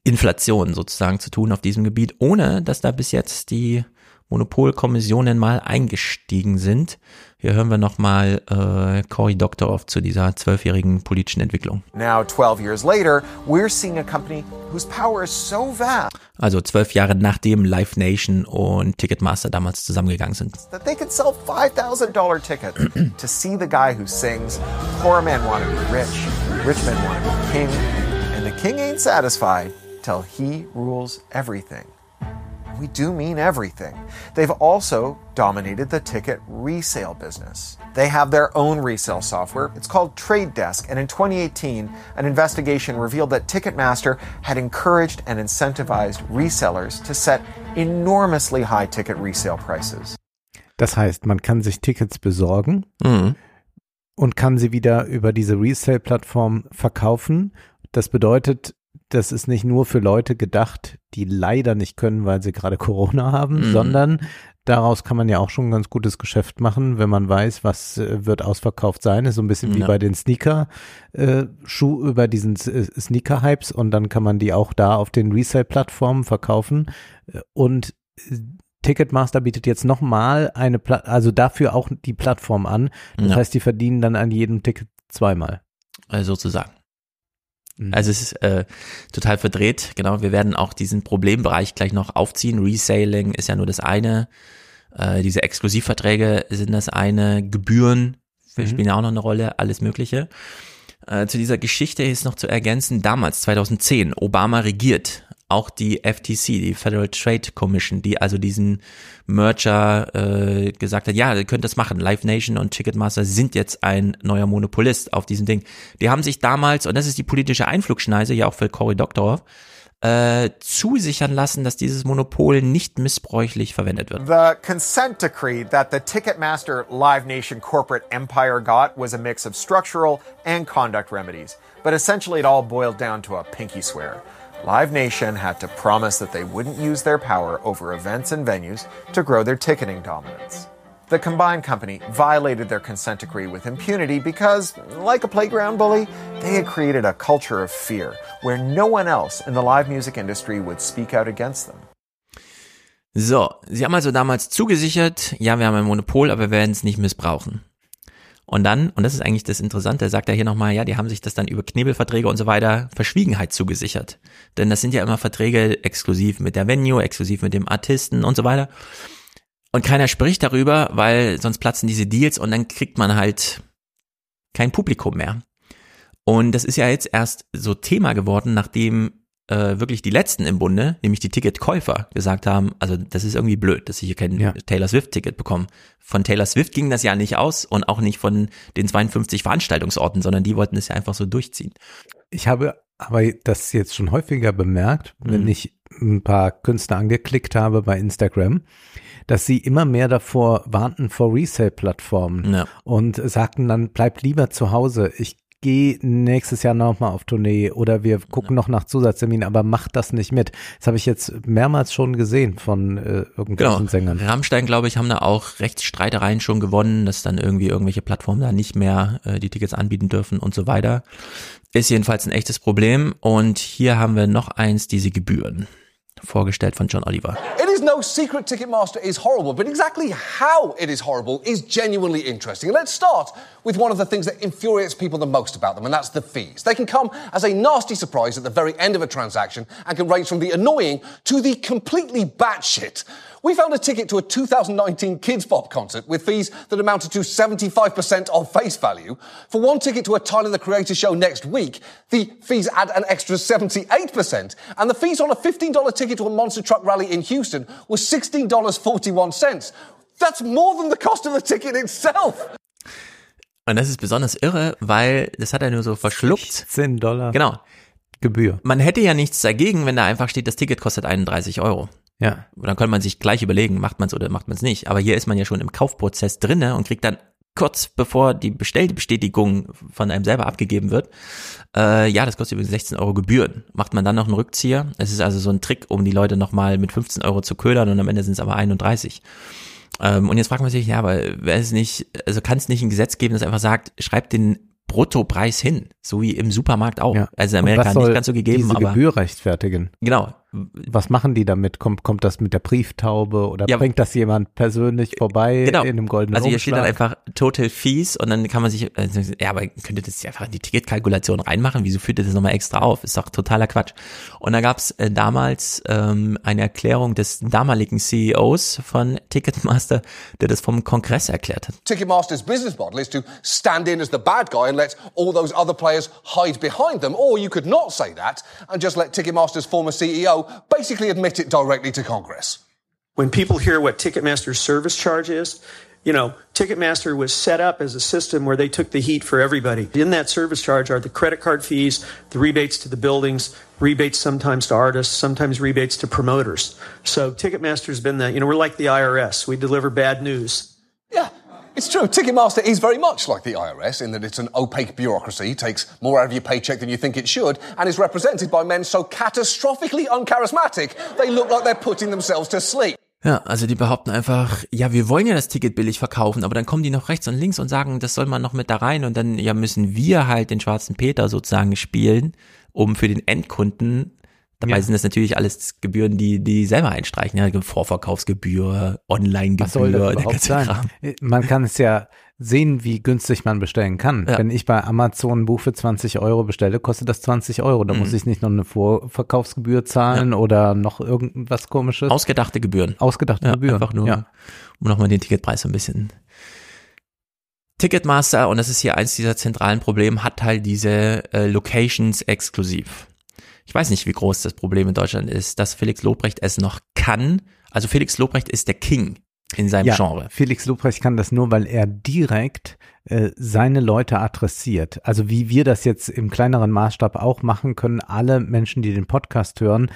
Inflation sozusagen zu tun auf diesem Gebiet, ohne dass da bis jetzt die Monopolkommissionen mal eingestiegen sind. Hier hören wir nochmal äh, Cory Doctorow zu dieser zwölfjährigen politischen Entwicklung. Now, 12 years later, we're seeing a company whose power is so vast Also zwölf Jahre nachdem Live Nation und Ticketmaster damals zusammengegangen sind. that they could sell $5,000 tickets to see the guy who sings, Poor men want to be rich, rich men want to be king, and the king ain't satisfied till he rules everything. We do mean everything. They've also dominated the ticket resale business. They have their own resale software. It's called Trade Desk. And in 2018, an investigation revealed that Ticketmaster had encouraged and incentivized resellers to set enormously high ticket resale prices. Das heißt, man kann sich Tickets besorgen Mhm. und kann sie wieder über diese Resale-Plattform verkaufen. Das bedeutet, das ist nicht nur für Leute gedacht, die leider nicht können, weil sie gerade Corona haben, Mhm. sondern daraus kann man ja auch schon ein ganz gutes Geschäft machen, wenn man weiß, was äh, wird ausverkauft sein. Ist so ein bisschen wie Ja. bei den Sneaker äh, Schuh über diesen äh, Sneaker Hypes und dann kann man die auch da auf den Resale Plattformen verkaufen Äh, und Ticketmaster bietet jetzt nochmal eine, Pla also dafür auch die Plattform an. Das Ja. heißt, die verdienen dann an jedem Ticket zweimal. äh, sozusagen. Mhm. Also es ist äh, total verdreht. Genau, wir werden auch diesen Problembereich gleich noch aufziehen. Reselling ist ja nur das eine. Äh, diese Exklusivverträge sind das eine. Gebühren Mhm. spielen ja auch noch eine Rolle. Alles Mögliche. Äh, zu dieser Geschichte ist noch zu ergänzen, damals 2010, Obama regiert auch die FTC, die Federal Trade Commission, die also diesen Merger äh, gesagt hat, ja, ihr könnt das machen. Live Nation und Ticketmaster sind jetzt ein neuer Monopolist auf diesem Ding. Die haben sich damals, und das ist die politische Einflugschneise, ja auch für Cory Doctorow, äh, zusichern lassen, dass dieses Monopol nicht missbräuchlich verwendet wird. The consent decree that the Ticketmaster Live Nation corporate empire got was a mix of structural and conduct remedies, but essentially it all boiled down to a pinky swear. Live Nation had to promise that they wouldn't use their power over events and venues to grow their ticketing dominance. The combined company violated their consent decree with impunity because, like a playground bully, they had created a culture of fear where no one else in the live music industry would speak out against them. So, sie haben also damals zugesichert, ja, wir haben ein Monopol, aber wir werden es nicht missbrauchen. Und dann, und das ist eigentlich das Interessante, sagt er hier nochmal, ja, die haben sich das dann über Knebelverträge und so weiter, Verschwiegenheit zugesichert. Denn das sind ja immer Verträge exklusiv mit der Venue, exklusiv mit dem Artisten und so weiter. Und keiner spricht darüber, weil sonst platzen diese Deals und dann kriegt man halt kein Publikum mehr. Und das ist ja jetzt erst so Thema geworden, nachdem äh, wirklich die letzten im Bunde, nämlich die Ticketkäufer, gesagt haben, also das ist irgendwie blöd, dass ich hier kein Ja. Taylor Swift-Ticket bekomme. Von Taylor Swift ging das ja nicht aus und auch nicht von den 52 Veranstaltungsorten, sondern die wollten es ja einfach so durchziehen. Ich habe aber das jetzt schon häufiger bemerkt, wenn Mhm. ich ein paar Künstler angeklickt habe bei Instagram, dass sie immer mehr davor warnten vor Resale-Plattformen Ja. und sagten dann, bleibt lieber zu Hause. Ich gehe nächstes Jahr nochmal auf Tournee oder wir gucken noch nach Zusatzterminen, aber macht das nicht mit. Das habe ich jetzt mehrmals schon gesehen von äh, irgendwelchen Genau. Sängern. Rammstein, glaube ich, haben da auch Rechtsstreitereien schon gewonnen, dass dann irgendwie irgendwelche Plattformen da nicht mehr äh, die Tickets anbieten dürfen und so weiter. Ist jedenfalls ein echtes Problem. Und hier haben wir noch eins, diese Gebühren. Vorgestellt von John Oliver. It is no secret Ticketmaster is horrible, but exactly how it is horrible is genuinely interesting. Let's start with one of the things that infuriates people the most about them, and that's the fees. They can come as a nasty surprise at the very end of a transaction and can range from the annoying to the completely batshit. We found a ticket to a 2019 Kids Pop concert with fees that amounted to 75% of face value. For one ticket to a Tyler the Creator show next week, the fees add an extra 78%. And the fees on a $15 ticket to a monster truck rally in Houston was $16.41. That's more than the cost of the ticket itself. Und das ist besonders irre, weil das hat er nur so verschluckt. 10 Dollar Genau. Gebühr. Man hätte ja nichts dagegen, wenn da einfach steht, das Ticket kostet 31 Euro. Ja. Und dann könnte man sich gleich überlegen, macht man es oder macht man es nicht. Aber hier ist man ja schon im Kaufprozess drinne und kriegt dann kurz bevor die Bestellbestätigung von einem selber abgegeben wird, äh, ja, das kostet übrigens 16 Euro Gebühren. Macht man dann noch einen Rückzieher? Es ist also so ein Trick, um die Leute nochmal mit 15 Euro zu ködern und am Ende sind es aber 31. Ähm, und jetzt fragt man sich, ja, aber wäre es nicht, also kann es nicht ein Gesetz geben, das einfach sagt, schreibt den Bruttopreis hin, so wie im Supermarkt auch. Ja. Also in Amerika nicht ganz so gegeben, diese aber Gebühr rechtfertigen. Genau. Was machen die damit? Kommt, kommt das mit der Brieftaube oder Ja, bringt das jemand persönlich vorbei Genau. in einem goldenen Also hier steht dann Umschlag? einfach total fees und dann kann man sich, äh, ja, aber könnte das einfach in die Ticketkalkulation reinmachen? Wieso führt ihr das nochmal extra auf? Ist doch totaler Quatsch. Und da gab es äh, damals ähm, eine Erklärung des damaligen CEOs von Ticketmaster, der das vom Kongress erklärt hat. Ticketmaster's business model is to stand in as the bad guy and let all those other players hide behind them. Or you could not say that and just let Ticketmaster's former CEO basically admit it directly to Congress. When people hear what Ticketmaster's service charge is, you know, Ticketmaster was set up as a system where they took the heat for everybody. In that service charge are the credit card fees, the rebates to the buildings, rebates sometimes to artists, sometimes rebates to promoters. So Ticketmaster's been the, you know, we're like the IRS. We deliver bad news. It's true, Ticketmaster is very much like the IRS in that it's an opaque bureaucracy, takes more out of your paycheck than you think it should, and is represented by men so catastrophically uncharismatic they look like they're putting themselves to sleep. Ja, also die behaupten einfach, ja, wir wollen ja das Ticket billig verkaufen, aber dann kommen die noch rechts und links und sagen, das soll man noch mit da rein und dann ja müssen wir halt den schwarzen Peter sozusagen spielen, um für den Endkunden Dabei Ja. sind das natürlich alles Gebühren, die die selber einstreichen. Ja, Vorverkaufsgebühr, Online-Gebühr, der ganze sein? Kram. Man kann es ja sehen, wie günstig man bestellen kann. Ja. Wenn ich bei Amazon ein Buch für 20 Euro bestelle, kostet das 20 Euro. Da Mhm. muss ich nicht noch eine Vorverkaufsgebühr zahlen oder noch irgendwas komisches. Ausgedachte Gebühren. Ausgedachte Ja, Gebühren. einfach nur, Ja. um nochmal den Ticketpreis so ein bisschen. Ticketmaster, und das ist hier eins dieser zentralen Probleme, hat halt diese äh, Locations exklusiv. Ich weiß nicht, wie groß das Problem in Deutschland ist, dass Felix Lobrecht es noch kann. Also Felix Lobrecht ist der King in seinem ja, Genre. Felix Lobrecht kann das nur, weil er direkt äh, seine Leute adressiert. Also wie wir das jetzt im kleineren Maßstab auch machen können, alle Menschen, die den Podcast hören,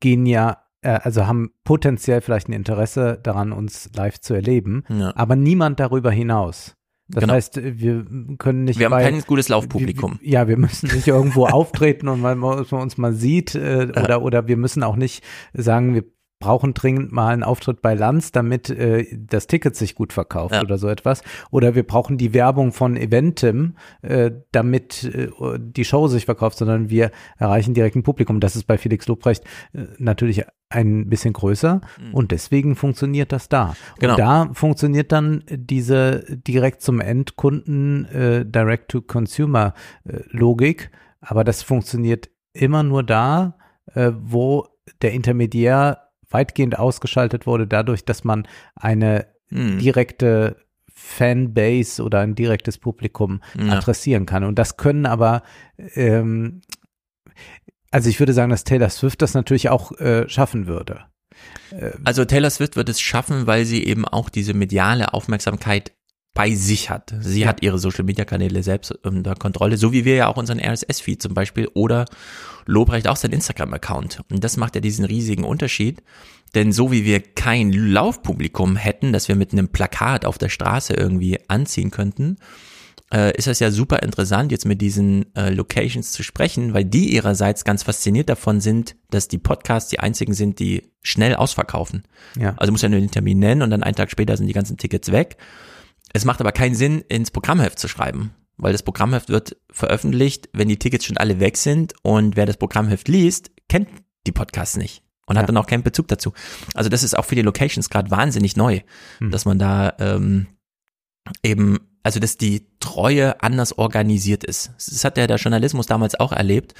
gehen ja, äh, also haben potenziell vielleicht ein Interesse daran, uns live zu erleben, Ja. aber niemand darüber hinaus. Das Genau. heißt, wir können nicht Wir haben kein gutes Laufpublikum. Ja, wir müssen nicht irgendwo auftreten und man, man uns mal sieht äh, oder oder wir müssen auch nicht sagen, wir brauchen dringend mal einen Auftritt bei Lanz, damit äh, das Ticket sich gut verkauft Ja. oder so etwas. Oder wir brauchen die Werbung von Eventim, äh, damit äh, die Show sich verkauft, sondern wir erreichen direkt ein Publikum. Das ist bei Felix Lobrecht äh, natürlich ein bisschen größer und deswegen funktioniert das da. Mhm. Genau. Und da funktioniert dann diese direkt zum Endkunden äh, Direct-to-Consumer-Logik, aber das funktioniert immer nur da, äh, wo der Intermediär weitgehend ausgeschaltet wurde, dadurch, dass man eine Hm. direkte Fanbase oder ein direktes Publikum Ja. adressieren kann. Und das können aber ähm, also ich würde sagen, dass Taylor Swift das natürlich auch äh, schaffen würde. Also Taylor Swift wird es schaffen, weil sie eben auch diese mediale Aufmerksamkeit bei sich hat. Sie Ja. hat ihre Social Media Kanäle selbst unter Kontrolle, so wie wir ja auch unseren RSS-Feed zum Beispiel oder Lobrecht auch sein Instagram-Account. Und das macht ja diesen riesigen Unterschied. Denn so wie wir kein Laufpublikum hätten, das wir mit einem Plakat auf der Straße irgendwie anziehen könnten, äh, ist es ja super interessant, jetzt mit diesen äh, Locations zu sprechen, weil die ihrerseits ganz fasziniert davon sind, dass die Podcasts die einzigen sind, die schnell ausverkaufen. Ja. Also muss ja nur den Termin nennen und dann einen Tag später sind die ganzen Tickets weg. Es macht aber keinen Sinn, ins Programmheft zu schreiben, weil das Programmheft wird veröffentlicht, wenn die Tickets schon alle weg sind und wer das Programmheft liest, kennt die Podcasts nicht und hat Ja. dann auch keinen Bezug dazu. Also das ist auch für die Locations gerade wahnsinnig neu, Hm. dass man da ähm, eben, also dass die Treue anders organisiert ist. Das hat ja der Journalismus damals auch erlebt,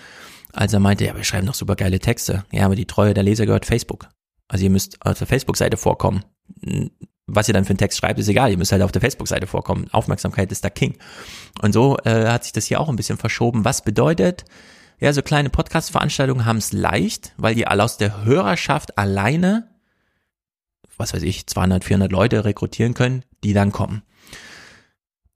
als er meinte, ja, wir schreiben doch super geile Texte. Ja, aber die Treue der Leser gehört Facebook. Also ihr müsst auf der Facebook-Seite vorkommen. Was ihr dann für einen Text schreibt, ist egal. Ihr müsst halt auf der Facebook-Seite vorkommen. Aufmerksamkeit ist der King. Und so äh, hat sich das hier auch ein bisschen verschoben. Was bedeutet, ja, so kleine Podcast-Veranstaltungen haben es leicht, weil die alle aus der Hörerschaft alleine, was weiß ich, 200, 400 Leute rekrutieren können, die dann kommen.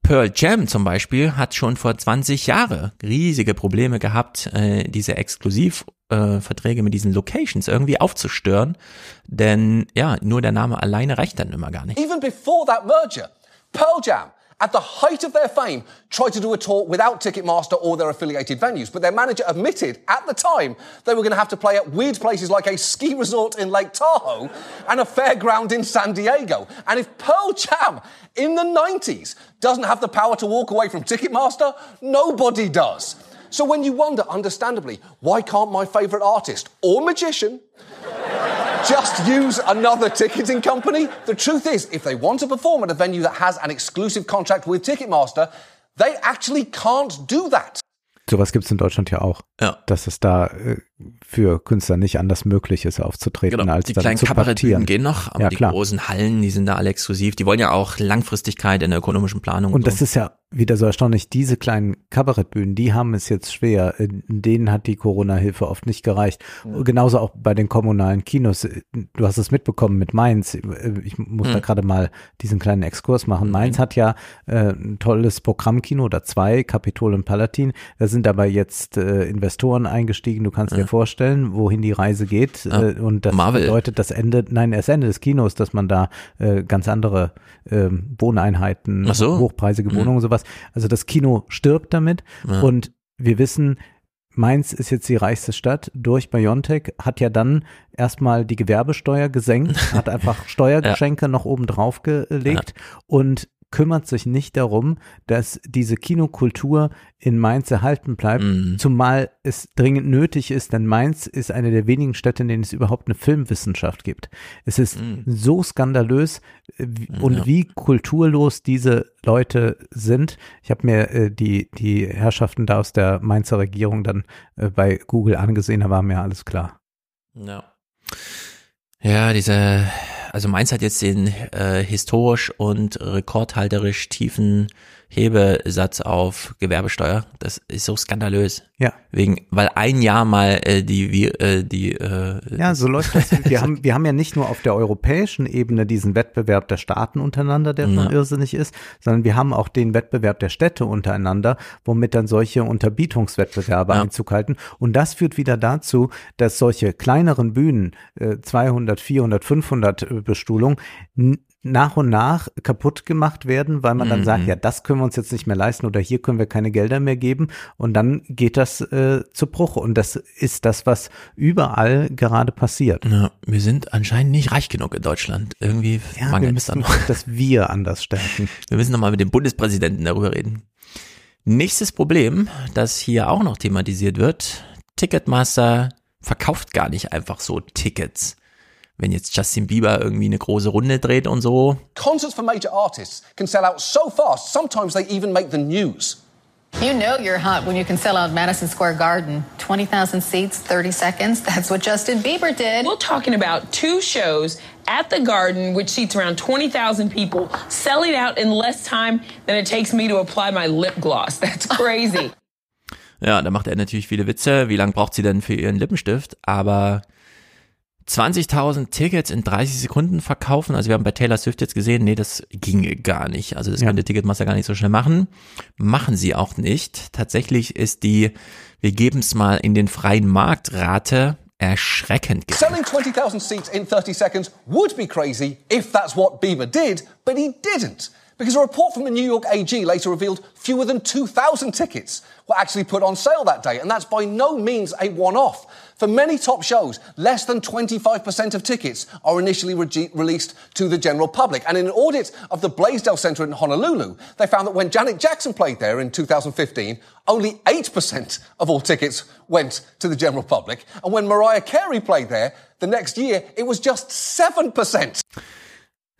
Pearl Jam zum Beispiel hat schon vor 20 Jahren riesige Probleme gehabt, äh, diese Exklusivverträge äh, mit diesen Locations irgendwie aufzustören, denn ja, nur der Name alleine reicht dann immer gar nicht. Even before that merger, Pearl Jam, at the height of their fame, tried to do a tour without Ticketmaster or their affiliated venues, but their manager admitted at the time they were going to have to play at weird places like a ski resort in Lake Tahoe and a fairground in San Diego. And if Pearl Jam in the 90s doesn't have the power to walk away from Ticketmaster, nobody does. So when you wonder, understandably, why can't my favourite artist or magician just use another ticketing company? The truth is, if they want to perform at a venue that has an exclusive contract with Ticketmaster, they actually can't do that. Sowas gibt es in Deutschland ja auch. Ja. Dass es da äh, für Künstler nicht anders möglich ist, aufzutreten, Genau, als die dann kleinen zu Kabarettbühnen gehen noch, aber ja, die klar. großen Hallen, die sind da alle exklusiv. Die wollen ja auch Langfristigkeit in der ökonomischen Planung. Und so. das ist ja wieder so erstaunlich, diese kleinen Kabarettbühnen, die haben es jetzt schwer. Denen hat die Corona-Hilfe oft nicht gereicht. Genauso auch bei den kommunalen Kinos. Du hast es mitbekommen mit Mainz. Ich muss Hm. da gerade mal diesen kleinen Exkurs machen. Mainz hat ja äh, ein tolles Programmkino oder zwei, Kapitol und Palatin. Da sind dabei jetzt äh, Investoren eingestiegen. Du kannst dir vorstellen, wohin die Reise geht. Ja. Äh, und das Marvel. bedeutet das Ende, nein, das Ende des Kinos, dass man da äh, ganz andere ähm, Wohneinheiten, so. hochpreisige Mhm. Wohnungen und sowas. Also das Kino stirbt damit Ja. und wir wissen, Mainz ist jetzt die reichste Stadt durch Biontech, hat ja dann erstmal die Gewerbesteuer gesenkt, hat einfach Steuergeschenke noch oben drauf gelegt und kümmert sich nicht darum, dass diese Kinokultur in Mainz erhalten bleibt, Mhm. zumal es dringend nötig ist, denn Mainz ist eine der wenigen Städte, in denen es überhaupt eine Filmwissenschaft gibt. Es ist so skandalös wie- und Mhm. Ja. wie kulturlos diese Leute sind. Ich habe mir äh, die, die Herrschaften da aus der Mainzer Regierung dann äh, bei Google angesehen, da war mir alles klar. Ja. Ja, diese, also Mainz hat jetzt den äh, historisch und rekordhalterisch tiefen Hebesatz auf Gewerbesteuer. Das ist so skandalös. Ja. Wegen, weil ein Jahr mal äh, die, wir, äh, die, äh, Ja, so läuft das. Wir haben, wir haben ja nicht nur auf der europäischen Ebene diesen Wettbewerb der Staaten untereinander, der Ja. irrsinnig ist, sondern wir haben auch den Wettbewerb der Städte untereinander, womit dann solche Unterbietungswettbewerbe Ja. Einzug halten. Und das führt wieder dazu, dass solche kleineren Bühnen, äh, 200, 400, 500 äh, Bestuhlung, n- nach und nach kaputt gemacht werden, weil man dann Mhm. sagt, ja, das können wir uns jetzt nicht mehr leisten oder hier können wir keine Gelder mehr geben und dann geht das äh, zu Bruch und das ist das, was überall gerade passiert. ja, wir sind anscheinend nicht reich genug in Deutschland. Irgendwie Ja, wir mangelt es da müssen noch. das Wir anders stärken. Wir müssen nochmal mit dem Bundespräsidenten darüber reden. Nächstes Problem, das hier auch noch thematisiert wird, Ticketmaster verkauft gar nicht einfach so Tickets. Wenn jetzt Justin Bieber irgendwie eine große Runde dreht und so, Concerts for major artists can sell out so fast, sometimes they even make the news. You know you're hot when you can sell out Madison Square Garden. 20,000 seats, 30 seconds. That's what Justin Bieber did. We're talking about two shows at the Garden, which seats around 20,000 people, selling out in less time than it takes me to apply my lip gloss. That's crazy. ja, da macht er natürlich viele Witze. Wie lange braucht sie denn für ihren Lippenstift? Aber 20.000 Tickets in 30 Sekunden verkaufen. Also wir haben bei Taylor Swift jetzt gesehen, nee, das ginge gar nicht. Also das Ja. könnte Ticketmaster gar nicht so schnell machen. Machen sie auch nicht. Tatsächlich ist die, wir geben es mal in den freien Marktrate erschreckend gering. Selling 20,000 seats in 30 seconds would be crazy if that's what Bieber did, but he didn't. Because a report from the New York AG later revealed fewer than 2,000 tickets were actually put on sale that day, and that's by no means a one off. For many top shows, less than 25% of tickets are initially re- released to the general public. And in an audit of the Blaisdell Center in Honolulu, they found that when Janet Jackson played there in 2015, only 8% of all tickets went to the general public. And when Mariah Carey played there the next year, it was just 7%.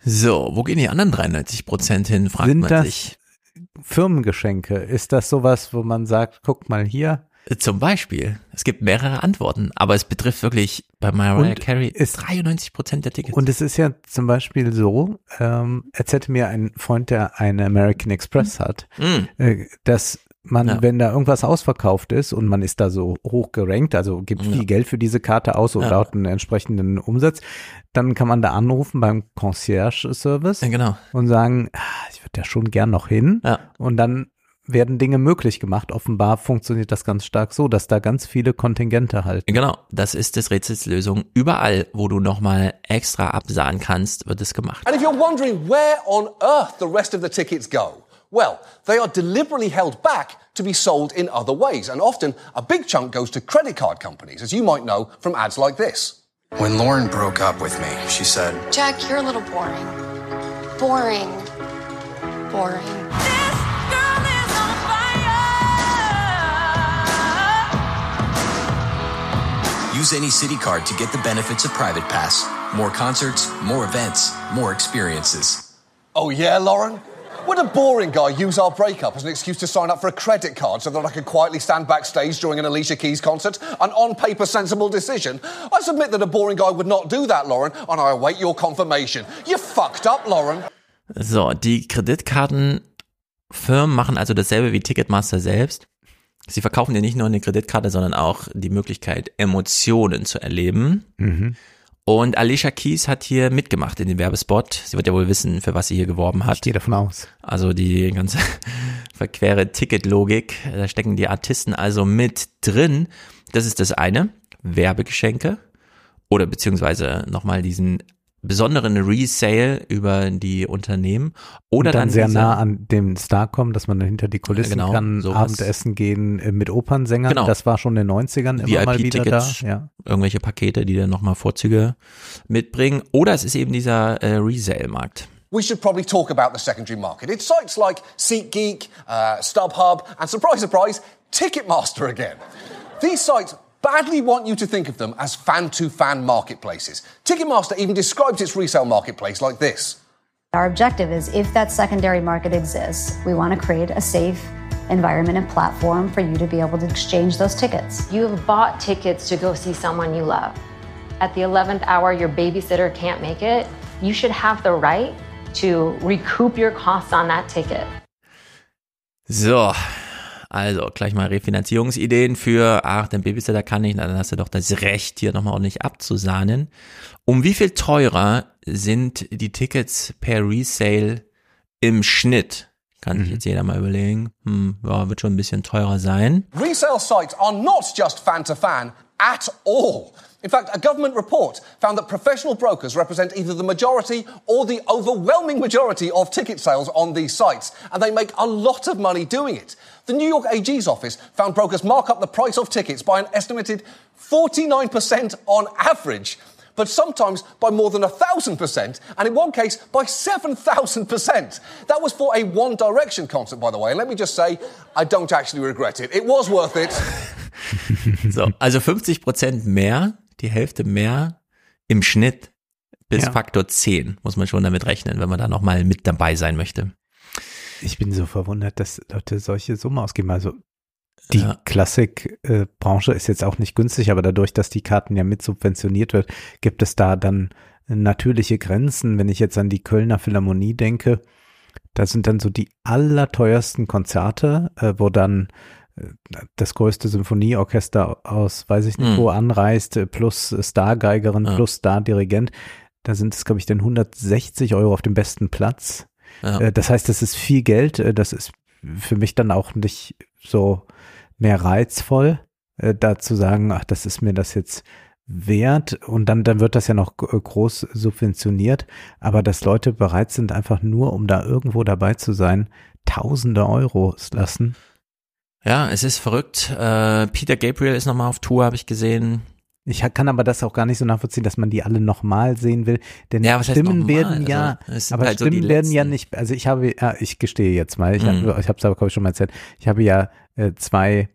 So, wo gehen die anderen 93 Prozent hin, fragt Sind man das sich. Firmengeschenke? Ist das sowas, wo man sagt, guck mal hier? Zum Beispiel. Es gibt mehrere Antworten, aber es betrifft wirklich bei Mariah Und Carey ist- 93 Prozent der Tickets. Und es ist ja zum Beispiel so, ähm, erzählte mir ein Freund, der eine American Express hat, Mhm. äh, dass man, Ja. wenn da irgendwas ausverkauft ist und man ist da so hoch gerankt, also gibt viel Geld für diese Karte aus und Ja. hat einen entsprechenden Umsatz, dann kann man da anrufen beim Concierge-Service Ja, genau. und sagen, ah, ich würde ja schon gern noch hin. Ja. Und dann werden Dinge möglich gemacht. Offenbar funktioniert das ganz stark so, dass da ganz viele Kontingente halten. Genau, das ist des Rätsels Lösung. Überall, wo du nochmal extra absahen kannst, wird es gemacht. And if you're wondering where on earth the rest of the tickets go, well, they are deliberately held back to be sold in other ways. And often a big chunk goes to credit card companies, as you might know from ads like this. When Lauren broke up with me, she said, Jack, you're a little boring. Boring. Boring. Use any City card to get the benefits of Private Pass. More concerts, more events, more experiences. Oh, yeah, Lauren? Would a boring guy use our breakup as an excuse to sign up for a credit card so that I could quietly stand backstage during an Alicia Keys concert? An on paper sensible decision? I submit that a boring guy would not do that, Lauren, and I await your confirmation. You fucked up, Lauren. So, die Kreditkartenfirmen machen also dasselbe wie Ticketmaster selbst. Sie verkaufen dir nicht nur eine Kreditkarte, sondern auch die Möglichkeit, Emotionen zu erleben. Mhm. Und Alicia Keys hat hier mitgemacht in dem Werbespot. Sie wird ja wohl wissen, für was sie hier geworben hat. Ich gehe davon aus. Also die ganze verquere Ticketlogik, da stecken die Artisten also mit drin. Das ist das eine, Werbegeschenke oder beziehungsweise nochmal diesen besonderen Resale über die Unternehmen oder und dann, dann sehr nah an dem Star kommen, dass man dann hinter die Kulissen Genau, kann, sowas. Abendessen gehen äh, mit Opernsängern. Genau. Das war schon in den 90ern immer mal wieder da. VIP-Tickets, Ja. irgendwelche Pakete, die dann nochmal Vorzüge mitbringen. Oder es ist eben dieser äh, Resale-Markt. We should probably talk about the secondary market. It's sites like SeatGeek, uh, StubHub, and surprise, surprise, Ticketmaster again. These sites badly want you to think of them as fan to fan marketplaces. Ticketmaster even describes its resale marketplace like this. Our objective is if that secondary market exists, we want to create a safe environment and platform for you to be able to exchange those tickets. You have bought tickets to go see someone you love. At the 11th hour, your babysitter can't make it. You should have the right to recoup your costs on that ticket. So, also gleich mal Refinanzierungsideen für, ach, dein Babysitter kann na, dann hast du doch das Recht, hier nochmal ordentlich abzusahnen. Um wie viel teurer sind die Tickets per Resale im Schnitt? Kann sich jetzt jeder mal überlegen. Hm, ja, wird schon ein bisschen teurer sein. Resale sites are not just fan to fan at all. In fact, a government report found that professional brokers represent either the majority or the overwhelming majority of ticket sales on these sites, and they make a lot of money doing it. The New York AG's office found brokers mark up the price of tickets by an estimated 49% on average. But sometimes by more than 1,000%, and in one case by 7,000%. That was for a One Direction concert, by the way. And let me just say, I don't actually regret it. It was worth it. So, also 50 Prozent mehr, die Hälfte mehr im Schnitt bis Ja. Faktor 10 muss man schon damit rechnen, wenn man da nochmal mit dabei sein möchte. Ich bin so verwundert, dass Leute solche Summen ausgeben. Also die Ja. Klassikbranche ist jetzt auch nicht günstig, aber dadurch, dass die Karten ja mit subventioniert wird, gibt es da dann natürliche Grenzen. Wenn ich jetzt an die Kölner Philharmonie denke, da sind dann so die allerteuersten Konzerte, äh, wo dann äh, das größte Symphonieorchester aus, weiß ich nicht Hm. wo, anreist, äh, plus Stargeigerin, Ja. plus Stardirigent. Da sind es, glaube ich, dann 160 Euro auf dem besten Platz. Ja. Äh, Das heißt, das ist viel Geld. Äh, Das ist für mich dann auch nicht so mehr reizvoll, äh, da zu sagen, ach, das ist mir das jetzt wert. Und dann, dann wird das ja noch groß subventioniert. Aber dass Leute bereit sind, einfach nur, um da irgendwo dabei zu sein, Tausende Euros lassen. Ja, es ist verrückt. Äh, Peter Gabriel ist nochmal auf Tour, habe ich gesehen. Ich kann aber das auch gar nicht so nachvollziehen, dass man die alle nochmal sehen will. Denn Ja, Stimmen nochmal? werden ja, Also, aber halt so Stimmen werden ja nicht, also ich habe, ja, ich gestehe jetzt mal, ich Mhm. habe, es aber glaube ich schon mal erzählt, ich habe ja äh, zwei,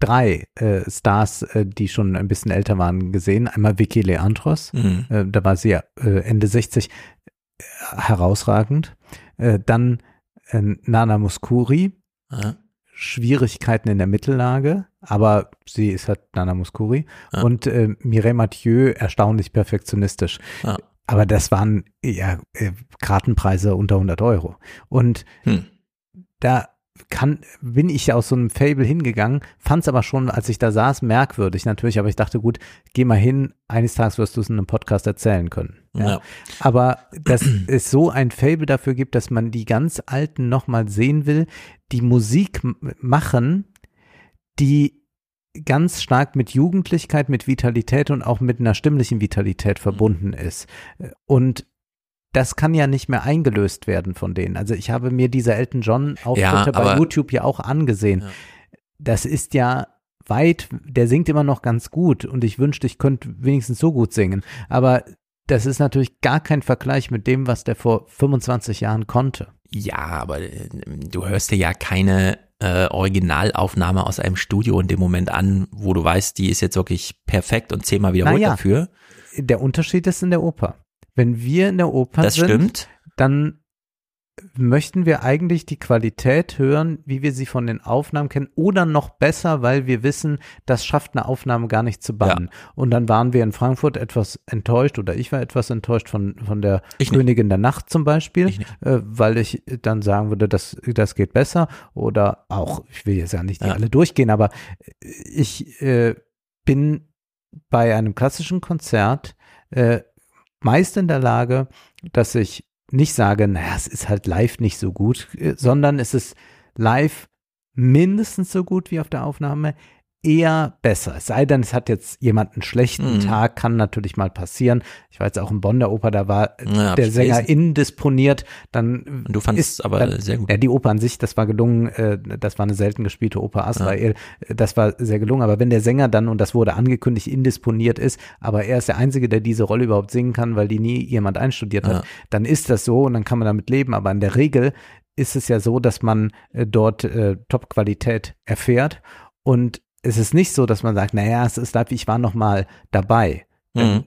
drei äh, Stars, äh, die schon ein bisschen älter waren, gesehen. Einmal Vicky Leandros, Mhm. äh, da war sie ja äh, Ende 60 äh, herausragend. Äh, dann Nana Muscuri, Ja. Schwierigkeiten in der Mittellage, aber sie ist halt Nana Muscuri. Ja. Und äh, Mireille Mathieu erstaunlich perfektionistisch. Ja. Aber das waren ja äh, Kartenpreise unter 100 Euro. Und Hm. da kann, bin ich aus so einem Fable hingegangen, fand es aber schon, als ich da saß, merkwürdig natürlich, aber ich dachte, gut, geh mal hin, eines Tages wirst du es in einem Podcast erzählen können. Ja. Ja. Aber dass es so ein Fable dafür gibt, dass man die ganz Alten nochmal sehen will, die Musik machen, die ganz stark mit Jugendlichkeit, mit Vitalität und auch mit einer stimmlichen Vitalität verbunden ist. Und das kann ja nicht mehr eingelöst werden von denen. Also ich habe mir diese Elton John Auftritte Ja, bei YouTube ja auch angesehen. Das ist ja weit, der singt immer noch ganz gut und ich wünschte, ich könnte wenigstens so gut singen. Aber das ist natürlich gar kein Vergleich mit dem, was der vor 25 Jahren konnte. Ja, aber äh, du hörst dir ja keine äh, Originalaufnahme aus einem Studio in dem Moment an, wo du weißt, die ist jetzt wirklich perfekt und zehnmal wiederholt Naja. dafür. Der Unterschied ist in der Oper. Wenn wir in der Oper Das sind, stimmt. dann möchten wir eigentlich die Qualität hören, wie wir sie von den Aufnahmen kennen oder noch besser, weil wir wissen, das schafft eine Aufnahme gar nicht zu bannen. Und dann waren wir in Frankfurt etwas enttäuscht oder ich war etwas enttäuscht von, von der Königin der Nacht zum Beispiel, äh, weil ich dann sagen würde, das, das geht besser oder auch, ich will jetzt ja nicht die alle durchgehen, aber ich äh, bin bei einem klassischen Konzert äh, meist in der Lage, dass ich nicht sage, naja, es ist halt live nicht so gut, äh, sondern es ist live mindestens so gut wie auf der Aufnahme, eher besser. Es sei denn, es hat jetzt jemand einen schlechten Mhm. Tag, kann natürlich mal passieren. Ich war jetzt auch in Bonn der Oper, da war Ja, der Sänger gelesen. indisponiert, dann Und du fandst ist es aber dann, sehr gut. Ja, die Oper an sich, das war gelungen, äh, das war eine selten gespielte Oper Azrael, äh, das war sehr gelungen, aber wenn der Sänger dann, und das wurde angekündigt, indisponiert ist, aber er ist der Einzige, der diese Rolle überhaupt singen kann, weil die nie jemand einstudiert hat, Ja. dann ist das so und dann kann man damit leben, aber in der Regel ist es ja so, dass man äh, dort äh, Top-Qualität erfährt und es ist nicht so, dass man sagt, naja, es ist live, ich war noch mal dabei. Mhm.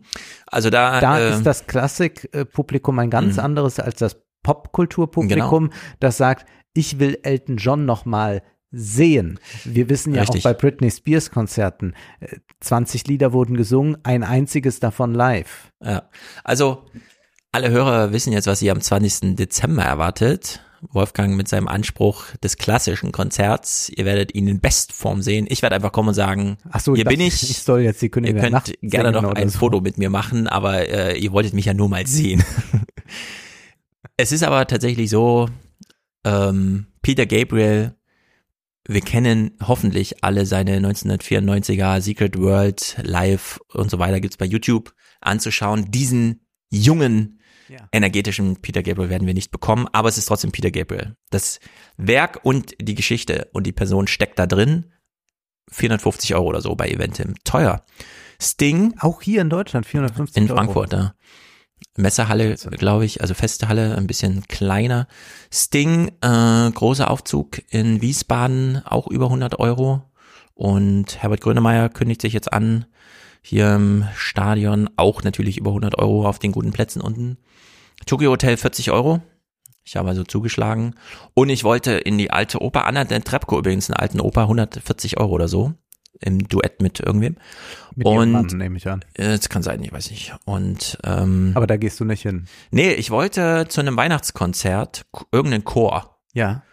Also da, Da äh, ist das Klassikpublikum ein ganz Mhm. anderes als das Popkulturpublikum, das sagt, ich will Elton John noch mal sehen. Wir wissen ja Richtig. auch bei Britney Spears Konzerten, äh, 20 Lieder wurden gesungen, ein einziges davon live. Ja, also alle Hörer wissen jetzt, was sie am 20. Dezember erwartet. Wolfgang mit seinem Anspruch des klassischen Konzerts. Ihr werdet ihn in Bestform sehen. Ich werde einfach kommen und sagen, Ach so, ich hier bin dachte, ich. ich soll jetzt die Königin Ihr könnt Nacht gerne noch ein so. Foto mit mir machen, aber äh, ihr wolltet mich ja nur mal sehen. es ist aber tatsächlich so, ähm, Peter Gabriel, wir kennen hoffentlich alle seine 1994er Secret World Live und so weiter gibt's bei YouTube anzuschauen. Diesen jungen, energetischen Peter Gabriel werden wir nicht bekommen, aber es ist trotzdem Peter Gabriel. Das Werk und die Geschichte und die Person steckt da drin. 450 Euro oder so bei Eventim. Teuer. Sting. Auch hier in Deutschland 450 In Euro. Frankfurt, ja. Messerhalle, glaube ich, also feste Halle, ein bisschen kleiner. Sting, äh, großer Aufzug in Wiesbaden, auch über 100 Euro. Und Herbert Grönemeyer kündigt sich jetzt an, hier im Stadion, auch natürlich über 100 Euro auf den guten Plätzen unten. Tokyo Hotel 40 Euro. Ich habe also zugeschlagen. Und ich wollte in die alte Oper, Anna den Trepko übrigens, in der alten Oper, 140 Euro oder so. Im Duett mit irgendwem. Mit und Mann, nehme ich an. äh, Das kann sein, ich weiß nicht. Und ähm, Aber da gehst du nicht hin. nee, ich wollte zu einem Weihnachtskonzert irgendeinen Chor. Ja.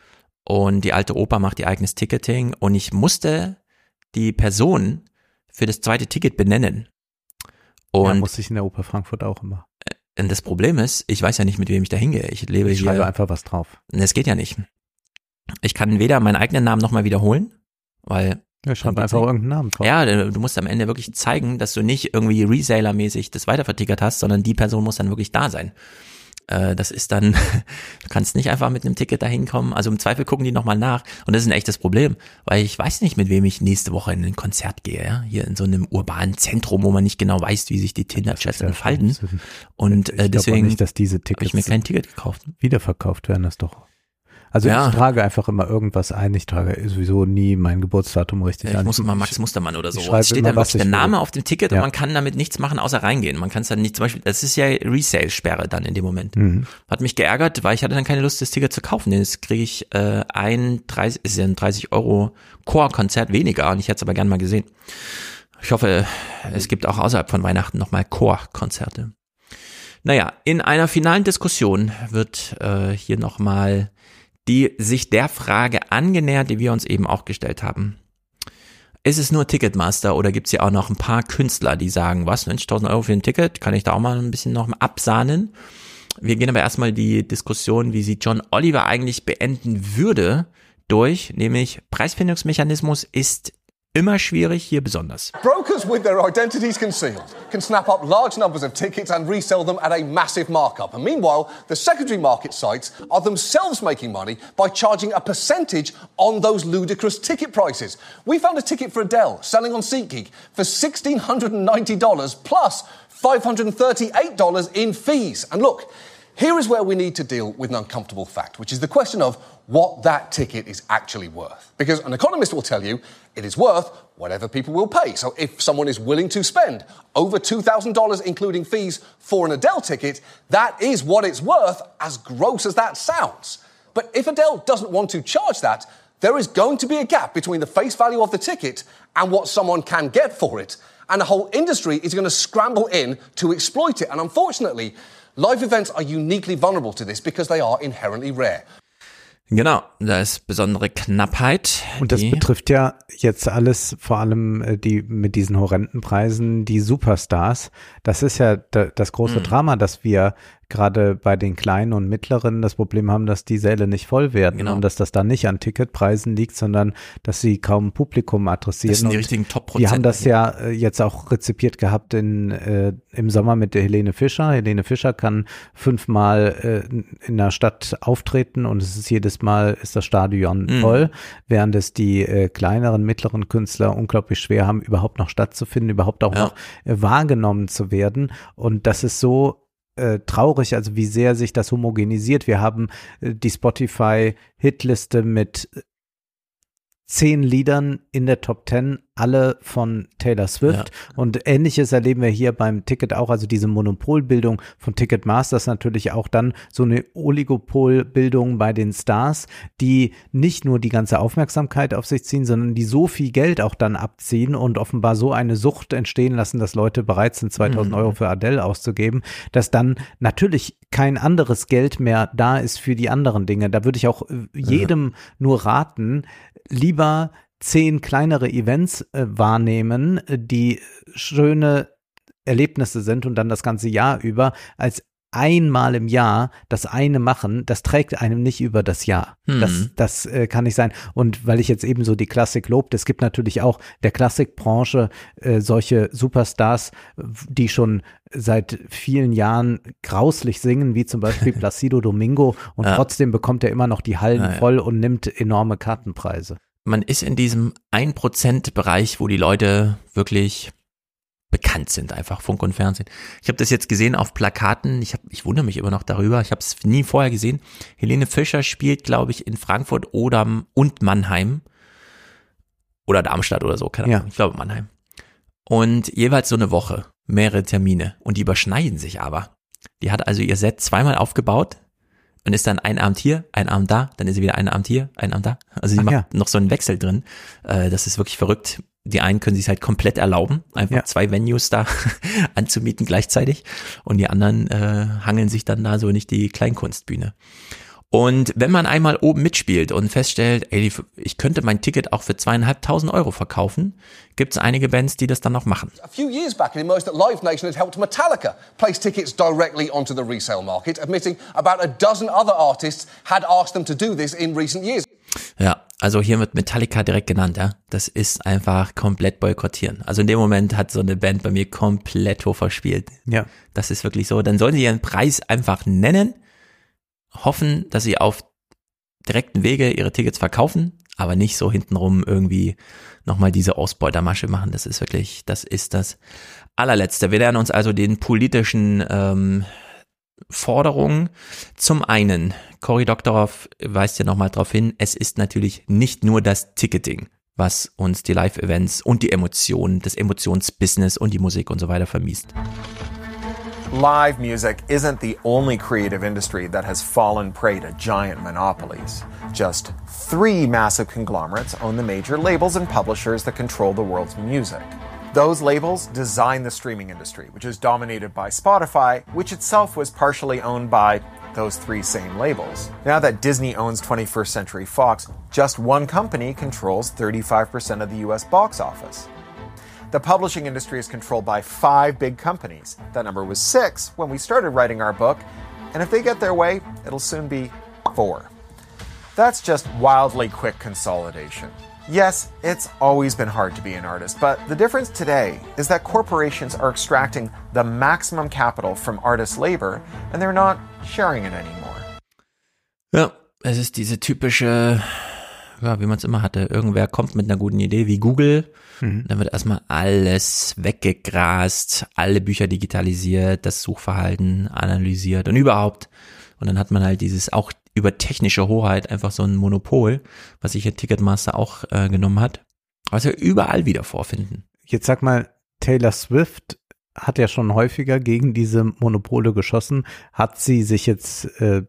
Und die alte Oper macht ihr eigenes Ticketing und ich musste die Person für das zweite Ticket benennen. ja, Und muss ich in der Oper Frankfurt auch immer. äh, das Problem ist, ich weiß ja nicht, mit wem ich da hingehe. Ich lebe Ich hier. schreibe einfach was drauf. Das geht ja nicht. Ich kann weder meinen eigenen Namen nochmal wiederholen, weil Ja, schreib einfach nicht. irgendeinen Namen drauf. Ja, du musst am Ende wirklich zeigen, dass du nicht irgendwie Reseller-mäßig das weitervertickert hast, sondern die Person muss dann wirklich da sein. Äh, Das ist dann, du kannst nicht einfach mit einem Ticket da hinkommen. Also im Zweifel gucken die nochmal nach. Und das ist ein echtes Problem, weil ich weiß nicht, mit wem ich nächste Woche in ein Konzert gehe. Ja? Hier in so einem urbanen Zentrum, wo man nicht genau weiß, wie sich die Tinder-Chats entfalten. Und äh, deswegen nicht, dass diese habe Tickets ich mir kein Ticket gekauft. wiederverkauft werden, das doch. Also Ja. ich trage einfach immer irgendwas ein. Ich trage sowieso nie mein Geburtsdatum richtig Ich ein. muss immer Max Mustermann oder so. ich Es steht dann wirklich der ich will. Name auf dem Ticket Ja. und man kann damit nichts machen, außer reingehen. Man kann es dann nicht, zum Beispiel, das ist ja Resale-Sperre dann in dem Moment. Mhm. Hat mich geärgert, weil ich hatte dann keine Lust, das Ticket zu kaufen. Denn jetzt kriege ich äh, ein 30, ist ja ein 30 Euro Chor-Konzert weniger und ich hätte es aber gern mal gesehen. Ich hoffe, es gibt auch außerhalb von Weihnachten nochmal Chor-Konzerte. Naja, in einer finalen Diskussion wird äh, hier nochmal die sich der Frage angenähert, die wir uns eben auch gestellt haben. Ist es nur Ticketmaster oder gibt es ja auch noch ein paar Künstler, die sagen, was, 90.000 Euro für ein Ticket, kann ich da auch mal ein bisschen noch absahnen? Wir gehen aber erstmal die Diskussion, wie sie John Oliver eigentlich beenden würde, durch, nämlich Preisfindungsmechanismus ist immer schwierig, hier besonders. Brokers with their identities concealed can snap up large numbers of tickets and resell them at a massive markup. And meanwhile, the secondary market sites are themselves making money by charging a percentage on those ludicrous ticket prices. We found a ticket for Adele selling on SeatGeek for $1,690 plus $538 in fees. And look, Here is where we need to deal with an uncomfortable fact, which is the question of what that ticket is actually worth. Because an economist will tell you it is worth whatever people will pay. So if someone is willing to spend over $2,000, including fees, for an Adele ticket, that is what it's worth, as gross as that sounds. But if Adele doesn't want to charge that, there is going to be a gap between the face value of the ticket and what someone can get for it. And the whole industry is going to scramble in to exploit it. And unfortunately, live events are uniquely vulnerable to this because they are inherently rare. Genau, da ist besondere Knappheit. Und das betrifft ja jetzt alles, vor allem äh, die mit diesen horrenden Preisen, die Superstars. Das ist ja das große mhm. Drama, dass wir gerade bei den kleinen und mittleren das Problem haben, dass die Säle nicht voll werden genau. und dass das dann nicht an Ticketpreisen liegt, sondern dass sie kaum Publikum adressieren. Das sind die richtigen top Die haben das ja äh, jetzt auch rezipiert gehabt in, äh, im Sommer mit der Helene Fischer. Helene Fischer kann fünfmal äh, in der Stadt auftreten und es ist jedes Mal ist das Stadion mhm. voll, während es die äh, kleineren, mittleren Künstler unglaublich schwer haben, überhaupt noch stattzufinden, überhaupt auch ja. noch äh, wahrgenommen zu werden. Und das ist so äh, traurig, also wie sehr sich das homogenisiert. Wir haben äh, die Spotify-Hitliste mit zehn Liedern in der Top Ten, alle von Taylor Swift. Ja. Und ähnliches erleben wir hier beim Ticket auch, also diese Monopolbildung von Ticketmasters natürlich auch dann so eine Oligopolbildung bei den Stars, die nicht nur die ganze Aufmerksamkeit auf sich ziehen, sondern die so viel Geld auch dann abziehen und offenbar so eine Sucht entstehen lassen, dass Leute bereit sind, 2000 mhm. Euro für Adele auszugeben, dass dann natürlich kein anderes Geld mehr da ist für die anderen Dinge. Da würde ich auch äh, jedem ja. nur raten, lieber zehn kleinere Events äh, wahrnehmen, die schöne Erlebnisse sind und dann das ganze Jahr über, als einmal im Jahr das eine machen, das trägt einem nicht über das Jahr. Hm. Das, das äh, kann nicht sein. Und weil ich jetzt eben so die Klassik lobt, es gibt natürlich auch der Klassikbranche äh, solche Superstars, die schon seit vielen Jahren grauslich singen, wie zum Beispiel Placido Domingo, und ja. trotzdem bekommt er immer noch die Hallen ja, ja. voll und nimmt enorme Kartenpreise. Man ist in diesem 1%-Bereich, wo die Leute wirklich bekannt sind, einfach Funk und Fernsehen. Ich habe das jetzt gesehen auf Plakaten. Ich, hab, ich wundere mich immer noch darüber. Ich habe es nie vorher gesehen. Helene Fischer spielt, glaube ich, in Frankfurt oder und Mannheim oder Darmstadt oder so. Keine Ahnung. Ja. Ich glaube Mannheim. Und jeweils so eine Woche, mehrere Termine und die überschneiden sich aber. Die hat also ihr Set zweimal aufgebaut und ist dann ein Abend hier, ein Abend da, dann ist sie wieder ein Abend hier, ein Abend da. Also sie Ach macht ja. noch so einen Wechsel drin. Äh, das ist wirklich verrückt die einen können sich halt komplett erlauben, einfach ja. zwei Venues da anzumieten gleichzeitig und die anderen äh, hangeln sich dann da so nicht die Kleinkunstbühne. Und wenn man einmal oben mitspielt und feststellt, ey, ich könnte mein Ticket auch für zweieinhalbtausend Euro verkaufen, gibt es einige Bands, die das dann noch machen. A few years back, it emerged that Live Nation had helped Metallica place tickets directly onto the resale market, admitting about a dozen other artists had asked them to do this in recent years. Ja, also hier wird Metallica direkt genannt, ja. Das ist einfach komplett boykottieren. Also in dem Moment hat so eine Band bei mir komplett hoch verspielt. Ja. Das ist wirklich so. Dann sollen sie ihren Preis einfach nennen, hoffen, dass sie auf direkten Wege ihre Tickets verkaufen, aber nicht so hintenrum irgendwie nochmal diese Ausbeutermasche machen. Das ist wirklich, das ist das allerletzte. Wir lernen uns also den politischen ähm, Forderungen. Zum einen, Cory Doktorov weist ja nochmal darauf hin, es ist natürlich nicht nur das Ticketing, was uns die Live-Events und die Emotionen, das Emotionsbusiness und die Musik und so weiter vermiest. Live music isn't the only creative industry that has fallen prey to giant monopolies. Just three massive conglomerates own the major labels and publishers that control the world's music. Those labels design the streaming industry, which is dominated by Spotify, which itself was partially owned by those three same labels. Now that Disney owns 21st Century Fox, just one company controls 35% of the US box office. The publishing industry is controlled by five big companies. That number was six when we started writing our book, and if they get their way, it'll soon be four. That's just wildly quick consolidation. Yes, it's always been hard to be an artist, but the difference today is that corporations are extracting the maximum capital from artist labor and they're not sharing it anymore. Ja, es ist diese typische ja, wie man es immer hatte. Irgendwer kommt mit einer guten Idee wie Google, Mhm. dann wird erstmal alles weggegrast, alle Bücher digitalisiert, das Suchverhalten analysiert und überhaupt. Und dann hat man halt dieses auch über technische Hoheit einfach so ein Monopol, was sich hier Ticketmaster auch äh, genommen hat, was wir überall wieder vorfinden. Jetzt sag mal, Taylor Swift hat ja schon häufiger gegen diese Monopole geschossen. Hat sie sich jetzt äh,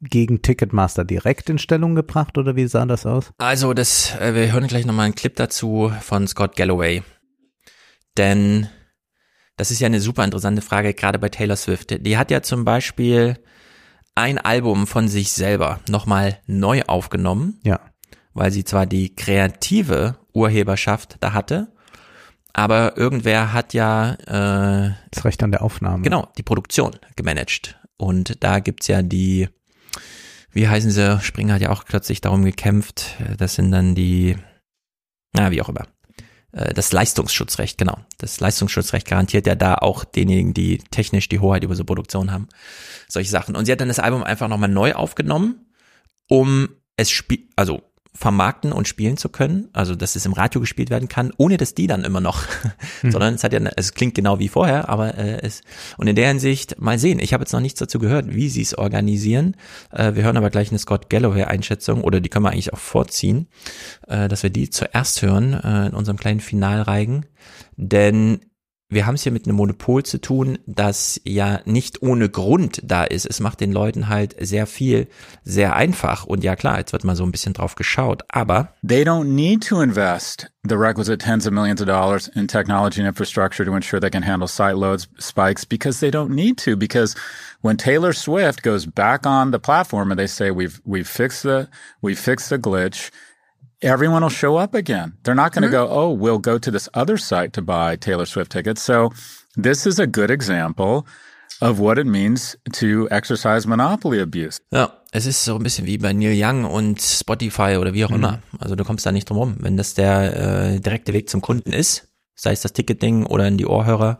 gegen Ticketmaster direkt in Stellung gebracht oder wie sah das aus? Also das, äh, wir hören gleich nochmal einen Clip dazu von Scott Galloway. Denn das ist ja eine super interessante Frage, gerade bei Taylor Swift. Die hat ja zum Beispiel ein Album von sich selber nochmal neu aufgenommen. Ja. Weil sie zwar die kreative Urheberschaft da hatte, aber irgendwer hat ja äh, Das Recht an der Aufnahme. genau die Produktion gemanagt. Und da gibt's ja die, wie heißen sie, Springer hat ja auch plötzlich darum gekämpft, das sind dann die, na, wie auch immer. Äh, Das Leistungsschutzrecht, genau. Das Leistungsschutzrecht garantiert ja da auch denjenigen, die technisch die Hoheit über so Produktion haben. Solche Sachen. Und sie hat dann das Album einfach nochmal neu aufgenommen, um es spiel, also vermarkten und spielen zu können, also dass es im Radio gespielt werden kann, ohne dass die dann immer noch, sondern es hat ja, es klingt genau wie vorher, aber äh, es und in der Hinsicht mal sehen. Ich habe jetzt noch nichts dazu gehört, wie sie es organisieren. Äh, wir hören aber gleich eine Scott Galloway Einschätzung oder die können wir eigentlich auch vorziehen, äh, dass wir die zuerst hören äh, in unserem kleinen Finalreigen, denn wir haben es hier mit einem Monopol zu tun, das ja nicht ohne Grund da ist. Es macht den Leuten halt sehr viel, sehr einfach. Und ja klar, jetzt wird mal so ein bisschen drauf geschaut, aber They don't need to invest the requisite tens of millions of dollars in technology and infrastructure to ensure they can handle site loads spikes because they don't need to. Because when Taylor Swift goes back on the platform and they say we've we've fixed the we fixed the glitch, everyone will show up again. They're not going to mm-hmm. go, oh, we'll go to this other site to buy Taylor Swift tickets. So this is a good example of what it means to exercise monopoly abuse. Ja, es ist so ein bisschen wie bei Neil Young und Spotify oder wie auch mhm. immer. Also du kommst da nicht drum rum. Wenn das der äh, direkte Weg zum Kunden ist, sei es das Ticketing oder in die Ohrhörer,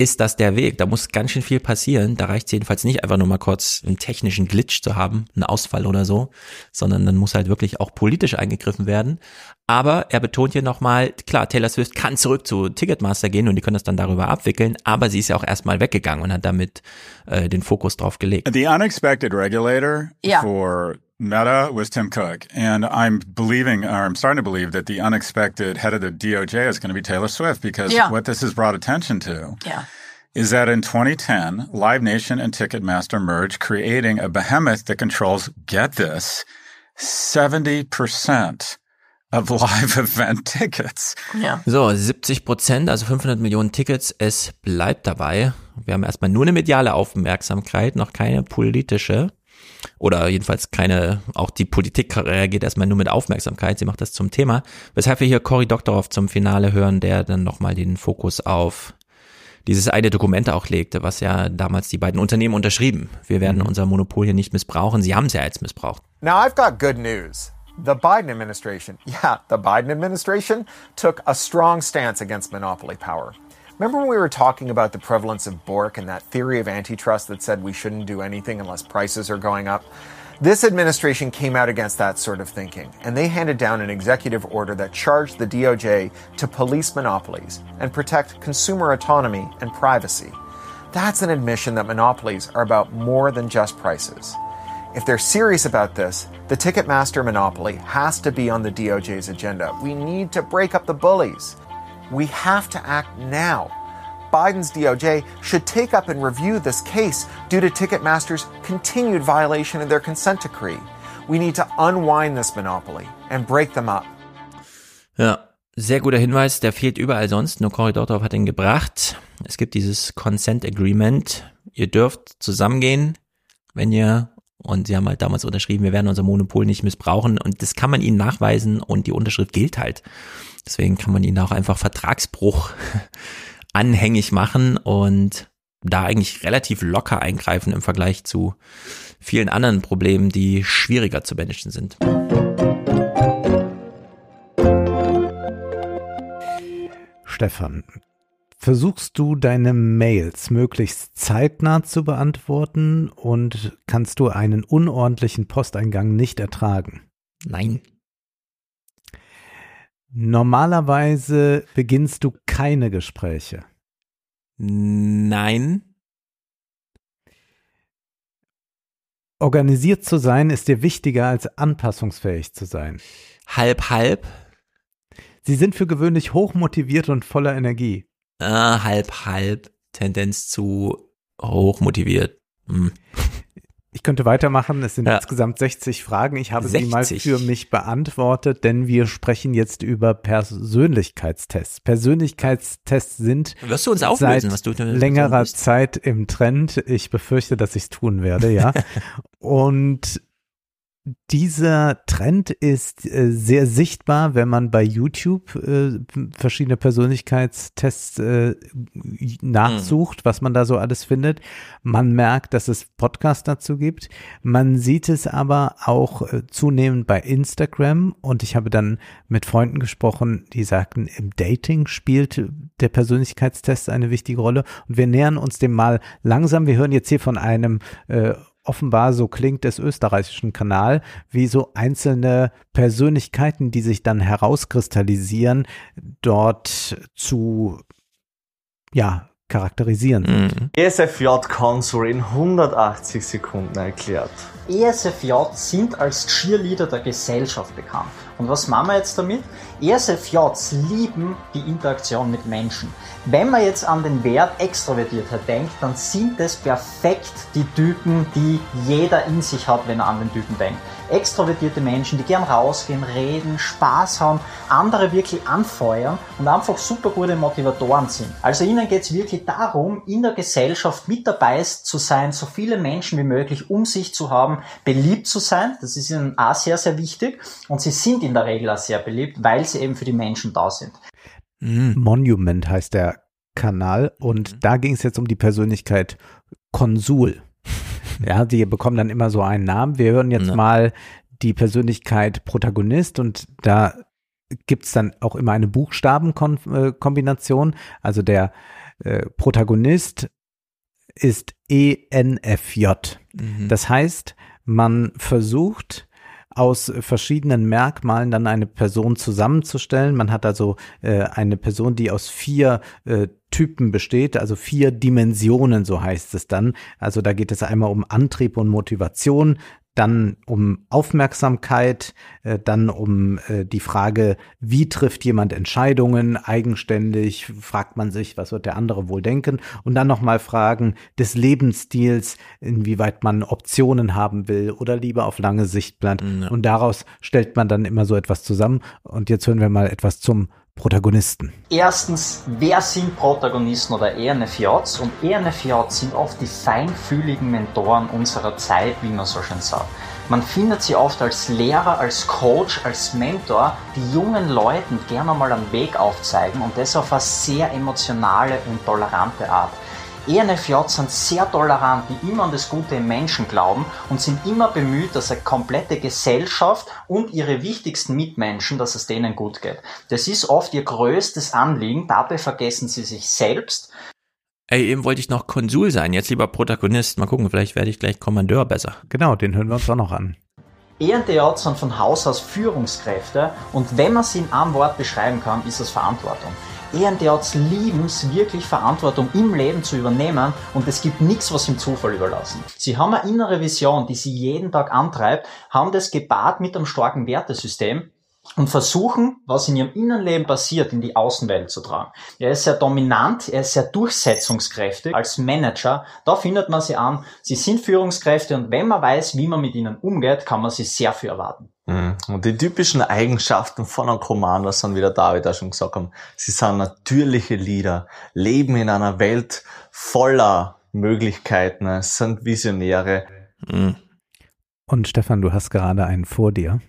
ist das der Weg. Da muss ganz schön viel passieren. Da reicht es jedenfalls nicht einfach nur mal kurz einen technischen Glitch zu haben, einen Ausfall oder so, sondern dann muss halt wirklich auch politisch eingegriffen werden. Aber er betont hier nochmal, klar, Taylor Swift kann zurück zu Ticketmaster gehen und die können das dann darüber abwickeln, aber sie ist ja auch erstmal weggegangen und hat damit äh, den Fokus drauf gelegt. The unexpected regulator Yeah. for Meta was Tim Cook. And I'm believing, or I'm starting to believe that the unexpected head of the DOJ is going to be Taylor Swift because Yeah. what this has brought attention to Yeah. is that in 2010, Live Nation and Ticketmaster merged, creating a behemoth that controls, get this, 70% of live event tickets. Ja. So, 70 Prozent, also 500 Millionen Tickets, es bleibt dabei. Wir haben erstmal nur eine mediale Aufmerksamkeit, noch keine politische. Oder jedenfalls keine, auch die Politik reagiert erstmal nur mit Aufmerksamkeit, sie macht das zum Thema. Weshalb wir hier Cory Doctorow zum Finale hören, der dann nochmal den Fokus auf dieses eine Dokument auch legte, was ja damals die beiden Unternehmen unterschrieben. Wir werden unser Monopol hier nicht missbrauchen. Sie haben es ja jetzt missbraucht. Now, I've got good news. The Biden administration, yeah, the Biden administration took a strong stance against monopoly power. Remember when we were talking about the prevalence of Bork and that theory of antitrust that said we shouldn't do anything unless prices are going up? This administration came out against that sort of thinking, and they handed down an executive order that charged the DOJ to police monopolies and protect consumer autonomy and privacy. That's an admission that monopolies are about more than just prices. If they're serious about this, the Ticketmaster monopoly has to be on the DOJ's agenda. We need to break up the bullies. We have to act now. Biden's DOJ should take up and review this case due to Ticketmaster's continued violation of their consent decree. We need to unwind this monopoly and break them up. Ja, sehr guter Hinweis, der fehlt überall sonst, nur Cory Doctorow hat ihn gebracht. Es gibt dieses Consent Agreement. Ihr dürft zusammengehen, wenn ihr, und sie haben halt damals unterschrieben, wir werden unser Monopol nicht missbrauchen und das kann man ihnen nachweisen und die Unterschrift gilt halt. Deswegen kann man ihnen auch einfach Vertragsbruch anhängig machen und da eigentlich relativ locker eingreifen im Vergleich zu vielen anderen Problemen, die schwieriger zu managen sind. Stefan, versuchst du deine Mails möglichst zeitnah zu beantworten und kannst du einen unordentlichen Posteingang nicht ertragen? Nein. Normalerweise beginnst du keine Gespräche. Nein. Organisiert zu sein ist dir wichtiger als anpassungsfähig zu sein. Halb, halb. Sie sind für gewöhnlich hochmotiviert und voller Energie. Äh, halb, halb. Tendenz zu hochmotiviert. Hm. Ich könnte weitermachen. Es sind Ja. insgesamt 60 Fragen. Ich habe sie mal 60. für mich beantwortet, denn wir sprechen jetzt über Persönlichkeitstests. Persönlichkeitstests sind Wirst du uns auflösen, seit du- längerer? Zeit im Trend. Ich befürchte, dass ich es tun werde, ja. Und dieser Trend ist äh, sehr sichtbar, wenn man bei YouTube äh, verschiedene Persönlichkeitstests äh, nachsucht, was man da so alles findet. Man merkt, dass es Podcasts dazu gibt. Man sieht es aber auch äh, zunehmend bei Instagram. Und ich habe dann mit Freunden gesprochen, die sagten, im Dating spielt der Persönlichkeitstest eine wichtige Rolle. Und wir nähern uns dem mal langsam. Wir hören jetzt hier von einem äh, offenbar so klingt des österreichischen Kanal, wie so einzelne Persönlichkeiten, die sich dann herauskristallisieren, dort zu, ja, charakterisieren sind. ESFJ Console in 180 Sekunden erklärt. ESFJ sind als Cheerleader der Gesellschaft bekannt. Und was machen wir jetzt damit? ESFJs lieben die Interaktion mit Menschen. Wenn man jetzt an den Wert Extrovertiertheit denkt, dann sind es perfekt die Typen, die jeder in sich hat, wenn er an den Typen denkt. Extrovertierte Menschen, die gern rausgehen, reden, Spaß haben, andere wirklich anfeuern und einfach super gute Motivatoren sind. Also ihnen geht es wirklich darum, in der Gesellschaft mit dabei zu sein, so viele Menschen wie möglich um sich zu haben, beliebt zu sein. Das ist ihnen auch sehr, sehr wichtig. Und sie sind in der Regel auch sehr beliebt, weil sie eben für die Menschen da sind. Monument heißt der Kanal und da ging es jetzt um die Persönlichkeit Konsul. Ja, die bekommen dann immer so einen Namen. Wir hören jetzt Ja. mal die Persönlichkeit Protagonist und da gibt's dann auch immer eine Buchstabenkombination. Also der äh, Protagonist ist ENFJ. Mhm. Das heißt, man versucht aus verschiedenen Merkmalen dann eine Person zusammenzustellen. Man hat also äh, eine Person, die aus vier äh, Typen besteht, also vier Dimensionen, so heißt es dann. Also da geht es einmal um Antrieb und Motivation, dann um Aufmerksamkeit, äh, dann um äh, die Frage, wie trifft jemand Entscheidungen eigenständig, fragt man sich, was wird der andere wohl denken? Und dann nochmal Fragen des Lebensstils, inwieweit man Optionen haben will oder lieber auf lange Sicht plant und daraus stellt man dann immer so etwas zusammen. Und jetzt hören wir mal etwas zum Protagonisten. Erstens, wer sind Protagonisten oder ENFJs? Und ENFJs sind oft die feinfühligen Mentoren unserer Zeit, wie man so schön sagt. Man findet sie oft als Lehrer, als Coach, als Mentor, die jungen Leuten gerne mal einen Weg aufzeigen und das auf eine sehr emotionale und tolerante Art. ENFJs sind sehr tolerant, die immer an das Gute im Menschen glauben und sind immer bemüht, dass eine komplette Gesellschaft und ihre wichtigsten Mitmenschen, dass es denen gut geht. Das ist oft ihr größtes Anliegen, dabei vergessen sie sich selbst. Ey, eben wollte ich noch Konsul sein, jetzt lieber Protagonist. Mal gucken, vielleicht werde ich gleich Kommandeur besser. Genau, den hören wir uns auch noch an. ENTJs sind von Haus aus Führungskräfte und wenn man sie in einem Wort beschreiben kann, ist es Verantwortung. ENTJs lieben es wirklich, Verantwortung im Leben zu übernehmen und es gibt nichts, was im Zufall überlassen. Sie haben eine innere Vision, die sie jeden Tag antreibt, haben das gepaart mit einem starken Wertesystem und versuchen, was in ihrem Innenleben passiert, in die Außenwelt zu tragen. Er ist sehr dominant, er ist sehr durchsetzungskräftig als Manager. Da findet man sie an. Sie sind Führungskräfte und wenn man weiß, wie man mit ihnen umgeht, kann man sie sehr viel erwarten. Mhm. Und die typischen Eigenschaften von einem Commander sind, wie der David auch schon gesagt haben, sie sind natürliche Leader, leben in einer Welt voller Möglichkeiten, sind Visionäre. Und Stefan, du hast gerade einen vor dir.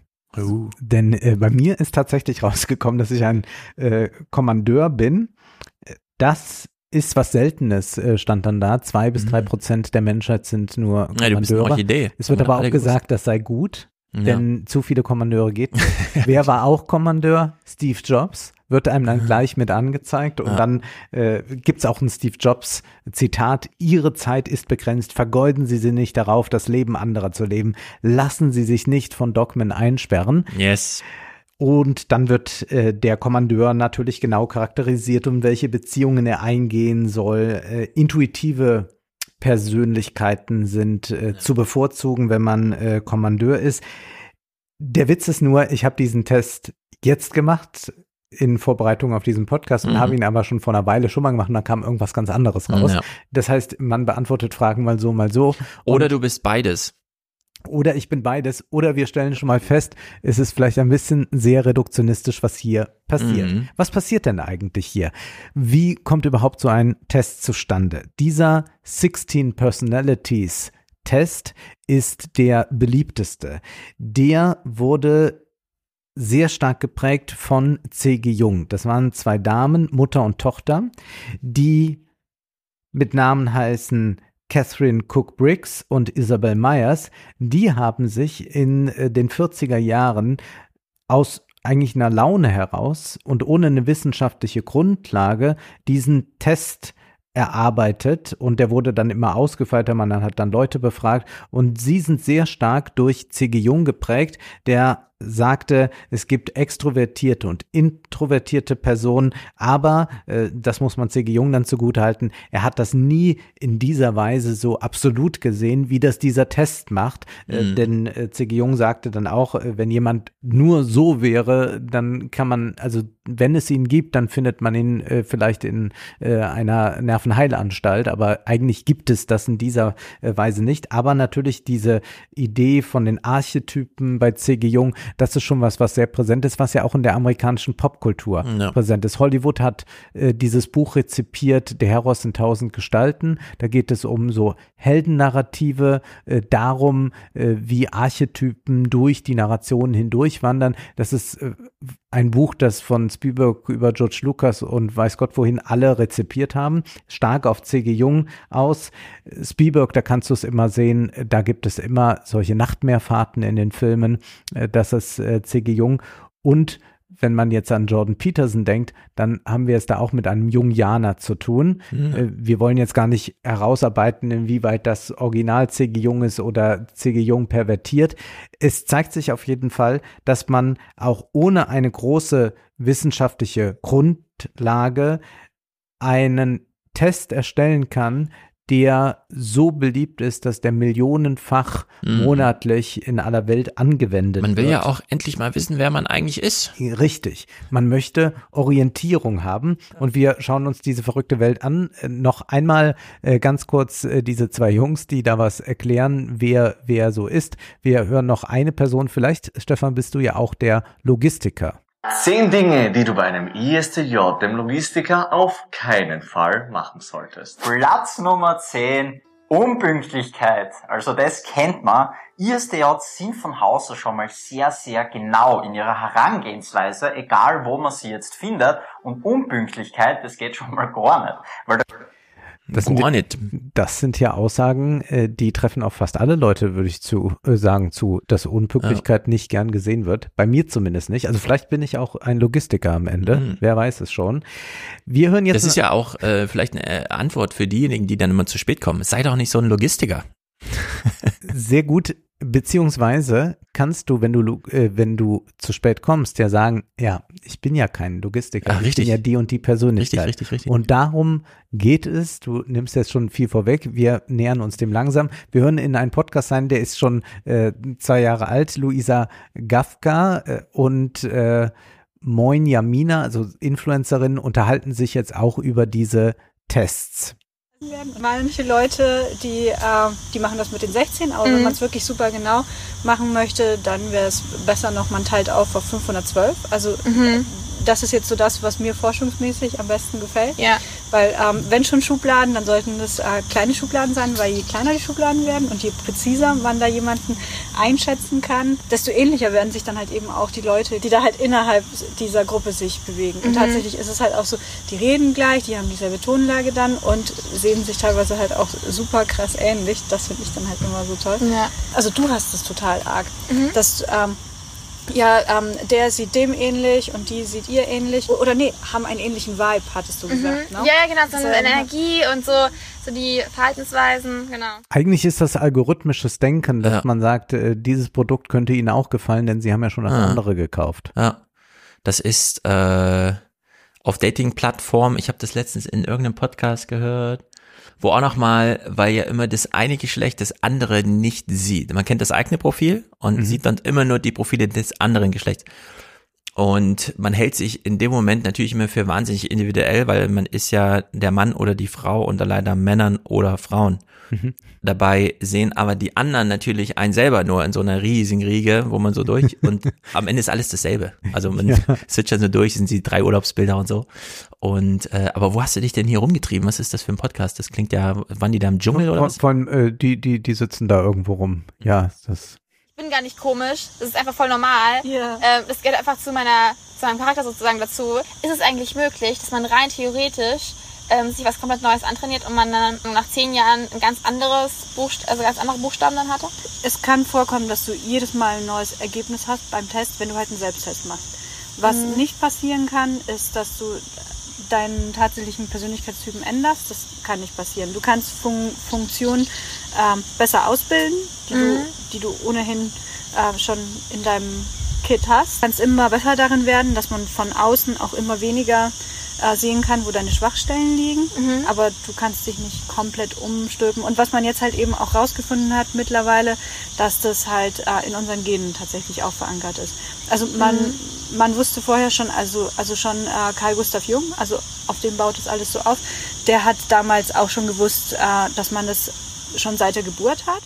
Denn äh, bei mir ist tatsächlich rausgekommen, dass ich ein äh, Kommandeur bin. Das ist was Seltenes, äh, stand dann da. Zwei bis drei Prozent der Menschheit sind nur Mhm. Ja, du bist eine Kommandeure. Orchidee. es wird aber auch gesagt, das sei gut, Ja. denn zu viele Kommandeure geht nicht. Wer war auch Kommandeur? Steve Jobs. Wird einem dann gleich mit angezeigt und Ja. dann äh, gibt's auch ein Steve Jobs Zitat, Ihre Zeit ist begrenzt, vergeuden Sie sie nicht darauf, das Leben anderer zu leben, lassen Sie sich nicht von Dogmen einsperren. Yes. Und dann wird äh, der Kommandeur natürlich genau charakterisiert, um welche Beziehungen er eingehen soll. Äh, intuitive Persönlichkeiten sind äh, zu bevorzugen, wenn man äh, Kommandeur ist. Der Witz ist nur, ich habe diesen Test jetzt gemacht in Vorbereitung auf diesen Podcast und Mhm. habe ihn aber schon vor einer Weile schon mal gemacht und da kam irgendwas ganz anderes raus. Ja. Das heißt, man beantwortet Fragen mal so, mal so. Oder du bist beides. Oder ich bin beides. Oder wir stellen schon mal fest, es ist vielleicht ein bisschen sehr reduktionistisch, was hier passiert. Mhm. Was passiert denn eigentlich hier? Wie kommt überhaupt so ein Test zustande? Dieser 16 Personalities Test ist der beliebteste. Der wurde sehr stark geprägt von C.G. Jung. Das waren zwei Damen, Mutter und Tochter, die mit Namen heißen Catherine Cook Briggs und Isabel Myers, die haben sich in äh, den 40er Jahren aus eigentlich einer Laune heraus und ohne eine wissenschaftliche Grundlage diesen Test erarbeitet und der wurde dann immer ausgefeilter, man hat dann Leute befragt und sie sind sehr stark durch C.G. Jung geprägt, der sagte, es gibt extrovertierte und introvertierte Personen, aber äh, das muss man C.G. Jung dann zugutehalten, er hat das nie in dieser Weise so absolut gesehen, wie das dieser Test macht, äh, Mhm. denn äh, C.G. Jung sagte dann auch, äh, wenn jemand nur so wäre, dann kann man, also wenn es ihn gibt, dann findet man ihn äh, vielleicht in äh, einer Nervenheilanstalt, aber eigentlich gibt es das in dieser äh, Weise nicht. Aber natürlich diese Idee von den Archetypen bei C.G. Jung, das ist schon was, was sehr präsent ist, was ja auch in der amerikanischen Popkultur Ja. präsent ist. Hollywood hat äh, dieses Buch rezipiert, Der Heros in tausend Gestalten. Da geht es um so Heldennarrative, äh, darum, äh, wie Archetypen durch die Narrationen hindurchwandern. Das ist ein Buch, das von Spielberg über George Lucas und weiß Gott wohin alle rezipiert haben. Stark auf C.G. Jung aus. Spielberg, da kannst du es immer sehen, da gibt es immer solche Nachtmeerfahrten in den Filmen. Äh, Das ist äh, C.G. Jung. Und wenn man jetzt an Jordan Peterson denkt, dann haben wir es da auch mit einem Jungianer zu tun. Mhm. Äh, Wir wollen jetzt gar nicht herausarbeiten, inwieweit das Original C.G. Jung ist oder C.G. Jung pervertiert. Es zeigt sich auf jeden Fall, dass man auch ohne eine große wissenschaftliche Grundlage einen Test erstellen kann, der so beliebt ist, dass der millionenfach Mhm. monatlich in aller Welt angewendet Man will wird. ja auch endlich mal wissen, wer man eigentlich ist. Richtig. Man möchte Orientierung haben und wir schauen uns diese verrückte Welt an. Äh, Noch einmal äh, ganz kurz äh, diese zwei Jungs, die da was erklären, wer wer so ist. Wir hören noch eine Person. Vielleicht, Stefan, bist du ja auch der Logistiker. Zehn Dinge, die du bei einem ISTJ, dem Logistiker, auf keinen Fall machen solltest. Platz Nummer 10, Unpünktlichkeit. Also das kennt man. ISDJs sind von Haus aus schon mal sehr, sehr genau in ihrer Herangehensweise, egal wo man sie jetzt findet. Und Unpünktlichkeit, das geht schon mal gar nicht. Weil Das sind, Gar nicht. das sind ja Aussagen, äh, die treffen auf fast alle Leute, würde ich zu äh, sagen, zu, dass Unpünktlichkeit nicht gern gesehen wird. Bei mir zumindest nicht. Also vielleicht bin ich auch ein Logistiker am Ende. Mhm. Wer weiß es schon. Wir hören jetzt. Das ist ja auch äh, vielleicht eine äh, Antwort für diejenigen, die dann immer zu spät kommen. Sei doch nicht so ein Logistiker. Sehr gut. Beziehungsweise kannst du, wenn du, äh, wenn du zu spät kommst, ja sagen, ja, ich bin ja kein Logistiker, Ah, ich bin ja die und die Persönlichkeit. Richtig, richtig, richtig. Und darum geht es, du nimmst jetzt schon viel vorweg, wir nähern uns dem langsam. Wir hören in einen Podcast rein, der ist schon äh, zwei Jahre alt, Luisa Gafka äh, und äh, Moin Yamina, also Influencerinnen, unterhalten sich jetzt auch über diese Tests. Manche Leute, die, äh, die machen das mit den 16, aber Mhm. wenn man es wirklich super genau machen möchte, dann wäre es besser noch, man teilt auf auf 512. Also Mhm. Das ist jetzt so das, was mir forschungsmäßig am besten gefällt. Ja. Weil ähm, wenn schon Schubladen, dann sollten das äh, kleine Schubladen sein, weil je kleiner die Schubladen werden und je präziser man da jemanden einschätzen kann, desto ähnlicher werden sich dann halt eben auch die Leute, die da halt innerhalb dieser Gruppe sich bewegen. Und Mhm. tatsächlich ist es halt auch so, die reden gleich, die haben dieselbe Tonlage dann und sehen sich teilweise halt auch super krass ähnlich. Das finde ich dann halt immer so toll. Ja. Also du hast es total arg. Mhm. Dass, ähm, ja, ähm, der sieht dem ähnlich und die sieht ihr ähnlich. Oder nee, haben einen ähnlichen Vibe, hattest du Mhm. gesagt. Ne? Ja, ja, genau, so eine äh, Energie und so, so die Verhaltensweisen, genau. Eigentlich ist das algorithmisches Denken, dass man sagt, äh, dieses Produkt könnte Ihnen auch gefallen, denn Sie haben ja schon das Ah. andere gekauft. Ja. Das ist äh, auf Dating-Plattformen. Ich habe das letztens in irgendeinem Podcast gehört, wo auch nochmal, weil ja immer das eine Geschlecht das andere nicht sieht. Man kennt das eigene Profil und sieht dann immer nur die Profile des anderen Geschlechts. Und man hält sich in dem Moment natürlich immer für wahnsinnig individuell, weil man ist ja der Mann oder die Frau unter leider Männern oder Frauen. Mhm. Dabei sehen aber die anderen natürlich einen selber nur in so einer riesigen Riege, wo man so durch und am Ende ist alles dasselbe. Also man Ja. sitzt schon so durch, sind die drei Urlaubsbilder und so. Und äh, aber wo hast du dich denn hier rumgetrieben? Was ist das für ein Podcast? Das klingt ja, waren die da im Dschungel oder Von, was? von äh, die, die, die sitzen da irgendwo rum. Ja, das. Ich bin gar nicht komisch. Das ist einfach voll normal. Ähm, das gehört einfach zu meiner, zu meinem Charakter sozusagen dazu. Ist es eigentlich möglich, dass man rein theoretisch ähm, sich was komplett Neues antrainiert und man dann nach zehn Jahren ein ganz anderes Buchst also ganz andere Buchstaben dann hatte? Es kann vorkommen, dass du jedes Mal ein neues Ergebnis hast beim Test, wenn du halt einen Selbsttest machst. Was Mhm. nicht passieren kann, ist, dass du deinen tatsächlichen Persönlichkeitstypen änderst. Das kann nicht passieren. Du kannst Fun Funktionen ähm, besser ausbilden, die, Mhm. du, die du ohnehin äh, schon in deinem Kit hast. Du kannst immer besser darin werden, dass man von außen auch immer weniger äh, sehen kann, wo deine Schwachstellen liegen. Mhm. Aber du kannst dich nicht komplett umstülpen. Und was man jetzt halt eben auch rausgefunden hat mittlerweile, dass das halt äh, in unseren Genen tatsächlich auch verankert ist. Also man, Mhm. Man wusste vorher schon, also, also schon äh, Carl Gustav Jung, also auf dem baut das alles so auf, der hat damals auch schon gewusst, äh, dass man das schon seit der Geburt hat.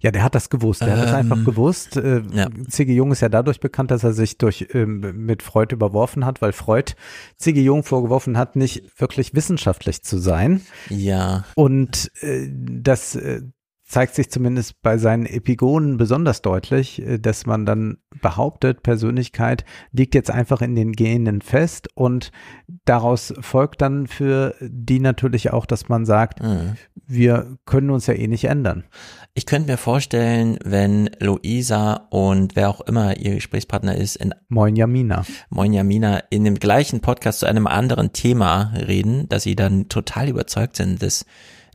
Ja, der hat das gewusst. Der hat das Ähm, einfach gewusst. Äh, C.G. Jung ist ja dadurch bekannt, dass er sich durch ähm, mit Freud überworfen hat, weil Freud C.G. Jung vorgeworfen hat, nicht wirklich wissenschaftlich zu sein. Ja. Und äh, das äh, zeigt sich zumindest bei seinen Epigonen besonders deutlich, äh, dass man dann behauptet, Persönlichkeit liegt jetzt einfach in den Genen fest und daraus folgt dann für die natürlich auch, dass man sagt, Mhm. wir können uns ja eh nicht ändern. Ich könnte mir vorstellen, wenn Luisa und wer auch immer ihr Gesprächspartner ist, in Moin Jamina. Moin Jamina in dem gleichen Podcast zu einem anderen Thema reden, dass sie dann total überzeugt sind, dass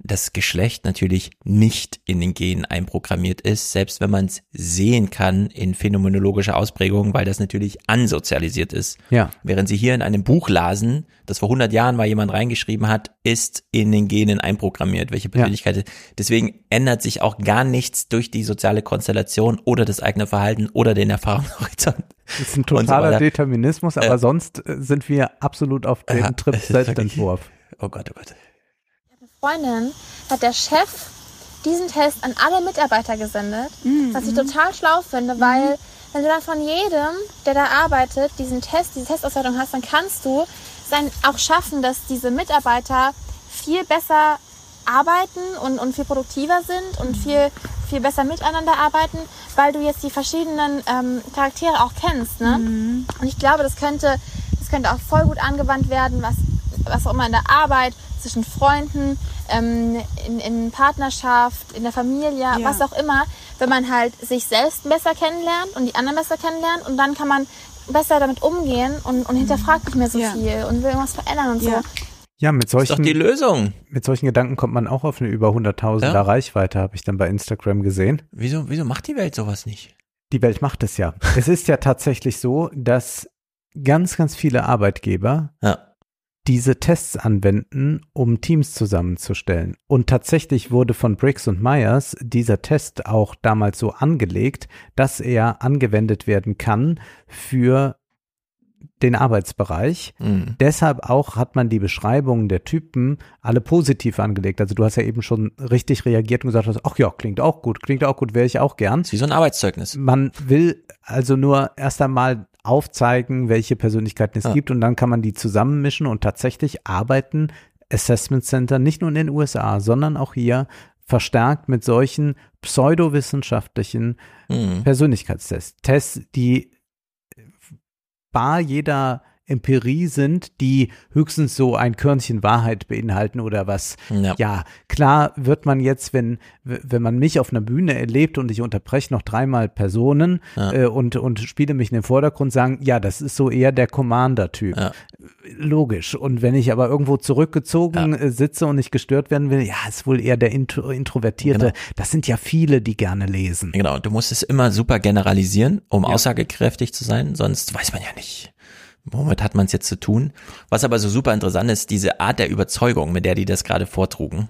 das Geschlecht natürlich nicht in den Genen einprogrammiert ist, selbst wenn man es sehen kann in phänomenologischer Ausprägung, weil das natürlich ansozialisiert ist. Ja. Während sie hier in einem Buch lasen, das vor 100 Jahren mal jemand reingeschrieben hat, ist in den Genen einprogrammiert, welche Persönlichkeit. ist. Deswegen ändert sich auch gar nichts durch die soziale Konstellation oder das eigene Verhalten oder den Erfahrungshorizont. Das ist ein so totaler weiter. Determinismus, aber Äh, sonst äh, sind wir absolut auf dem Ja, Trip Selbstentwurf. Oh Gott, oh Gott. Freundin hat der Chef diesen Test an alle Mitarbeiter gesendet, was ich total schlau finde, weil wenn du dann von jedem, der da arbeitet, diesen Test, diese Testauswertung hast, dann kannst du sein, auch schaffen, dass diese Mitarbeiter viel besser arbeiten und, und viel produktiver sind und viel, viel besser miteinander arbeiten, weil du jetzt die verschiedenen ähm, Charaktere auch kennst. Ne? Und ich glaube, das könnte, das könnte auch voll gut angewandt werden, was, was auch immer in der Arbeit, zwischen Freunden, ähm, in, in Partnerschaft, in der Familie, Ja. was auch immer, wenn man halt sich selbst besser kennenlernt und die anderen besser kennenlernt und dann kann man besser damit umgehen und, und hinterfragt nicht mehr so Ja. viel und will irgendwas verändern und Ja. so. Ja, mit solchen, doch die Lösung. Mit solchen Gedanken kommt man auch auf eine über 100.000er Ja. Reichweite, habe ich dann bei Instagram gesehen. Wieso, wieso macht die Welt sowas nicht? Die Welt macht es ja. es ist ja tatsächlich so, dass ganz, ganz viele Arbeitgeber Ja. Diese Tests anwenden, um Teams zusammenzustellen. Und tatsächlich wurde von Briggs und Myers dieser Test auch damals so angelegt, dass er angewendet werden kann für den Arbeitsbereich. Mhm. Deshalb auch hat man die Beschreibungen der Typen alle positiv angelegt. Also du hast ja eben schon richtig reagiert und gesagt, hast, ach ja, klingt auch gut, klingt auch gut, wäre ich auch gern. Wie so ein Arbeitszeugnis. Man will also nur erst einmal aufzeigen, welche Persönlichkeiten es Ja. gibt und dann kann man die zusammenmischen und tatsächlich arbeiten Assessment Center nicht nur in den USA, sondern auch hier verstärkt mit solchen pseudowissenschaftlichen Mhm. Persönlichkeitstests. Tests, die bar jeder Empirie sind, die höchstens so ein Körnchen Wahrheit beinhalten oder was. Ja. klar wird man jetzt, wenn, wenn man mich auf einer Bühne erlebt und ich unterbreche noch dreimal Personen Ja. äh, und, und spiele mich in den Vordergrund, sagen, ja, das ist so eher der Commander-Typ. Logisch. Und wenn ich aber irgendwo zurückgezogen äh, sitze und nicht gestört werden will, ja, ist wohl eher der Intro Introvertierte. Genau. Das sind ja viele, die gerne lesen. Genau, du musst es immer super generalisieren, um aussagekräftig zu sein, sonst weiß man ja nicht, womit hat man es jetzt zu tun? Was aber so super interessant ist, diese Art der Überzeugung, mit der die das gerade vortrugen.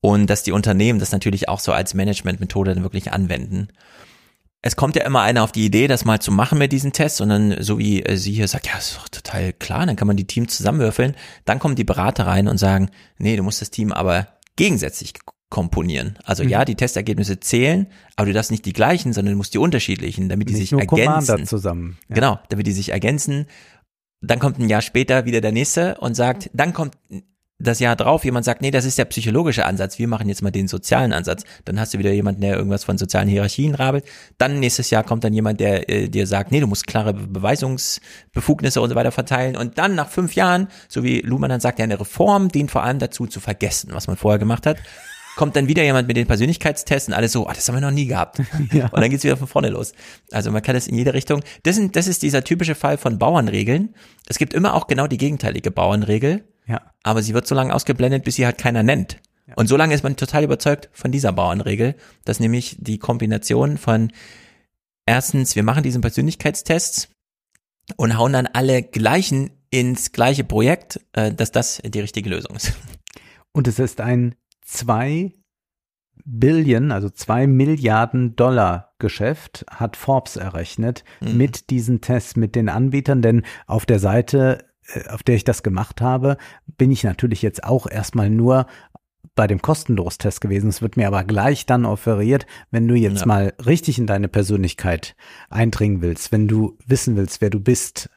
Und dass die Unternehmen das natürlich auch so als Managementmethode dann wirklich anwenden. Es kommt ja immer einer auf die Idee, das mal zu machen mit diesen Tests und dann, so wie äh, sie hier sagt, ja, ist doch total klar, dann kann man die Teams zusammenwürfeln. Dann kommen die Berater rein und sagen, nee, du musst das Team aber gegensätzlich komponieren. Also Mhm. ja, die Testergebnisse zählen, aber du darfst nicht die gleichen, sondern du musst die unterschiedlichen, damit die Nicht sich nur ergänzen. Commander zusammen. Ja. Genau, damit die sich ergänzen. Dann kommt ein Jahr später wieder der nächste und sagt, dann kommt das Jahr drauf, jemand sagt, nee, das ist der psychologische Ansatz, wir machen jetzt mal den sozialen Ansatz. Dann hast du wieder jemanden, der irgendwas von sozialen Hierarchien rabelt. Dann nächstes Jahr kommt dann jemand, der äh, dir sagt, nee, du musst klare Beweisungsbefugnisse und so weiter verteilen. Und dann nach fünf Jahren, so wie Luhmann dann sagt, ja, eine Reform dient vor allem dazu zu vergessen, was man vorher gemacht hat. Kommt dann wieder jemand mit den Persönlichkeitstests und alles so, ah, das haben wir noch nie gehabt. Ja. Und dann geht's wieder von vorne los. Also man kann das in jede Richtung. Das, sind, das ist dieser typische Fall von Bauernregeln. Es gibt immer auch genau die gegenteilige Bauernregel. Ja. Aber sie wird so lange ausgeblendet, bis sie halt keiner nennt. Und so lange ist man total überzeugt von dieser Bauernregel, dass nämlich die Kombination von erstens, wir machen diesen Persönlichkeitstest und hauen dann alle gleichen ins gleiche Projekt, äh, dass das die richtige Lösung ist. Und es ist ein zwei Billion, also zwei Milliarden Dollar Geschäft, hat Forbes errechnet Mhm. mit diesen Tests, mit den Anbietern, denn auf der Seite, äh, auf der ich das gemacht habe, bin ich natürlich jetzt auch erstmal nur bei dem Kostenlos-Test gewesen. Es wird mir aber gleich dann offeriert, wenn du jetzt Ja. mal richtig in deine Persönlichkeit eindringen willst, wenn du wissen willst, wer du bist,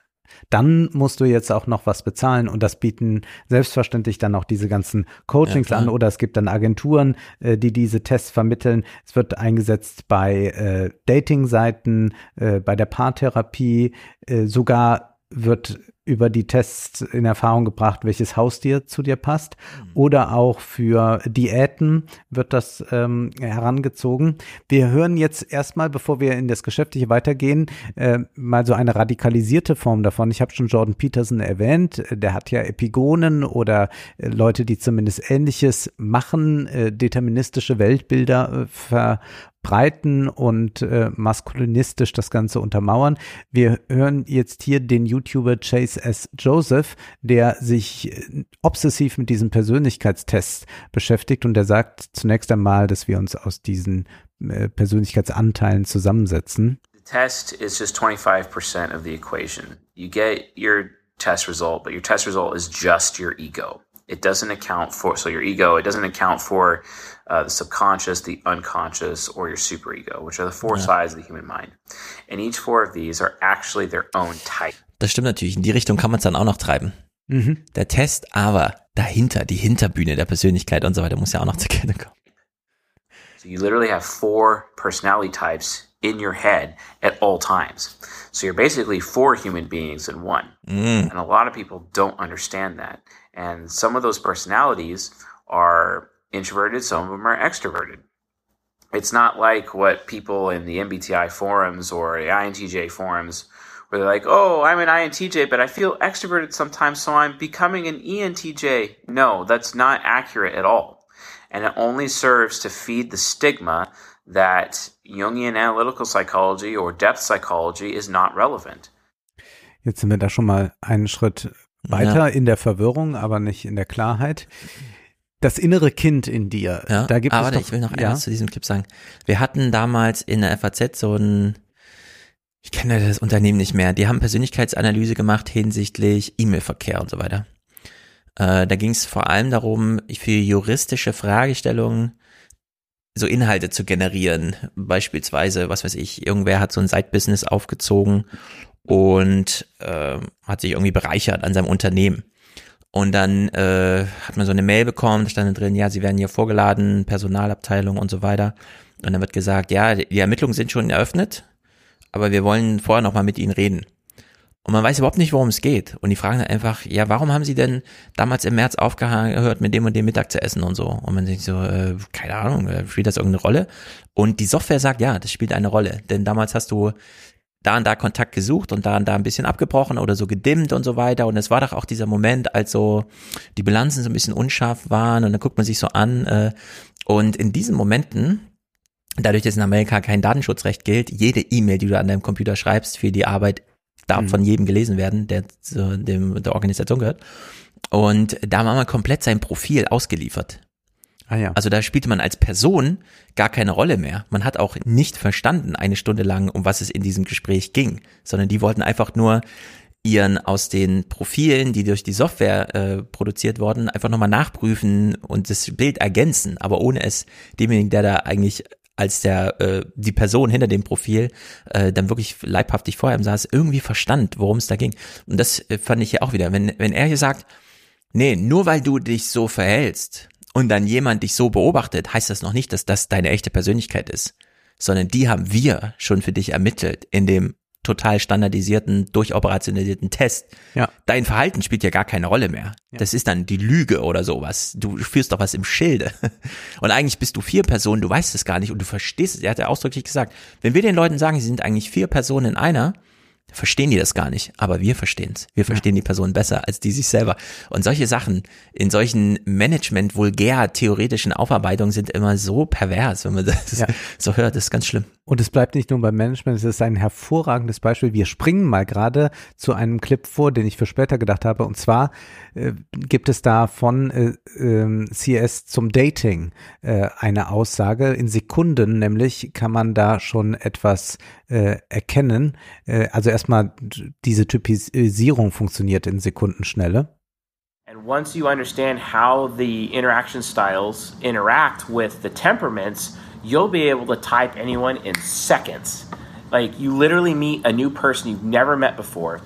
dann musst du jetzt auch noch was bezahlen und das bieten selbstverständlich dann auch diese ganzen Coachings Ja, an oder es gibt dann Agenturen, äh, die diese Tests vermitteln. Es wird eingesetzt bei äh, Dating-Seiten, äh, bei der Paartherapie, äh, sogar wird über die Tests in Erfahrung gebracht, welches Haustier zu dir passt. Oder auch für Diäten wird das ähm, herangezogen. Wir hören jetzt erstmal, bevor wir in das Geschäftliche weitergehen, äh, mal so eine radikalisierte Form davon. Ich habe schon Jordan Peterson erwähnt. Der hat ja Epigonen oder äh, Leute, die zumindest Ähnliches machen, äh, deterministische Weltbilder äh, verbreiten und äh, maskulinistisch das Ganze untermauern. Wir hören jetzt hier den YouTuber Chase S. Joseph, der sich äh, obsessiv mit diesen Persönlichkeitstests beschäftigt und der sagt zunächst einmal, dass wir uns aus diesen äh, Persönlichkeitsanteilen zusammensetzen. The test is just 25% of the equation. You get your test result, but your test result is just your ego. It doesn't account for, so your ego, it doesn't account for uh, the subconscious, the unconscious, or your superego, which are the four Yeah. sides of the human mind. And each four of these are actually their own type. Das stimmt natürlich. In die Richtung kann man es dann auch noch treiben. Mhm. Der Test, aber dahinter, die Hinterbühne der Persönlichkeit und so weiter, muss ja auch noch zur Kette kommen. So you literally have four personality types in your head at all times. So you're basically four human beings in one. Mm. And a lot of people don't understand that. And some of those personalities are introverted, some of them are extroverted. It's not like what people in the MBTI forums or the INTJ forums where they're like, oh, I'm an INTJ, but I feel extroverted sometimes, so I'm becoming an ENTJ. No, that's not accurate at all. And it only serves to feed the stigma that Jungian analytical psychology or depth psychology is not relevant. Jetzt sind wir da schon mal einen Schritt weiter in der Verwirrung, aber nicht in der Klarheit. Das innere Kind in dir, Ja, da gibt aber es doch, ich will noch ja, eins zu diesem Clip sagen. Wir hatten damals in der FAZ so ein, ich kenne das Unternehmen nicht mehr, die haben Persönlichkeitsanalyse gemacht hinsichtlich E-Mail-Verkehr und so weiter. Äh, da ging es vor allem darum, für juristische Fragestellungen so Inhalte zu generieren. Beispielsweise, was weiß ich, irgendwer hat so ein Side-Business aufgezogen und äh, hat sich irgendwie bereichert an seinem Unternehmen. Und dann äh, hat man so eine Mail bekommen, da stand drin, ja, sie werden hier vorgeladen, Personalabteilung und so weiter. Und dann wird gesagt, ja, die Ermittlungen sind schon eröffnet, aber wir wollen vorher nochmal mit ihnen reden. Und man weiß überhaupt nicht, worum es geht. Und die fragen dann einfach, ja, warum haben sie denn damals im März aufgehört, mit dem und dem Mittag zu essen und so? Und man denkt so, äh, keine Ahnung, äh, spielt das irgendeine Rolle? Und die Software sagt, ja, das spielt eine Rolle. Denn damals hast du da und da Kontakt gesucht und da und da ein bisschen abgebrochen oder so gedimmt und so weiter. Und es war doch auch dieser Moment, als so die Bilanzen so ein bisschen unscharf waren und dann guckt man sich so an. Äh, und in diesen Momenten, dadurch, dass in Amerika kein Datenschutzrecht gilt, jede E-Mail, die du an deinem Computer schreibst für die Arbeit, darf von jedem gelesen werden, der zu dem, der Organisation gehört. Und da war man komplett sein Profil ausgeliefert. Ah ja. Also da spielte man als Person gar keine Rolle mehr. Man hat auch nicht verstanden eine Stunde lang, um was es in diesem Gespräch ging, sondern die wollten einfach nur ihren aus den Profilen, die durch die Software äh, produziert wurden, einfach nochmal nachprüfen und das Bild ergänzen, aber ohne es demjenigen, der da eigentlich als der äh, die Person hinter dem Profil äh, dann wirklich leibhaftig vor ihm saß, irgendwie verstand, worum es da ging. Und das äh, fand ich ja auch wieder, wenn wenn er hier sagt, nee, nur weil du dich so verhältst und dann jemand dich so beobachtet, heißt das noch nicht, dass das deine echte Persönlichkeit ist, sondern die haben wir schon für dich ermittelt in dem total standardisierten, durchoperationalisierten Test. Ja. Dein Verhalten spielt ja gar keine Rolle mehr. Ja. Das ist dann die Lüge oder sowas. Du führst doch was im Schilde. Und eigentlich bist du vier Personen, du weißt es gar nicht und du verstehst es. Er hat ja ausdrücklich gesagt, wenn wir den Leuten sagen, sie sind eigentlich vier Personen in einer, verstehen die das gar nicht, aber wir verstehen es. Wir verstehen die Person besser als die sich selber. Und solche Sachen in solchen Management vulgär theoretischen Aufarbeitungen sind immer so pervers, wenn man das Ja. so hört, das ist ganz schlimm. Und es bleibt nicht nur beim Management, es ist ein hervorragendes Beispiel. Wir springen mal gerade zu einem Clip vor, den ich für später gedacht habe. Und zwar äh, gibt es da von äh, ähm, CS zum Dating äh, eine Aussage. In Sekunden nämlich kann man da schon etwas äh, erkennen. Äh, also erstmal diese Typisierung funktioniert in Sekundenschnelle. And once you understand how the interaction styles interact with the temperaments, you'll be able to type anyone in seconds. Like you literally meet a new person you've never met before,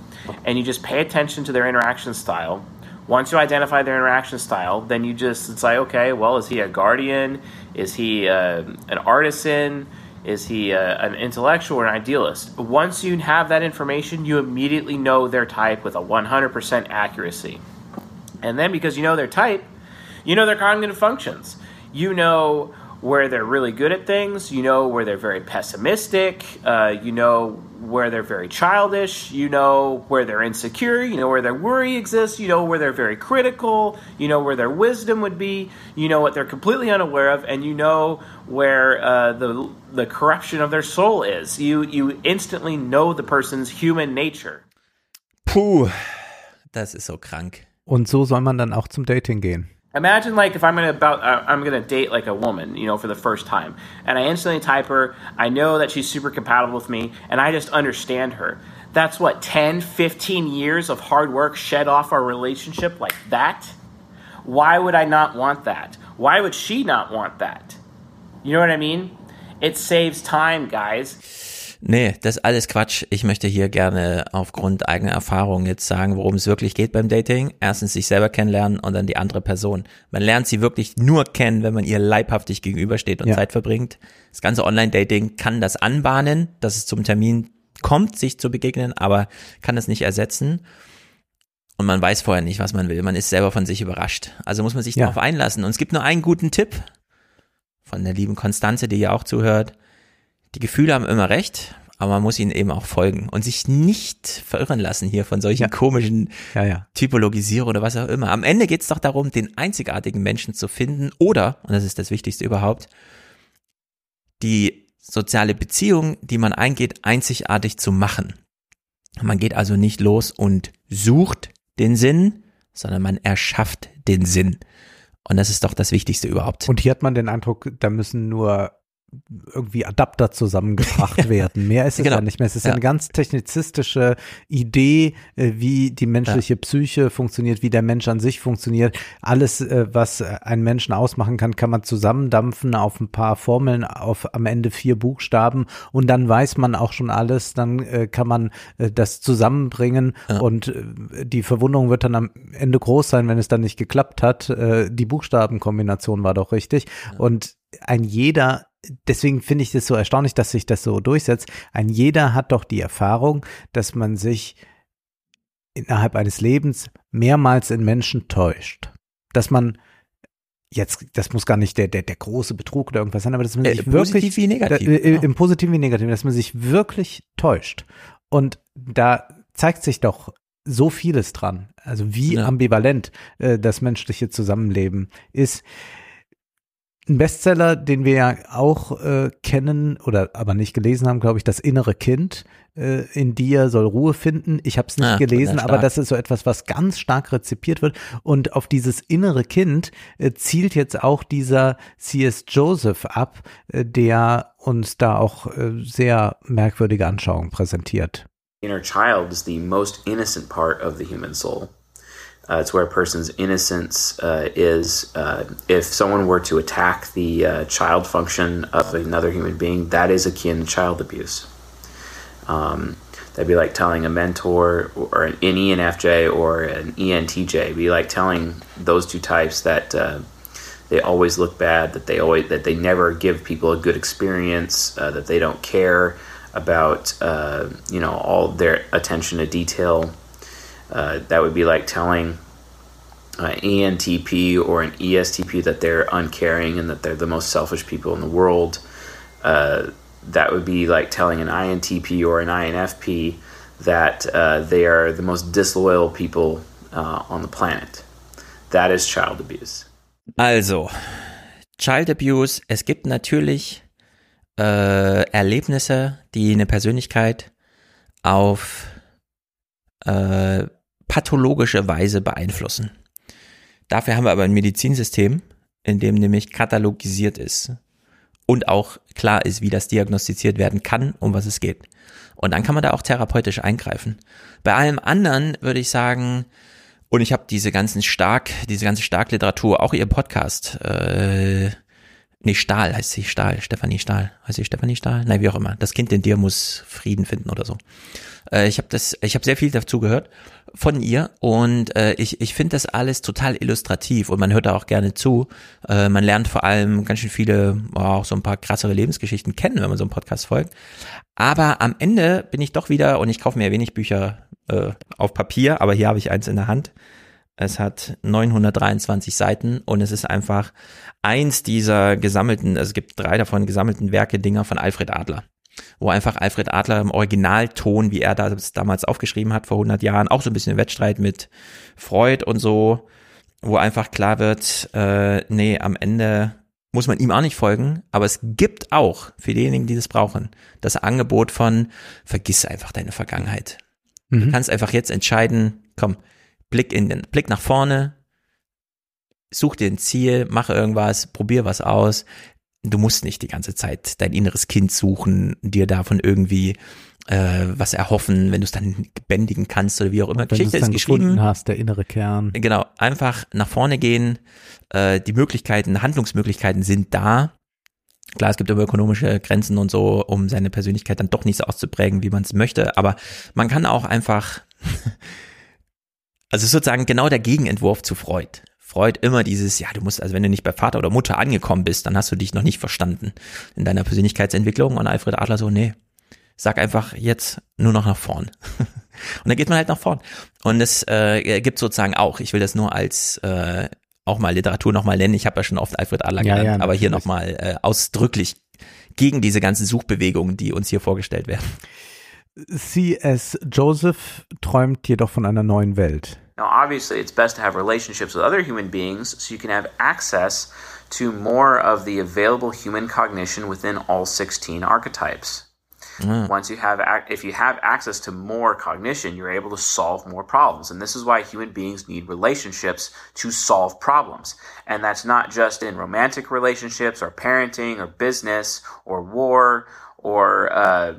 and you just pay attention to their interaction style. Once you identify their interaction style, then you just it's like, okay, well, is he a guardian? Is he uh, an artisan? Is he uh, an intellectual or an idealist? Once you have that information, you immediately know their type with a 100% accuracy. And then because you know their type, you know their cognitive functions. You know where they're really good at things. You know where they're very pessimistic. Uh, you know where they're very childish. You know where they're insecure. You know where their worry exists. You know where they're very critical. You know where their wisdom would be. You know what they're completely unaware of, and you know where uh, the the corruption of their soul is. You you instantly know the person's human nature. Puh, das ist so krank. Und so soll man dann auch zum Dating gehen. Imagine like if I'm gonna about uh, I'm gonna date like a woman, you know, for the first time, and I instantly type her. I know that she's super compatible with me, and I just understand her. That's what 10, 15 years of hard work shed off our relationship like that. Why would I not want that? Why would she not want that? You know what I mean? It saves time, guys. Nee, das ist alles Quatsch. Ich möchte hier gerne aufgrund eigener Erfahrung jetzt sagen, worum es wirklich geht beim Dating. Erstens sich selber kennenlernen und dann die andere Person. Man lernt sie wirklich nur kennen, wenn man ihr leibhaftig gegenübersteht und Ja. Zeit verbringt. Das ganze Online-Dating kann das anbahnen, dass es zum Termin kommt, sich zu begegnen, aber kann das nicht ersetzen. Und man weiß vorher nicht, was man will. Man ist selber von sich überrascht. Also muss man sich Ja. darauf einlassen. Und es gibt nur einen guten Tipp von der lieben Konstanze, die ja auch zuhört. Die Gefühle haben immer recht, aber man muss ihnen eben auch folgen und sich nicht verirren lassen hier von solchen komischen Ja, ja. Typologisierungen oder was auch immer. Am Ende geht es doch darum, den einzigartigen Menschen zu finden oder, und das ist das Wichtigste überhaupt, die soziale Beziehung, die man eingeht, einzigartig zu machen. Man geht also nicht los und sucht den Sinn, sondern man erschafft den Sinn. Und das ist doch das Wichtigste überhaupt. Und hier hat man den Eindruck, da müssen nur irgendwie Adapter zusammengebracht werden. Mehr ist es Genau. ja nicht mehr. Es ist Ja. eine ganz technizistische Idee, äh, wie die menschliche Psyche funktioniert, wie der Mensch an sich funktioniert. Alles, äh, was einen Menschen ausmachen kann, kann man zusammendampfen auf ein paar Formeln, auf am Ende vier Buchstaben und dann weiß man auch schon alles. Dann äh, kann man äh, das zusammenbringen und äh, die Verwunderung wird dann am Ende groß sein, wenn es dann nicht geklappt hat. Äh, Die Buchstabenkombination war doch richtig. Und ein jeder, deswegen finde ich es so erstaunlich, dass sich das so durchsetzt. Ein jeder hat doch die Erfahrung, dass man sich innerhalb eines Lebens mehrmals in Menschen täuscht. Dass man jetzt, das muss gar nicht der, der, der große Betrug oder irgendwas sein, aber dass man Äh, sich positiv wirklich, wie negativ, äh, äh, genau. im Positiven wie Negativen, dass man sich wirklich täuscht. Und da zeigt sich doch so vieles dran. Also wie Ja. ambivalent äh, das menschliche Zusammenleben ist. Ein Bestseller, den wir ja auch äh, kennen oder aber nicht gelesen haben, glaube ich, das innere Kind äh, in dir soll Ruhe finden. Ich habe es nicht Ah, gelesen, aber das ist so etwas, was ganz stark rezipiert wird. Und auf dieses innere Kind äh, zielt jetzt auch dieser C.S. Joseph ab, äh, der uns da auch äh, sehr merkwürdige Anschauungen präsentiert. inner child is the most innocent part of the human soul. Uh, it's where a person's innocence uh, is. Uh, if someone were to attack the uh, child function of another human being, that is akin to child abuse. Um, that'd be like telling a mentor or an, ENFJ or an ENTJ. Be like telling those two types that uh, they always look bad, that they always that they never give people a good experience, uh, that they don't care about you know all their attention to detail. Uh, that would be like telling uh, ENTP or an ESTP that they're uncaring and that they're the most selfish people in the world. Uh, that would be like telling an INTP or an INFP that uh, they are the most disloyal people uh, on the planet. That is child abuse. Also, Child Abuse, es gibt natürlich äh, Erlebnisse, die eine Persönlichkeit auf äh, pathologische Weise beeinflussen. Dafür haben wir aber ein Medizinsystem, in dem nämlich katalogisiert ist und auch klar ist, wie das diagnostiziert werden kann, um was es geht. Und dann kann man da auch therapeutisch eingreifen. Bei allem anderen würde ich sagen, und ich habe diese ganzen stark, diese ganze Starkliteratur, auch ihr Podcast, äh, nee, Stahl heißt sie, Stahl, Stefanie Stahl, heißt sie Stefanie Stahl? Nein, wie auch immer. Das Kind in dir muss Frieden finden oder so. Äh, ich habe das, sehr viel dazu gehört von ihr und äh, ich, ich finde das alles total illustrativ und man hört da auch gerne zu. Äh, man lernt vor allem ganz schön viele, oh, auch so ein paar krassere Lebensgeschichten kennen, wenn man so einem Podcast folgt. Aber am Ende bin ich doch wieder, und ich kaufe mir ja wenig Bücher äh, auf Papier, aber hier habe ich eins in der Hand. Es hat 923 Seiten und es ist einfach eins dieser gesammelten, also es gibt drei davon gesammelten Werke Dinger von Alfred Adler. Wo einfach Alfred Adler im Originalton, wie er das damals aufgeschrieben hat vor 100 Jahren, auch so ein bisschen im Wettstreit mit Freud und so, wo einfach klar wird, äh, nee, am Ende muss man ihm auch nicht folgen, aber es gibt auch für diejenigen, die das brauchen, das Angebot von vergiss einfach deine Vergangenheit. Du Mhm. kannst einfach jetzt entscheiden, komm, Blick in den Blick nach vorne, such dir ein Ziel, mach irgendwas, probier was aus. Du musst nicht die ganze Zeit dein inneres Kind suchen, dir davon irgendwie äh, was erhoffen, wenn du es dann bändigen kannst oder wie auch immer. Wenn du es Geschichte ist geschrieben. hast, der innere Kern. Genau, einfach nach vorne gehen. Äh, die Möglichkeiten, Handlungsmöglichkeiten sind da. Klar, es gibt immer ökonomische Grenzen und so, um seine Persönlichkeit dann doch nicht so auszuprägen, wie man es möchte. Aber man kann auch einfach, also es ist sozusagen genau der Gegenentwurf zu Freud. Freud immer dieses, ja, du musst, also wenn du nicht bei Vater oder Mutter angekommen bist, dann hast du dich noch nicht verstanden in deiner Persönlichkeitsentwicklung. Und Alfred Adler so, nee, sag einfach jetzt nur noch nach vorn. Und dann geht man halt nach vorn. Und es äh, gibt sozusagen auch, ich will das nur als äh, auch mal Literatur nochmal nennen, ich habe ja schon oft Alfred Adler Ja, genannt, ja, aber hier nochmal äh, ausdrücklich gegen diese ganzen Suchbewegungen, die uns hier vorgestellt werden. C.S. Joseph träumt jedoch von einer neuen Welt. Now, obviously, it's best to have relationships with other human beings so you can have access to more of the available human cognition within all 16 archetypes. Once you have, ac- if you have access to more cognition, you're able to solve more problems. And this is why human beings need relationships to solve problems. And that's not just in romantic relationships or parenting or business or war or, uh,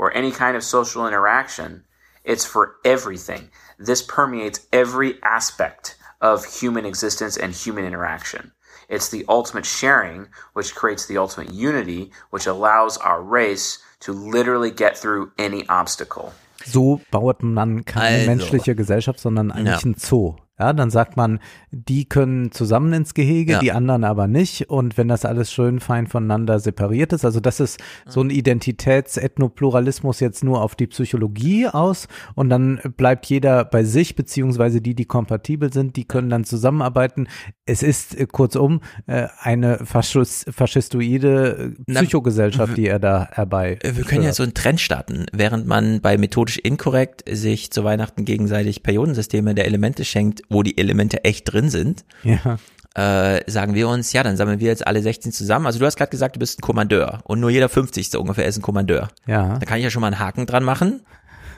or any kind of social interaction. It's for everything. This permeates every aspect of human existence and human interaction. It's the ultimate sharing, which creates the ultimate unity, which allows our race to literally get through any obstacle. So baut man keine Also. menschliche Gesellschaft, sondern eigentlich Ja. ein Zoo. Ja, dann sagt man, die können zusammen ins Gehege, Ja. die anderen aber nicht. Und wenn das alles schön fein voneinander separiert ist, also das ist so ein Identitäts-Ethnopluralismus jetzt nur auf die Psychologie aus und dann bleibt jeder bei sich, beziehungsweise die, die kompatibel sind, die können dann zusammenarbeiten. Es ist äh, kurzum äh, eine Faschus, faschistoide äh, Psychogesellschaft, die er da herbei. Wir können ja so einen Trend starten, während man bei methodisch inkorrekt sich zu Weihnachten gegenseitig Periodensysteme der Elemente schenkt, wo die Elemente echt drin sind. Ja. äh, sagen wir uns, ja, dann sammeln wir jetzt alle 16 zusammen. Also du hast gerade gesagt, du bist ein Kommandeur und nur jeder 50. ungefähr ist ein Kommandeur. Ja. Da kann ich ja schon mal einen Haken dran machen.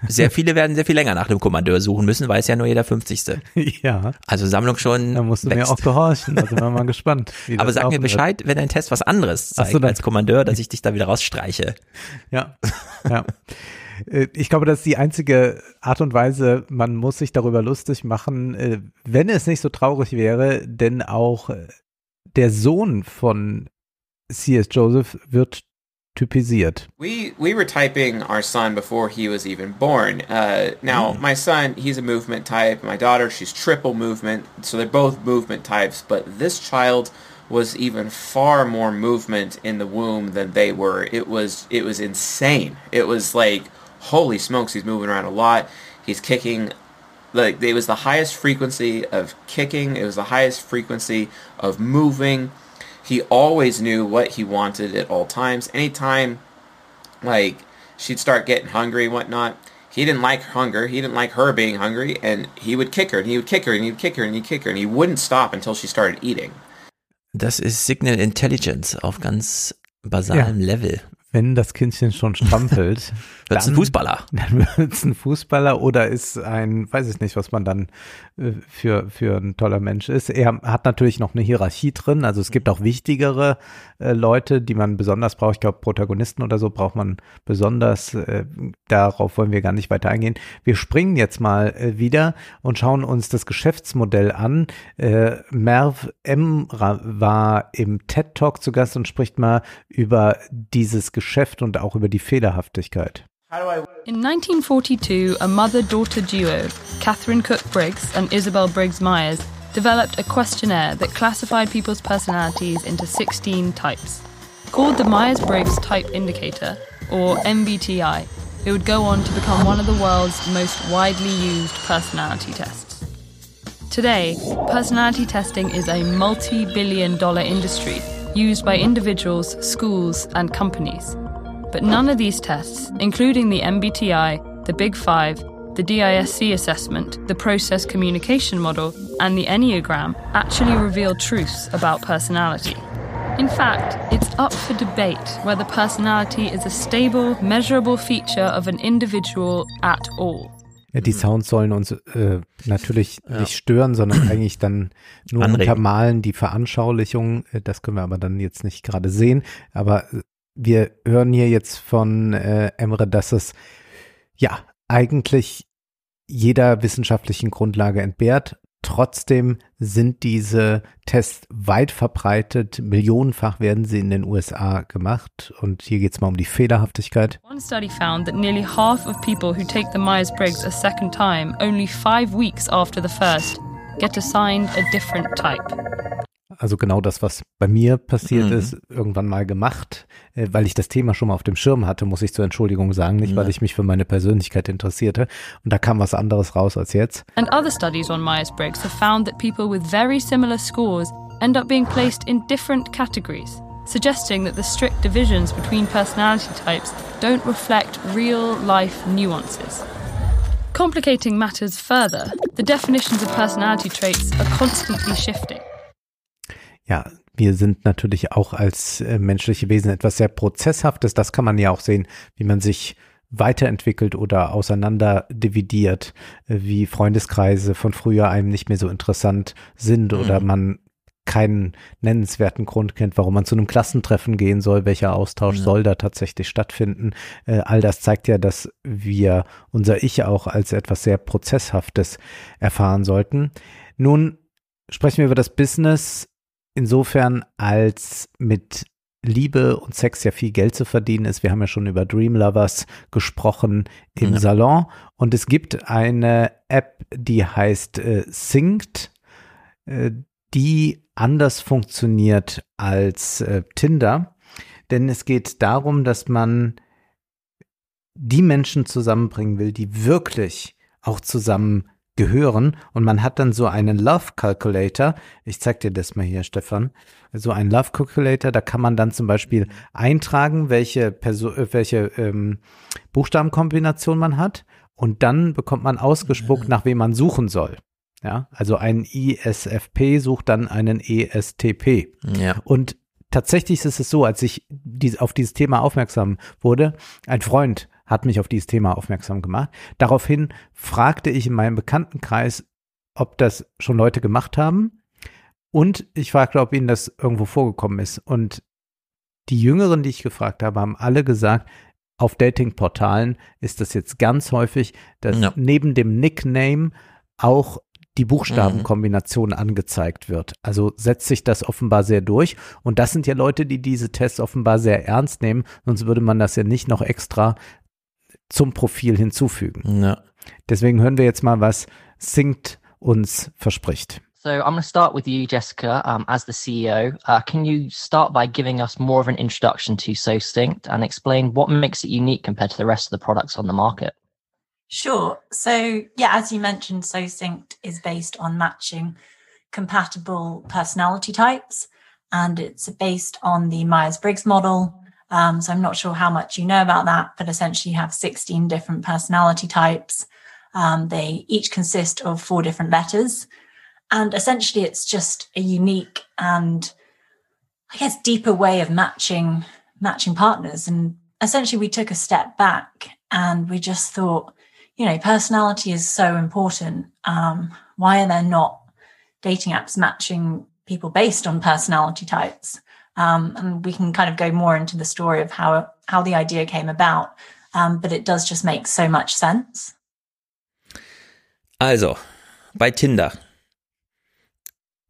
Sehr viele werden sehr viel länger nach dem Kommandeur suchen müssen, weil es ja nur jeder 50. Ja. Also Sammlung schon. Da musst du mir wächst. auch gehorchen. Da sind wir mal gespannt. Aber sag mir wird. Bescheid, wenn dein Test was anderes zeigt so, als Kommandeur, dass ich dich da wieder rausstreiche. Ja, ja. Äh, Ich glaube, das ist die einzige Art und Weise, man muss sich darüber lustig machen, äh, wenn es nicht so traurig wäre, denn auch äh, der Sohn von C.S. Joseph wird typisiert. We we were typing our son before he was even born. Uh, now my son, he's a movement type. My daughter, she's triple movement. So they're both movement types. But this child was even far more movement in the womb than they were. It was it was insane. It was like holy smokes, he's moving around a lot. He's kicking like it was the highest frequency of kicking. It was the highest frequency of moving. He always knew what he wanted at all times. Anytime, like she'd start getting hungry and whatnot, he didn't like hunger. He didn't like her being hungry, and he would kick her, and he would kick her, and he'd kick her, and he'd kick her, and he wouldn't stop until she started eating. Das ist Signal Intelligence auf ganz basalem Level. Wenn das Kindchen schon strampelt, Wird's ein Fußballer. Dann wird es ein Fußballer oder ist ein, weiß ich nicht, was man dann für, für ein toller Mensch ist. Er hat natürlich noch eine Hierarchie drin. Also es gibt auch wichtigere äh, Leute, die man besonders braucht. Ich glaube, Protagonisten oder so braucht man besonders. Äh, darauf wollen wir gar nicht weiter eingehen. Wir springen jetzt mal äh, wieder und schauen uns das Geschäftsmodell an. Äh, Merv Emra war im TED Talk zu Gast und spricht mal über dieses Geschäft und auch über die Fehlerhaftigkeit. In 1942, a mother daughter duo, Catherine Cook Briggs and Isabel Briggs Myers, developed a questionnaire that classified people's personalities into 16 types. Called the Myers Briggs Type Indicator, or MBTI, it would go on to become one of the world's most widely used personality tests. Today, personality testing is a multi billion dollar industry used by individuals, schools, and companies. But none of these tests, including the MBTI, the Big Five, the DISC assessment, the process communication model, and the Enneagram, actually reveal truths about personality. In fact, it's up for debate whether personality is a stable, measurable feature of an individual at all. Ja, die mhm. Sounds sollen uns äh, natürlich Ja. nicht stören, sondern eigentlich dann nur Anregen. untermalen die Veranschaulichung. Äh, Das können wir aber dann jetzt nicht gerade sehen. Aber äh, wir hören hier jetzt von äh, Emre, dass es ja eigentlich jeder wissenschaftlichen Grundlage entbehrt. Trotzdem sind diese Tests weit verbreitet. Millionenfach werden sie in den USA gemacht. Und hier geht es mal um die Fehlerhaftigkeit. One study found that nearly half of people who take the Myers Briggs a second time, only five weeks after the first, get assigned a different type. Also genau das, was bei mir passiert Mhm. ist, irgendwann mal gemacht, äh, weil ich das Thema schon mal auf dem Schirm hatte, muss ich zur Entschuldigung sagen, nicht weil ich mich für meine Persönlichkeit interessierte. Und da kam was anderes raus als jetzt. And other studies on Myers Briggs have found that people with very similar scores end up being placed in different categories, suggesting that the strict divisions between personality types don't reflect real life nuances. Complicating matters further, the definitions of personality traits are constantly shifting. Ja, wir sind natürlich auch als äh, menschliche Wesen etwas sehr Prozesshaftes. Das kann man ja auch sehen, wie man sich weiterentwickelt oder auseinander dividiert, äh, wie Freundeskreise von früher einem nicht mehr so interessant sind oder Mhm. man keinen nennenswerten Grund kennt, warum man zu einem Klassentreffen gehen soll, welcher Austausch Ja. soll da tatsächlich stattfinden. Äh, all das zeigt ja, dass wir unser Ich auch als etwas sehr Prozesshaftes erfahren sollten. Nun sprechen wir über das Business insofern, als mit Liebe und Sex ja viel Geld zu verdienen ist. Wir haben ja schon über Dream Lovers gesprochen im Ja. Salon und es gibt eine App, die heißt äh, Synced, äh, die anders funktioniert als äh, Tinder, denn es geht darum, dass man die Menschen zusammenbringen will, die wirklich auch zusammen gehören und man hat dann so einen Love Calculator. Ich zeig dir das mal hier, Stefan. So einen Love Calculator, da kann man dann zum Beispiel eintragen, welche Person, äh, welche ähm, Buchstabenkombination man hat und dann bekommt man ausgespuckt, nach wem man suchen soll. Ja, also ein ISFP sucht dann einen ESTP. Ja. Und tatsächlich ist es so, als ich auf dieses Thema aufmerksam wurde, ein Freund hat mich auf dieses Thema aufmerksam gemacht. Daraufhin fragte ich in meinem Bekanntenkreis, ob das schon Leute gemacht haben. Und ich fragte, ob ihnen das irgendwo vorgekommen ist. Und die Jüngeren, die ich gefragt habe, haben alle gesagt, auf Datingportalen ist das jetzt ganz häufig, dass Ja. neben dem Nickname auch die Buchstabenkombination angezeigt wird. Also setzt sich das offenbar sehr durch. Und das sind ja Leute, die diese Tests offenbar sehr ernst nehmen, sonst würde man das ja nicht noch extra zum Profil hinzufügen. Ja. Deswegen hören wir jetzt mal, was Synct uns verspricht. So I'm going to start with you, Jessica, um, as the CEO. Uh, can you start by giving us more of an introduction to SoStinct and explain what makes it unique compared to the rest of the products on the market? Sure. So, yeah, as you mentioned, SoSynct is based on matching compatible personality types, and it's based on the Myers Briggs model. Um, so, I'm not sure how much you know about that, but essentially, you have 16 different personality types. Um, they each consist of four different letters, and essentially, it's just a unique and I guess deeper way of matching matching partners. And essentially, we took a step back and we just thought, you know, personality is so important. Um, why are there not dating apps matching people based on personality types? Um, and we can kind of go more into the story of how how the idea came about. Um, but it does just make so much sense. Also, bei Tinder.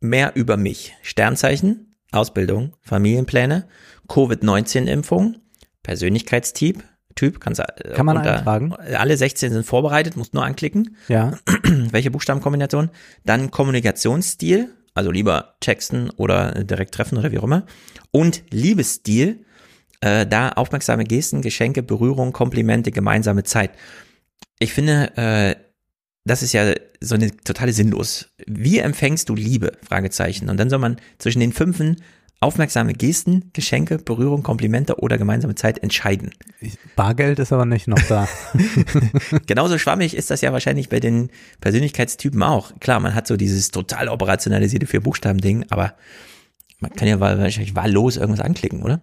Mehr über mich. Sternzeichen, Ausbildung, Familienpläne, Covid-19-Impfung, Persönlichkeitstyp, Typ, kannst du, äh, Kann man unter- eintragen? Alle 16 sind vorbereitet, musst nur anklicken. Ja. Welche Buchstabenkombination? Dann Kommunikationsstil, also lieber texten oder direkt treffen oder wie auch immer. Und Liebesstil, äh, da aufmerksame Gesten, Geschenke, Berührung, Komplimente, gemeinsame Zeit. Ich finde, äh, das ist ja so eine totale Sinnlos. Wie empfängst du Liebe? Fragezeichen. Und dann soll man zwischen den fünfen aufmerksame Gesten, Geschenke, Berührung, Komplimente oder gemeinsame Zeit entscheiden. Bargeld ist aber nicht noch da. Genauso schwammig ist das ja wahrscheinlich bei den Persönlichkeitstypen auch. Klar, man hat so dieses total operationalisierte Vier-Buchstaben-Ding, aber man kann ja wahrscheinlich wahllos irgendwas anklicken, oder?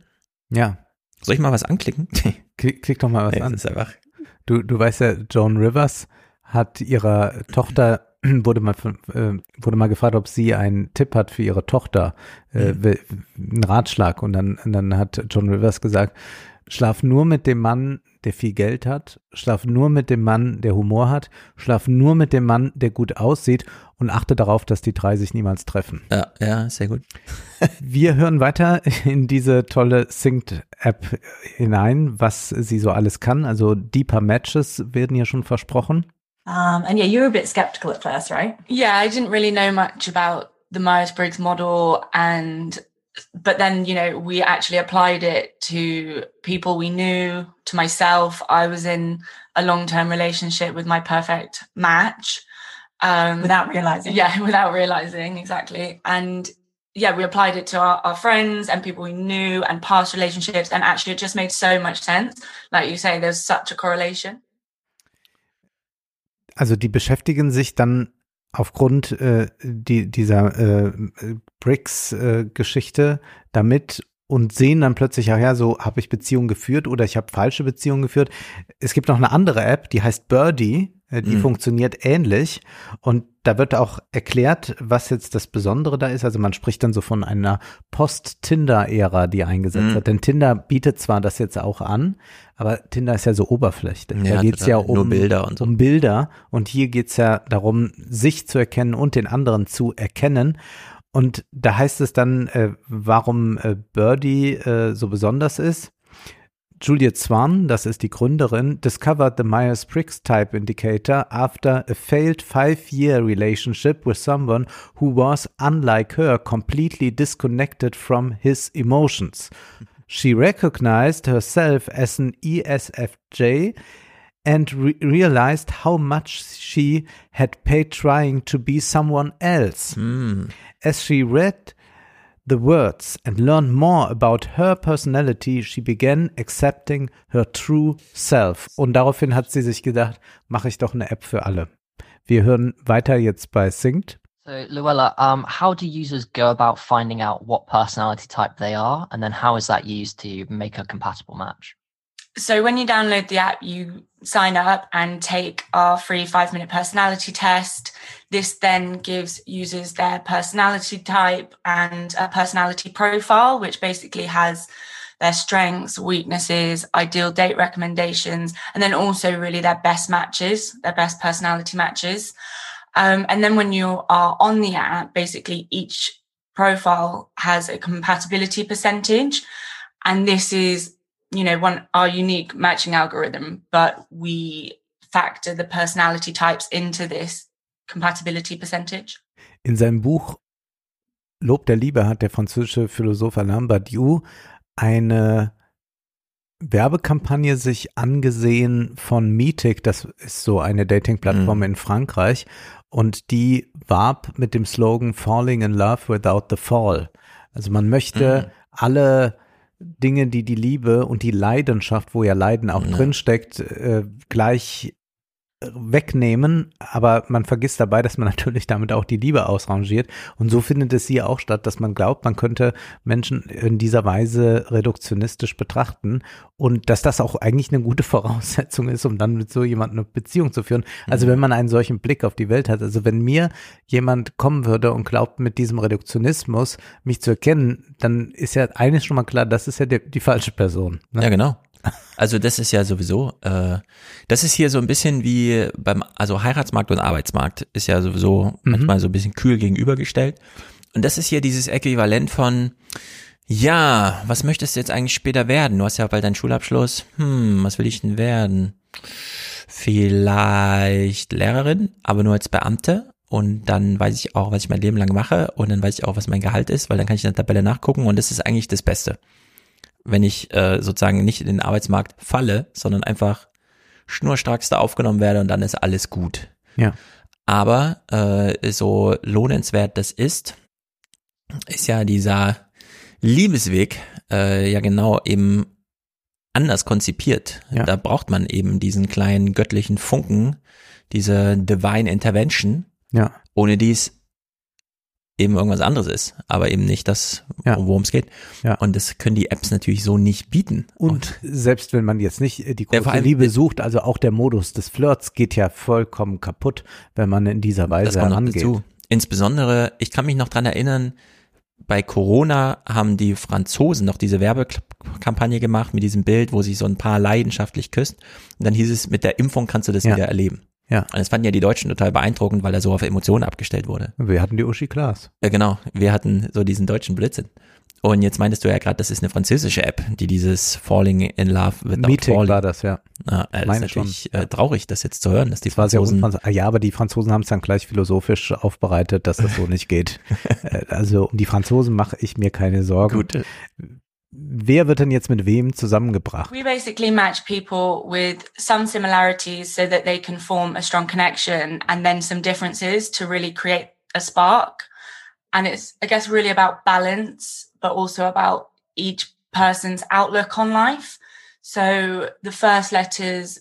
Ja. Soll ich mal was anklicken? Klick, klick doch mal was Nee, an. das ist einfach. Du, du weißt ja, Joan Rivers hat ihrer Tochter wurde mal äh, wurde mal gefragt, ob sie einen Tipp hat für ihre Tochter, äh, Mhm. einen Ratschlag und dann und dann hat Joan Rivers gesagt, schlaf nur mit dem Mann, der viel Geld hat, schlaf nur mit dem Mann, der Humor hat, schlaf nur mit dem Mann, der gut aussieht und achte darauf, dass die drei sich niemals treffen. Ja, ja, sehr gut. Wir hören weiter in diese tolle Synced-App hinein, was sie so alles kann. Also Deeper Matches werden hier schon versprochen. Um, and yeah, you were a bit skeptical at first, right? Yeah, I didn't really know much about the Myers Briggs model and but then, you know, we actually applied it to people we knew, to myself. I was in a long-term relationship with my perfect match. Um Without realizing. Yeah, without realizing, exactly. And yeah, we applied it to our, our friends and people we knew and past relationships and actually it just made so much sense. Like you say, there's such a correlation. Also die beschäftigen sich dann aufgrund äh, die, dieser äh, Bricks-Geschichte damit und sehen dann plötzlich, ach ja, so habe ich Beziehungen geführt oder ich habe falsche Beziehungen geführt. Es gibt noch eine andere App, die heißt Birdie, die Mhm. funktioniert ähnlich und da wird auch erklärt, was jetzt das Besondere da ist. Also man spricht dann so von einer Post-Tinder-Ära, die eingesetzt Mhm. wird. Denn Tinder bietet zwar das jetzt auch an, aber Tinder ist ja so oberflächlich. Ja, da geht's ja um Bilder und so. um Bilder und hier geht's ja darum, sich zu erkennen und den anderen zu erkennen. Und da heißt es dann, äh, warum äh, Birdie äh, so besonders ist. Juliet Swan, das ist die Gründerin, discovered the Myers-Briggs Type Indicator after a failed five-year relationship with someone who was, unlike her, completely disconnected from his emotions. She recognized herself as an ESFJ and re- realized how much she had paid trying to be someone else. Hmm. As she read the words and learn more about her personality, she began accepting her true self. Und daraufhin hat sie sich gedacht, mache ich doch eine App für alle. Wir hören weiter jetzt bei Synced. So, Luella, um, how do users go about finding out what personality type they are, and then how is that used to make a compatible match? So when you download the app, you sign up and take our free five minute personality test. This then gives users their personality type and a personality profile, which basically has their strengths, weaknesses, ideal date recommendations, and then also really their best matches, their best personality matches. Um, and then when you are on the app, basically each profile has a compatibility percentage. And this is, you know, one, our unique matching algorithm, but we factor the personality types into this compatibility percentage. In seinem Buch Lob der Liebe hat der französische Philosoph Alain Badiou eine Werbekampagne sich angesehen von Meetic, das ist so eine Dating-Plattform Mhm. in Frankreich, und die warb mit dem Slogan Falling in Love Without the Fall. Also man möchte Mhm. alle Dinge, die die Liebe und die Leidenschaft, wo ja Leiden auch Ja. drinsteckt, äh, gleich wegnehmen, aber man vergisst dabei, dass man natürlich damit auch die Liebe ausrangiert. Und so findet es hier auch statt, dass man glaubt, man könnte Menschen in dieser Weise reduktionistisch betrachten und dass das auch eigentlich eine gute Voraussetzung ist, um dann mit so jemandem eine Beziehung zu führen. Also Mhm. wenn man einen solchen Blick auf die Welt hat, also wenn mir jemand kommen würde und glaubt, mit diesem Reduktionismus mich zu erkennen, dann ist ja eines schon mal klar, das ist ja die, die falsche Person. ne? Ja, genau. Also das ist ja sowieso, äh, das ist hier so ein bisschen wie beim, also Heiratsmarkt und Arbeitsmarkt ist ja sowieso Mhm. manchmal so ein bisschen kühl gegenübergestellt. Und das ist hier dieses Äquivalent von, ja, was möchtest du jetzt eigentlich später werden? Du hast ja bald deinen Schulabschluss. Hm, was will ich denn werden? Vielleicht Lehrerin, aber nur als Beamte. Und dann weiß ich auch, was ich mein Leben lang mache. Und dann weiß ich auch, was mein Gehalt ist, weil dann kann ich in der Tabelle nachgucken. Und das ist eigentlich das Beste wenn ich äh, sozusagen nicht in den Arbeitsmarkt falle, sondern einfach schnurstracks da aufgenommen werde und dann ist alles gut. Ja. Aber äh, so lohnenswert das ist, ist ja dieser Liebesweg äh, ja genau eben anders konzipiert. Ja. Da braucht man eben diesen kleinen göttlichen Funken, diese Divine Intervention, Ja. ohne die es eben irgendwas anderes ist, aber eben nicht das, worum es geht. Ja. Und das können die Apps natürlich so nicht bieten. Und selbst wenn man jetzt nicht äh, die Ja, große allem- Liebe sucht, also auch der Modus des Flirts geht ja vollkommen kaputt, wenn man in dieser das Weise kommt noch herangeht. dazu. Insbesondere, ich kann mich noch dran erinnern, bei Corona haben die Franzosen noch diese Werbekampagne gemacht mit diesem Bild, wo sich so ein Paar leidenschaftlich küsst. Und dann hieß es, mit der Impfung kannst du das Ja. wieder erleben. Ja. Und das fanden ja die Deutschen total beeindruckend, weil er so auf Emotionen abgestellt wurde. Wir hatten die Uschi Klaas. Ja, genau. Wir hatten so diesen deutschen Blödsinn. Und jetzt meintest du ja gerade, das ist eine französische App, die dieses Falling in Love without Meeting falling. war das, ja. Ja, äh, das Meine ist natürlich äh, traurig, das jetzt zu hören, dass die Das war sehr Franzosen ah, Ja, aber die Franzosen haben es dann gleich philosophisch aufbereitet, dass das so nicht geht. Äh, also um die Franzosen mache ich mir keine Sorgen. Gut. Wer wird denn jetzt mit wem zusammengebracht? We basically match people with some similarities so that they can form a strong connection and then some differences to really create a spark. And it's, I guess, really about balance, but also about each person's outlook on life. So the first letters,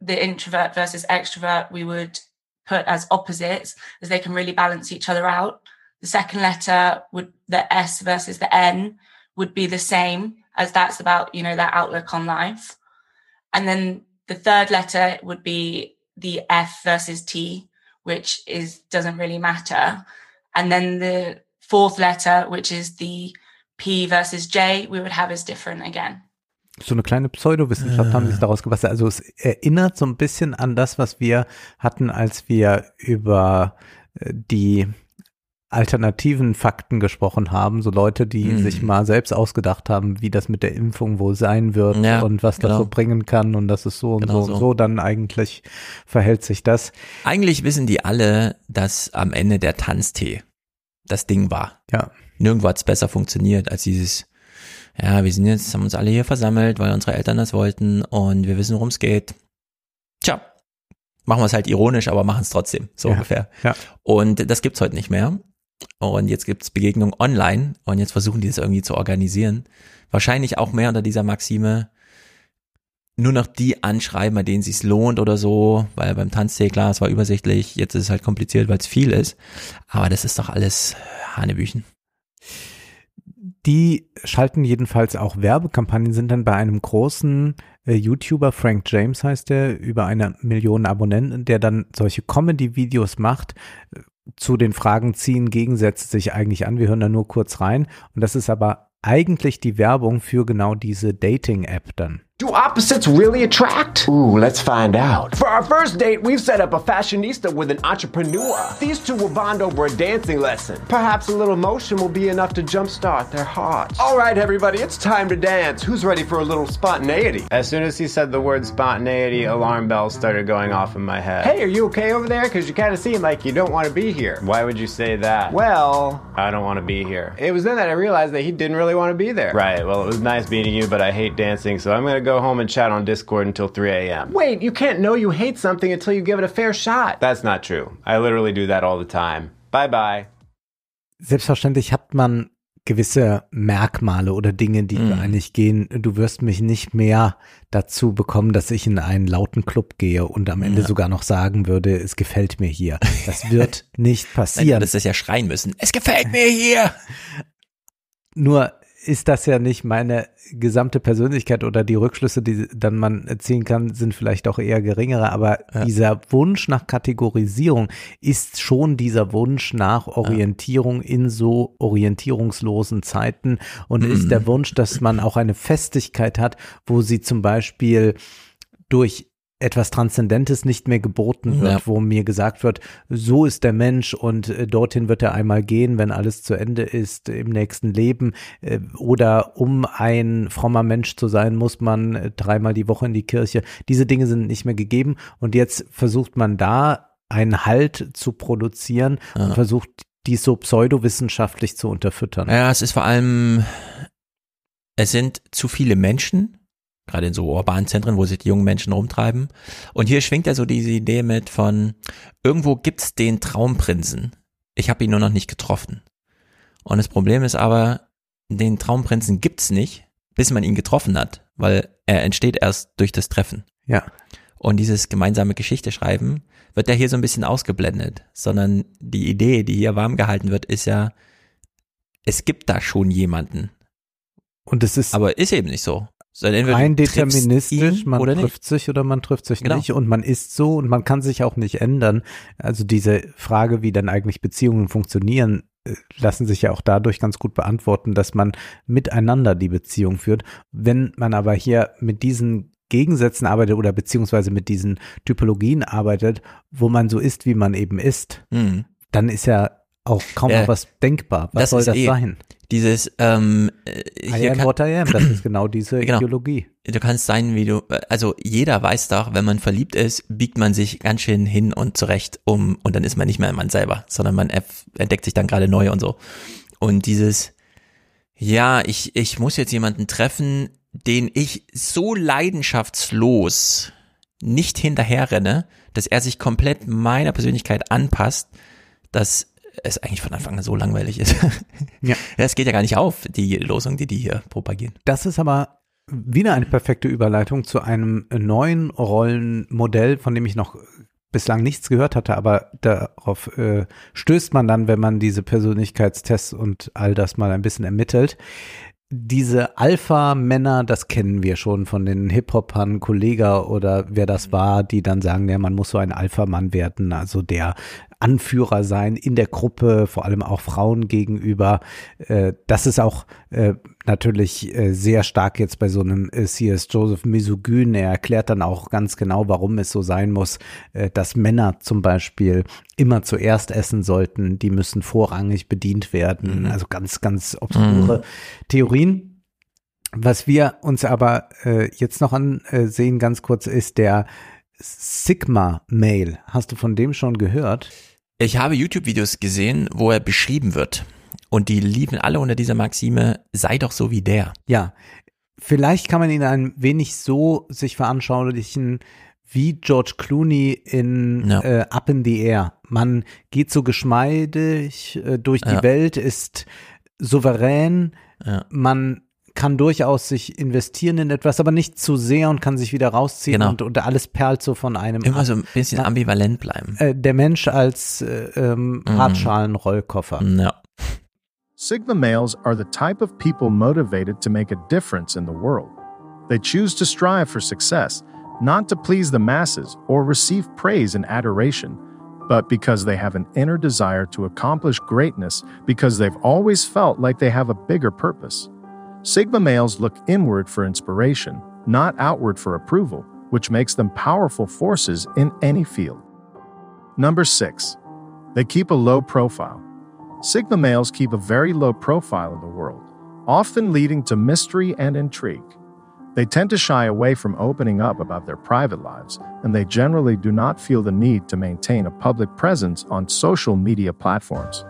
the introvert versus extrovert, we would put as opposites as they can really balance each other out. The second letter would, the S versus the N would be the same as that's about, you know, their outlook on life. And then the third letter would be the F versus T, which is, doesn't really matter. And then the fourth letter, which is the P versus J, we would have is different again. So eine kleine Pseudowissenschaft haben sich ah. daraus gebastelt. Also es erinnert so ein bisschen an das, was wir hatten, als wir über äh, die alternativen Fakten gesprochen haben, so Leute, die Mhm. sich mal selbst ausgedacht haben, wie das mit der Impfung wohl sein wird Ja, und was das genau. so bringen kann und das ist so und Genau so und so. so, dann eigentlich verhält sich das. Eigentlich wissen die alle, dass am Ende der Tanztee das Ding war. Ja. Nirgendwo hat's besser funktioniert als dieses, ja, wir sind jetzt, haben uns alle hier versammelt, weil unsere Eltern das wollten und wir wissen, worum es geht. Tja, machen wir es halt ironisch, aber machen es trotzdem, so Ja, ungefähr. ja. Und das gibt's heute nicht mehr. Und jetzt gibt's Begegnungen online und jetzt versuchen die das irgendwie zu organisieren. Wahrscheinlich auch mehr unter dieser Maxime, nur noch die anschreiben, bei denen es lohnt oder so, weil beim Tanztee, klar, es war übersichtlich, jetzt ist es halt kompliziert, weil es viel ist. Aber das ist doch alles Hanebüchen. Die schalten jedenfalls auch Werbekampagnen, sind dann bei einem großen äh, YouTuber, Frank James heißt der, über eine Million Abonnenten, der dann solche Comedy-Videos macht, zu den Fragen ziehen Gegensätze sich eigentlich an. Wir hören da nur kurz rein. Und das ist aber eigentlich die Werbung für genau diese Dating-App dann. Do opposites really attract? Ooh, let's find out. For our first date, we've set up a fashionista with an entrepreneur. These two will bond over a dancing lesson. Perhaps a little motion will be enough to jumpstart their hearts. All right, everybody, it's time to dance. Who's ready for a little spontaneity? As soon as he said the word spontaneity, alarm bells started going off in my head. Hey, are you okay over there? Because you kind of seem like you don't want to be here. Why would you say that? Well, I don't want to be here. it was then that I realized that he didn't really want to be there. Right, well, it was nice meeting you, but I hate dancing, so I'm gonna go home and chat on Discord until 3 a.m. Wait, you can't know you hate something until you give it a fair shot. That's not true. I literally do that all the time. Bye bye. Selbstverständlich hat man gewisse Merkmale oder Dinge, die Mhm. eigentlich gehen. Du wirst mich nicht mehr dazu bekommen, dass ich in einen lauten Club gehe und am Ende Ja. sogar noch sagen würde, es gefällt mir hier. Das wird nicht Nein, passieren. das ist ja schreien müssen. Es gefällt mir hier. Nur ist das ja nicht meine gesamte Persönlichkeit oder die Rückschlüsse, die dann man ziehen kann, sind vielleicht auch eher geringere, aber dieser Wunsch nach Kategorisierung ist schon dieser Wunsch nach Orientierung in so orientierungslosen Zeiten. Und ist Mhm. der Wunsch, dass man auch eine Festigkeit hat, wo sie zum Beispiel durch etwas Transzendentes nicht mehr geboten wird, Ja. wo mir gesagt wird, so ist der Mensch und äh, dorthin wird er einmal gehen, wenn alles zu Ende ist im nächsten Leben. Äh, oder um ein frommer Mensch zu sein, muss man äh, dreimal die Woche in die Kirche. Diese Dinge sind nicht mehr gegeben und jetzt versucht man da einen Halt zu produzieren und versucht dies so pseudowissenschaftlich zu unterfüttern. Ja, es ist vor allem, es sind zu viele Menschen, gerade in so urbanen Zentren, wo sich die jungen Menschen rumtreiben. Und hier schwingt ja so diese Idee mit von, irgendwo gibt's den Traumprinzen. Ich habe ihn nur noch nicht getroffen. Und das Problem ist aber, den Traumprinzen gibt's nicht, bis man ihn getroffen hat, weil er entsteht erst durch das Treffen. Ja. Und dieses gemeinsame Geschichte schreiben wird ja hier so ein bisschen ausgeblendet, sondern die Idee, die hier warm gehalten wird, ist ja, es gibt da schon jemanden. Und es ist aber ist eben nicht so. Sondern entweder rein deterministisch, ihn man oder nicht. trifft sich oder man trifft sich Genau. nicht und man ist so und man kann sich auch nicht ändern. Also diese Frage, wie dann eigentlich Beziehungen funktionieren, äh, lassen sich ja auch dadurch ganz gut beantworten, dass man miteinander die Beziehung führt. Wenn man aber hier mit diesen Gegensätzen arbeitet oder beziehungsweise mit diesen Typologien arbeitet, wo man so ist, wie man eben ist, Mhm. dann ist ja auch kaum Ja, noch was denkbar. Was soll ist das eh sein? Dieses, ähm, äh, I hier am kann- what I am, das ist genau diese Genau. Ideologie. Du kannst sein, wie du, also jeder weiß doch, wenn man verliebt ist, biegt man sich ganz schön hin und zurecht um und dann ist man nicht mehr man selber, sondern man entdeckt sich dann gerade neu und so. Und dieses, ja, ich, ich muss jetzt jemanden treffen, den ich so leidenschaftslos nicht hinterherrenne, dass er sich komplett meiner Persönlichkeit anpasst, dass es eigentlich von Anfang an so langweilig ist. Ja. Das geht ja gar nicht auf, die Losung, die die hier propagieren. Das ist aber wieder eine perfekte Überleitung zu einem neuen Rollenmodell, von dem ich noch bislang nichts gehört hatte, aber darauf äh, stößt man dann, wenn man diese Persönlichkeitstests und all das mal ein bisschen ermittelt. Diese Alpha-Männer, das kennen wir schon von den Hip-Hopern, Kollega oder wer das war, die dann sagen, ja, man muss so ein Alpha-Mann werden, also der Anführer sein in der Gruppe, vor allem auch Frauen gegenüber. Äh, das ist auch äh, natürlich äh, sehr stark jetzt bei so einem C.S. Joseph misogyn. Er erklärt dann auch ganz genau, warum es so sein muss, dass Männer zum Beispiel immer zuerst essen sollten. Die müssen vorrangig bedient werden. Mhm. Also ganz, ganz obskure Mhm. Theorien. Was wir uns aber äh, jetzt noch ansehen, ganz kurz, ist der Sigma-Mail. Hast du von dem schon gehört? Ich habe YouTube-Videos gesehen, wo er beschrieben wird. Und die liefen alle unter dieser Maxime, sei doch so wie der. Ja, vielleicht kann man ihn ein wenig so sich veranschaulichen wie George Clooney in Ja. äh, Up in the Air. Man geht so geschmeidig äh, durch die Ja. Welt, ist souverän, Ja. man kann durchaus sich investieren in etwas, aber nicht zu sehr und kann sich wieder rausziehen Genau. und, und alles perlt so von einem. Immer ab. so ein bisschen Na, ambivalent bleiben. äh, der Mensch als äh, ähm. Hartschalenrollkoffer. Ja. Sigma males are the type of people motivated to make a difference in the world. They choose to strive for success, not to please the masses or receive praise and adoration, but because they have an inner desire to accomplish greatness because they've always felt like they have a bigger purpose. Sigma males look inward for inspiration, not outward for approval, which makes them powerful forces in any field. Number six, they keep a low profile. Sigma males keep a very low profile in the world, often leading to mystery and intrigue. They tend to shy away from opening up about their private lives, and they generally do not feel the need to maintain a public presence on social media platforms.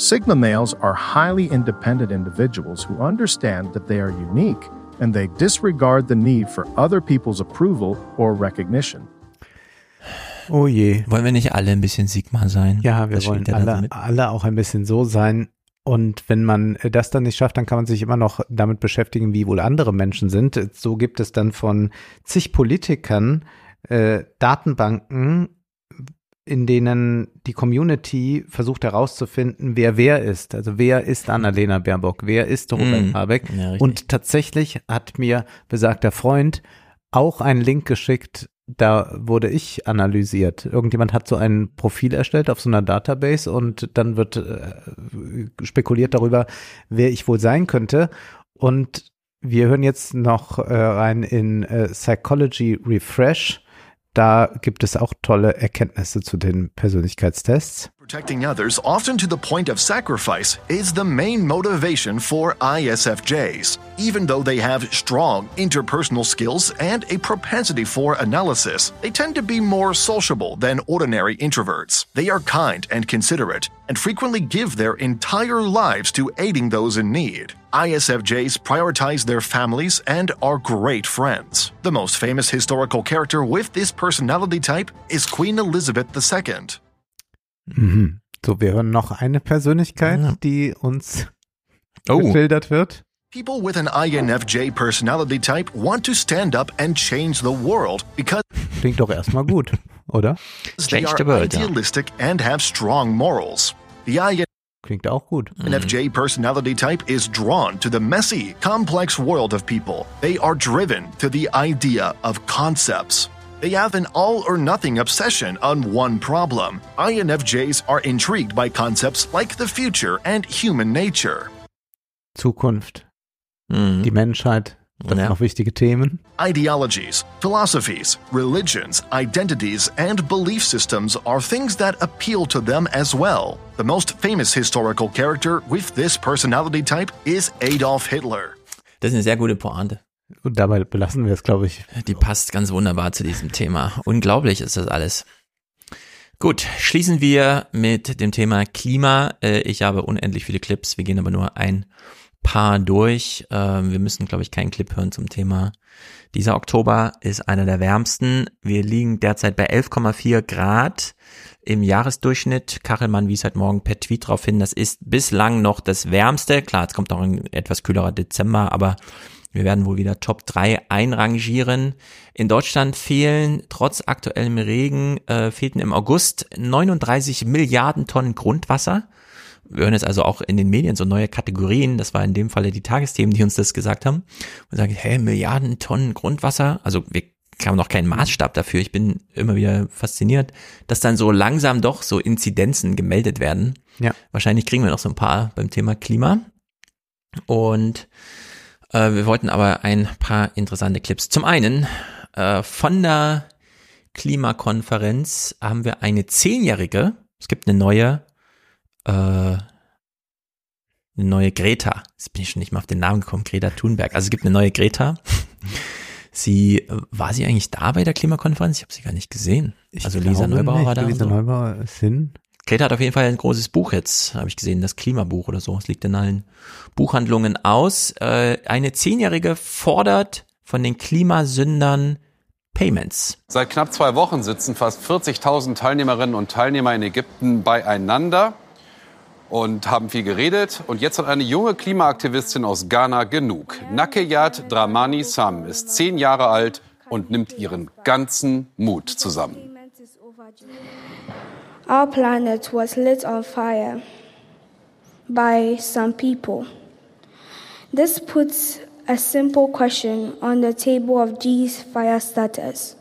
Sigma males are highly independent individuals who understand that they are unique and they disregard the need for other people's approval or recognition. Oh je. Wollen wir nicht alle ein bisschen Sigma sein? Ja, wir Das wollen alle, alle auch ein bisschen so sein. Und wenn man das dann nicht schafft, dann kann man sich immer noch damit beschäftigen, wie wohl andere Menschen sind. So gibt es dann von zig Politikern äh, Datenbanken, in denen die Community versucht herauszufinden, wer wer ist. Also wer ist Annalena Baerbock, wer ist Robert Mm, Habeck. ja. Und tatsächlich hat mir besagter Freund auch einen Link geschickt, da wurde ich analysiert. Irgendjemand hat so ein Profil erstellt auf so einer Database und dann wird äh, spekuliert darüber, wer ich wohl sein könnte. Und wir hören jetzt noch äh, rein in äh, Psychology Refresh. Da gibt es auch tolle Erkenntnisse zu den Persönlichkeitstests. Protecting others, often to the point of sacrifice, is the main motivation for ISFJs. Even though they have strong interpersonal skills and a propensity for analysis, they tend to be more sociable than ordinary introverts. They are kind and considerate, and frequently give their entire lives to aiding those in need. ISFJs prioritize their families and are great friends. The most famous historical character with this personality type is Queen Elizabeth II. Mhm. So, wir hören noch eine Persönlichkeit, die uns Oh. geschildert wird. People with an INFJ personality type want to stand up and change the world because Klingt doch erstmal gut, oder? they are idealistic and have strong morals. The Klingt auch gut. INFJ personality type is drawn to the messy, complex world of people. They are driven to the idea of concepts. They have an all or nothing obsession on one problem. INFJs are intrigued by concepts like the future and human nature. Zukunft, mhm. die Menschheit, das sind noch wichtige Themen. Ideologies, philosophies, religions, identities, and belief systems are things that appeal to them as well. The most famous historical character with this personality type is Adolf Hitler. Das ist eine sehr gute Pointe. Und dabei belassen wir es, glaube ich. Die passt ganz wunderbar zu diesem Thema. Unglaublich ist das alles. Gut, schließen wir mit dem Thema Klima. Äh, Ich habe unendlich viele Clips. Wir gehen aber nur ein paar durch. Ähm, Wir müssen, glaube ich, keinen Clip hören zum Thema. Dieser Oktober ist einer der wärmsten. Wir liegen derzeit bei 11,4 Grad im Jahresdurchschnitt. Kachelmann wies heute Morgen per Tweet darauf hin, das ist bislang noch das wärmste. Klar, jetzt kommt noch ein etwas kühlerer Dezember, aber wir werden wohl wieder Top 3 einrangieren. In Deutschland fehlen trotz aktuellem Regen, äh, fehlten im August 39 Milliarden Tonnen Grundwasser. Wir hören jetzt also auch in den Medien so neue Kategorien. Das war in dem Falle die Tagesthemen, die uns das gesagt haben. Und sagen, hä, Milliarden Tonnen Grundwasser? Also wir haben noch keinen Maßstab dafür. Ich bin immer wieder fasziniert, dass dann so langsam doch so Inzidenzen gemeldet werden. Ja. Wahrscheinlich kriegen wir noch so ein paar beim Thema Klima. Und äh, wir wollten aber ein paar interessante Clips. Zum einen, äh, von der Klimakonferenz haben wir eine zehnjährige, es gibt eine neue, äh, eine neue Greta. Jetzt bin ich schon nicht mal auf den Namen gekommen, Greta Thunberg. Also es gibt eine neue Greta. Sie, äh, war sie eigentlich da bei der Klimakonferenz? Ich habe sie gar nicht gesehen. also Lisa Neubauer nicht. war da. Lisa so. Neubauer ist hin. Greta hat auf jeden Fall ein großes Buch jetzt, habe ich gesehen, das Klimabuch oder so. Es liegt in allen Buchhandlungen aus. Äh, eine Zehnjährige fordert von den Klimasündern Payments. Seit knapp zwei Wochen sitzen fast 40.000 Teilnehmerinnen und Teilnehmer in Ägypten beieinander. und haben viel geredet. Und jetzt hat eine junge Klimaaktivistin aus Ghana genug. Nakeyat Dramani Sam ist zehn Jahre alt und nimmt ihren ganzen Mut zusammen. Our planet was lit on fire by some people. This puts a simple question on the table of these fire starters.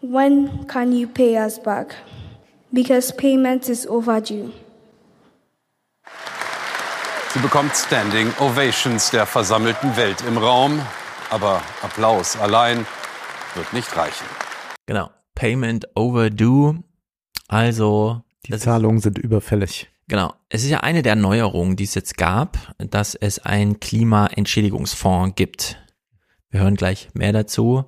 When can you pay us back? Because payment is overdue. Sie bekommt Standing Ovations der versammelten Welt im Raum. Aber Applaus allein wird nicht reichen. Genau. Payment overdue. Also. Die Zahlungen sind überfällig. Genau. Es ist ja eine der Neuerungen, die es jetzt gab, dass es einen Klimaentschädigungsfonds gibt. Wir hören gleich mehr dazu.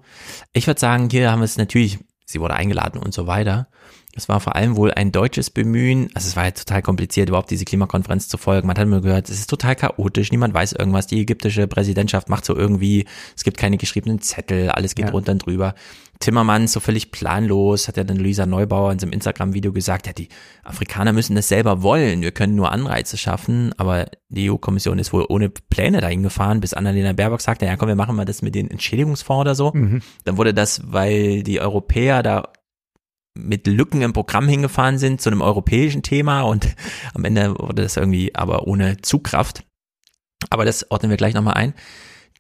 Ich würde sagen, hier haben wir es natürlich, sie wurde eingeladen und so weiter. Es war vor allem wohl ein deutsches Bemühen. Also es war halt total kompliziert, überhaupt diese Klimakonferenz zu folgen. Man hat immer gehört, es ist total chaotisch, niemand weiß irgendwas. Die ägyptische Präsidentschaft macht so irgendwie, es gibt keine geschriebenen Zettel, alles geht ja. runter und drüber. Timmermans so völlig planlos, hat ja dann Luisa Neubauer in seinem Instagram-Video gesagt, ja, die Afrikaner müssen das selber wollen, wir können nur Anreize schaffen, aber die EU-Kommission ist wohl ohne Pläne dahin gefahren, bis Annalena Baerbock sagte, ja komm, wir machen mal das mit den Entschädigungsfonds oder so. Mhm. Dann wurde das, weil die Europäer da mit Lücken im Programm hingefahren sind zu einem europäischen Thema und am Ende wurde das irgendwie aber ohne Zugkraft. Aber das ordnen wir gleich nochmal ein.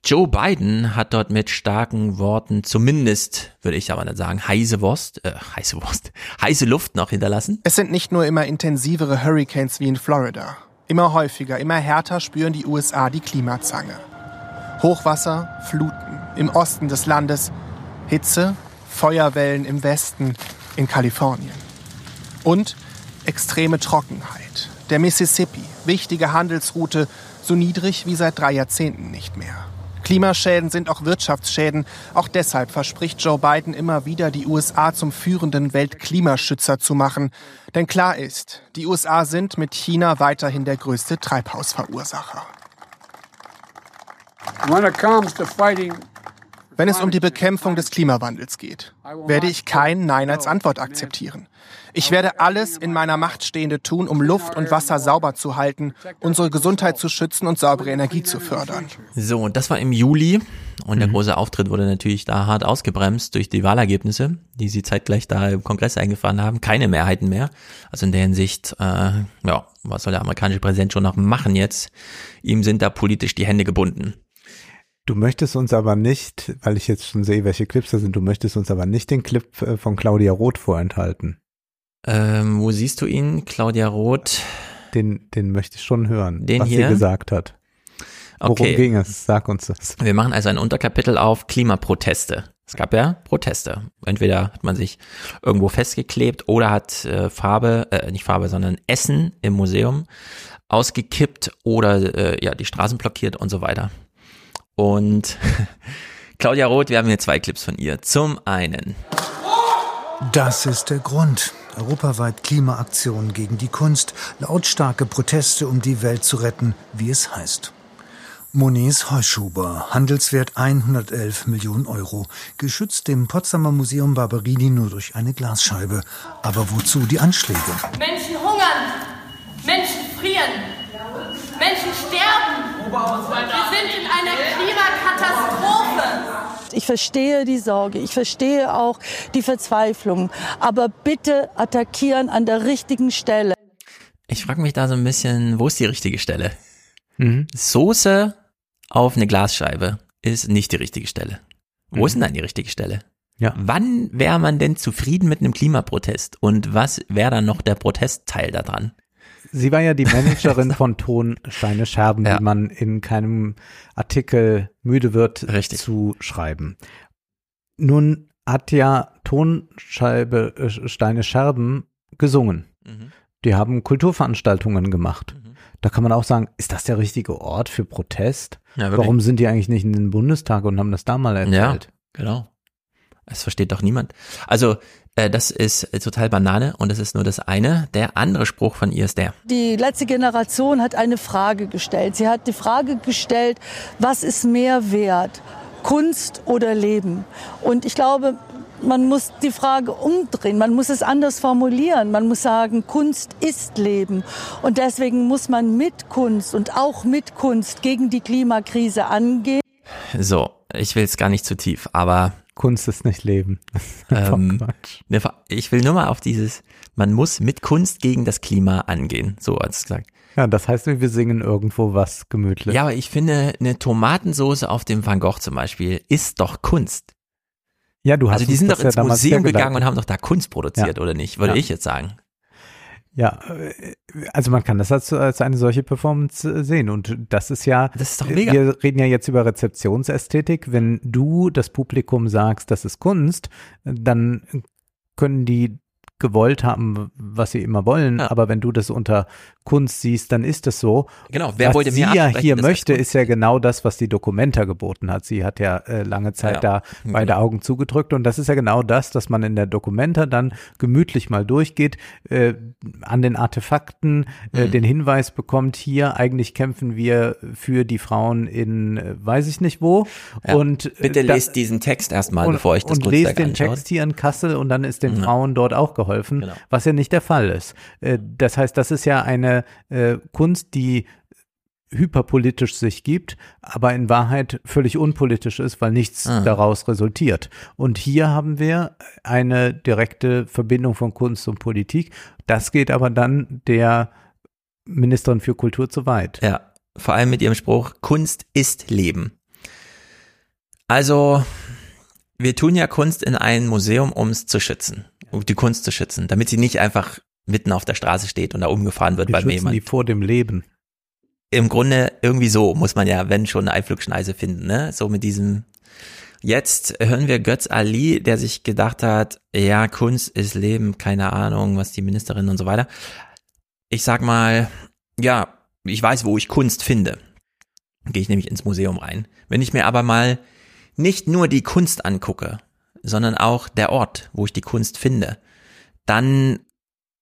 Joe Biden hat dort mit starken Worten zumindest, würde ich aber dann sagen, heiße Wurst, äh, heiße Wurst, heiße Luft noch hinterlassen. Es sind nicht nur immer intensivere Hurricanes wie in Florida. Immer häufiger, immer härter spüren die USA die Klimazange. Hochwasser, Fluten im Osten des Landes, Hitze, Feuerwellen im Westen, in Kalifornien. Und extreme Trockenheit. Der Mississippi, wichtige Handelsroute, so niedrig wie seit drei Jahrzehnten nicht mehr. Klimaschäden sind auch Wirtschaftsschäden. Auch deshalb verspricht Joe Biden immer wieder, die USA zum führenden Weltklimaschützer zu machen. Denn klar ist, die USA sind mit China weiterhin der größte Treibhausverursacher. When it comes to fighting wenn es um die Bekämpfung des Klimawandels geht, werde ich kein Nein als Antwort akzeptieren. Ich werde alles in meiner Macht Stehende tun, um Luft und Wasser sauber zu halten, unsere Gesundheit zu schützen und saubere Energie zu fördern. So, und das war im Juli. Und der mhm. große Auftritt wurde natürlich da hart ausgebremst durch die Wahlergebnisse, die sie zeitgleich da im Kongress eingefahren haben. Keine Mehrheiten mehr. Also in der Hinsicht, äh, ja, was soll der amerikanische Präsident schon noch machen jetzt? Ihm sind da politisch die Hände gebunden. Du möchtest uns aber nicht, weil ich jetzt schon sehe, welche Clips da sind, du möchtest uns aber nicht den Clip äh, von Claudia Roth vorenthalten. Ähm, wo siehst du ihn, Claudia Roth? Den, den möchte ich schon hören, den was hier? sie gesagt hat. Worum okay. ging es? Sag uns das. Wir machen also ein Unterkapitel auf Klimaproteste. Es gab ja Proteste. Entweder hat man sich irgendwo festgeklebt oder hat äh, Farbe, äh, nicht Farbe, sondern Essen im Museum ausgekippt oder äh, ja die Straßen blockiert und so weiter. Und Claudia Roth, wir haben hier zwei Clips von ihr. Zum einen. Das ist der Grund. Europaweit Klimaaktionen gegen die Kunst, lautstarke Proteste, um die Welt zu retten, wie es heißt. Monets Heuschuber, Handelswert 111 Millionen Euro, geschützt im Potsdamer Museum Barberini nur durch eine Glasscheibe. Aber wozu die Anschläge? Menschen hungern, Menschen frieren, Menschen sterben. Wir sind in einer Klimakatastrophe. Ich verstehe die Sorge, ich verstehe auch die Verzweiflung, aber bitte attackieren an der richtigen Stelle. Ich frage mich da so ein bisschen, wo ist die richtige Stelle? Mhm. Soße auf eine Glasscheibe ist nicht die richtige Stelle. Wo mhm. ist denn dann die richtige Stelle? Ja. Wann wäre man denn zufrieden mit einem Klimaprotest und was wäre dann noch der Protestteil daran? Sie war ja die Managerin von Tonsteine Scherben, ja. die man in keinem Artikel müde wird Richtig. zu schreiben. Nun hat ja Tonscheibe äh, Steine Scherben gesungen. Mhm. Die haben Kulturveranstaltungen gemacht. Mhm. Da kann man auch sagen, ist das der richtige Ort für Protest? Ja, Warum sind die eigentlich nicht in den Bundestag und haben das da mal erzählt? Ja, genau. Es versteht doch niemand. Also äh, das ist total Banane und das ist nur das eine. Der andere Spruch von ihr ist der. Die letzte Generation hat eine Frage gestellt. Sie hat die Frage gestellt, was ist mehr wert? Kunst oder Leben? Und ich glaube, man muss die Frage umdrehen, man muss es anders formulieren. Man muss sagen, Kunst ist Leben. Und deswegen muss man mit Kunst und auch mit Kunst gegen die Klimakrise angehen. So, ich will es gar nicht zu tief, aber Kunst ist nicht Leben. ähm, ne, ich will nur mal auf dieses, man muss mit Kunst gegen das Klima angehen, so als gesagt. Ja, das heißt, wir singen irgendwo was gemütlich. Ja, aber ich finde, eine Tomatensoße auf dem Van Gogh zum Beispiel ist doch Kunst. Ja, du hast Also die sind doch ja ins damals Museum gegangen und haben doch da Kunst produziert, Ja. oder nicht? Würde Ja. ich jetzt sagen. Ja, äh, also man kann das als, als eine solche Performance sehen und das ist ja, Das ist doch mega. wir reden ja jetzt über Rezeptionsästhetik. Wenn du das Publikum sagst, das ist Kunst, dann können die gewollt haben, was sie immer wollen, aber wenn du das unter Kunst siehst, dann ist es so. Genau, wer was wollte sie mir ja hier das möchte, ist ja genau das, was die Documenta geboten hat. Sie hat ja äh, lange Zeit Ja, da genau. beide Augen zugedrückt und das ist ja genau das, dass man in der Documenta dann gemütlich mal durchgeht, äh, an den Artefakten äh, Mhm. den Hinweis bekommt, hier eigentlich kämpfen wir für die Frauen in äh, weiß ich nicht wo Ja. und äh, Bitte lest diesen Text erstmal, bevor ich das und lest den anschaue. Text hier in Kassel und dann ist den Ja. Frauen dort auch geholfen, Genau. was ja nicht der Fall ist. Äh, Das heißt, das ist ja eine äh, Kunst, die hyperpolitisch sich gibt, aber in Wahrheit völlig unpolitisch ist, weil nichts Ah. daraus resultiert. Und hier haben wir eine direkte Verbindung von Kunst und Politik. Das geht aber dann der Ministerin für Kultur zu weit. Ja, vor allem mit ihrem Spruch, Kunst ist Leben. Also, wir tun ja Kunst in ein Museum, um es zu schützen, die Kunst zu schützen, damit sie nicht einfach mitten auf der Straße steht und da umgefahren wird Wir bei jemand. die vor dem Leben. Im Grunde irgendwie so muss man ja, wenn schon eine Eiflugschneise finden, ne? So mit diesem Jetzt hören wir Götz Ali, der sich gedacht hat, ja, Kunst ist Leben, keine Ahnung, was die Ministerin und so weiter. Ich sag mal, ja, ich weiß, wo ich Kunst finde. Gehe ich nämlich ins Museum rein. Wenn ich mir aber mal nicht nur die Kunst angucke, sondern auch der Ort, wo ich die Kunst finde, dann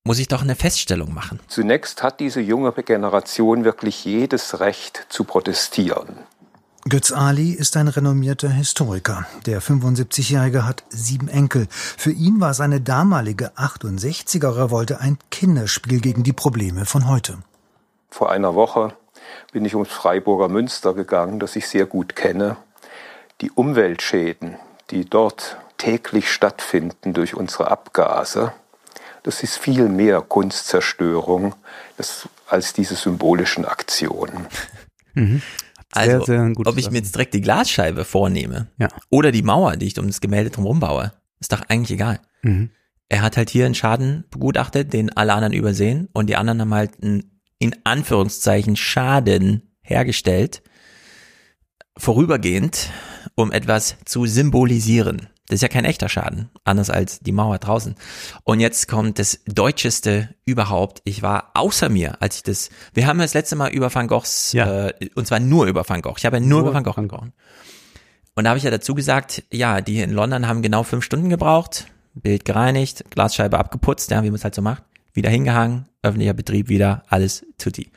muss ich doch eine Feststellung machen. Zunächst hat diese junge Generation wirklich jedes Recht zu protestieren. Götz Ali ist ein renommierter Historiker. Der 75-Jährige hat sieben Enkel. Für ihn war seine damalige 68er-Revolte ein Kinderspiel gegen die Probleme von heute. Vor einer Woche bin ich ums Freiburger Münster gegangen, das ich sehr gut kenne. Die Umweltschäden, die dort täglich stattfinden durch unsere Abgase, das ist viel mehr Kunstzerstörung das, als diese symbolischen Aktionen. Mhm. Sehr, Also, sehr ob ich mir jetzt direkt die Glasscheibe vornehme Ja. oder die Mauer, die ich um das Gemälde drumherum baue, ist doch eigentlich egal. Mhm. Er hat halt hier einen Schaden begutachtet, den alle anderen übersehen und die anderen haben halt einen, in Anführungszeichen, Schaden hergestellt, vorübergehend, um etwas zu symbolisieren. Das ist ja kein echter Schaden, anders als die Mauer draußen. Und jetzt kommt das Deutscheste überhaupt. Ich war außer mir, als ich das, wir haben das letzte Mal über Van Goghs, äh, und zwar nur über Van Gogh. Ich habe ja nur, Nur über Van Gogh gesprochen. Und da habe ich ja dazu gesagt, ja, die hier in London haben genau fünf Stunden gebraucht, Bild gereinigt, Glasscheibe abgeputzt, ja, wie man es halt so macht, wieder hingehangen, öffentlicher Betrieb wieder, alles tutti.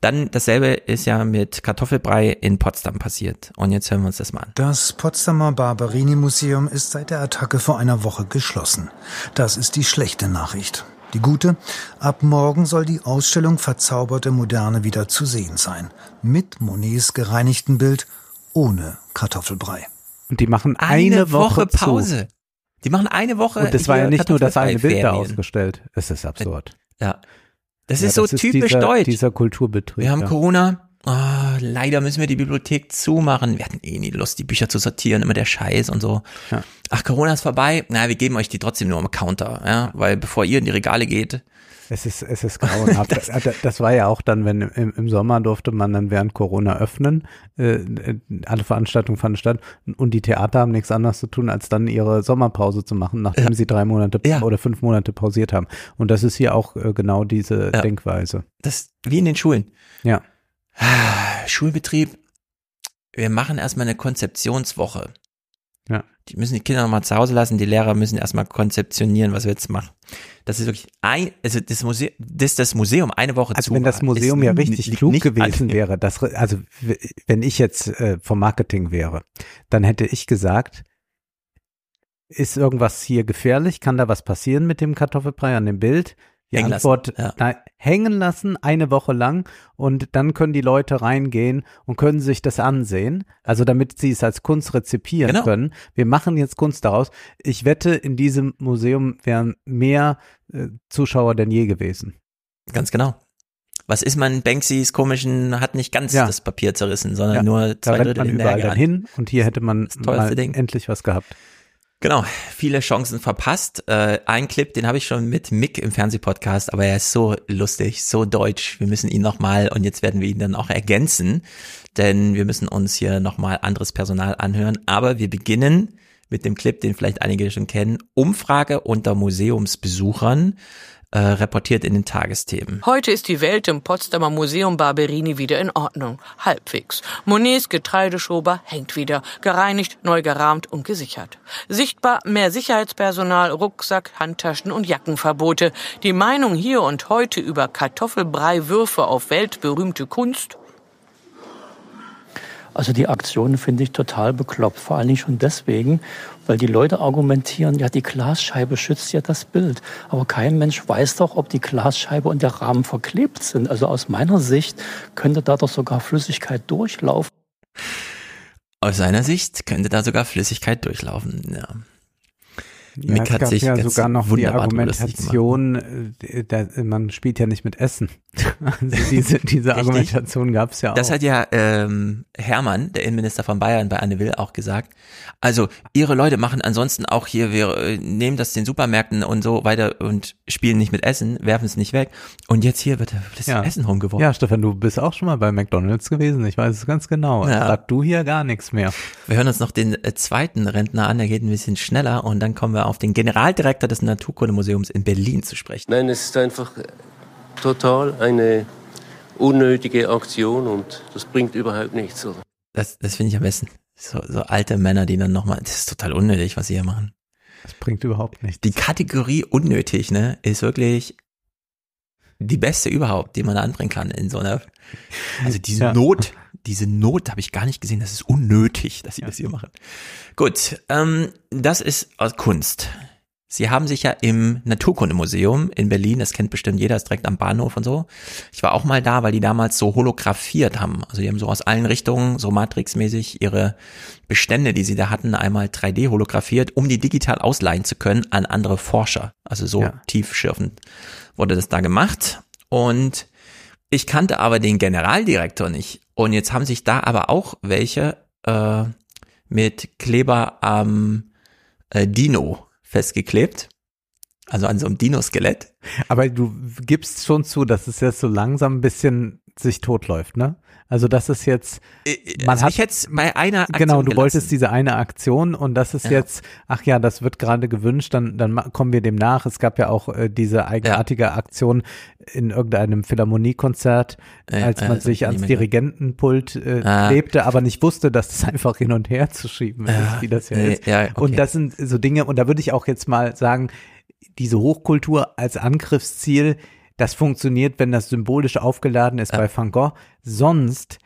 Dann dasselbe ist ja mit Kartoffelbrei in Potsdam passiert. Und jetzt hören wir uns das mal an. Das Potsdamer Barberini-Museum ist seit der Attacke vor einer Woche geschlossen. Das ist die schlechte Nachricht. Die gute, ab morgen soll die Ausstellung Verzauberte Moderne wieder zu sehen sein. Mit Monets gereinigten Bild, ohne Kartoffelbrei. Und die machen eine, Woche, zu. Pause. Die machen eine Woche. Und das war ja nicht nur das eine Bild da ausgestellt. Es ist absurd. Ja. Das Ja, ist so typisch dieser, deutsch. Dieser Kulturbetrieb. Wir haben ja. Corona. Ah, leider müssen wir die Bibliothek zumachen. Wir hatten eh nie Lust, die Bücher zu sortieren, immer der Scheiß und so. Ja. Ach, Corona ist vorbei. Na, wir geben euch die trotzdem nur am Counter, ja, weil bevor ihr in die Regale geht. Es ist, es ist grauenhaft. das, das war ja auch dann, wenn im, im Sommer durfte man dann während Corona öffnen. Äh, alle Veranstaltungen fanden statt und die Theater haben nichts anderes zu tun, als dann ihre Sommerpause zu machen, nachdem Ja. sie drei Monate Ja. oder fünf Monate pausiert haben. Und das ist hier auch äh, genau diese Ja. Denkweise. Das wie in den Schulen. Ja. Schulbetrieb. Wir machen erstmal eine Konzeptionswoche. Ja. Die müssen die Kinder nochmal zu Hause lassen, die Lehrer müssen erstmal konzeptionieren, was wir jetzt machen. Das ist wirklich ein, also das Museum, das, das Museum eine Woche Also zu wenn das Museum ja richtig klug nicht gewesen wäre, das, also wenn ich jetzt äh, vom Marketing wäre, dann hätte ich gesagt, ist irgendwas hier gefährlich? Kann da was passieren mit dem Kartoffelbrei an dem Bild? Die Hängen Antwort, lassen, ja. hängen lassen eine Woche lang und dann können die Leute reingehen und können sich das ansehen. Also damit sie es als Kunst rezipieren Genau. können. Wir machen jetzt Kunst daraus. Ich wette, in diesem Museum wären mehr äh, Zuschauer denn je gewesen. Ganz genau. Was ist man? Banksys komischen hat nicht ganz Ja. das Papier zerrissen, sondern Ja, nur da zwei rennt Drittel man überall dann hin und hier hätte man endlich was gehabt. Genau, viele Chancen verpasst. Äh, ein Clip, den habe ich schon mit Mick im Fernsehpodcast, aber er ist so lustig, so deutsch. Wir müssen ihn nochmal und jetzt werden wir ihn dann auch ergänzen, denn wir müssen uns hier nochmal anderes Personal anhören. Aber wir beginnen mit dem Clip, den vielleicht einige schon kennen. Umfrage unter Museumsbesuchern, äh, reportiert in den Tagesthemen. Heute ist die Welt im Potsdamer Museum Barberini wieder in Ordnung. Halbwegs. Monets Getreideschober hängt wieder. Gereinigt, neu gerahmt und gesichert. Sichtbar mehr Sicherheitspersonal, Rucksack, Handtaschen und Jackenverbote. Die Meinung hier und heute über Kartoffelbreiwürfe auf weltberühmte Kunst Also die Aktion finde ich total bekloppt. Vor allen Dingen schon deswegen, weil die Leute argumentieren, ja, die Glasscheibe schützt ja das Bild. Aber kein Mensch weiß doch, ob die Glasscheibe und der Rahmen verklebt sind. Also aus meiner Sicht könnte da doch sogar Flüssigkeit durchlaufen. Aus seiner Sicht könnte da sogar Flüssigkeit durchlaufen. Ja. Ja, Mick es hat gab sich ja sogar noch die. Argumentation, äh, der, man spielt ja nicht mit Essen. Also diese, diese. Argumentation gab es ja auch. Das hat ja ähm, Hermann, der Innenminister von Bayern bei Anne Will auch gesagt. Also ihre Leute machen ansonsten auch hier, wir äh, nehmen das den Supermärkten und so weiter und spielen nicht mit Essen, werfen es nicht weg. Und jetzt hier wird das ja. Essen rumgeworfen. Ja, Stefan, du bist auch schon mal bei McDonalds gewesen. Ich weiß es ganz genau. Ja. Sag du hier gar nichts mehr. Wir hören uns noch den äh, zweiten Rentner an, der geht ein bisschen schneller und dann kommen wir auf den Generaldirektor des Naturkundemuseums in Berlin zu sprechen. Nein, es ist einfach total eine unnötige Aktion und das bringt überhaupt nichts. Oder? Das, das finde ich am besten. So, so alte Männer, die dann nochmal, das ist total unnötig, was sie hier machen. Das bringt überhaupt nichts. Die Kategorie unnötig, ne, ist wirklich die beste überhaupt, die man da anbringen kann in so einer, also diese Ja. Not, diese Not habe ich gar nicht gesehen, das ist unnötig, dass sie das hier machen. Gut, ähm, das ist aus Kunst. Sie haben sich ja im Naturkundemuseum in Berlin, das kennt bestimmt jeder, ist direkt am Bahnhof und so. Ich war auch mal da, weil die damals so holographiert haben. Also die haben so aus allen Richtungen, so matrixmäßig, ihre Bestände, die sie da hatten, einmal 3D holographiert, um die digital ausleihen zu können an andere Forscher. Also so Ja. tiefschürfend wurde das da gemacht. Und ich kannte aber den Generaldirektor nicht. Und jetzt haben sich da aber auch welche äh, mit Kleber am äh, Dino festgeklebt. Also an so einem Dino-Skelett. Aber du gibst schon zu, dass es jetzt so langsam ein bisschen sich totläuft, ne? Also das ist jetzt, man also hat ich hätte bei einer Aktion genau, du gelassen. wolltest diese eine Aktion und das ist Ja. jetzt, ach ja, das wird gerade gewünscht, dann dann kommen wir dem nach. Es gab ja auch äh, diese eigenartige Aktion in irgendeinem Philharmoniekonzert, Ja, als ja, man das sich ans. Dirigentenpult äh, Ah. klebte, aber nicht wusste, dass es einfach hin und her zu schieben ist, Ja, wie das ja ist. ja, okay. Und das sind so Dinge, und da würde ich auch jetzt mal sagen, diese Hochkultur als Angriffsziel, das funktioniert, wenn das symbolisch aufgeladen ist bei Van Gogh. Sonst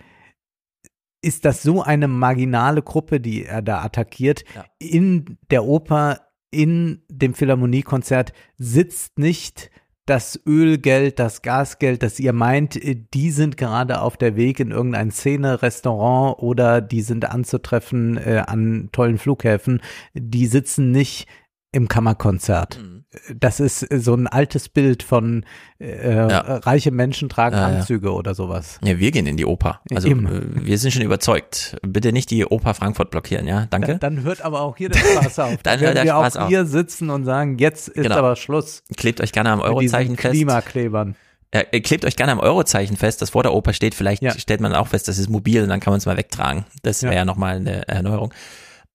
ist das so eine marginale Gruppe, die er da attackiert. In der Oper, in dem Philharmoniekonzert sitzt nicht das Ölgeld, das Gasgeld, das ihr meint, die sind gerade auf der Weg in irgendein Szene-Restaurant oder die sind anzutreffen äh, an tollen Flughäfen. Die sitzen nicht im Kammerkonzert. Das ist äh, so ein altes Bild von äh, reiche Menschen tragen Ja, ja. Anzüge oder sowas. Ja, wir gehen in die Oper. Also Eben. äh, wir sind schon überzeugt. Bitte nicht die Oper Frankfurt blockieren, ja? Danke. Dann, dann hört aber auch hier der Spaß auf. Dann werden hört der wir Spaß auch auf. hier sitzen und sagen, jetzt ist Genau. aber Schluss. Klebt euch gerne am Eurozeichen fest. Klimaklebern. Ja, ihr klebt euch gerne am Eurozeichen fest, das vor der Oper steht. Vielleicht stellt man auch fest, das ist mobil und dann kann man es mal wegtragen. Das wäre ja, nochmal eine Erneuerung.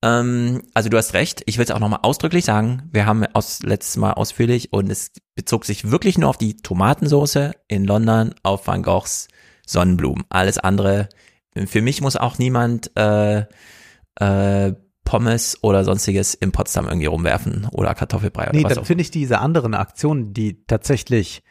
Ähm, also du hast recht. Ich will es auch nochmal ausdrücklich sagen. Wir haben aus, letztes Mal ausführlich und es bezog sich wirklich nur auf die Tomatensoße in London auf Van Goghs Sonnenblumen. Alles andere, für mich muss auch niemand äh, äh, Pommes oder sonstiges in Potsdam irgendwie rumwerfen oder Kartoffelbrei oder Nee, was dann finde ich diese anderen Aktionen, die tatsächlich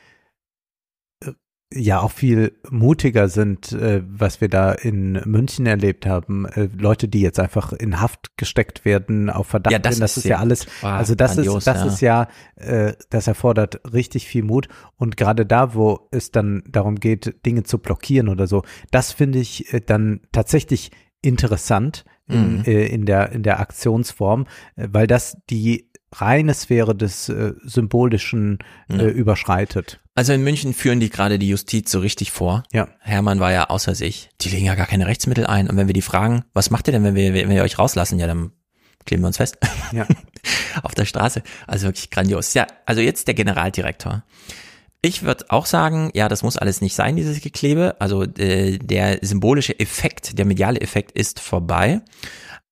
ja auch viel mutiger sind, äh, was wir da in München erlebt haben. Äh, Leute, die jetzt einfach in Haft gesteckt werden auf Verdacht. Ja, das hin, das ist ist ja alles. Ah, also das grandios, ist, das ja. ist ja, äh, das erfordert richtig viel Mut. Und gerade da, wo es dann darum geht, Dinge zu blockieren oder so, das finde ich äh, dann tatsächlich interessant in, Mhm. äh, in der in der Aktionsform, äh, weil das die reine Sphäre des äh, symbolischen äh, Ja. überschreitet. Also in München führen die gerade die Justiz so richtig vor. Ja. Hermann war ja außer sich. Die legen ja gar keine Rechtsmittel ein. Und wenn wir die fragen, was macht ihr denn, wenn wir, wenn wir euch rauslassen? Ja, dann kleben wir uns fest. Ja. Auf der Straße. Also wirklich grandios. Ja, also jetzt der Generaldirektor. Ich würde auch sagen, ja, das muss alles nicht sein, dieses Geklebe. Also äh, der symbolische Effekt, der mediale Effekt ist vorbei.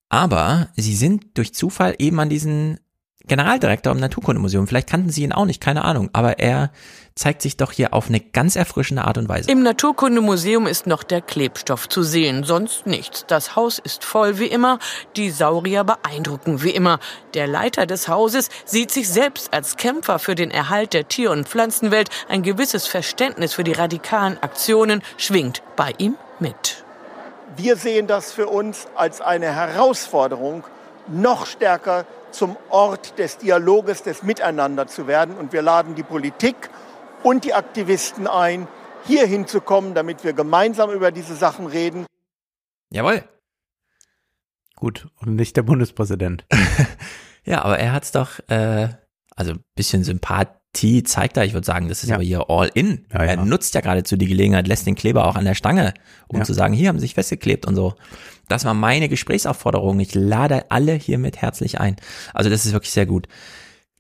Aber sie sind durch Zufall eben an diesen Generaldirektor im Naturkundemuseum. Vielleicht kannten sie ihn auch nicht, keine Ahnung. Aber er zeigt sich doch hier auf eine ganz erfrischende Art und Weise. Im Naturkundemuseum ist noch der Klebstoff zu sehen, sonst nichts. Das Haus ist voll wie immer, die Saurier beeindrucken wie immer. Der Leiter des Hauses sieht sich selbst als Kämpfer für den Erhalt der Tier- und Pflanzenwelt. Ein gewisses Verständnis für die radikalen Aktionen schwingt bei ihm mit. Wir sehen das für uns als eine Herausforderung, noch stärker zum Ort des Dialoges, des Miteinander zu werden. Und wir laden die Politik und die Aktivisten ein, hier hinzukommen, damit wir gemeinsam über diese Sachen reden. Jawohl. Gut, und nicht der Bundespräsident. Ja, aber er hat's doch, äh, also ein bisschen Sympathie zeigt er. Ich würde sagen, das ist aber hier all in. Ja, er ja. nutzt ja geradezu die Gelegenheit, lässt den Kleber auch an der Stange, um Ja. zu sagen, hier haben sie sich festgeklebt und so. Das war meine Gesprächsaufforderung. Ich lade alle hiermit herzlich ein. Also das ist wirklich sehr gut.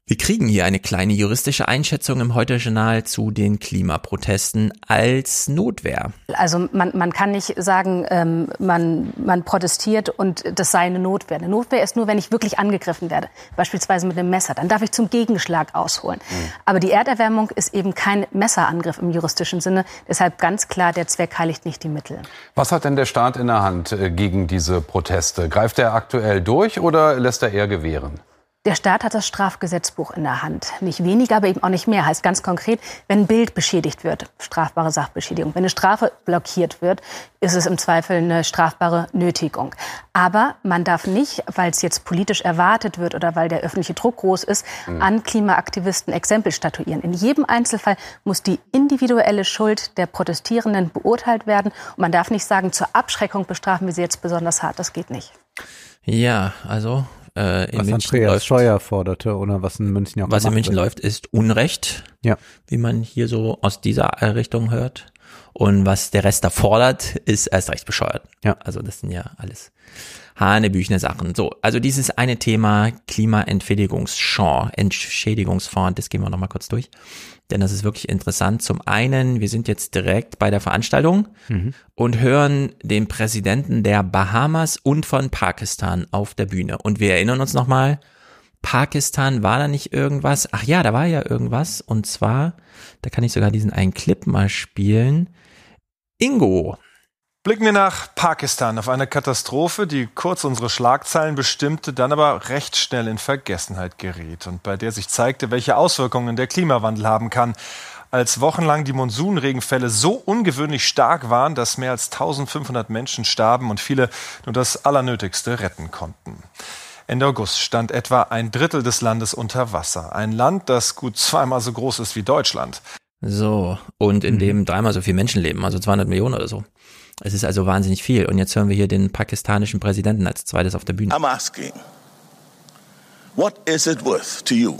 Wir kriegen hier eine kleine juristische Einschätzung im Heute-Journal zu den Klimaprotesten als Notwehr. Also man, man kann nicht sagen, ähm, man, man protestiert und das sei eine Notwehr. Eine Notwehr ist nur, wenn ich wirklich angegriffen werde, beispielsweise mit einem Messer. Dann darf ich zum Gegenschlag ausholen. Aber die Erderwärmung ist eben kein Messerangriff im juristischen Sinne. Deshalb ganz klar, der Zweck heiligt nicht die Mittel. Was hat denn der Staat in der Hand äh, gegen diese Proteste? Greift er aktuell durch oder lässt er eher gewähren? Der Staat hat das Strafgesetzbuch in der Hand. Nicht weniger, aber eben auch nicht mehr. Heißt ganz konkret, wenn ein Bild beschädigt wird, strafbare Sachbeschädigung. Wenn eine Strafe blockiert wird, ist es im Zweifel eine strafbare Nötigung. Aber man darf nicht, weil es jetzt politisch erwartet wird oder weil der öffentliche Druck groß ist, Mhm. an Klimaaktivisten Exempel statuieren. In jedem Einzelfall muss die individuelle Schuld der Protestierenden beurteilt werden. Und man darf nicht sagen, zur Abschreckung bestrafen wir sie jetzt besonders hart. Das geht nicht. Ja, also äh, in was München Andreas läuft Scheuer forderte oder was in München auch Was in München wird. läuft, ist Unrecht, Ja. wie man hier so aus dieser Richtung hört. Und was der Rest da fordert, ist erst recht bescheuert. Ja. Also das sind ja alles hanebüchene Sachen. So, also dieses eine Thema Klimaentschädigungsfonds, Entschädigungsfonds, das gehen wir nochmal kurz durch. Denn das ist wirklich interessant. Zum einen, wir sind jetzt direkt bei der Veranstaltung Mhm. und hören den Präsidenten der Bahamas und von Pakistan auf der Bühne. Und wir erinnern uns nochmal, Pakistan war da nicht irgendwas. Ach ja, da war ja irgendwas. Und zwar, da kann ich sogar diesen einen Clip mal spielen. Ingo. Blicken wir nach Pakistan auf eine Katastrophe, die kurz unsere Schlagzeilen bestimmte, dann aber recht schnell in Vergessenheit geriet und bei der sich zeigte, welche Auswirkungen der Klimawandel haben kann. Als wochenlang die Monsunregenfälle so ungewöhnlich stark waren, dass mehr als 1500 Menschen starben und viele nur das Allernötigste retten konnten. Ende August stand etwa ein Drittel des Landes unter Wasser. Ein Land, das gut zweimal so groß ist wie Deutschland. So, und in dem dreimal so viele Menschen leben, also 200 Millionen oder so. Es ist also wahnsinnig viel. Und jetzt hören wir hier den pakistanischen Präsidenten als zweites auf der Bühne. I'm asking, what is it worth to you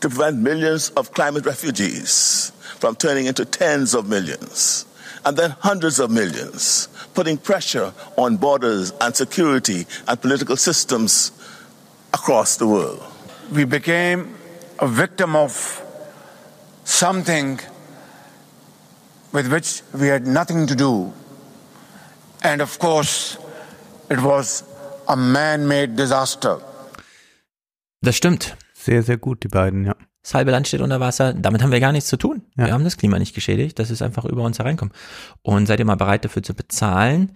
to prevent millions of climate refugees from turning into tens of millions and then hundreds of millions, putting pressure on borders and security and political systems across the world? we became a victim of something with which we had nothing to do. And of course, it was a man made disaster. Das stimmt. Sehr, sehr gut, die beiden, ja. Das halbe Land steht unter Wasser. Damit haben wir gar nichts zu tun. Ja. Wir haben das Klima nicht geschädigt. Das ist einfach über uns hereinkommen. Und seid ihr mal bereit dafür zu bezahlen?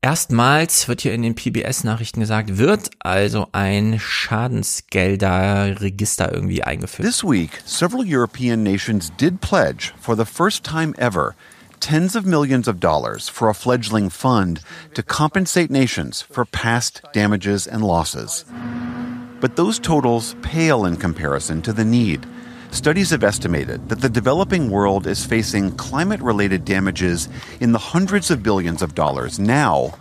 Erstmals wird hier in den PBS-Nachrichten gesagt, wird also ein Schadensgelderregister irgendwie eingeführt. This week, several European nations did pledge, for the first time ever, tens of millions of dollars for a fledgling fund to compensate nations for past damages and losses. But those totals pale in comparison to the need. Studies have estimated that the developing world is facing climate related damages in the hundreds of billions of dollars now,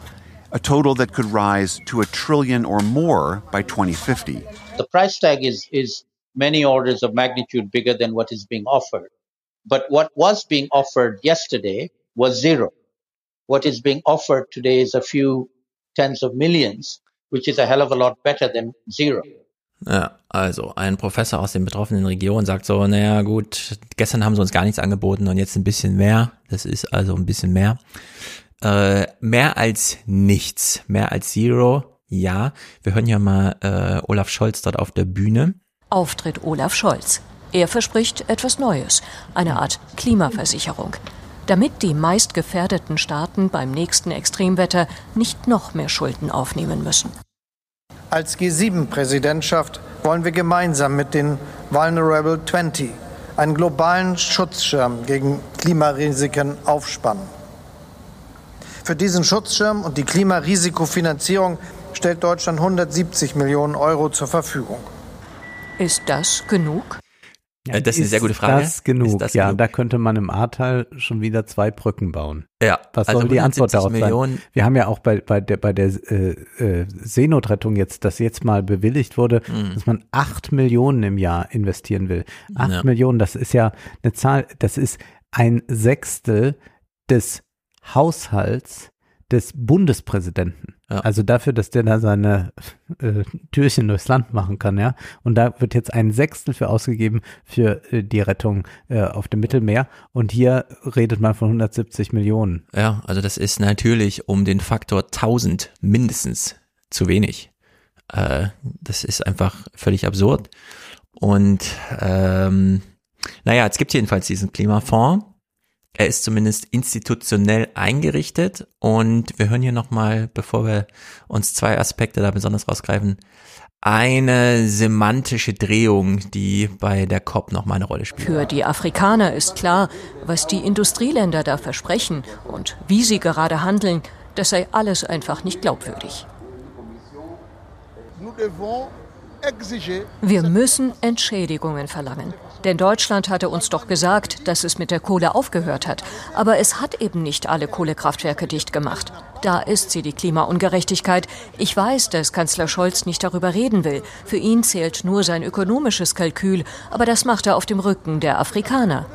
a total that could rise to a trillion or more by 2050. The price tag is, is many orders of magnitude bigger than what is being offered. But what was being offered yesterday was zero. What is being offered today is a few tens of millions, which is a hell of a lot better than zero. Ja, also ein Professor aus den betroffenen Regionen sagt so, naja gut, gestern haben sie uns gar nichts angeboten und jetzt ein bisschen mehr. Das ist also ein bisschen mehr. Äh, mehr als nichts, mehr als Zero, ja. Wir hören ja mal äh, Olaf Scholz dort auf der Bühne. Auftritt Olaf Scholz. Er verspricht etwas Neues, eine Art Klimaversicherung, damit die meist gefährdeten Staaten beim nächsten Extremwetter nicht noch mehr Schulden aufnehmen müssen. Als G7-Präsidentschaft wollen wir gemeinsam mit den Vulnerable 20 einen globalen Schutzschirm gegen Klimarisiken aufspannen. Für diesen Schutzschirm und die Klimarisikofinanzierung stellt Deutschland 170 Millionen Euro zur Verfügung. Ist das genug? Ja, das ist eine sehr gute Frage. Das genug? das ja, genug? da könnte man im Ahrtal schon wieder zwei Brücken bauen. Ja, Was also soll die Antwort 170 darauf Millionen. sein? Wir haben ja auch bei, bei der, bei der äh, äh, Seenotrettung jetzt, das jetzt mal bewilligt wurde, Mhm. dass man acht Millionen im Jahr investieren will. Acht Ja. Millionen, das ist ja eine Zahl, das ist ein Sechstel des Haushalts des Bundespräsidenten. Also dafür, dass der da seine äh, Türchen durchs Land machen kann, ja. Und da wird jetzt ein Sechstel für ausgegeben für äh, die Rettung äh, auf dem Mittelmeer. Und hier redet man von 170 Millionen. Ja, also das ist natürlich um den Faktor 1000 mindestens zu wenig. Äh, das ist einfach völlig absurd. Und ähm, naja, jetzt gibt jedenfalls diesen Klimafonds. Er ist zumindest institutionell eingerichtet und wir hören hier nochmal, bevor wir uns zwei Aspekte da besonders rausgreifen, eine semantische Drehung, die bei der COP nochmal eine Rolle spielt. Für die Afrikaner ist klar, was die Industrieländer da versprechen und wie sie gerade handeln, das sei alles einfach nicht glaubwürdig. Wir müssen Entschädigungen verlangen. Denn Deutschland hatte uns doch gesagt, dass es mit der Kohle aufgehört hat. Aber es hat eben nicht alle Kohlekraftwerke dicht gemacht. Da ist sie, die Klimaungerechtigkeit. Ich weiß, dass Kanzler Scholz nicht darüber reden will. Für ihn zählt nur sein ökonomisches Kalkül. Aber das macht er auf dem Rücken der Afrikaner.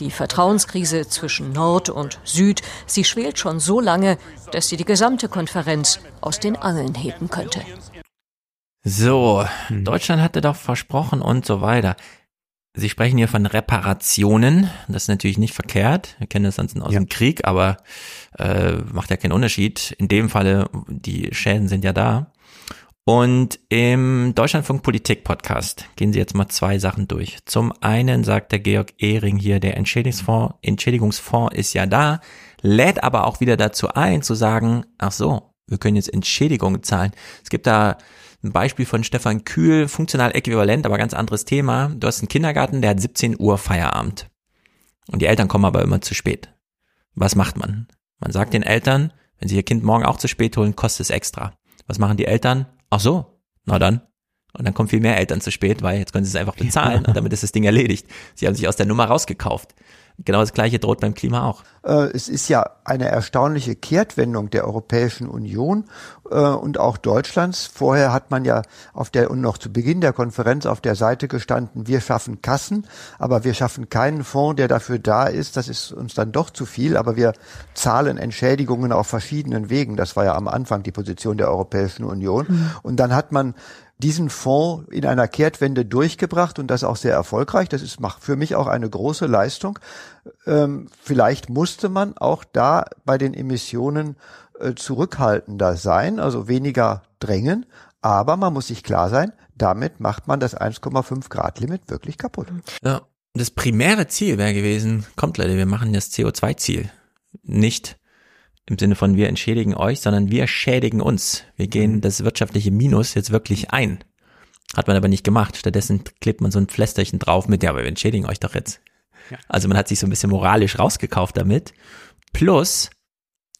Die Vertrauenskrise zwischen Nord und Süd, sie schwelt schon so lange, dass sie die gesamte Konferenz aus den Angeln heben könnte. So, Deutschland hatte doch versprochen und so weiter. Sie sprechen hier von Reparationen. Das ist natürlich nicht verkehrt. Wir kennen das sonst aus dem Krieg, aber äh, macht ja keinen Unterschied. In dem Falle, die Schäden sind ja da. Und im Deutschlandfunk Politik Podcast gehen Sie jetzt mal zwei Sachen durch. Zum einen sagt der Georg Ehring hier, der Entschädigungsfonds, Entschädigungsfonds ist ja da, lädt aber auch wieder dazu ein, zu sagen, ach so, wir können jetzt Entschädigungen zahlen. Es gibt da ein Beispiel von Stefan Kühl, funktional äquivalent, aber ganz anderes Thema. Du hast einen Kindergarten, der hat 17 Uhr Feierabend. Und die Eltern kommen aber immer zu spät. Was macht man? Man sagt den Eltern, wenn sie ihr Kind morgen auch zu spät holen, kostet es extra. Was machen die Eltern? Ach so, na dann. Und dann kommen viel mehr Eltern zu spät, weil jetzt können sie es einfach bezahlen und damit ist das Ding erledigt. Sie haben sich aus der Nummer rausgekauft. Genau das gleiche droht beim Klima auch. Äh, Es ist ja eine erstaunliche Kehrtwendung der Europäischen Union äh, und auch Deutschlands. Vorher hat man ja auf der und noch zu Beginn der Konferenz auf der Seite gestanden, wir schaffen Kassen, aber wir schaffen keinen Fonds, der dafür da ist. Das ist uns dann doch zu viel, aber wir zahlen Entschädigungen auf verschiedenen Wegen. Das war ja am Anfang die Position der Europäischen Union. Mhm. Und dann hat man diesen Fonds in einer Kehrtwende durchgebracht und das auch sehr erfolgreich. Das ist für mich auch eine große Leistung. Ähm, vielleicht musste man auch da bei den Emissionen äh, zurückhaltender sein, also weniger drängen. Aber man muss sich klar sein, damit macht man das 1,5 Grad Limit wirklich kaputt. Ja, das primäre Ziel wäre gewesen, kommt Leute, wir machen das CO2-Ziel. Nicht im Sinne von wir entschädigen euch, sondern wir schädigen uns. Wir gehen das wirtschaftliche Minus jetzt wirklich ein. Hat man aber nicht gemacht. Stattdessen klebt man so ein Pflästerchen drauf mit, ja, aber wir entschädigen euch doch jetzt. Ja. Also man hat sich so ein bisschen moralisch rausgekauft damit. Plus,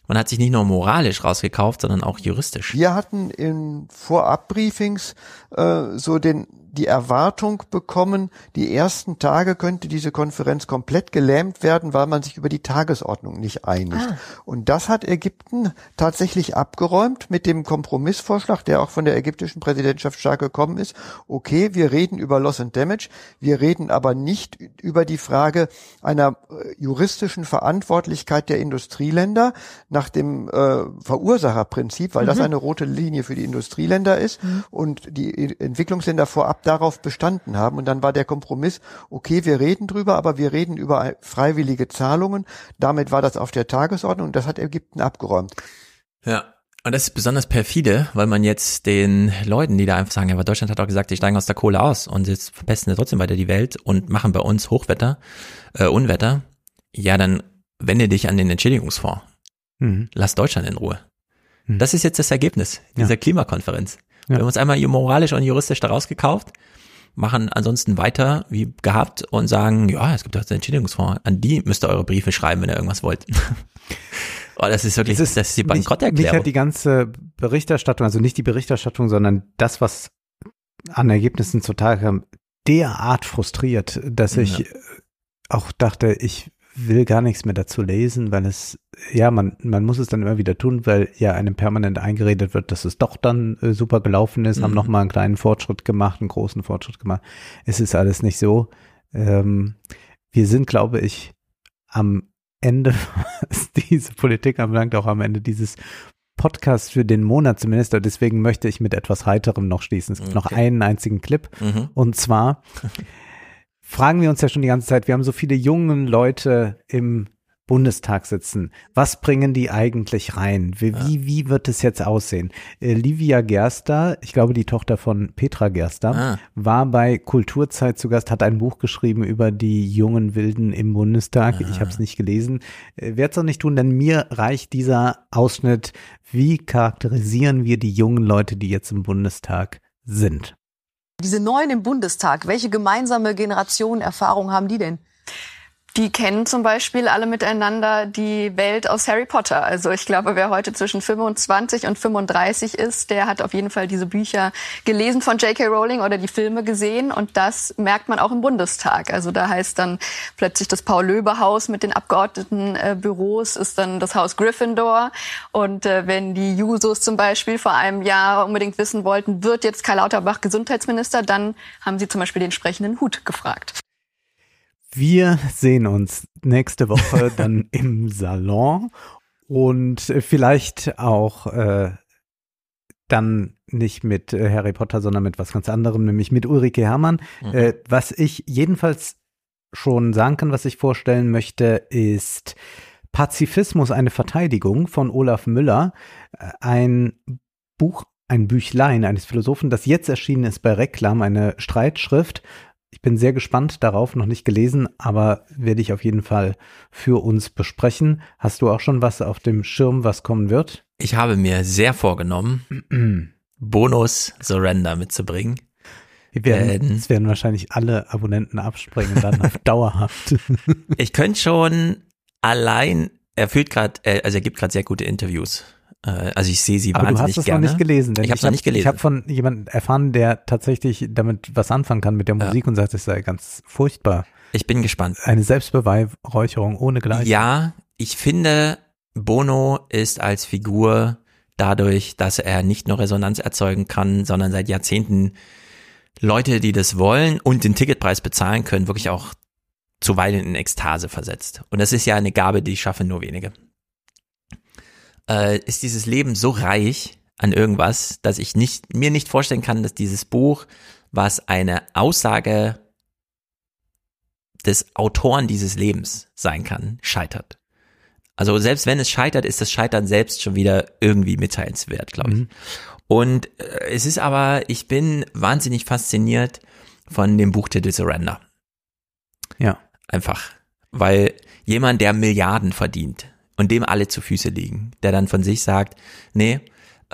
man hat sich nicht nur moralisch rausgekauft, sondern auch juristisch. Wir hatten in Vorabbriefings äh, so den die Erwartung bekommen, die ersten Tage könnte diese Konferenz komplett gelähmt werden, weil man sich über die Tagesordnung nicht einigt. Ah. Und das hat Ägypten tatsächlich abgeräumt mit dem Kompromissvorschlag, der auch von der ägyptischen Präsidentschaft stark gekommen ist. Okay, wir reden über Loss and Damage, wir reden aber nicht über die Frage einer äh, juristischen Verantwortlichkeit der Industrieländer nach dem äh, Verursacherprinzip, weil das Mhm. eine rote Linie für die Industrieländer ist und die Entwicklungsländer vorab darauf bestanden haben. Und dann war der Kompromiss, okay, wir reden drüber, aber wir reden über freiwillige Zahlungen. Damit war das auf der Tagesordnung und das hat Ägypten abgeräumt. Ja. Und das ist besonders perfide, weil man jetzt den Leuten, die da einfach sagen, ja, aber Deutschland hat auch gesagt, die steigen aus der Kohle aus und jetzt verpesten wir trotzdem weiter die Welt und machen bei uns Hochwetter, äh, Unwetter. Ja, dann wende dich an den Entschädigungsfonds. Mhm. Lass Deutschland in Ruhe. Das ist jetzt das Ergebnis dieser Ja. Klimakonferenz. Ja. Wir haben uns einmal moralisch und juristisch daraus gekauft, machen ansonsten weiter wie gehabt und sagen, ja, es gibt doch den Entschädigungsfonds. An die müsst ihr eure Briefe schreiben, wenn ihr irgendwas wollt. oh, das ist wirklich, das ist die Mich Bankrotterklärung. hat die ganze Berichterstattung, also nicht die Berichterstattung, sondern das, was an Ergebnissen zutage kam, derart frustriert, dass ich Ja. auch dachte, ich will gar nichts mehr dazu lesen, weil es, ja, man, man muss es dann immer wieder tun, weil ja einem permanent eingeredet wird, dass es doch dann äh, super gelaufen ist, haben Mhm. nochmal einen kleinen Fortschritt gemacht, einen großen Fortschritt gemacht. Es ist alles nicht so. Ähm, wir sind, glaube ich, am Ende, was diese Politik anbelangt, auch am Ende dieses Podcast für den Monat zumindest. Und Deswegen möchte ich mit etwas Heiterem noch schließen. Es gibt noch Okay. einen einzigen Clip. Mhm. Und zwar fragen wir uns ja schon die ganze Zeit, wir haben so viele junge Leute im Bundestag sitzen. Was bringen die eigentlich rein? Wie, wie, wie wird es jetzt aussehen? Äh, Livia Gerster, ich glaube die Tochter von Petra Gerster, Ah. war bei Kulturzeit zu Gast, hat ein Buch geschrieben über die jungen Wilden im Bundestag. Ich habe es nicht gelesen. Äh, Werde es auch nicht tun, denn mir reicht dieser Ausschnitt. Wie charakterisieren wir die jungen Leute, die jetzt im Bundestag sind? Diese Neuen im Bundestag, welche gemeinsame Generationenerfahrung haben die denn? Die kennen zum Beispiel alle miteinander die Welt aus Harry Potter. Also ich glaube, wer heute zwischen 25 und 35 ist, der hat auf jeden Fall diese Bücher gelesen von J.K. Rowling oder die Filme gesehen. Und das merkt man auch im Bundestag. Also da heißt dann plötzlich das Paul-Löbe-Haus mit den Abgeordnetenbüros ist dann das Haus Gryffindor. Und äh, wenn die Jusos zum Beispiel vor einem Jahr unbedingt wissen wollten, wird jetzt Karl Lauterbach Gesundheitsminister, dann haben sie zum Beispiel den sprechenden Hut gefragt. Wir sehen uns nächste Woche dann im Salon und vielleicht auch äh, dann nicht mit äh, Harry Potter, sondern mit was ganz anderem, nämlich mit Ulrike Herrmann. Mhm. Äh, was ich jedenfalls schon sagen kann, was ich vorstellen möchte, ist Pazifismus, eine Verteidigung von Olaf Müller. Äh, Ein Buch, ein Büchlein eines Philosophen, das jetzt erschienen ist bei Reklam, eine Streitschrift. Ich bin sehr gespannt darauf, noch nicht gelesen, aber werde ich auf jeden Fall für uns besprechen. Hast du auch schon was auf dem Schirm, was kommen wird? Ich habe mir sehr vorgenommen, Bonus Surrender mitzubringen. Wir werden, es werden wahrscheinlich alle Abonnenten abspringen, dann auf dauerhaft. Ich könnte schon allein, er führt gerade, also er gibt gerade sehr gute Interviews. Äh, Also ich sehe sie Aber du wahnsinnig hast es gerne. noch nicht gelesen. Ich habe es noch nicht gelesen. Ich habe von jemandem erfahren, der tatsächlich damit was anfangen kann mit der Musik und sagt, es sei ganz furchtbar. Ich bin gespannt. Eine Selbstbeweihräucherung ohne Gleichen. Ja, ich finde, Bono ist als Figur dadurch, dass er nicht nur Resonanz erzeugen kann, sondern seit Jahrzehnten Leute, die das wollen und den Ticketpreis bezahlen können, wirklich auch zuweilen in Ekstase versetzt. Und das ist ja eine Gabe, die schaffen nur wenige. Äh, ist dieses Leben so reich an irgendwas, dass ich nicht, mir nicht vorstellen kann, dass dieses Buch, was eine Aussage des Autoren dieses Lebens sein kann, scheitert. Also selbst wenn es scheitert, ist das Scheitern selbst schon wieder irgendwie mitteilenswert, glaube ich. Mhm. Und äh, es ist aber, ich bin wahnsinnig fasziniert von dem Buchtitel Surrender. Ja. Einfach. Weil jemand, der Milliarden verdient und dem alle zu Füße liegen, der dann von sich sagt, nee,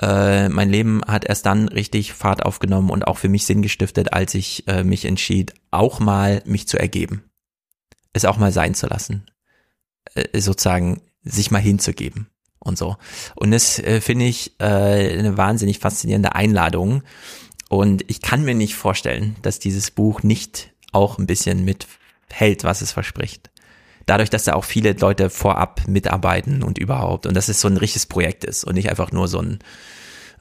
äh, mein Leben hat erst dann richtig Fahrt aufgenommen und auch für mich Sinn gestiftet, als ich äh, mich entschied, auch mal mich zu ergeben, es auch mal sein zu lassen, äh, sozusagen sich mal hinzugeben und so. Und das äh, finde ich äh, eine wahnsinnig faszinierende Einladung. Und ich kann mir nicht vorstellen, dass dieses Buch nicht auch ein bisschen mithält, was es verspricht. Dadurch, dass da auch viele Leute vorab mitarbeiten und überhaupt und dass es so ein richtiges Projekt ist und nicht einfach nur so ein,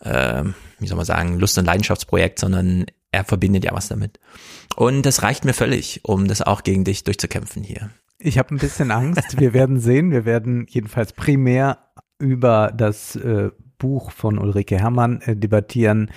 äh, wie soll man sagen, Lust- und Leidenschaftsprojekt, sondern er verbindet ja was damit. Und das reicht mir völlig, um das auch gegen dich durchzukämpfen hier. Ich habe ein bisschen Angst. Wir werden sehen. Wir werden jedenfalls primär über das äh, Buch von Ulrike Herrmann äh, debattieren.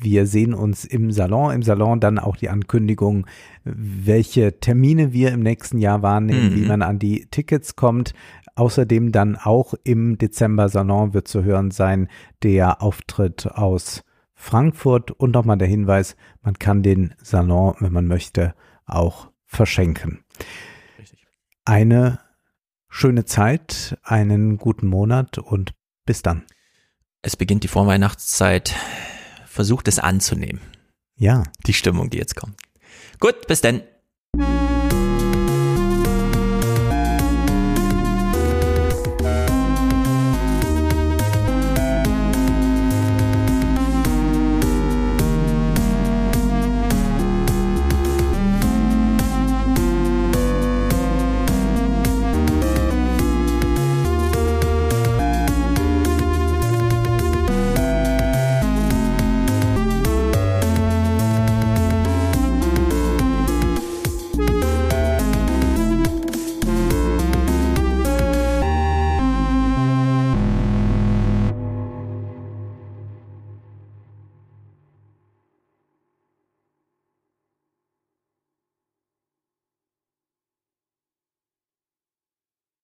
Wir sehen uns im Salon. Im Salon dann auch die Ankündigung, welche Termine wir im nächsten Jahr wahrnehmen, mhm. wie man an die Tickets kommt. Außerdem dann auch im Dezember Salon wird zu hören sein der Auftritt aus Frankfurt und nochmal der Hinweis, man kann den Salon, wenn man möchte, auch verschenken. Richtig. Eine schöne Zeit, einen guten Monat und bis dann. Es beginnt die Vorweihnachtszeit. Versucht es anzunehmen. Ja. Die Stimmung, die jetzt kommt. Gut, bis dann.